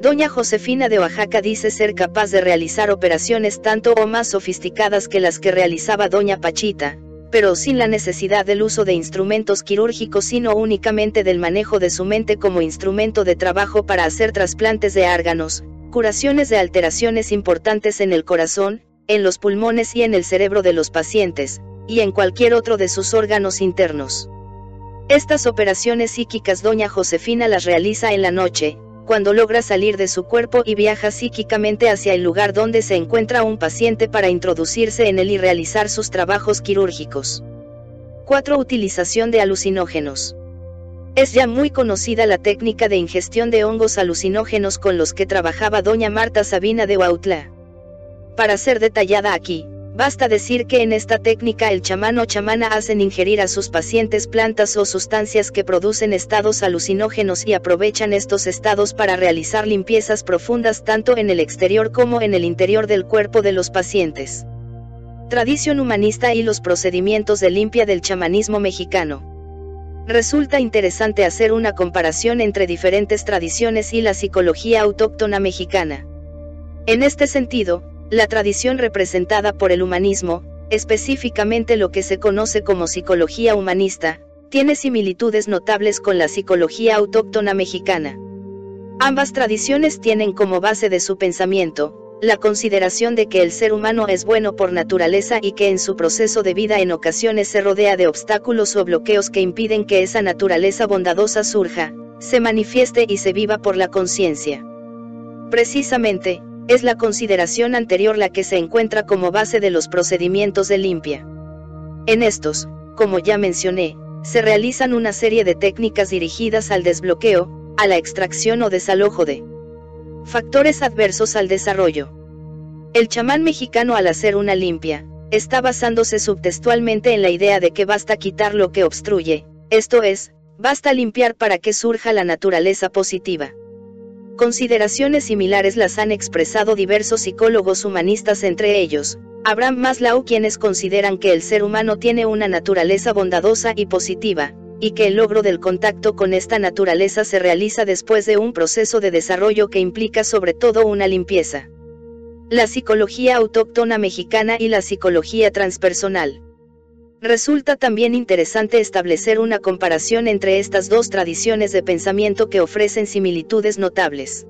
Doña Josefina de Oaxaca dice ser capaz de realizar operaciones tanto o más sofisticadas que las que realizaba Doña Pachita, pero sin la necesidad del uso de instrumentos quirúrgicos sino únicamente del manejo de su mente como instrumento de trabajo para hacer trasplantes de órganos, curaciones de alteraciones importantes en el corazón, en los pulmones y en el cerebro de los pacientes, y en cualquier otro de sus órganos internos. Estas operaciones psíquicas doña Josefina las realiza en la noche, cuando logra salir de su cuerpo y viaja psíquicamente hacia el lugar donde se encuentra un paciente para introducirse en él y realizar sus trabajos quirúrgicos. 4. Utilización de alucinógenos. Es ya muy conocida la técnica de ingestión de hongos alucinógenos con los que trabajaba doña Marta Sabina de Huautla. Para ser detallada aquí, Basta decir que en esta técnica el chamán o chamana hacen ingerir a sus pacientes plantas o sustancias que producen estados alucinógenos y aprovechan estos estados para realizar limpiezas profundas tanto en el exterior como en el interior del cuerpo de los pacientes. Tradición humanista y los procedimientos de limpia del chamanismo mexicano. Resulta interesante hacer una comparación entre diferentes tradiciones y la psicología autóctona mexicana. En este sentido, la tradición representada por el humanismo, específicamente lo que se conoce como psicología humanista, tiene similitudes notables con la psicología autóctona mexicana. Ambas tradiciones tienen como base de su pensamiento, la consideración de que el ser humano es bueno por naturaleza y que en su proceso de vida en ocasiones se rodea de obstáculos o bloqueos que impiden que esa naturaleza bondadosa surja, se manifieste y se viva por la conciencia. Precisamente, es la consideración anterior la que se encuentra como base de los procedimientos de limpia. En estos, como ya mencioné, se realizan una serie de técnicas dirigidas al desbloqueo, a la extracción o desalojo de factores adversos al desarrollo. El chamán mexicano al hacer una limpia, está basándose subtextualmente en la idea de que basta quitar lo que obstruye, esto es, basta limpiar para que surja la naturaleza positiva. Consideraciones similares las han expresado diversos psicólogos humanistas entre ellos, Abraham Maslow quienes consideran que el ser humano tiene una naturaleza bondadosa y positiva, y que el logro del contacto con esta naturaleza se realiza después de un proceso de desarrollo que implica sobre todo una limpieza. La psicología autóctona mexicana y la psicología transpersonal. Resulta también interesante establecer una comparación entre estas dos tradiciones de pensamiento que ofrecen similitudes notables.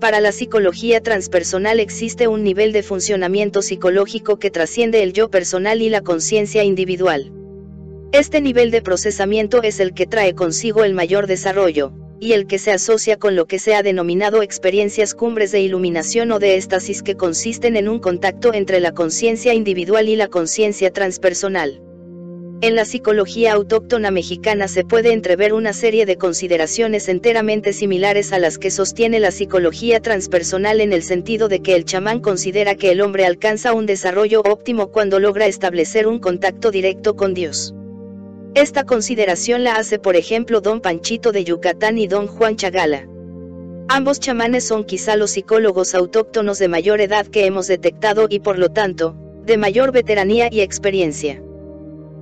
Para la psicología transpersonal existe un nivel de funcionamiento psicológico que trasciende el yo personal y la conciencia individual. Este nivel de procesamiento es el que trae consigo el mayor desarrollo, y el que se asocia con lo que se ha denominado experiencias cumbres de iluminación o de éxtasis que consisten en un contacto entre la conciencia individual y la conciencia transpersonal. En la psicología autóctona mexicana se puede entrever una serie de consideraciones enteramente similares a las que sostiene la psicología transpersonal en el sentido de que el chamán considera que el hombre alcanza un desarrollo óptimo cuando logra establecer un contacto directo con Dios. Esta consideración la hace por ejemplo don Panchito de Yucatán y don Juan Chagala. Ambos chamanes son quizá los psicólogos autóctonos de mayor edad que hemos detectado y por lo tanto, de mayor veteranía y experiencia.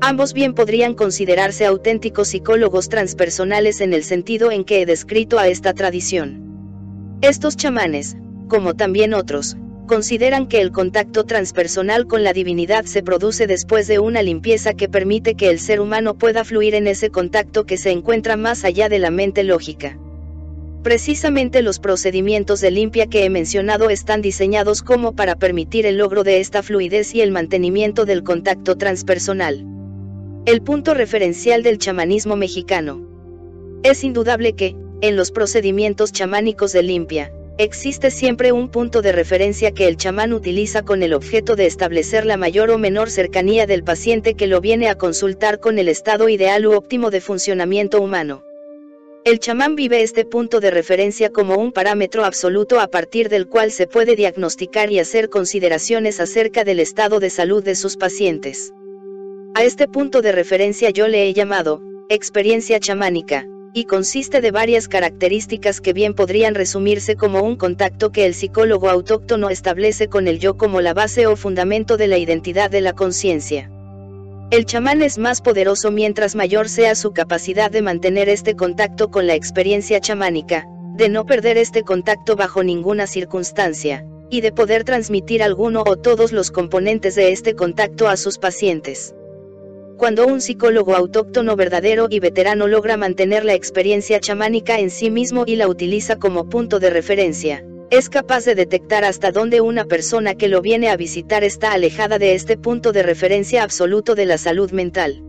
Ambos bien podrían considerarse auténticos psicólogos transpersonales en el sentido en que he descrito a esta tradición. Estos chamanes, como también otros, consideran que el contacto transpersonal con la divinidad se produce después de una limpieza que permite que el ser humano pueda fluir en ese contacto que se encuentra más allá de la mente lógica. Precisamente los procedimientos de limpia que he mencionado están diseñados como para permitir el logro de esta fluidez y el mantenimiento del contacto transpersonal. El punto referencial del chamanismo mexicano. Es indudable que, en los procedimientos chamánicos de limpia, Existe siempre un punto de referencia que el chamán utiliza con el objeto de establecer la mayor o menor cercanía del paciente que lo viene a consultar con el estado ideal u óptimo de funcionamiento humano. El chamán vive este punto de referencia como un parámetro absoluto a partir del cual se puede diagnosticar y hacer consideraciones acerca del estado de salud de sus pacientes. A este punto de referencia yo le he llamado, experiencia chamánica, y consiste de varias características que bien podrían resumirse como un contacto que el psicólogo autóctono establece con el yo como la base o fundamento de la identidad de la conciencia. El chamán es más poderoso mientras mayor sea su capacidad de mantener este contacto con la experiencia chamánica, de no perder este contacto bajo ninguna circunstancia, y de poder transmitir alguno o todos los componentes de este contacto a sus pacientes. Cuando un psicólogo autóctono verdadero y veterano logra mantener la experiencia chamánica en sí mismo y la utiliza como punto de referencia, es capaz de detectar hasta dónde una persona que lo viene a visitar está alejada de este punto de referencia absoluto de la salud mental.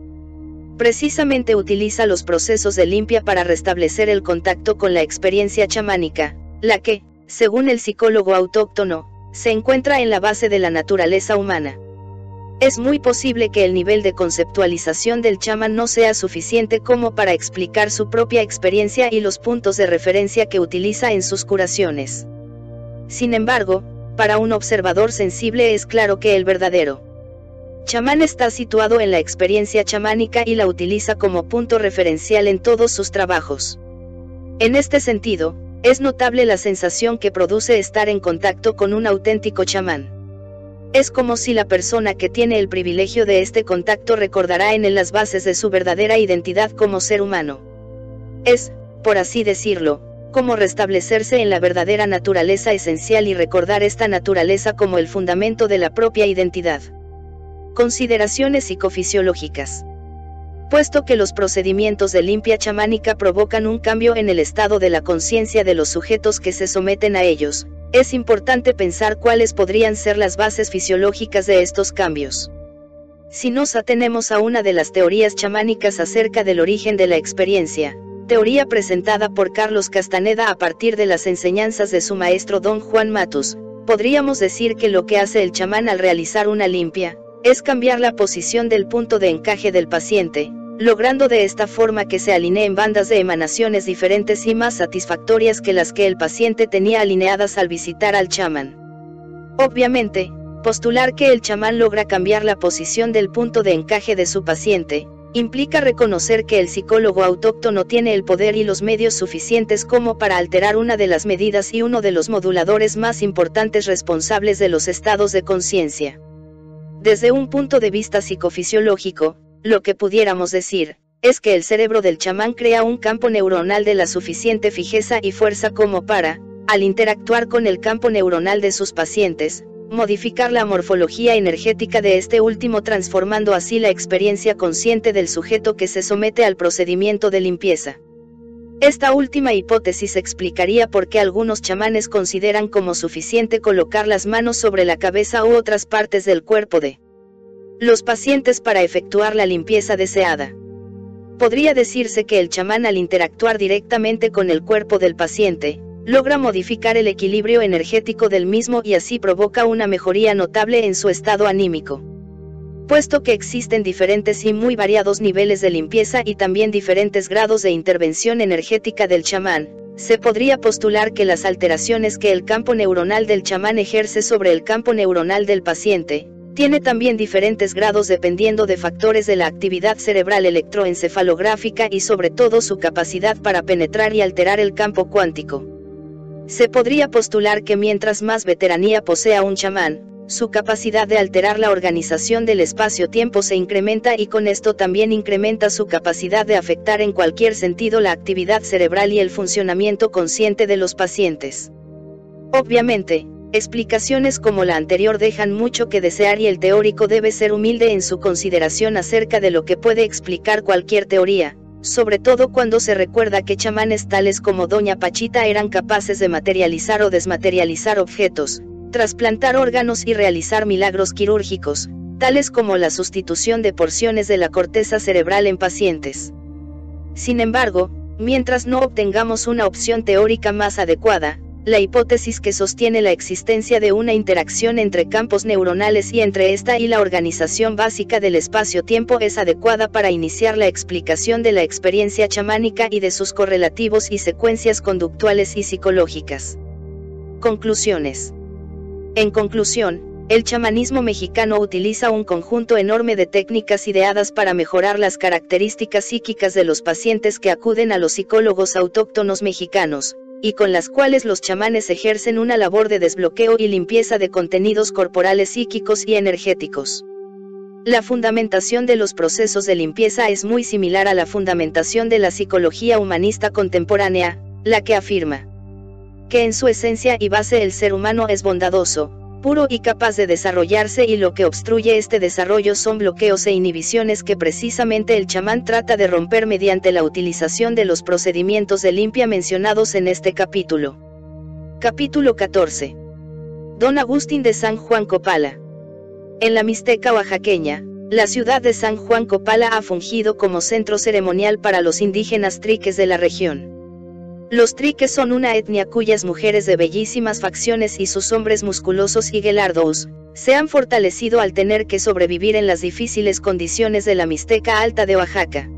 Precisamente utiliza los procesos de limpia para restablecer el contacto con la experiencia chamánica, la que, según el psicólogo autóctono, se encuentra en la base de la naturaleza humana. Es muy posible que el nivel de conceptualización del chamán no sea suficiente como para explicar su propia experiencia y los puntos de referencia que utiliza en sus curaciones. Sin embargo, para un observador sensible es claro que el verdadero chamán está situado en la experiencia chamánica y la utiliza como punto referencial en todos sus trabajos. En este sentido, es notable la sensación que produce estar en contacto con un auténtico chamán. Es como si la persona que tiene el privilegio de este contacto recordará en él las bases de su verdadera identidad como ser humano. Es, por así decirlo, como restablecerse en la verdadera naturaleza esencial y recordar esta naturaleza como el fundamento de la propia identidad. Consideraciones psicofisiológicas puesto que los procedimientos de limpia chamánica provocan un cambio en el estado de la conciencia de los sujetos que se someten a ellos, es importante pensar cuáles podrían ser las bases fisiológicas de estos cambios. Si nos atenemos a una de las teorías chamánicas acerca del origen de la experiencia, teoría presentada por Carlos Castaneda a partir de las enseñanzas de su maestro don Juan Matus, podríamos decir que lo que hace el chamán al realizar una limpia, es cambiar la posición del punto de encaje del paciente, logrando de esta forma que se alineen bandas de emanaciones diferentes y más satisfactorias que las que el paciente tenía alineadas al visitar al chamán. Obviamente, postular que el chamán logra cambiar la posición del punto de encaje de su paciente, implica reconocer que el psicólogo autóctono tiene el poder y los medios suficientes como para alterar una de las medidas y uno de los moduladores más importantes responsables de los estados de conciencia. Desde un punto de vista psicofisiológico, lo que pudiéramos decir, es que el cerebro del chamán crea un campo neuronal de la suficiente fijeza y fuerza como para, al interactuar con el campo neuronal de sus pacientes, modificar la morfología energética de este último transformando así la experiencia consciente del sujeto que se somete al procedimiento de limpieza. Esta última hipótesis explicaría por qué algunos chamanes consideran como suficiente colocar las manos sobre la cabeza u otras partes del cuerpo de los pacientes para efectuar la limpieza deseada. Podría decirse que el chamán al interactuar directamente con el cuerpo del paciente, logra modificar el equilibrio energético del mismo y así provoca una mejoría notable en su estado anímico. Puesto que existen diferentes y muy variados niveles de limpieza y también diferentes grados de intervención energética del chamán, se podría postular que las alteraciones que el campo neuronal del chamán ejerce sobre el campo neuronal del paciente, tiene también diferentes grados dependiendo de factores de la actividad cerebral electroencefalográfica y sobre todo su capacidad para penetrar y alterar el campo cuántico. Se podría postular que mientras más veteranía posea un chamán, su capacidad de alterar la organización del espacio-tiempo se incrementa y con esto también incrementa su capacidad de afectar en cualquier sentido la actividad cerebral y el funcionamiento consciente de los pacientes. Obviamente, Explicaciones como la anterior dejan mucho que desear y el teórico debe ser humilde en su consideración acerca de lo que puede explicar cualquier teoría, sobre todo cuando se recuerda que chamanes tales como Doña Pachita eran capaces de materializar o desmaterializar objetos, trasplantar órganos y realizar milagros quirúrgicos, tales como la sustitución de porciones de la corteza cerebral en pacientes. Sin embargo, mientras no obtengamos una opción teórica más adecuada, la hipótesis que sostiene la existencia de una interacción entre campos neuronales y entre esta y la organización básica del espacio-tiempo es adecuada para iniciar la explicación de la experiencia chamánica y de sus correlativos y secuencias conductuales y psicológicas. Conclusiones. En conclusión, el chamanismo mexicano utiliza un conjunto enorme de técnicas ideadas para mejorar las características psíquicas de los pacientes que acuden a los psicólogos autóctonos mexicanos, y con las cuales los chamanes ejercen una labor de desbloqueo y limpieza de contenidos corporales psíquicos y energéticos. La fundamentación de los procesos de limpieza es muy similar a la fundamentación de la psicología humanista contemporánea, la que afirma, que en su esencia y base el ser humano es bondadoso, puro y capaz de desarrollarse y lo que obstruye este desarrollo son bloqueos e inhibiciones que precisamente el chamán trata de romper mediante la utilización de los procedimientos de limpia mencionados en este capítulo. Capítulo 14. Don Agustín de San Juan Copala. En la Mixteca oaxaqueña, la ciudad de San Juan Copala ha fungido como centro ceremonial para los indígenas triques de la región. Los triques son una etnia cuyas mujeres de bellísimas facciones y sus hombres musculosos y guelardos, se han fortalecido al tener que sobrevivir en las difíciles condiciones de la Mixteca Alta de Oaxaca.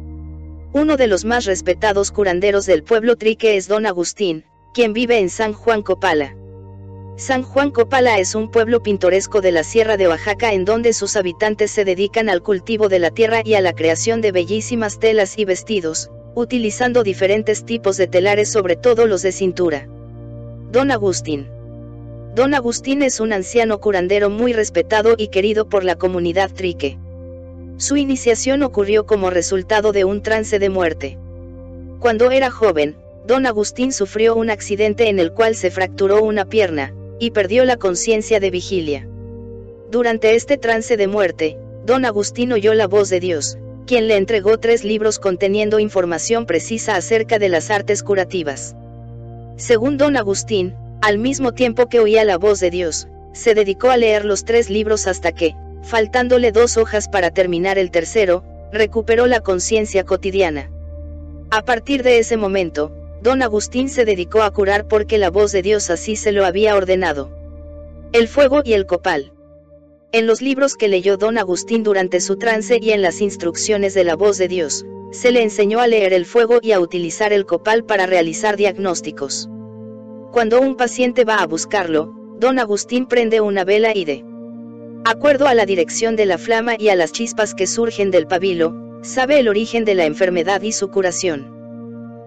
Uno de los más respetados curanderos del pueblo trique es don Agustín, quien vive en San Juan Copala. San Juan Copala es un pueblo pintoresco de la Sierra de Oaxaca en donde sus habitantes se dedican al cultivo de la tierra y a la creación de bellísimas telas y vestidos, utilizando diferentes tipos de telares sobre todo los de cintura. Don Agustín. Don Agustín es un anciano curandero muy respetado y querido por la comunidad trique. Su iniciación ocurrió como resultado de un trance de muerte. Cuando era joven, Don Agustín sufrió un accidente en el cual se fracturó una pierna, y perdió la conciencia de vigilia. Durante este trance de muerte, Don Agustín oyó la voz de Dios, quien le entregó tres libros conteniendo información precisa acerca de las artes curativas. Según don Agustín, al mismo tiempo que oía la voz de Dios, se dedicó a leer los tres libros hasta que, faltándole dos hojas para terminar el tercero, recuperó la conciencia cotidiana. A partir de ese momento, don Agustín se dedicó a curar porque la voz de Dios así se lo había ordenado. El fuego y el copal. En los libros que leyó don Agustín durante su trance y en las instrucciones de la voz de Dios, se le enseñó a leer el fuego y a utilizar el copal para realizar diagnósticos. Cuando un paciente va a buscarlo, don Agustín prende una vela y de acuerdo a la dirección de la flama y a las chispas que surgen del pabilo, sabe el origen de la enfermedad y su curación.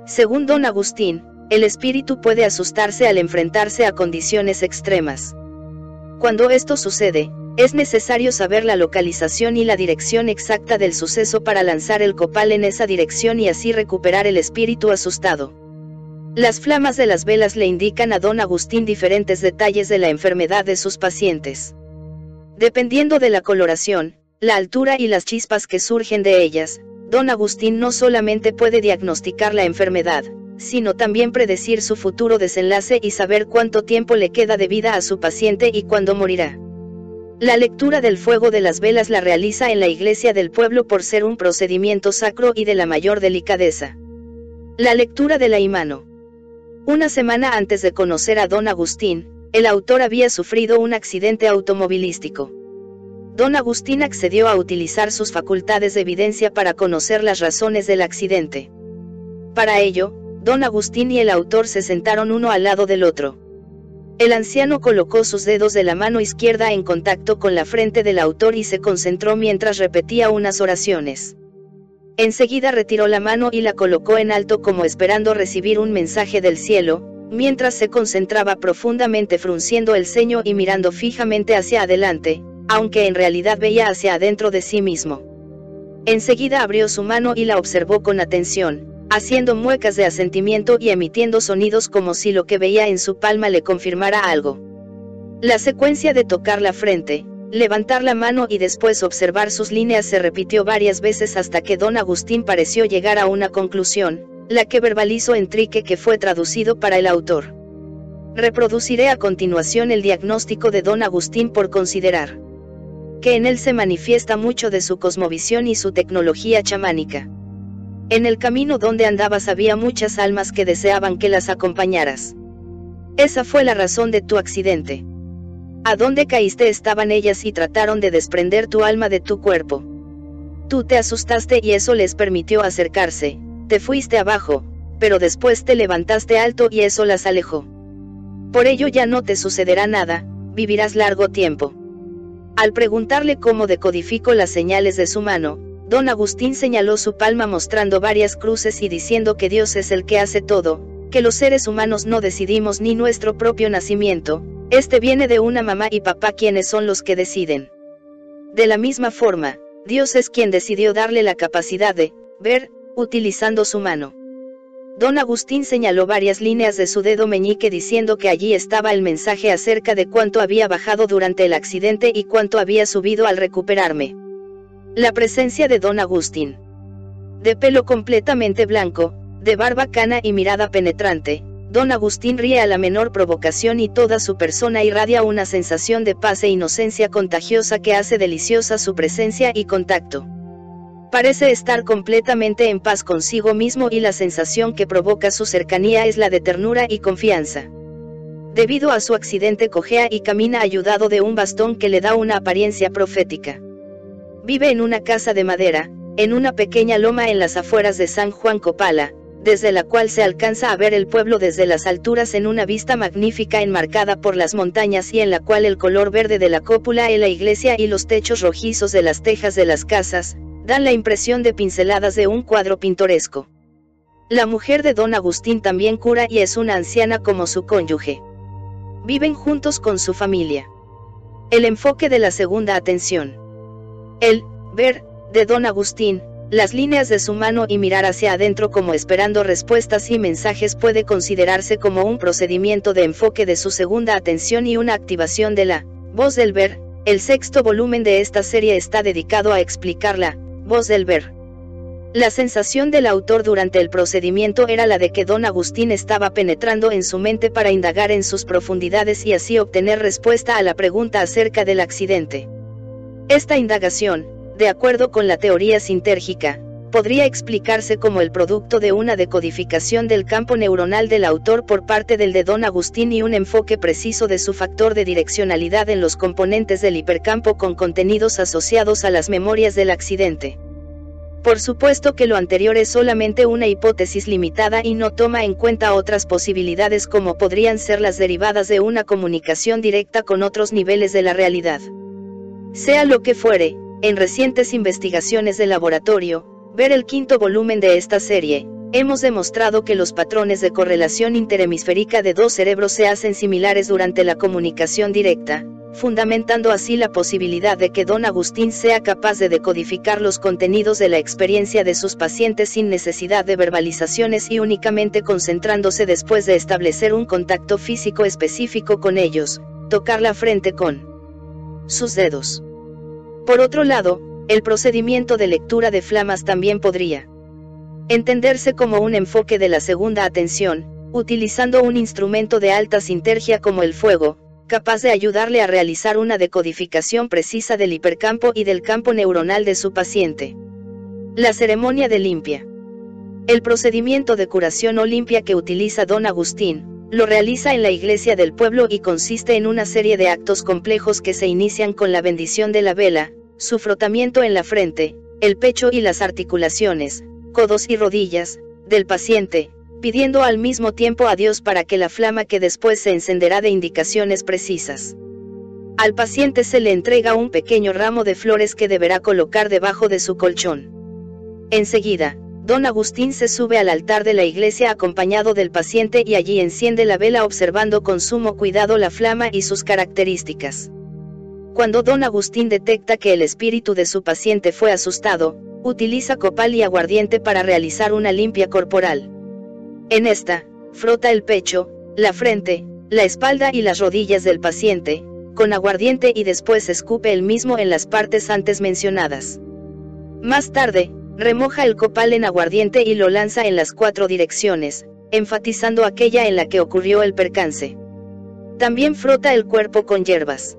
Según don Agustín, el espíritu puede asustarse al enfrentarse a condiciones extremas. Cuando esto sucede, es necesario saber la localización y la dirección exacta del suceso para lanzar el copal en esa dirección y así recuperar el espíritu asustado. Las flamas de las velas le indican a don Agustín diferentes detalles de la enfermedad de sus pacientes. Dependiendo de la coloración, la altura y las chispas que surgen de ellas, don Agustín no solamente puede diagnosticar la enfermedad, sino también predecir su futuro desenlace y saber cuánto tiempo le queda de vida a su paciente y cuándo morirá. La lectura del fuego de las velas la realiza en la iglesia del pueblo por ser un procedimiento sacro y de la mayor delicadeza. La lectura de la imano. Una semana antes de conocer a don Agustín, el autor había sufrido un accidente automovilístico. Don Agustín accedió a utilizar sus facultades de evidencia para conocer las razones del accidente. Para ello, don Agustín y el autor se sentaron uno al lado del otro. El anciano colocó sus dedos de la mano izquierda en contacto con la frente del autor y se concentró mientras repetía unas oraciones. Enseguida retiró la mano y la colocó en alto como esperando recibir un mensaje del cielo, mientras se concentraba profundamente frunciendo el ceño y mirando fijamente hacia adelante, aunque en realidad veía hacia adentro de sí mismo. Enseguida abrió su mano y la observó con atención, haciendo muecas de asentimiento y emitiendo sonidos como si lo que veía en su palma le confirmara algo. La secuencia de tocar la frente, levantar la mano y después observar sus líneas se repitió varias veces hasta que don Agustín pareció llegar a una conclusión, la que verbalizó en trique que fue traducido para el autor. Reproduciré a continuación el diagnóstico de don Agustín por considerar que en él se manifiesta mucho de su cosmovisión y su tecnología chamánica. En el camino donde andabas había muchas almas que deseaban que las acompañaras. Esa fue la razón de tu accidente. A dónde caíste estaban ellas y trataron de desprender tu alma de tu cuerpo. Tú te asustaste y eso les permitió acercarse, te fuiste abajo, pero después te levantaste alto y eso las alejó. Por ello ya no te sucederá nada, vivirás largo tiempo. Al preguntarle cómo decodificó las señales de su mano, Don Agustín señaló su palma mostrando varias cruces y diciendo que Dios es el que hace todo, que los seres humanos no decidimos ni nuestro propio nacimiento, este viene de una mamá y papá quienes son los que deciden. De la misma forma, Dios es quien decidió darle la capacidad de ver, utilizando su mano. Don Agustín señaló varias líneas de su dedo meñique diciendo que allí estaba el mensaje acerca de cuánto había bajado durante el accidente y cuánto había subido al recuperarme. La presencia de Don Agustín. De pelo completamente blanco, de barba cana y mirada penetrante, Don Agustín ríe a la menor provocación y toda su persona irradia una sensación de paz e inocencia contagiosa que hace deliciosa su presencia y contacto. Parece estar completamente en paz consigo mismo y la sensación que provoca su cercanía es la de ternura y confianza. Debido a su accidente cojea y camina ayudado de un bastón que le da una apariencia profética. Vive en una casa de madera, en una pequeña loma en las afueras de San Juan Copala, desde la cual se alcanza a ver el pueblo desde las alturas en una vista magnífica enmarcada por las montañas y en la cual el color verde de la cópula en la iglesia y los techos rojizos de las tejas de las casas, dan la impresión de pinceladas de un cuadro pintoresco. La mujer de don Agustín también cura y es una anciana como su cónyuge. Viven juntos con su familia. El enfoque de la segunda atención. El, ver, de don Agustín, las líneas de su mano y mirar hacia adentro como esperando respuestas y mensajes puede considerarse como un procedimiento de enfoque de su segunda atención y una activación de la voz del ver. El sexto volumen de esta serie está dedicado a explicarla, voz del ver. La sensación del autor durante el procedimiento era la de que don Agustín estaba penetrando en su mente para indagar en sus profundidades y así obtener respuesta a la pregunta acerca del accidente. Esta indagación, de acuerdo con la teoría sintérgica, podría explicarse como el producto de una decodificación del campo neuronal del autor por parte del de Don Agustín y un enfoque preciso de su factor de direccionalidad en los componentes del hipercampo con contenidos asociados a las memorias del accidente. Por supuesto que lo anterior es solamente una hipótesis limitada y no toma en cuenta otras posibilidades como podrían ser las derivadas de una comunicación directa con otros niveles de la realidad. Sea lo que fuere, en recientes investigaciones de laboratorio, ver el quinto volumen de esta serie, hemos demostrado que los patrones de correlación interhemisférica de dos cerebros se hacen similares durante la comunicación directa, fundamentando así la posibilidad de que don Agustín sea capaz de decodificar los contenidos de la experiencia de sus pacientes sin necesidad de verbalizaciones y únicamente concentrándose después de establecer un contacto físico específico con ellos, tocar la frente con sus dedos. Por otro lado, el procedimiento de lectura de flamas también podría entenderse como un enfoque de la segunda atención, utilizando un instrumento de alta sintergia como el fuego, capaz de ayudarle a realizar una decodificación precisa del hipercampo y del campo neuronal de su paciente. La ceremonia de limpia. El procedimiento de curación o limpia que utiliza don Agustín, lo realiza en la iglesia del pueblo y consiste en una serie de actos complejos que se inician con la bendición de la vela, su frotamiento en la frente, el pecho y las articulaciones, codos y rodillas, del paciente, pidiendo al mismo tiempo a Dios para que la flama que después se encenderá de indicaciones precisas. Al paciente se le entrega un pequeño ramo de flores que deberá colocar debajo de su colchón. Enseguida, don Agustín se sube al altar de la iglesia acompañado del paciente y allí enciende la vela observando con sumo cuidado la flama y sus características. Cuando don Agustín detecta que el espíritu de su paciente fue asustado, utiliza copal y aguardiente para realizar una limpia corporal. En esta, frota el pecho, la frente, la espalda y las rodillas del paciente, con aguardiente y después escupe el mismo en las partes antes mencionadas. Más tarde, remoja el copal en aguardiente y lo lanza en las cuatro direcciones, enfatizando aquella en la que ocurrió el percance. También frota el cuerpo con hierbas.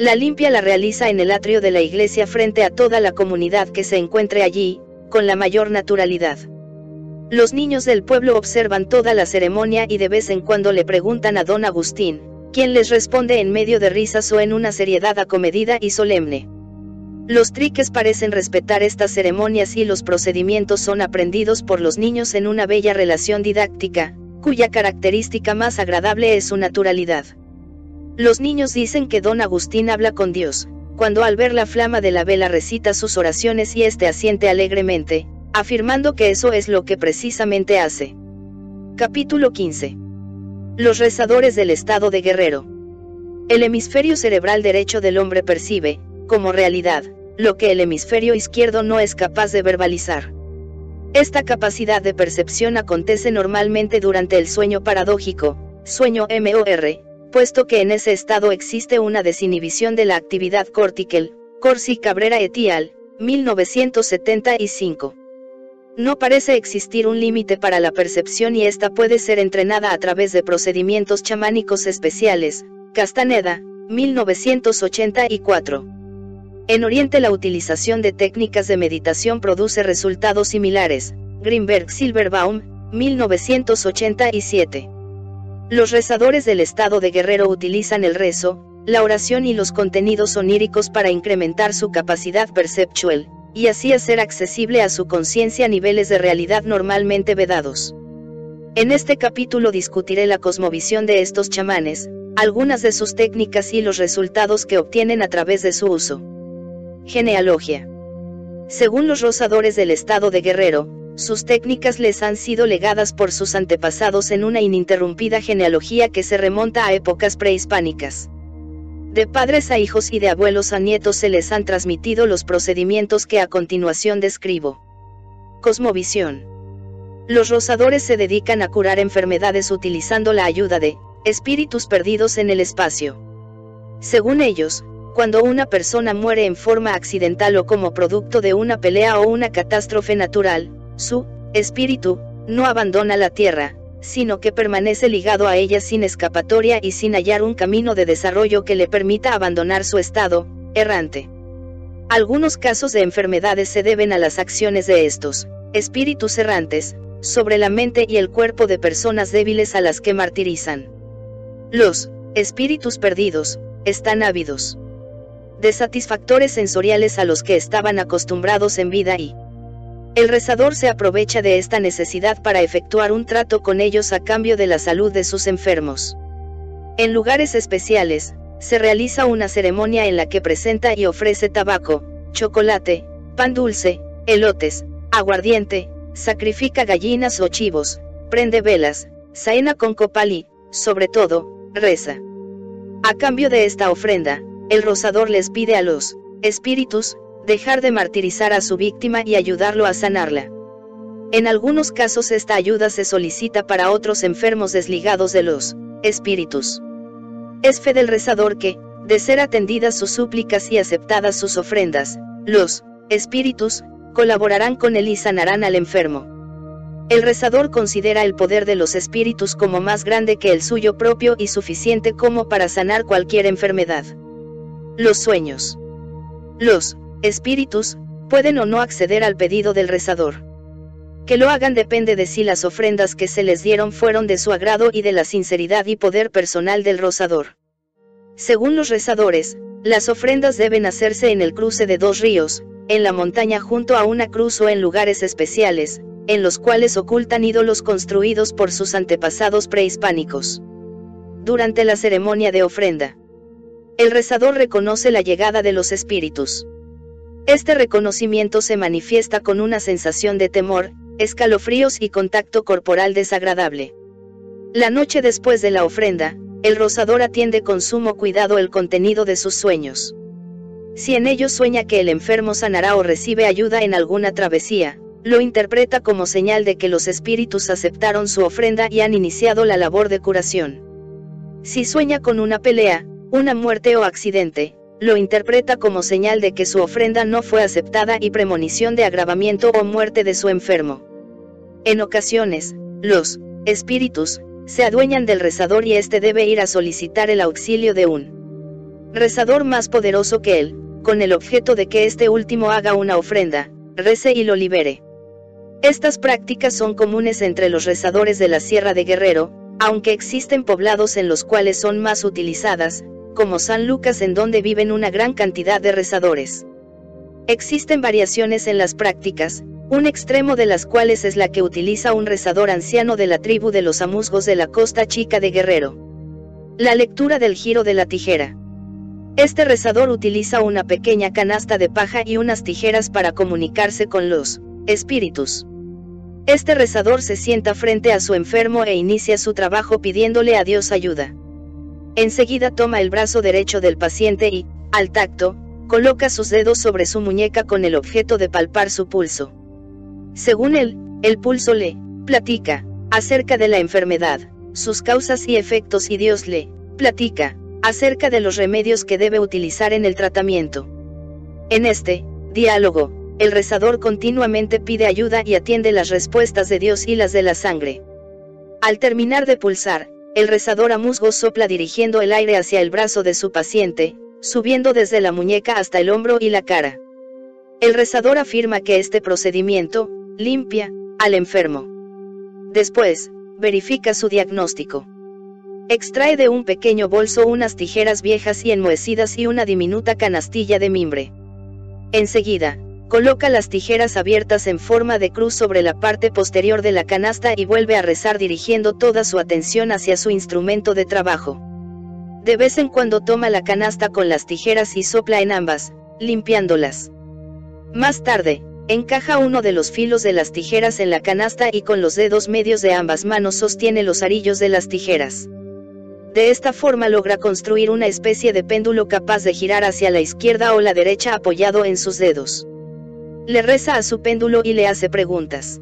La limpia la realiza en el atrio de la iglesia frente a toda la comunidad que se encuentre allí, con la mayor naturalidad. Los niños del pueblo observan toda la ceremonia y de vez en cuando le preguntan a don Agustín, quien les responde en medio de risas o en una seriedad acomedida y solemne. Los triques parecen respetar estas ceremonias y los procedimientos son aprendidos por los niños en una bella relación didáctica, cuya característica más agradable es su naturalidad. Los niños dicen que don Agustín habla con Dios, cuando al ver la flama de la vela recita sus oraciones y éste asiente alegremente, afirmando que eso es lo que precisamente hace. Capítulo 15. Los rezadores del estado de guerrero. El hemisferio cerebral derecho del hombre percibe, como realidad, lo que el hemisferio izquierdo no es capaz de verbalizar. Esta capacidad de percepción acontece normalmente durante el sueño paradójico, sueño MOR, puesto que en ese estado existe una desinhibición de la actividad cortical, Corsi Cabrera et al. 1975. No parece existir un límite para la percepción y esta puede ser entrenada a través de procedimientos chamánicos especiales. Castaneda, 1984. En Oriente la utilización de técnicas de meditación produce resultados similares. Greenberg Silverbaum, 1987. Los rezadores del estado de guerrero utilizan el rezo, la oración y los contenidos oníricos para incrementar su capacidad perceptual, y así hacer accesible a su conciencia niveles de realidad normalmente vedados. En este capítulo discutiré la cosmovisión de estos chamanes, algunas de sus técnicas y los resultados que obtienen a través de su uso. Genealogía. Según los rozadores del estado de guerrero, sus técnicas les han sido legadas por sus antepasados en una ininterrumpida genealogía que se remonta a épocas prehispánicas. De padres a hijos y de abuelos a nietos se les han transmitido los procedimientos que a continuación describo. Cosmovisión. Los rosadores se dedican a curar enfermedades utilizando la ayuda de espíritus perdidos en el espacio. Según ellos, cuando una persona muere en forma accidental o como producto de una pelea o una catástrofe natural, su espíritu no abandona la Tierra, sino que permanece ligado a ella sin escapatoria y sin hallar un camino de desarrollo que le permita abandonar su estado, errante. Algunos casos de enfermedades se deben a las acciones de estos espíritus errantes, sobre la mente y el cuerpo de personas débiles a las que martirizan. Los espíritus perdidos están ávidos de satisfactores sensoriales a los que estaban acostumbrados en vida y el rezador se aprovecha de esta necesidad para efectuar un trato con ellos a cambio de la salud de sus enfermos. En lugares especiales, se realiza una ceremonia en la que presenta y ofrece tabaco, chocolate, pan dulce, elotes, aguardiente, sacrifica gallinas o chivos, prende velas, saena con copal y, sobre todo, reza. A cambio de esta ofrenda, el rosador les pide a los espíritus, dejar de martirizar a su víctima y ayudarlo a sanarla. En algunos casos esta ayuda se solicita para otros enfermos desligados de los espíritus. Es fe del rezador que, de ser atendidas sus súplicas y aceptadas sus ofrendas, los espíritus colaborarán con él y sanarán al enfermo. El rezador considera el poder de los espíritus como más grande que el suyo propio y suficiente como para sanar cualquier enfermedad. Los sueños. Los espíritus, pueden o no acceder al pedido del rezador. Que lo hagan depende de si las ofrendas que se les dieron fueron de su agrado y de la sinceridad y poder personal del rozador. Según los rezadores, las ofrendas deben hacerse en el cruce de dos ríos, en la montaña junto a una cruz o en lugares especiales, en los cuales ocultan ídolos construidos por sus antepasados prehispánicos. Durante la ceremonia de ofrenda, el rezador reconoce la llegada de los espíritus. Este reconocimiento se manifiesta con una sensación de temor, escalofríos y contacto corporal desagradable. La noche después de la ofrenda, el rosador atiende con sumo cuidado el contenido de sus sueños. Si en ellos sueña que el enfermo sanará o recibe ayuda en alguna travesía, lo interpreta como señal de que los espíritus aceptaron su ofrenda y han iniciado la labor de curación. Si sueña con una pelea, una muerte o accidente, lo interpreta como señal de que su ofrenda no fue aceptada y premonición de agravamiento o muerte de su enfermo. En ocasiones, los espíritus se adueñan del rezador y éste debe ir a solicitar el auxilio de un rezador más poderoso que él, con el objeto de que este último haga una ofrenda, rece y lo libere. Estas prácticas son comunes entre los rezadores de la Sierra de Guerrero, aunque existen poblados en los cuales son más utilizadas, como San Lucas en donde viven una gran cantidad de rezadores. Existen variaciones en las prácticas, un extremo de las cuales es la que utiliza un rezador anciano de la tribu de los amusgos de la costa chica de Guerrero. La lectura del giro de la tijera. Este rezador utiliza una pequeña canasta de paja y unas tijeras para comunicarse con los espíritus. Este rezador se sienta frente a su enfermo e inicia su trabajo pidiéndole a Dios ayuda. Enseguida toma el brazo derecho del paciente y, al tacto, coloca sus dedos sobre su muñeca con el objeto de palpar su pulso. Según él, el pulso le platica acerca de la enfermedad, sus causas y efectos y Dios le platica acerca de los remedios que debe utilizar en el tratamiento. En este diálogo, el rezador continuamente pide ayuda y atiende las respuestas de Dios y las de la sangre. Al terminar de pulsar, el rezador a musgo sopla dirigiendo el aire hacia el brazo de su paciente, subiendo desde la muñeca hasta el hombro y la cara. El rezador afirma que este procedimiento, limpia, al enfermo. Después, verifica su diagnóstico. Extrae de un pequeño bolso unas tijeras viejas y enmohecidas y una diminuta canastilla de mimbre. Enseguida, coloca las tijeras abiertas en forma de cruz sobre la parte posterior de la canasta y vuelve a rezar dirigiendo toda su atención hacia su instrumento de trabajo. De vez en cuando toma la canasta con las tijeras y sopla en ambas, limpiándolas. Más tarde, encaja uno de los filos de las tijeras en la canasta y con los dedos medios de ambas manos sostiene los arillos de las tijeras. De esta forma logra construir una especie de péndulo capaz de girar hacia la izquierda o la derecha apoyado en sus dedos. Le reza a su péndulo y le hace preguntas.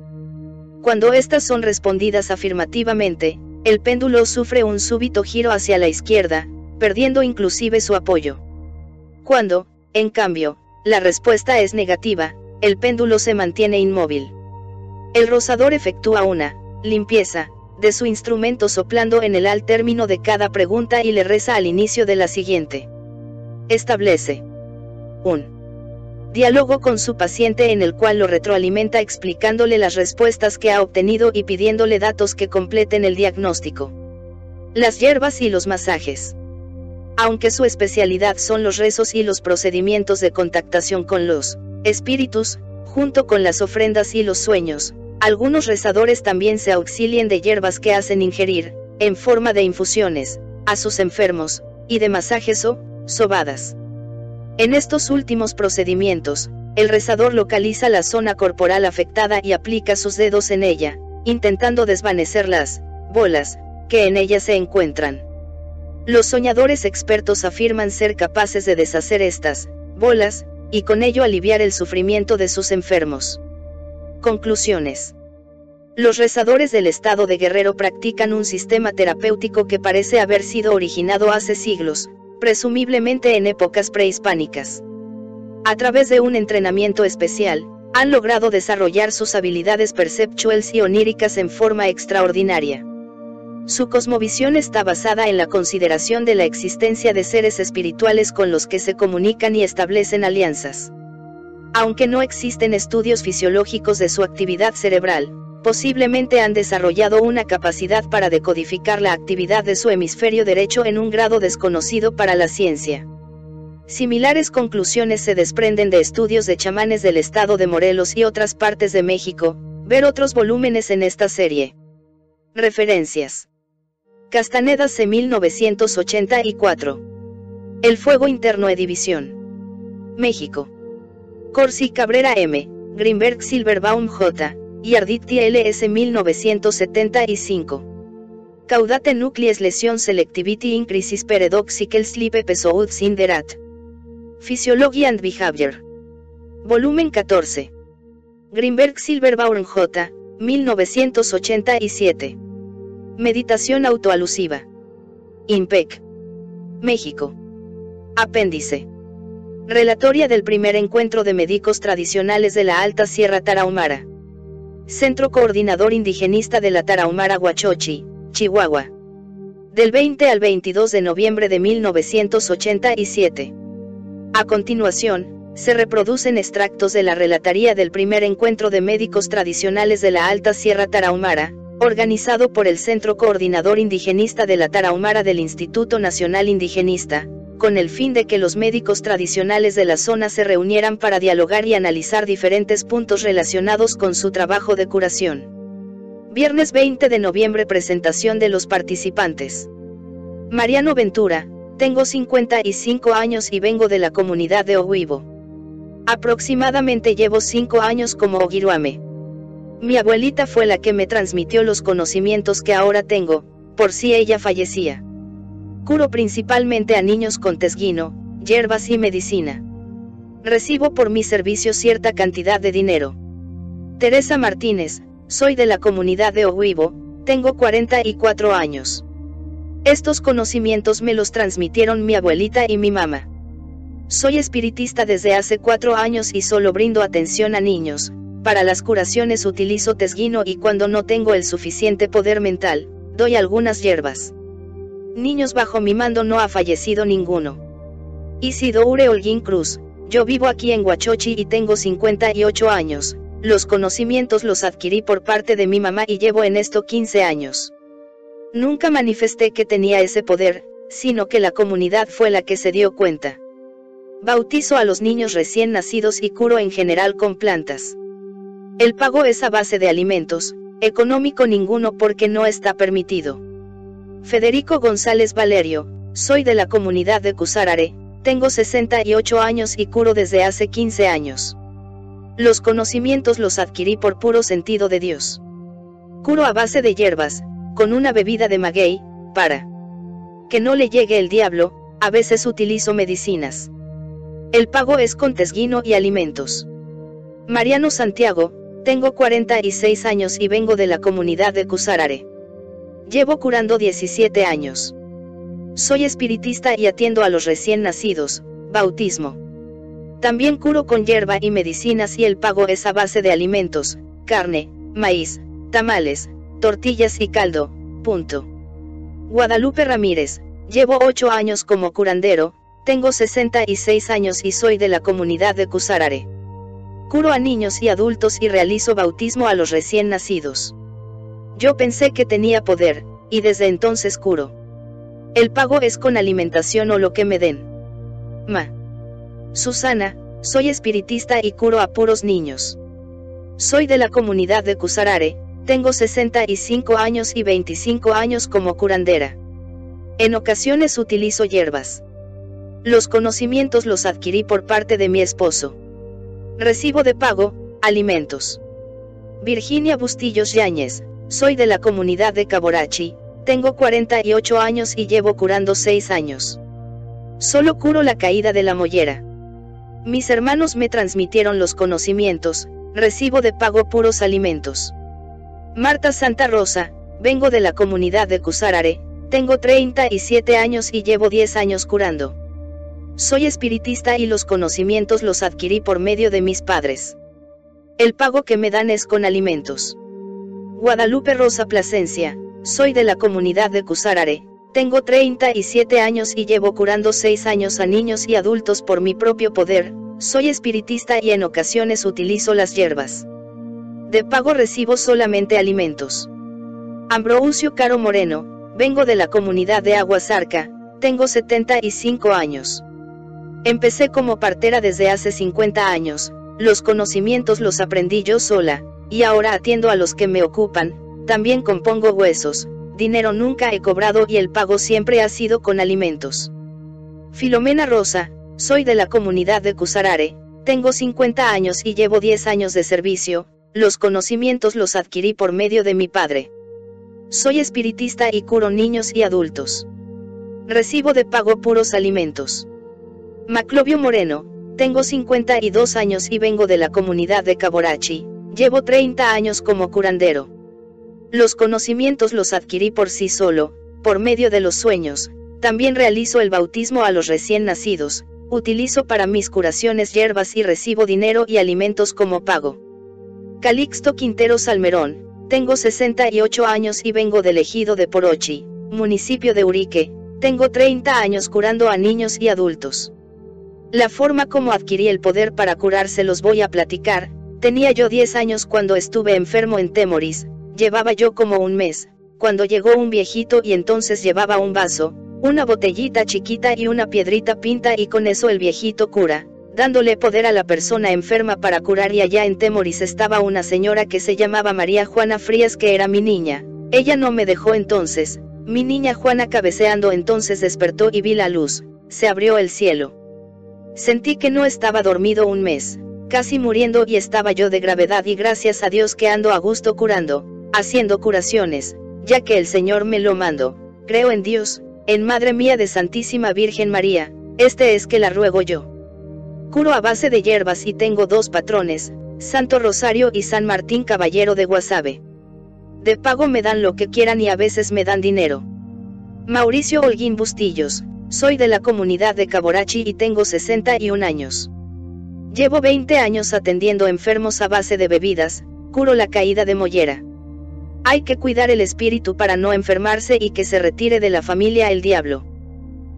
Cuando estas son respondidas afirmativamente, el péndulo sufre un súbito giro hacia la izquierda, perdiendo inclusive su apoyo. Cuando, en cambio, la respuesta es negativa, el péndulo se mantiene inmóvil. El rosador efectúa una limpieza de su instrumento soplando en el al término de cada pregunta y le reza al inicio de la siguiente. Establece un diálogo con su paciente en el cual lo retroalimenta explicándole las respuestas que ha obtenido y pidiéndole datos que completen el diagnóstico. Las hierbas y los masajes. Aunque su especialidad son los rezos y los procedimientos de contactación con los espíritus, junto con las ofrendas y los sueños, algunos rezadores también se auxilian de hierbas que hacen ingerir, en forma de infusiones, a sus enfermos, y de masajes o sobadas. En estos últimos procedimientos, el rezador localiza la zona corporal afectada y aplica sus dedos en ella, intentando desvanecer las bolas que en ella se encuentran. Los soñadores expertos afirman ser capaces de deshacer estas bolas, y con ello aliviar el sufrimiento de sus enfermos. Conclusiones. Los rezadores del estado de guerrero practican un sistema terapéutico que parece haber sido originado hace siglos, presumiblemente en épocas prehispánicas. A través de un entrenamiento especial, han logrado desarrollar sus habilidades perceptuales y oníricas en forma extraordinaria. Su cosmovisión está basada en la consideración de la existencia de seres espirituales con los que se comunican y establecen alianzas. Aunque no existen estudios fisiológicos de su actividad cerebral, posiblemente han desarrollado una capacidad para decodificar la actividad de su hemisferio derecho en un grado desconocido para la ciencia. Similares conclusiones se desprenden de estudios de chamanes del estado de Morelos y otras partes de México, ver otros volúmenes en esta serie. Referencias. Castaneda C. 1984. El Fuego Interno Edivisión. México. Corsi Cabrera M. Greenberg Silverbaum J. y Arditi LS 1975. Caudate Nucleus Lesion Selectivity Increases Paradoxical Sleep Episodes in the Rat. Physiology and Behavior. Volumen 14. Greenberg Silverbaum J. 1987. Meditación autoalusiva. IMPEC. México. Apéndice. Relatoria del primer encuentro de médicos tradicionales de la Alta Sierra Tarahumara. Centro Coordinador Indigenista de la Tarahumara Huachochi, Chihuahua. Del 20 al 22 de noviembre de 1987. A continuación, se reproducen extractos de la relataría del primer encuentro de médicos tradicionales de la Alta Sierra Tarahumara, organizado por el Centro Coordinador Indigenista de la Tarahumara del Instituto Nacional Indigenista, con el fin de que los médicos tradicionales de la zona se reunieran para dialogar y analizar diferentes puntos relacionados con su trabajo de curación. Viernes 20 de noviembre presentación de los participantes. Mariano Ventura, tengo 55 años y vengo de la comunidad de Ohuivo. Aproximadamente llevo 5 años como Ogiruame. Mi abuelita fue la que me transmitió los conocimientos que ahora tengo, por si ella fallecía. Curo principalmente a niños con tesguino, hierbas y medicina. Recibo por mi servicio cierta cantidad de dinero. Teresa Martínez, soy de la comunidad de Ohuivo, tengo 44 años. Estos conocimientos me los transmitieron mi abuelita y mi mamá. Soy espiritista desde hace cuatro años y solo brindo atención a niños. Para las curaciones utilizo tesguino y cuando no tengo el suficiente poder mental, doy algunas hierbas. Niños bajo mi mando no ha fallecido ninguno. Isidore Holguín Cruz, yo vivo aquí en Huachochi y tengo 58 años. Los conocimientos los adquirí por parte de mi mamá y llevo en esto 15 años. Nunca manifesté que tenía ese poder, sino que la comunidad fue la que se dio cuenta. Bautizo a los niños recién nacidos y curo en general con plantas. El pago es a base de alimentos, económico ninguno porque no está permitido. Federico González Valerio, soy de la comunidad de Cusarare, tengo 68 años y curo desde hace 15 años. Los conocimientos los adquirí por puro sentido de Dios. Curo a base de hierbas, con una bebida de maguey, para que no le llegue el diablo, a veces utilizo medicinas. El pago es con tesguino y alimentos. Mariano Santiago, tengo 46 años y vengo de la comunidad de Cusarare. Llevo curando 17 años. Soy espiritista y atiendo a los recién nacidos, bautismo. También curo con hierba y medicinas y el pago es a base de alimentos, carne, maíz, tamales, tortillas y caldo, punto. Guadalupe Ramírez, llevo 8 años como curandero, tengo 66 años y soy de la comunidad de Cusarare. Curo a niños y adultos y realizo bautismo a los recién nacidos. Yo pensé que tenía poder, y desde entonces curo. El pago es con alimentación o lo que me den. Ma. Susana, soy espiritista y curo a puros niños. Soy de la comunidad de Cusarare, tengo 65 años y 25 años como curandera. En ocasiones utilizo hierbas. Los conocimientos los adquirí por parte de mi esposo. Recibo de pago, alimentos. Virginia Bustillos Yáñez, soy de la comunidad de Caborachi, tengo 48 años y llevo curando 6 años. Solo curo la caída de la mollera. Mis hermanos me transmitieron los conocimientos, recibo de pago puros alimentos. Marta Santa Rosa, vengo de la comunidad de Cusarare, tengo 37 años y llevo 10 años curando. Soy espiritista y los conocimientos los adquirí por medio de mis padres. El pago que me dan es con alimentos. Guadalupe Rosa Plasencia, soy de la comunidad de Cusarare, tengo 37 años y llevo curando 6 años a niños y adultos por mi propio poder, soy espiritista y en ocasiones utilizo las hierbas. De pago recibo solamente alimentos. Ambrosio Caro Moreno, vengo de la comunidad de Aguasarca, tengo 75 años. Empecé como partera desde hace 50 años, los conocimientos los aprendí yo sola, y ahora atiendo a los que me ocupan, también compongo huesos, dinero nunca he cobrado y el pago siempre ha sido con alimentos. Filomena Rosa, soy de la comunidad de Cusarare, tengo 50 años y llevo 10 años de servicio, los conocimientos los adquirí por medio de mi padre. Soy espiritista y curo niños y adultos. Recibo de pago puros alimentos. Maclovio Moreno, tengo 52 años y vengo de la comunidad de Caborachi, llevo 30 años como curandero. Los conocimientos los adquirí por sí solo, por medio de los sueños, también realizo el bautismo a los recién nacidos, utilizo para mis curaciones hierbas y recibo dinero y alimentos como pago. Calixto Quintero Salmerón, tengo 68 años y vengo del ejido de Porochi, municipio de Urique, tengo 30 años curando a niños y adultos. La forma como adquirí el poder para curarse los voy a platicar, tenía yo 10 años cuando estuve enfermo en Temoris, llevaba yo como un mes, cuando llegó un viejito y entonces llevaba un vaso, una botellita chiquita y una piedrita pinta y con eso el viejito cura, dándole poder a la persona enferma para curar y allá en Temoris estaba una señora que se llamaba María Juana Frías que era mi niña. Ella no me dejó entonces, mi niña Juana cabeceando entonces despertó y vi la luz, se abrió el cielo. Sentí que no estaba dormido un mes, casi muriendo y estaba yo de gravedad y gracias a Dios que ando a gusto curando, haciendo curaciones, ya que el Señor me lo mandó. Creo en Dios, en Madre mía de Santísima Virgen María, este es que la ruego yo. Curo a base de hierbas y tengo dos patrones, Santo Rosario y San Martín Caballero de Guasave. De pago me dan lo que quieran y a veces me dan dinero. Mauricio Holguín Bustillos, soy de la comunidad de Caborachi y tengo 61 años. Llevo 20 años atendiendo enfermos a base de bebidas, curo la caída de mollera. Hay que cuidar el espíritu para no enfermarse y que se retire de la familia el diablo.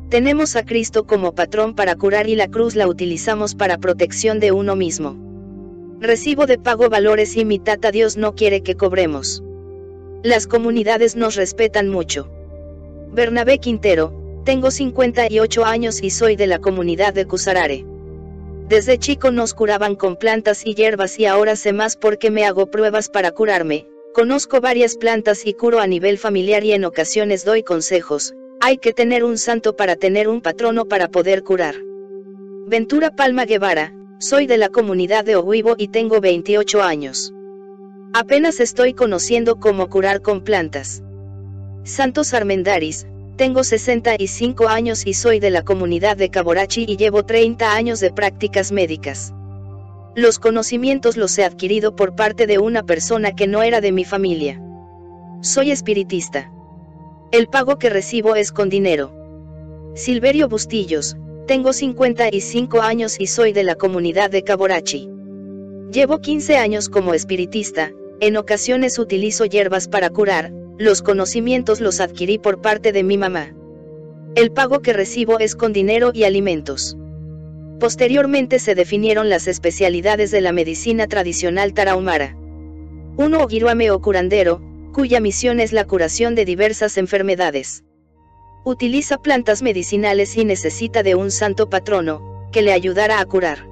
Tenemos a Cristo como patrón para curar y la cruz la utilizamos para protección de uno mismo. Recibo de pago valores y mi tata Dios no quiere que cobremos. Las comunidades nos respetan mucho. Bernabé Quintero, tengo 58 años y soy de la comunidad de Cusarare. Desde chico nos curaban con plantas y hierbas y ahora sé más porque me hago pruebas para curarme. Conozco varias plantas y curo a nivel familiar y en ocasiones doy consejos. Hay que tener un santo para tener un patrono para poder curar. Ventura Palma Guevara, soy de la comunidad de Ohuivo y tengo 28 años. Apenas estoy conociendo cómo curar con plantas. Santos Armendaris, tengo 65 años y soy de la comunidad de Caborachi y llevo 30 años de prácticas médicas. Los conocimientos los he adquirido por parte de una persona que no era de mi familia. Soy espiritista. El pago que recibo es con dinero. Silverio Bustillos, tengo 55 años y soy de la comunidad de Caborachi. Llevo 15 años como espiritista, en ocasiones utilizo hierbas para curar, los conocimientos los adquirí por parte de mi mamá. El pago que recibo es con dinero y alimentos. Posteriormente se definieron las especialidades de la medicina tradicional tarahumara. Uno Ogiruame o curandero, cuya misión es la curación de diversas enfermedades. Utiliza plantas medicinales y necesita de un santo patrono, que le ayudara a curar.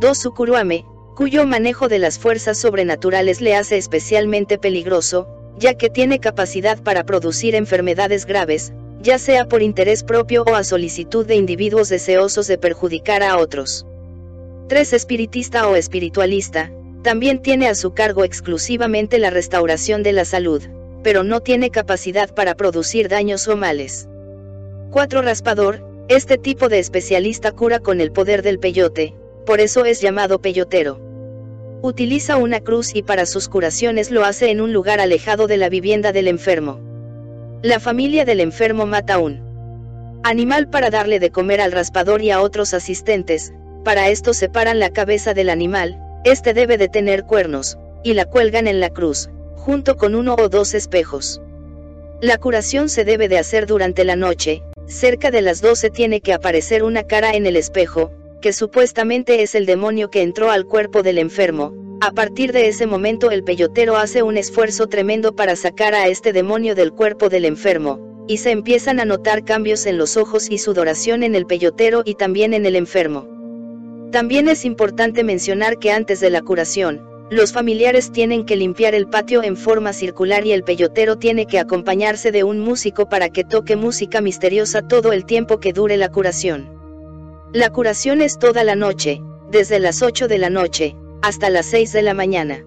2 Sukuruame, cuyo manejo de las fuerzas sobrenaturales le hace especialmente peligroso, ya que tiene capacidad para producir enfermedades graves, ya sea por interés propio o a solicitud de individuos deseosos de perjudicar a otros. 3. Espiritista o espiritualista, también tiene a su cargo exclusivamente la restauración de la salud, pero no tiene capacidad para producir daños o males. 4. Raspador, este tipo de especialista cura con el poder del peyote, por eso es llamado peyotero. Utiliza una cruz y para sus curaciones lo hace en un lugar alejado de la vivienda del enfermo. La familia del enfermo mata un animal para darle de comer al raspador y a otros asistentes, para esto separan la cabeza del animal, este debe de tener cuernos, y la cuelgan en la cruz, junto con uno o dos espejos. La curación se debe de hacer durante la noche, cerca de las 12 tiene que aparecer una cara en el espejo, que supuestamente es el demonio que entró al cuerpo del enfermo, a partir de ese momento el peyotero hace un esfuerzo tremendo para sacar a este demonio del cuerpo del enfermo, y se empiezan a notar cambios en los ojos y sudoración en el peyotero y también en el enfermo. También es importante mencionar que antes de la curación, los familiares tienen que limpiar el patio en forma circular y el peyotero tiene que acompañarse de un músico para que toque música misteriosa todo el tiempo que dure la curación. La curación es toda la noche, desde las 8 de la noche, hasta las 6 de la mañana.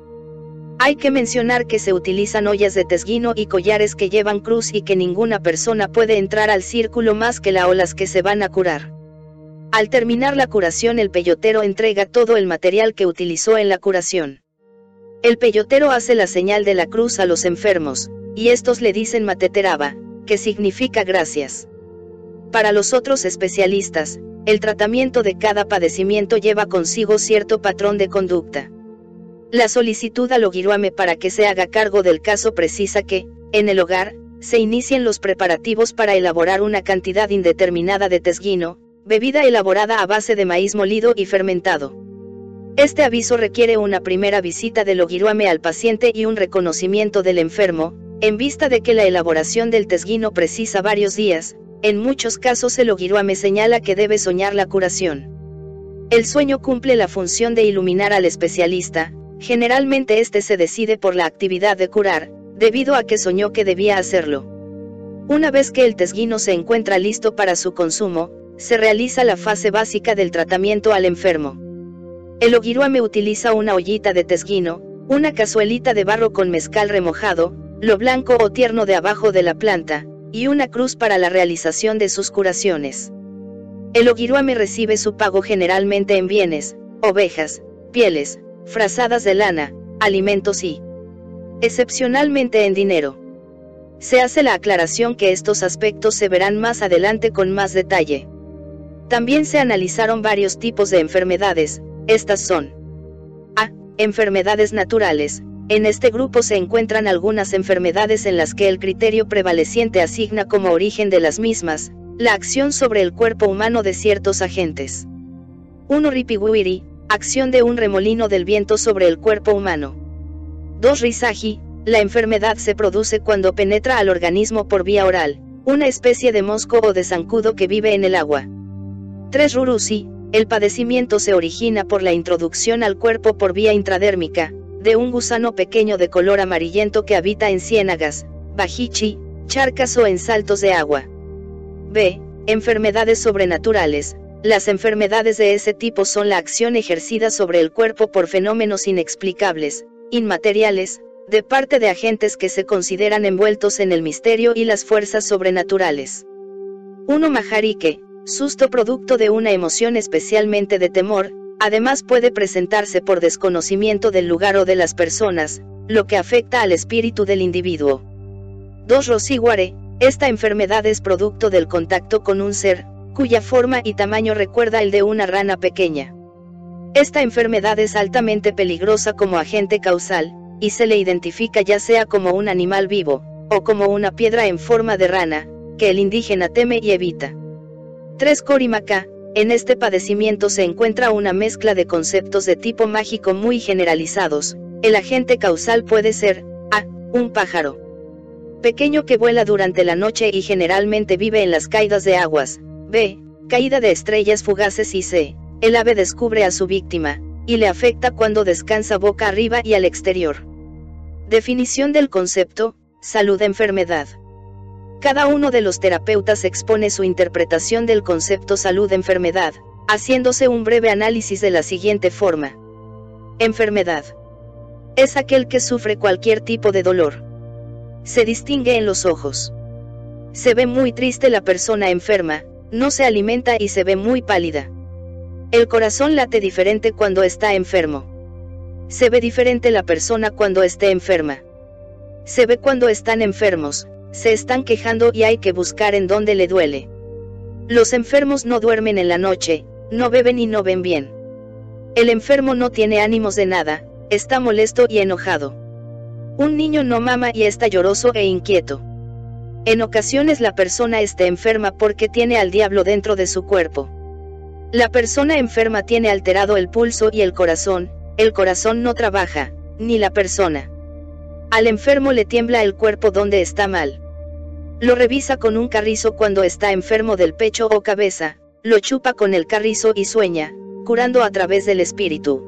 Hay que mencionar que se utilizan ollas de tesguino y collares que llevan cruz y que ninguna persona puede entrar al círculo más que la olas que se van a curar. Al terminar la curación el peyotero entrega todo el material que utilizó en la curación. El peyotero hace la señal de la cruz a los enfermos, y estos le dicen mateteraba, que significa gracias. Para los otros especialistas, el tratamiento de cada padecimiento lleva consigo cierto patrón de conducta. La solicitud al Ogiruame para que se haga cargo del caso precisa que, en el hogar, se inicien los preparativos para elaborar una cantidad indeterminada de tesguino, bebida elaborada a base de maíz molido y fermentado. Este aviso requiere una primera visita del Ogiruame al paciente y un reconocimiento del enfermo, en vista de que la elaboración del tesguino precisa varios días, en muchos casos el Ogiruame señala que debe soñar la curación. El sueño cumple la función de iluminar al especialista, generalmente este se decide por la actividad de curar, debido a que soñó que debía hacerlo. Una vez que el tesguino se encuentra listo para su consumo, se realiza la fase básica del tratamiento al enfermo. El Ogiruame utiliza una ollita de tesguino, una cazuelita de barro con mezcal remojado, lo blanco o tierno de abajo de la planta, y una cruz para la realización de sus curaciones. El Ogiruame recibe su pago generalmente en bienes, ovejas, pieles, frazadas de lana, alimentos y, excepcionalmente en dinero. Se hace la aclaración que estos aspectos se verán más adelante con más detalle. También se analizaron varios tipos de enfermedades, estas son A. Enfermedades naturales. En este grupo se encuentran algunas enfermedades en las que el criterio prevaleciente asigna como origen de las mismas, la acción sobre el cuerpo humano de ciertos agentes. 1. Ripiwiri, acción de un remolino del viento sobre el cuerpo humano. 2. Risagi, la enfermedad se produce cuando penetra al organismo por vía oral, una especie de mosco o de zancudo que vive en el agua. 3. Rurusi, el padecimiento se origina por la introducción al cuerpo por vía intradérmica, de un gusano pequeño de color amarillento que habita en ciénagas, bajichi, charcas o en saltos de agua. B. Enfermedades sobrenaturales. Las enfermedades de ese tipo son la acción ejercida sobre el cuerpo por fenómenos inexplicables, inmateriales, de parte de agentes que se consideran envueltos en el misterio y las fuerzas sobrenaturales. 1. Majarike, susto producto de una emoción especialmente de temor, además puede presentarse por desconocimiento del lugar o de las personas, lo que afecta al espíritu del individuo. 2. Rosiguare, esta enfermedad es producto del contacto con un ser, cuya forma y tamaño recuerda el de una rana pequeña. Esta enfermedad es altamente peligrosa como agente causal, y se le identifica ya sea como un animal vivo, o como una piedra en forma de rana, que el indígena teme y evita. 3. Corimaca, en este padecimiento se encuentra una mezcla de conceptos de tipo mágico muy generalizados. El agente causal puede ser, A. Un pájaro pequeño que vuela durante la noche y generalmente vive en las caídas de aguas. B. Caída de estrellas fugaces y C. El ave descubre a su víctima, y le afecta cuando descansa boca arriba y al exterior. Definición del concepto, salud-enfermedad. Cada uno de los terapeutas expone su interpretación del concepto salud-enfermedad, haciéndose un breve análisis de la siguiente forma. Enfermedad. Es aquel que sufre cualquier tipo de dolor se distingue en los ojos. Se ve muy triste la persona enferma, no se alimenta y se ve muy pálida. El corazón late diferente cuando está enfermo. Se ve diferente la persona cuando esté enferma. Se ve cuando están enfermos, se están quejando y hay que buscar en dónde le duele. Los enfermos no duermen en la noche, no beben y no ven bien. El enfermo no tiene ánimos de nada, está molesto y enojado. Un niño no mama y está lloroso e inquieto. En ocasiones la persona está enferma porque tiene al diablo dentro de su cuerpo. La persona enferma tiene alterado el pulso y el corazón, el corazón no trabaja, ni la persona. Al enfermo le tiembla el cuerpo donde está mal. Lo revisa con un carrizo cuando está enfermo del pecho o cabeza, lo chupa con el carrizo y sueña, curando a través del espíritu.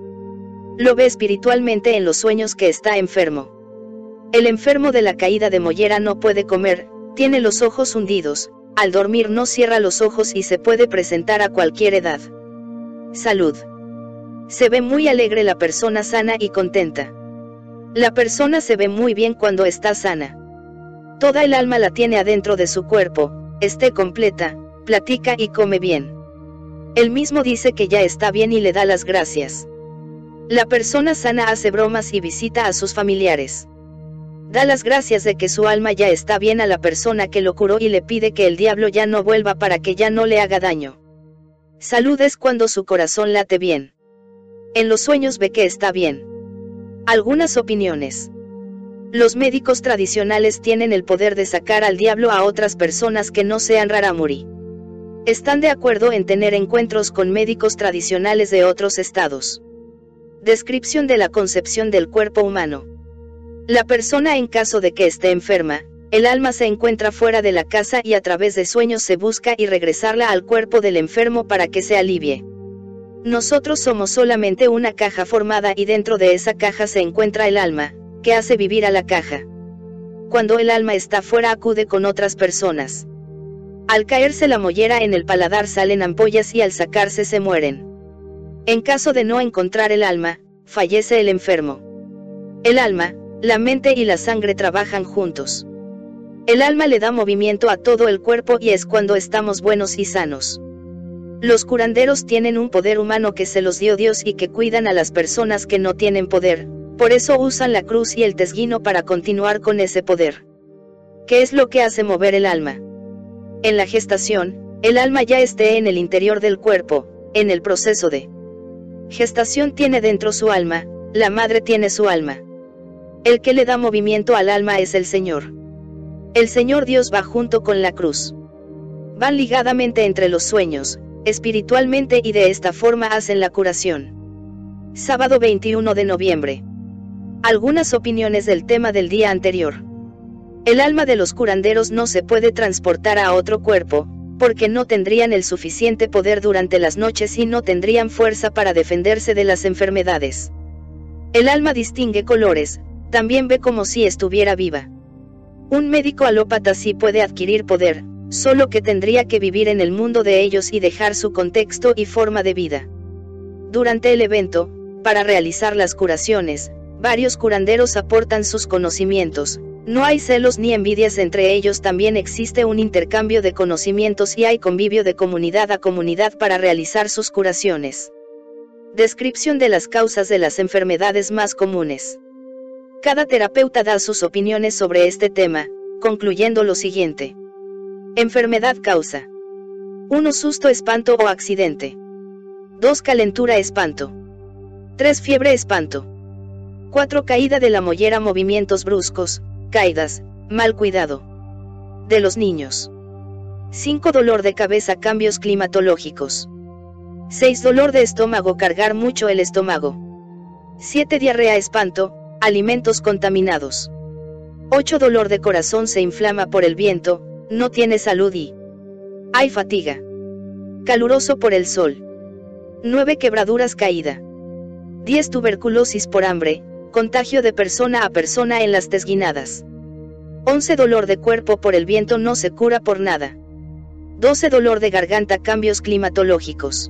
Lo ve espiritualmente en los sueños que está enfermo. El enfermo de la caída de mollera no puede comer, tiene los ojos hundidos, al dormir no cierra los ojos y se puede presentar a cualquier edad. Salud. Se ve muy alegre la persona sana y contenta. La persona se ve muy bien cuando está sana. Toda el alma la tiene adentro de su cuerpo, esté completa, platica y come bien. Él mismo dice que ya está bien y le da las gracias. La persona sana hace bromas y visita a sus familiares. Da las gracias de que su alma ya está bien a la persona que lo curó y le pide que el diablo ya no vuelva para que ya no le haga daño. Salud es cuando su corazón late bien. En los sueños ve que está bien. Algunas opiniones. Los médicos tradicionales tienen el poder de sacar al diablo a otras personas que no sean raramuri. Están de acuerdo en tener encuentros con médicos tradicionales de otros estados. Descripción de la concepción del cuerpo humano. La persona en caso de que esté enferma, el alma se encuentra fuera de la casa y a través de sueños se busca y regresarla al cuerpo del enfermo para que se alivie. Nosotros somos solamente una caja formada y dentro de esa caja se encuentra el alma, que hace vivir a la caja. Cuando el alma está fuera acude con otras personas. Al caerse la mollera en el paladar salen ampollas y al sacarse se mueren. En caso de no encontrar el alma, fallece el enfermo. El alma, la mente y la sangre trabajan juntos. El alma le da movimiento a todo el cuerpo y es cuando estamos buenos y sanos. Los curanderos tienen un poder humano que se los dio Dios y que cuidan a las personas que no tienen poder, por eso usan la cruz y el tesguino para continuar con ese poder. ¿Qué es lo que hace mover el alma? En la gestación, el alma ya esté en el interior del cuerpo, en el proceso de gestación tiene dentro su alma, la madre tiene su alma. El que le da movimiento al alma es el Señor. El Señor Dios va junto con la cruz. Van ligadamente entre los sueños, espiritualmente y de esta forma hacen la curación. Sábado 21 de noviembre. Algunas opiniones del tema del día anterior. El alma de los curanderos no se puede transportar a otro cuerpo, porque no tendrían el suficiente poder durante las noches y no tendrían fuerza para defenderse de las enfermedades. El alma distingue colores, también ve como si estuviera viva. Un médico alópata sí puede adquirir poder, solo que tendría que vivir en el mundo de ellos y dejar su contexto y forma de vida. Durante el evento, para realizar las curaciones, varios curanderos aportan sus conocimientos, no hay celos ni envidias entre ellos, también existe un intercambio de conocimientos y hay convivio de comunidad a comunidad para realizar sus curaciones. Descripción de las causas de las enfermedades más comunes. Cada terapeuta da sus opiniones sobre este tema, concluyendo lo siguiente. Enfermedad causa. 1. Susto, espanto o accidente. 2. Calentura, espanto. 3. Fiebre, espanto. 4. Caída de la mollera, movimientos bruscos, caídas, mal cuidado. De los niños. 5. Dolor de cabeza, cambios climatológicos. 6. Dolor de estómago, cargar mucho el estómago. 7. Diarrea, espanto, alimentos contaminados. 8. Dolor de corazón, se inflama por el viento, no tiene salud y hay fatiga. Caluroso por el sol. 9 quebraduras caída. 10 tuberculosis por hambre, contagio de persona a persona en las tesguinadas. 11 dolor de cuerpo por el viento no se cura por nada. 12 dolor de garganta cambios climatológicos.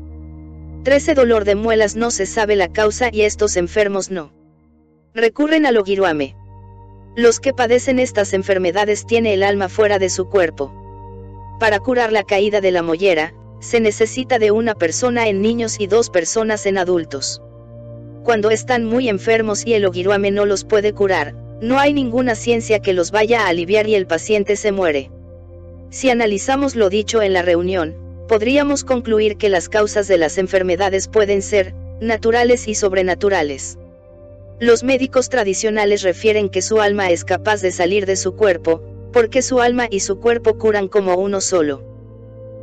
13 dolor de muelas no se sabe la causa y estos enfermos no recurren al ogiruame. Los que padecen estas enfermedades tiene el alma fuera de su cuerpo. Para curar la caída de la mollera, se necesita de una persona en niños y dos personas en adultos. Cuando están muy enfermos y el ogiruame no los puede curar, no hay ninguna ciencia que los vaya a aliviar y el paciente se muere. Si analizamos lo dicho en la reunión, podríamos concluir que las causas de las enfermedades pueden ser, naturales y sobrenaturales. Los médicos tradicionales refieren que su alma es capaz de salir de su cuerpo, porque su alma y su cuerpo curan como uno solo.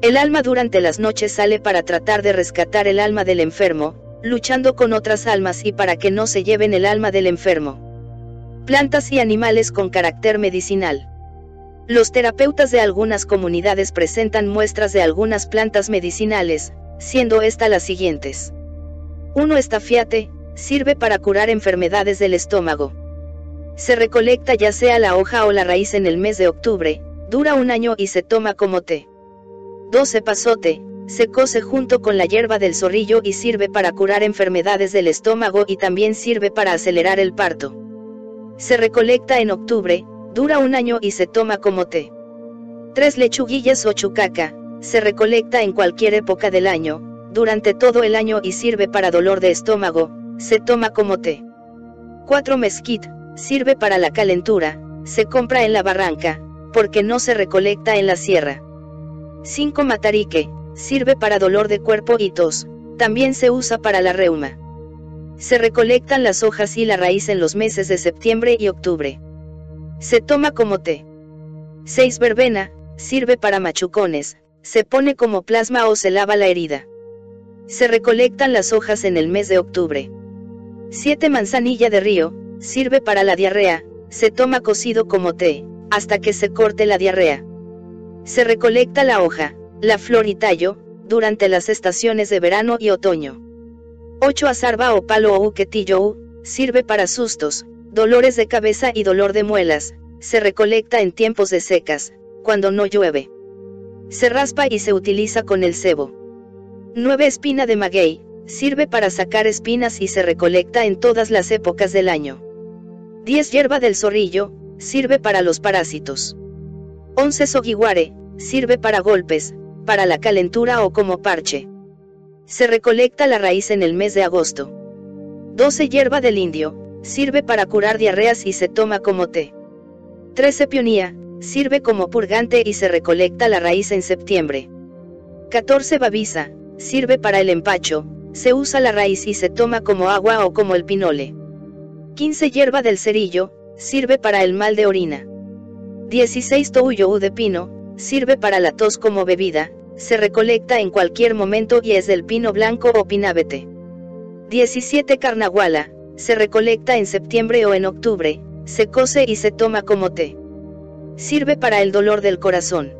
El alma durante las noches sale para tratar de rescatar el alma del enfermo, luchando con otras almas y para que no se lleven el alma del enfermo. Plantas y animales con carácter medicinal. Los terapeutas de algunas comunidades presentan muestras de algunas plantas medicinales, siendo estas las siguientes. 1. Estafiate, Sirve para curar enfermedades del estómago. Se recolecta ya sea la hoja o la raíz en el mes de octubre, dura un año y se toma como té. 12 pasote, se cose junto con la hierba del zorrillo y sirve para curar enfermedades del estómago y también sirve para acelerar el parto. Se recolecta en octubre, dura un año y se toma como té. 3 lechuguillas o chucaca, se recolecta en cualquier época del año, durante todo el año y sirve para dolor de estómago, se toma como té. 4 mezquit, sirve para la calentura, se compra en la barranca, porque no se recolecta en la sierra. 5 matarique, sirve para dolor de cuerpo y tos, también se usa para la reuma. Se recolectan las hojas y la raíz en los meses de septiembre y octubre. Se toma como té. 6 verbena, sirve para machucones, se pone como plasma o se lava la herida. Se recolectan las hojas en el mes de octubre. 7 manzanilla de río, sirve para la diarrea, se toma cocido como té, hasta que se corte la diarrea. Se recolecta la hoja, la flor y tallo, durante las estaciones de verano y otoño. 8 azarba o palo o uquetillo sirve para sustos, dolores de cabeza y dolor de muelas, se recolecta en tiempos de secas, cuando no llueve. Se raspa y se utiliza con el cebo. 9 espina de maguey, Sirve para sacar espinas y se recolecta en todas las épocas del año. 10. Hierba del zorrillo, sirve para los parásitos. 11. Sogiware, sirve para golpes, para la calentura o como parche. Se recolecta la raíz en el mes de agosto. 12 hierba del indio, sirve para curar diarreas y se toma como té. 13 pionía, sirve como purgante y se recolecta la raíz en septiembre. 14 babisa, sirve para el empacho, se usa la raíz y se toma como agua o como el pinole. 15 hierba del cerillo, sirve para el mal de orina. 16 touyo de pino, sirve para la tos como bebida, se recolecta en cualquier momento y es del pino blanco o pinabete. 17 carnaguala, se recolecta en septiembre o en octubre, se cose y se toma como té. Sirve para el dolor del corazón.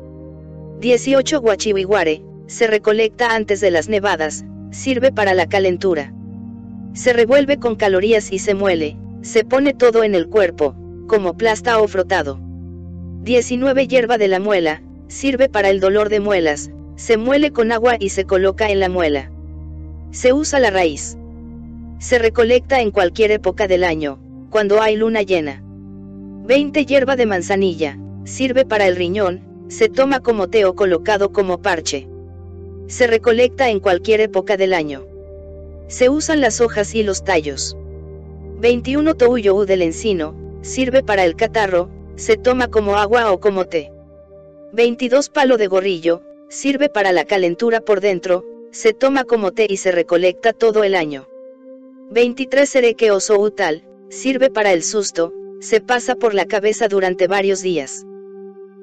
18 guachihuiguare, se recolecta antes de las nevadas, sirve para la calentura. Se revuelve con calorías y se muele, se pone todo en el cuerpo, como plasta o frotado. 19 hierba de la muela, sirve para el dolor de muelas, se muele con agua y se coloca en la muela. Se usa la raíz. Se recolecta en cualquier época del año, cuando hay luna llena. 20 hierba de manzanilla, sirve para el riñón, se toma como té o colocado como parche. Se recolecta en cualquier época del año. Se usan las hojas y los tallos. 21 touyo del encino, sirve para el catarro, se toma como agua o como té. 22 palo de gorrillo, sirve para la calentura por dentro, se toma como té y se recolecta todo el año. 23 cereque o soutal, sirve para el susto, se pasa por la cabeza durante varios días.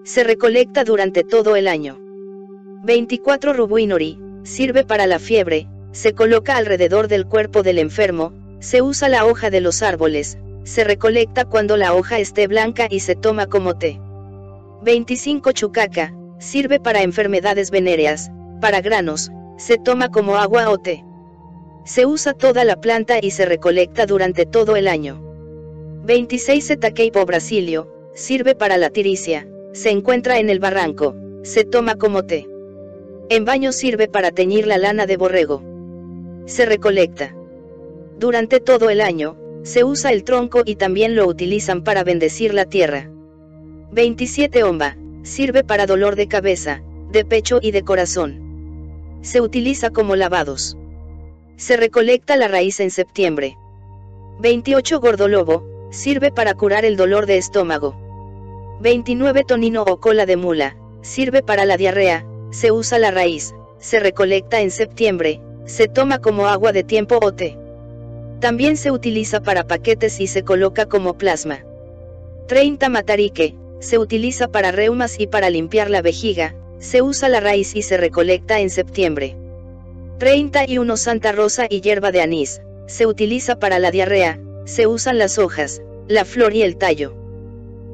Se recolecta durante todo el año. 24 rubuinori, sirve para la fiebre, se coloca alrededor del cuerpo del enfermo, se usa la hoja de los árboles, se recolecta cuando la hoja esté blanca y se toma como té. 25 chucaca, sirve para enfermedades venéreas, para granos, se toma como agua o té. Se usa toda la planta y se recolecta durante todo el año. 26 Etaqueipo brasilio, sirve para la tiricia, se encuentra en el barranco, se toma como té. En baño sirve para teñir la lana de borrego. Se recolecta. Durante todo el año, se usa el tronco y también lo utilizan para bendecir la tierra. 27 Omba, sirve para dolor de cabeza, de pecho y de corazón. Se utiliza como lavados. Se recolecta la raíz en septiembre. 28 Gordolobo, sirve para curar el dolor de estómago. 29 Tonino o cola de mula, sirve para la diarrea, se usa la raíz, se recolecta en septiembre, se toma como agua de tiempo o té. También se utiliza para paquetes y se coloca como plasma. 30 Matarique, se utiliza para reumas y para limpiar la vejiga, se usa la raíz y se recolecta en septiembre. 31 Santa Rosa y hierba de anís, se utiliza para la diarrea, se usan las hojas, la flor y el tallo.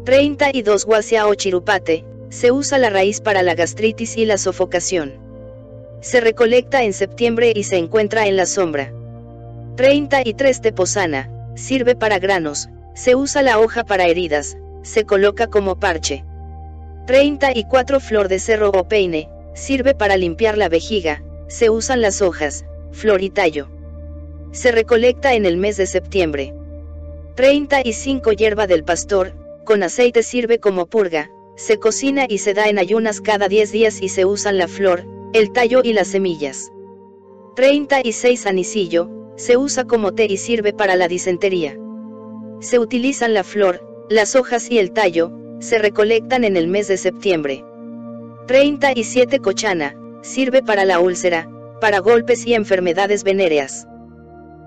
32 Guasia o chirupate, se usa la raíz para la gastritis y la sofocación. Se recolecta en septiembre y se encuentra en la sombra. 33 Teposana, sirve para granos, se usa la hoja para heridas, se coloca como parche. 34 Flor de cerro o peine, sirve para limpiar la vejiga, se usan las hojas, flor y tallo. Se recolecta en el mes de septiembre. 35 Hierba del pastor, con aceite sirve como purga, se cocina y se da en ayunas cada 10 días y se usan la flor, el tallo y las semillas. 36 Anisillo, se usa como té y sirve para la disentería. Se utilizan la flor, las hojas y el tallo, se recolectan en el mes de septiembre. 37 Cochana, sirve para la úlcera, para golpes y enfermedades venéreas.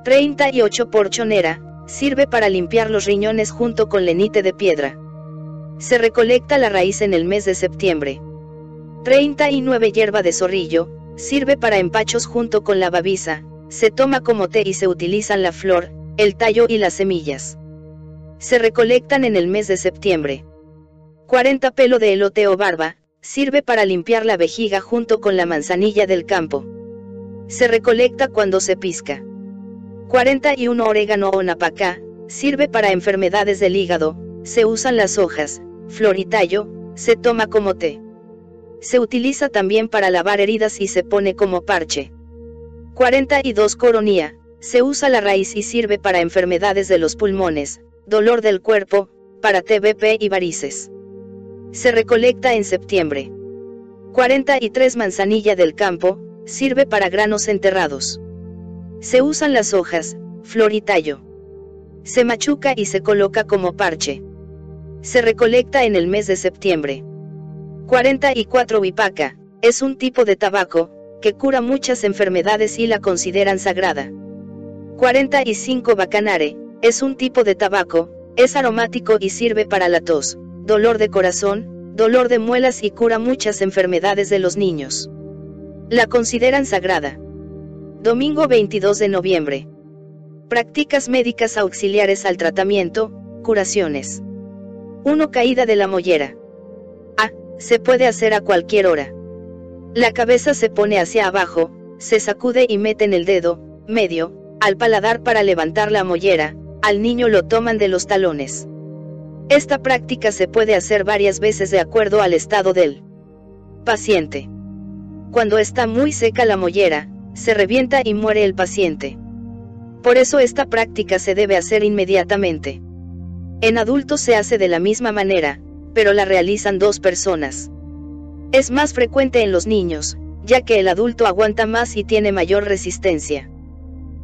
38 Porchonera, sirve para limpiar los riñones junto con lenite de piedra. Se recolecta la raíz en el mes de septiembre. 39 Hierba de zorrillo, sirve para empachos junto con la babisa, se toma como té y se utilizan la flor, el tallo y las semillas. Se recolectan en el mes de septiembre. 40 Pelo de elote o barba, sirve para limpiar la vejiga junto con la manzanilla del campo. Se recolecta cuando se pisca. 41 Orégano o napacá, sirve para enfermedades del hígado, se usan las hojas, flor y tallo, se toma como té. Se utiliza también para lavar heridas y se pone como parche. 42 Coronía, se usa la raíz y sirve para enfermedades de los pulmones, dolor del cuerpo, para TBP y varices. Se recolecta en septiembre. 43 Manzanilla del campo, sirve para granos enterrados. Se usan las hojas, flor y tallo. Se machuca y se coloca como parche. Se recolecta en el mes de septiembre. 44 Vipaca, es un tipo de tabaco, que cura muchas enfermedades y la consideran sagrada. 45 Bacanare, es un tipo de tabaco, es aromático y sirve para la tos, dolor de corazón, dolor de muelas y cura muchas enfermedades de los niños. La consideran sagrada. Domingo 22 de noviembre. Prácticas médicas auxiliares al tratamiento, curaciones. 1. Caída de la mollera. A. Se puede hacer a cualquier hora. La cabeza se pone hacia abajo, se sacude y meten el dedo, medio, al paladar para levantar la mollera, al niño lo toman de los talones. Esta práctica se puede hacer varias veces de acuerdo al estado del paciente. Cuando está muy seca la mollera, se revienta y muere el paciente. Por eso esta práctica se debe hacer inmediatamente. En adultos se hace de la misma manera, pero la realizan dos personas. Es más frecuente en los niños, ya que el adulto aguanta más y tiene mayor resistencia.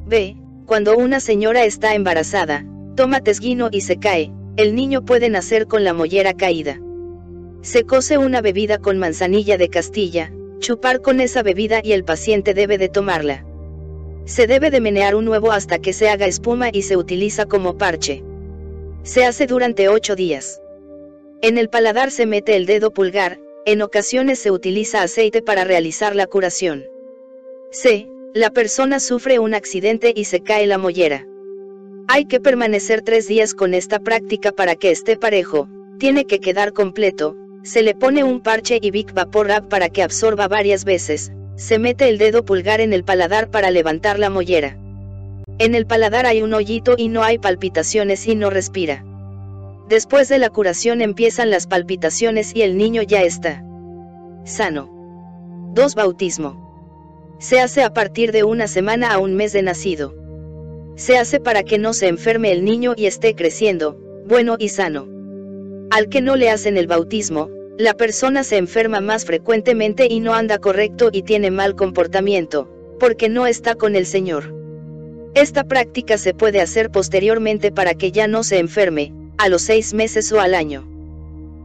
B. Cuando una señora está embarazada, toma tesguino y se cae, el niño puede nacer con la mollera caída. Se cose una bebida con manzanilla de Castilla, chupar con esa bebida y el paciente debe de tomarla. Se debe de menear un huevo hasta que se haga espuma y se utiliza como parche. Se hace durante 8 días. En el paladar se mete el dedo pulgar, en ocasiones se utiliza aceite para realizar la curación. C. La persona sufre un accidente y se cae la mollera. Hay que permanecer tres días con esta práctica para que esté parejo, tiene que quedar completo, se le pone un parche y Vic Vapor para que absorba varias veces, se mete el dedo pulgar en el paladar para levantar la mollera. En el paladar hay un hoyito y no hay palpitaciones y no respira. Después de la curación empiezan las palpitaciones y el niño ya está sano. 2. Bautismo. Se hace a partir de una semana a un mes de nacido. Se hace para que no se enferme el niño y esté creciendo, bueno y sano. Al que no le hacen el bautismo, la persona se enferma más frecuentemente y no anda correcto y tiene mal comportamiento, porque no está con el Señor. Esta práctica se puede hacer posteriormente para que ya no se enferme, a los seis meses o al año.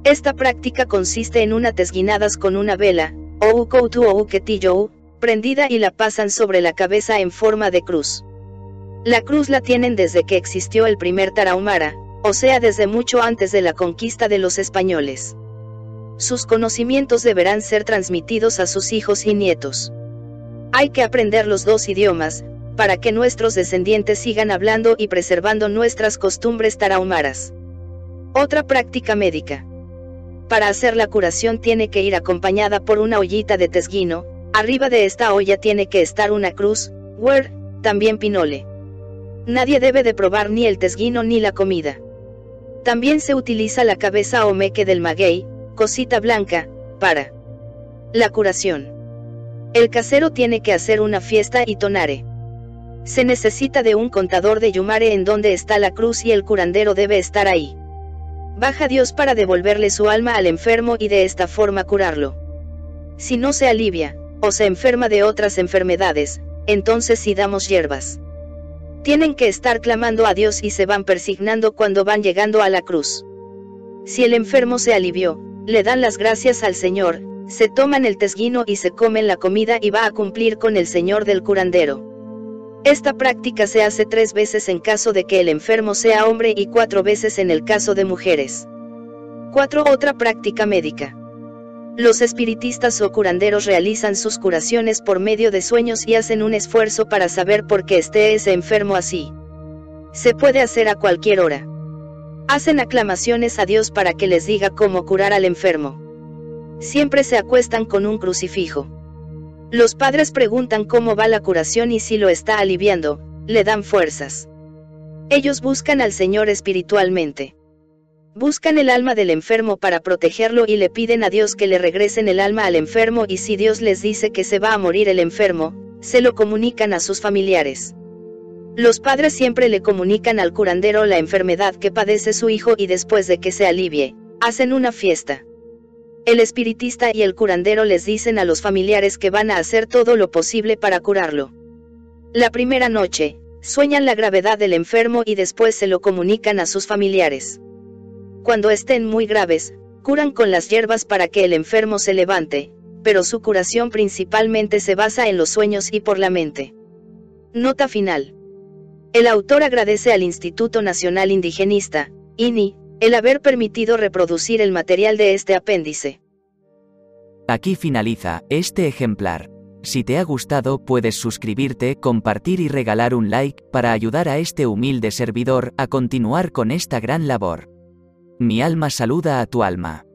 Esta práctica consiste en una tesguinadas con una vela, o ukoutu o uketillo, prendida y la pasan sobre la cabeza en forma de cruz. La cruz la tienen desde que existió el primer Tarahumara, o sea desde mucho antes de la conquista de los españoles. Sus conocimientos deberán ser transmitidos a sus hijos y nietos. Hay que aprender los dos idiomas, para que nuestros descendientes sigan hablando y preservando nuestras costumbres tarahumaras. Otra práctica médica. Para hacer la curación tiene que ir acompañada por una ollita de tesguino, arriba de esta olla tiene que estar una cruz, wer, también pinole. Nadie debe de probar ni el tesguino ni la comida. También se utiliza la cabeza o meque del maguey, cosita blanca, para la curación. El casero tiene que hacer una fiesta y tonare. Se necesita de un contador de yumare en donde está la cruz y el curandero debe estar ahí. Baja Dios para devolverle su alma al enfermo y de esta forma curarlo. Si no se alivia, o se enferma de otras enfermedades, entonces sí damos hierbas. Tienen que estar clamando a Dios y se van persignando cuando van llegando a la cruz. Si el enfermo se alivió, le dan las gracias al Señor, se toman el tesguino y se comen la comida y va a cumplir con el Señor del curandero. Esta práctica se hace tres veces en caso de que el enfermo sea hombre y cuatro veces en el caso de mujeres. 4. Otra práctica médica. Los espiritistas o curanderos realizan sus curaciones por medio de sueños y hacen un esfuerzo para saber por qué esté ese enfermo así. Se puede hacer a cualquier hora. Hacen aclamaciones a Dios para que les diga cómo curar al enfermo. Siempre se acuestan con un crucifijo. Los padres preguntan cómo va la curación y si lo está aliviando, le dan fuerzas. Ellos buscan al Señor espiritualmente. Buscan el alma del enfermo para protegerlo y le piden a Dios que le regresen el alma al enfermo y si Dios les dice que se va a morir el enfermo, se lo comunican a sus familiares. Los padres siempre le comunican al curandero la enfermedad que padece su hijo y después de que se alivie, hacen una fiesta. El espiritista y el curandero les dicen a los familiares que van a hacer todo lo posible para curarlo. La primera noche, sueñan la gravedad del enfermo y después se lo comunican a sus familiares. Cuando estén muy graves, curan con las hierbas para que el enfermo se levante, pero su curación principalmente se basa en los sueños y por la mente. Nota final. El autor agradece al Instituto Nacional Indigenista, INI, el haber permitido reproducir el material de este apéndice. Aquí finaliza este ejemplar. Si te ha gustado puedes suscribirte, compartir y regalar un like para ayudar a este humilde servidor a continuar con esta gran labor. Mi alma saluda a tu alma.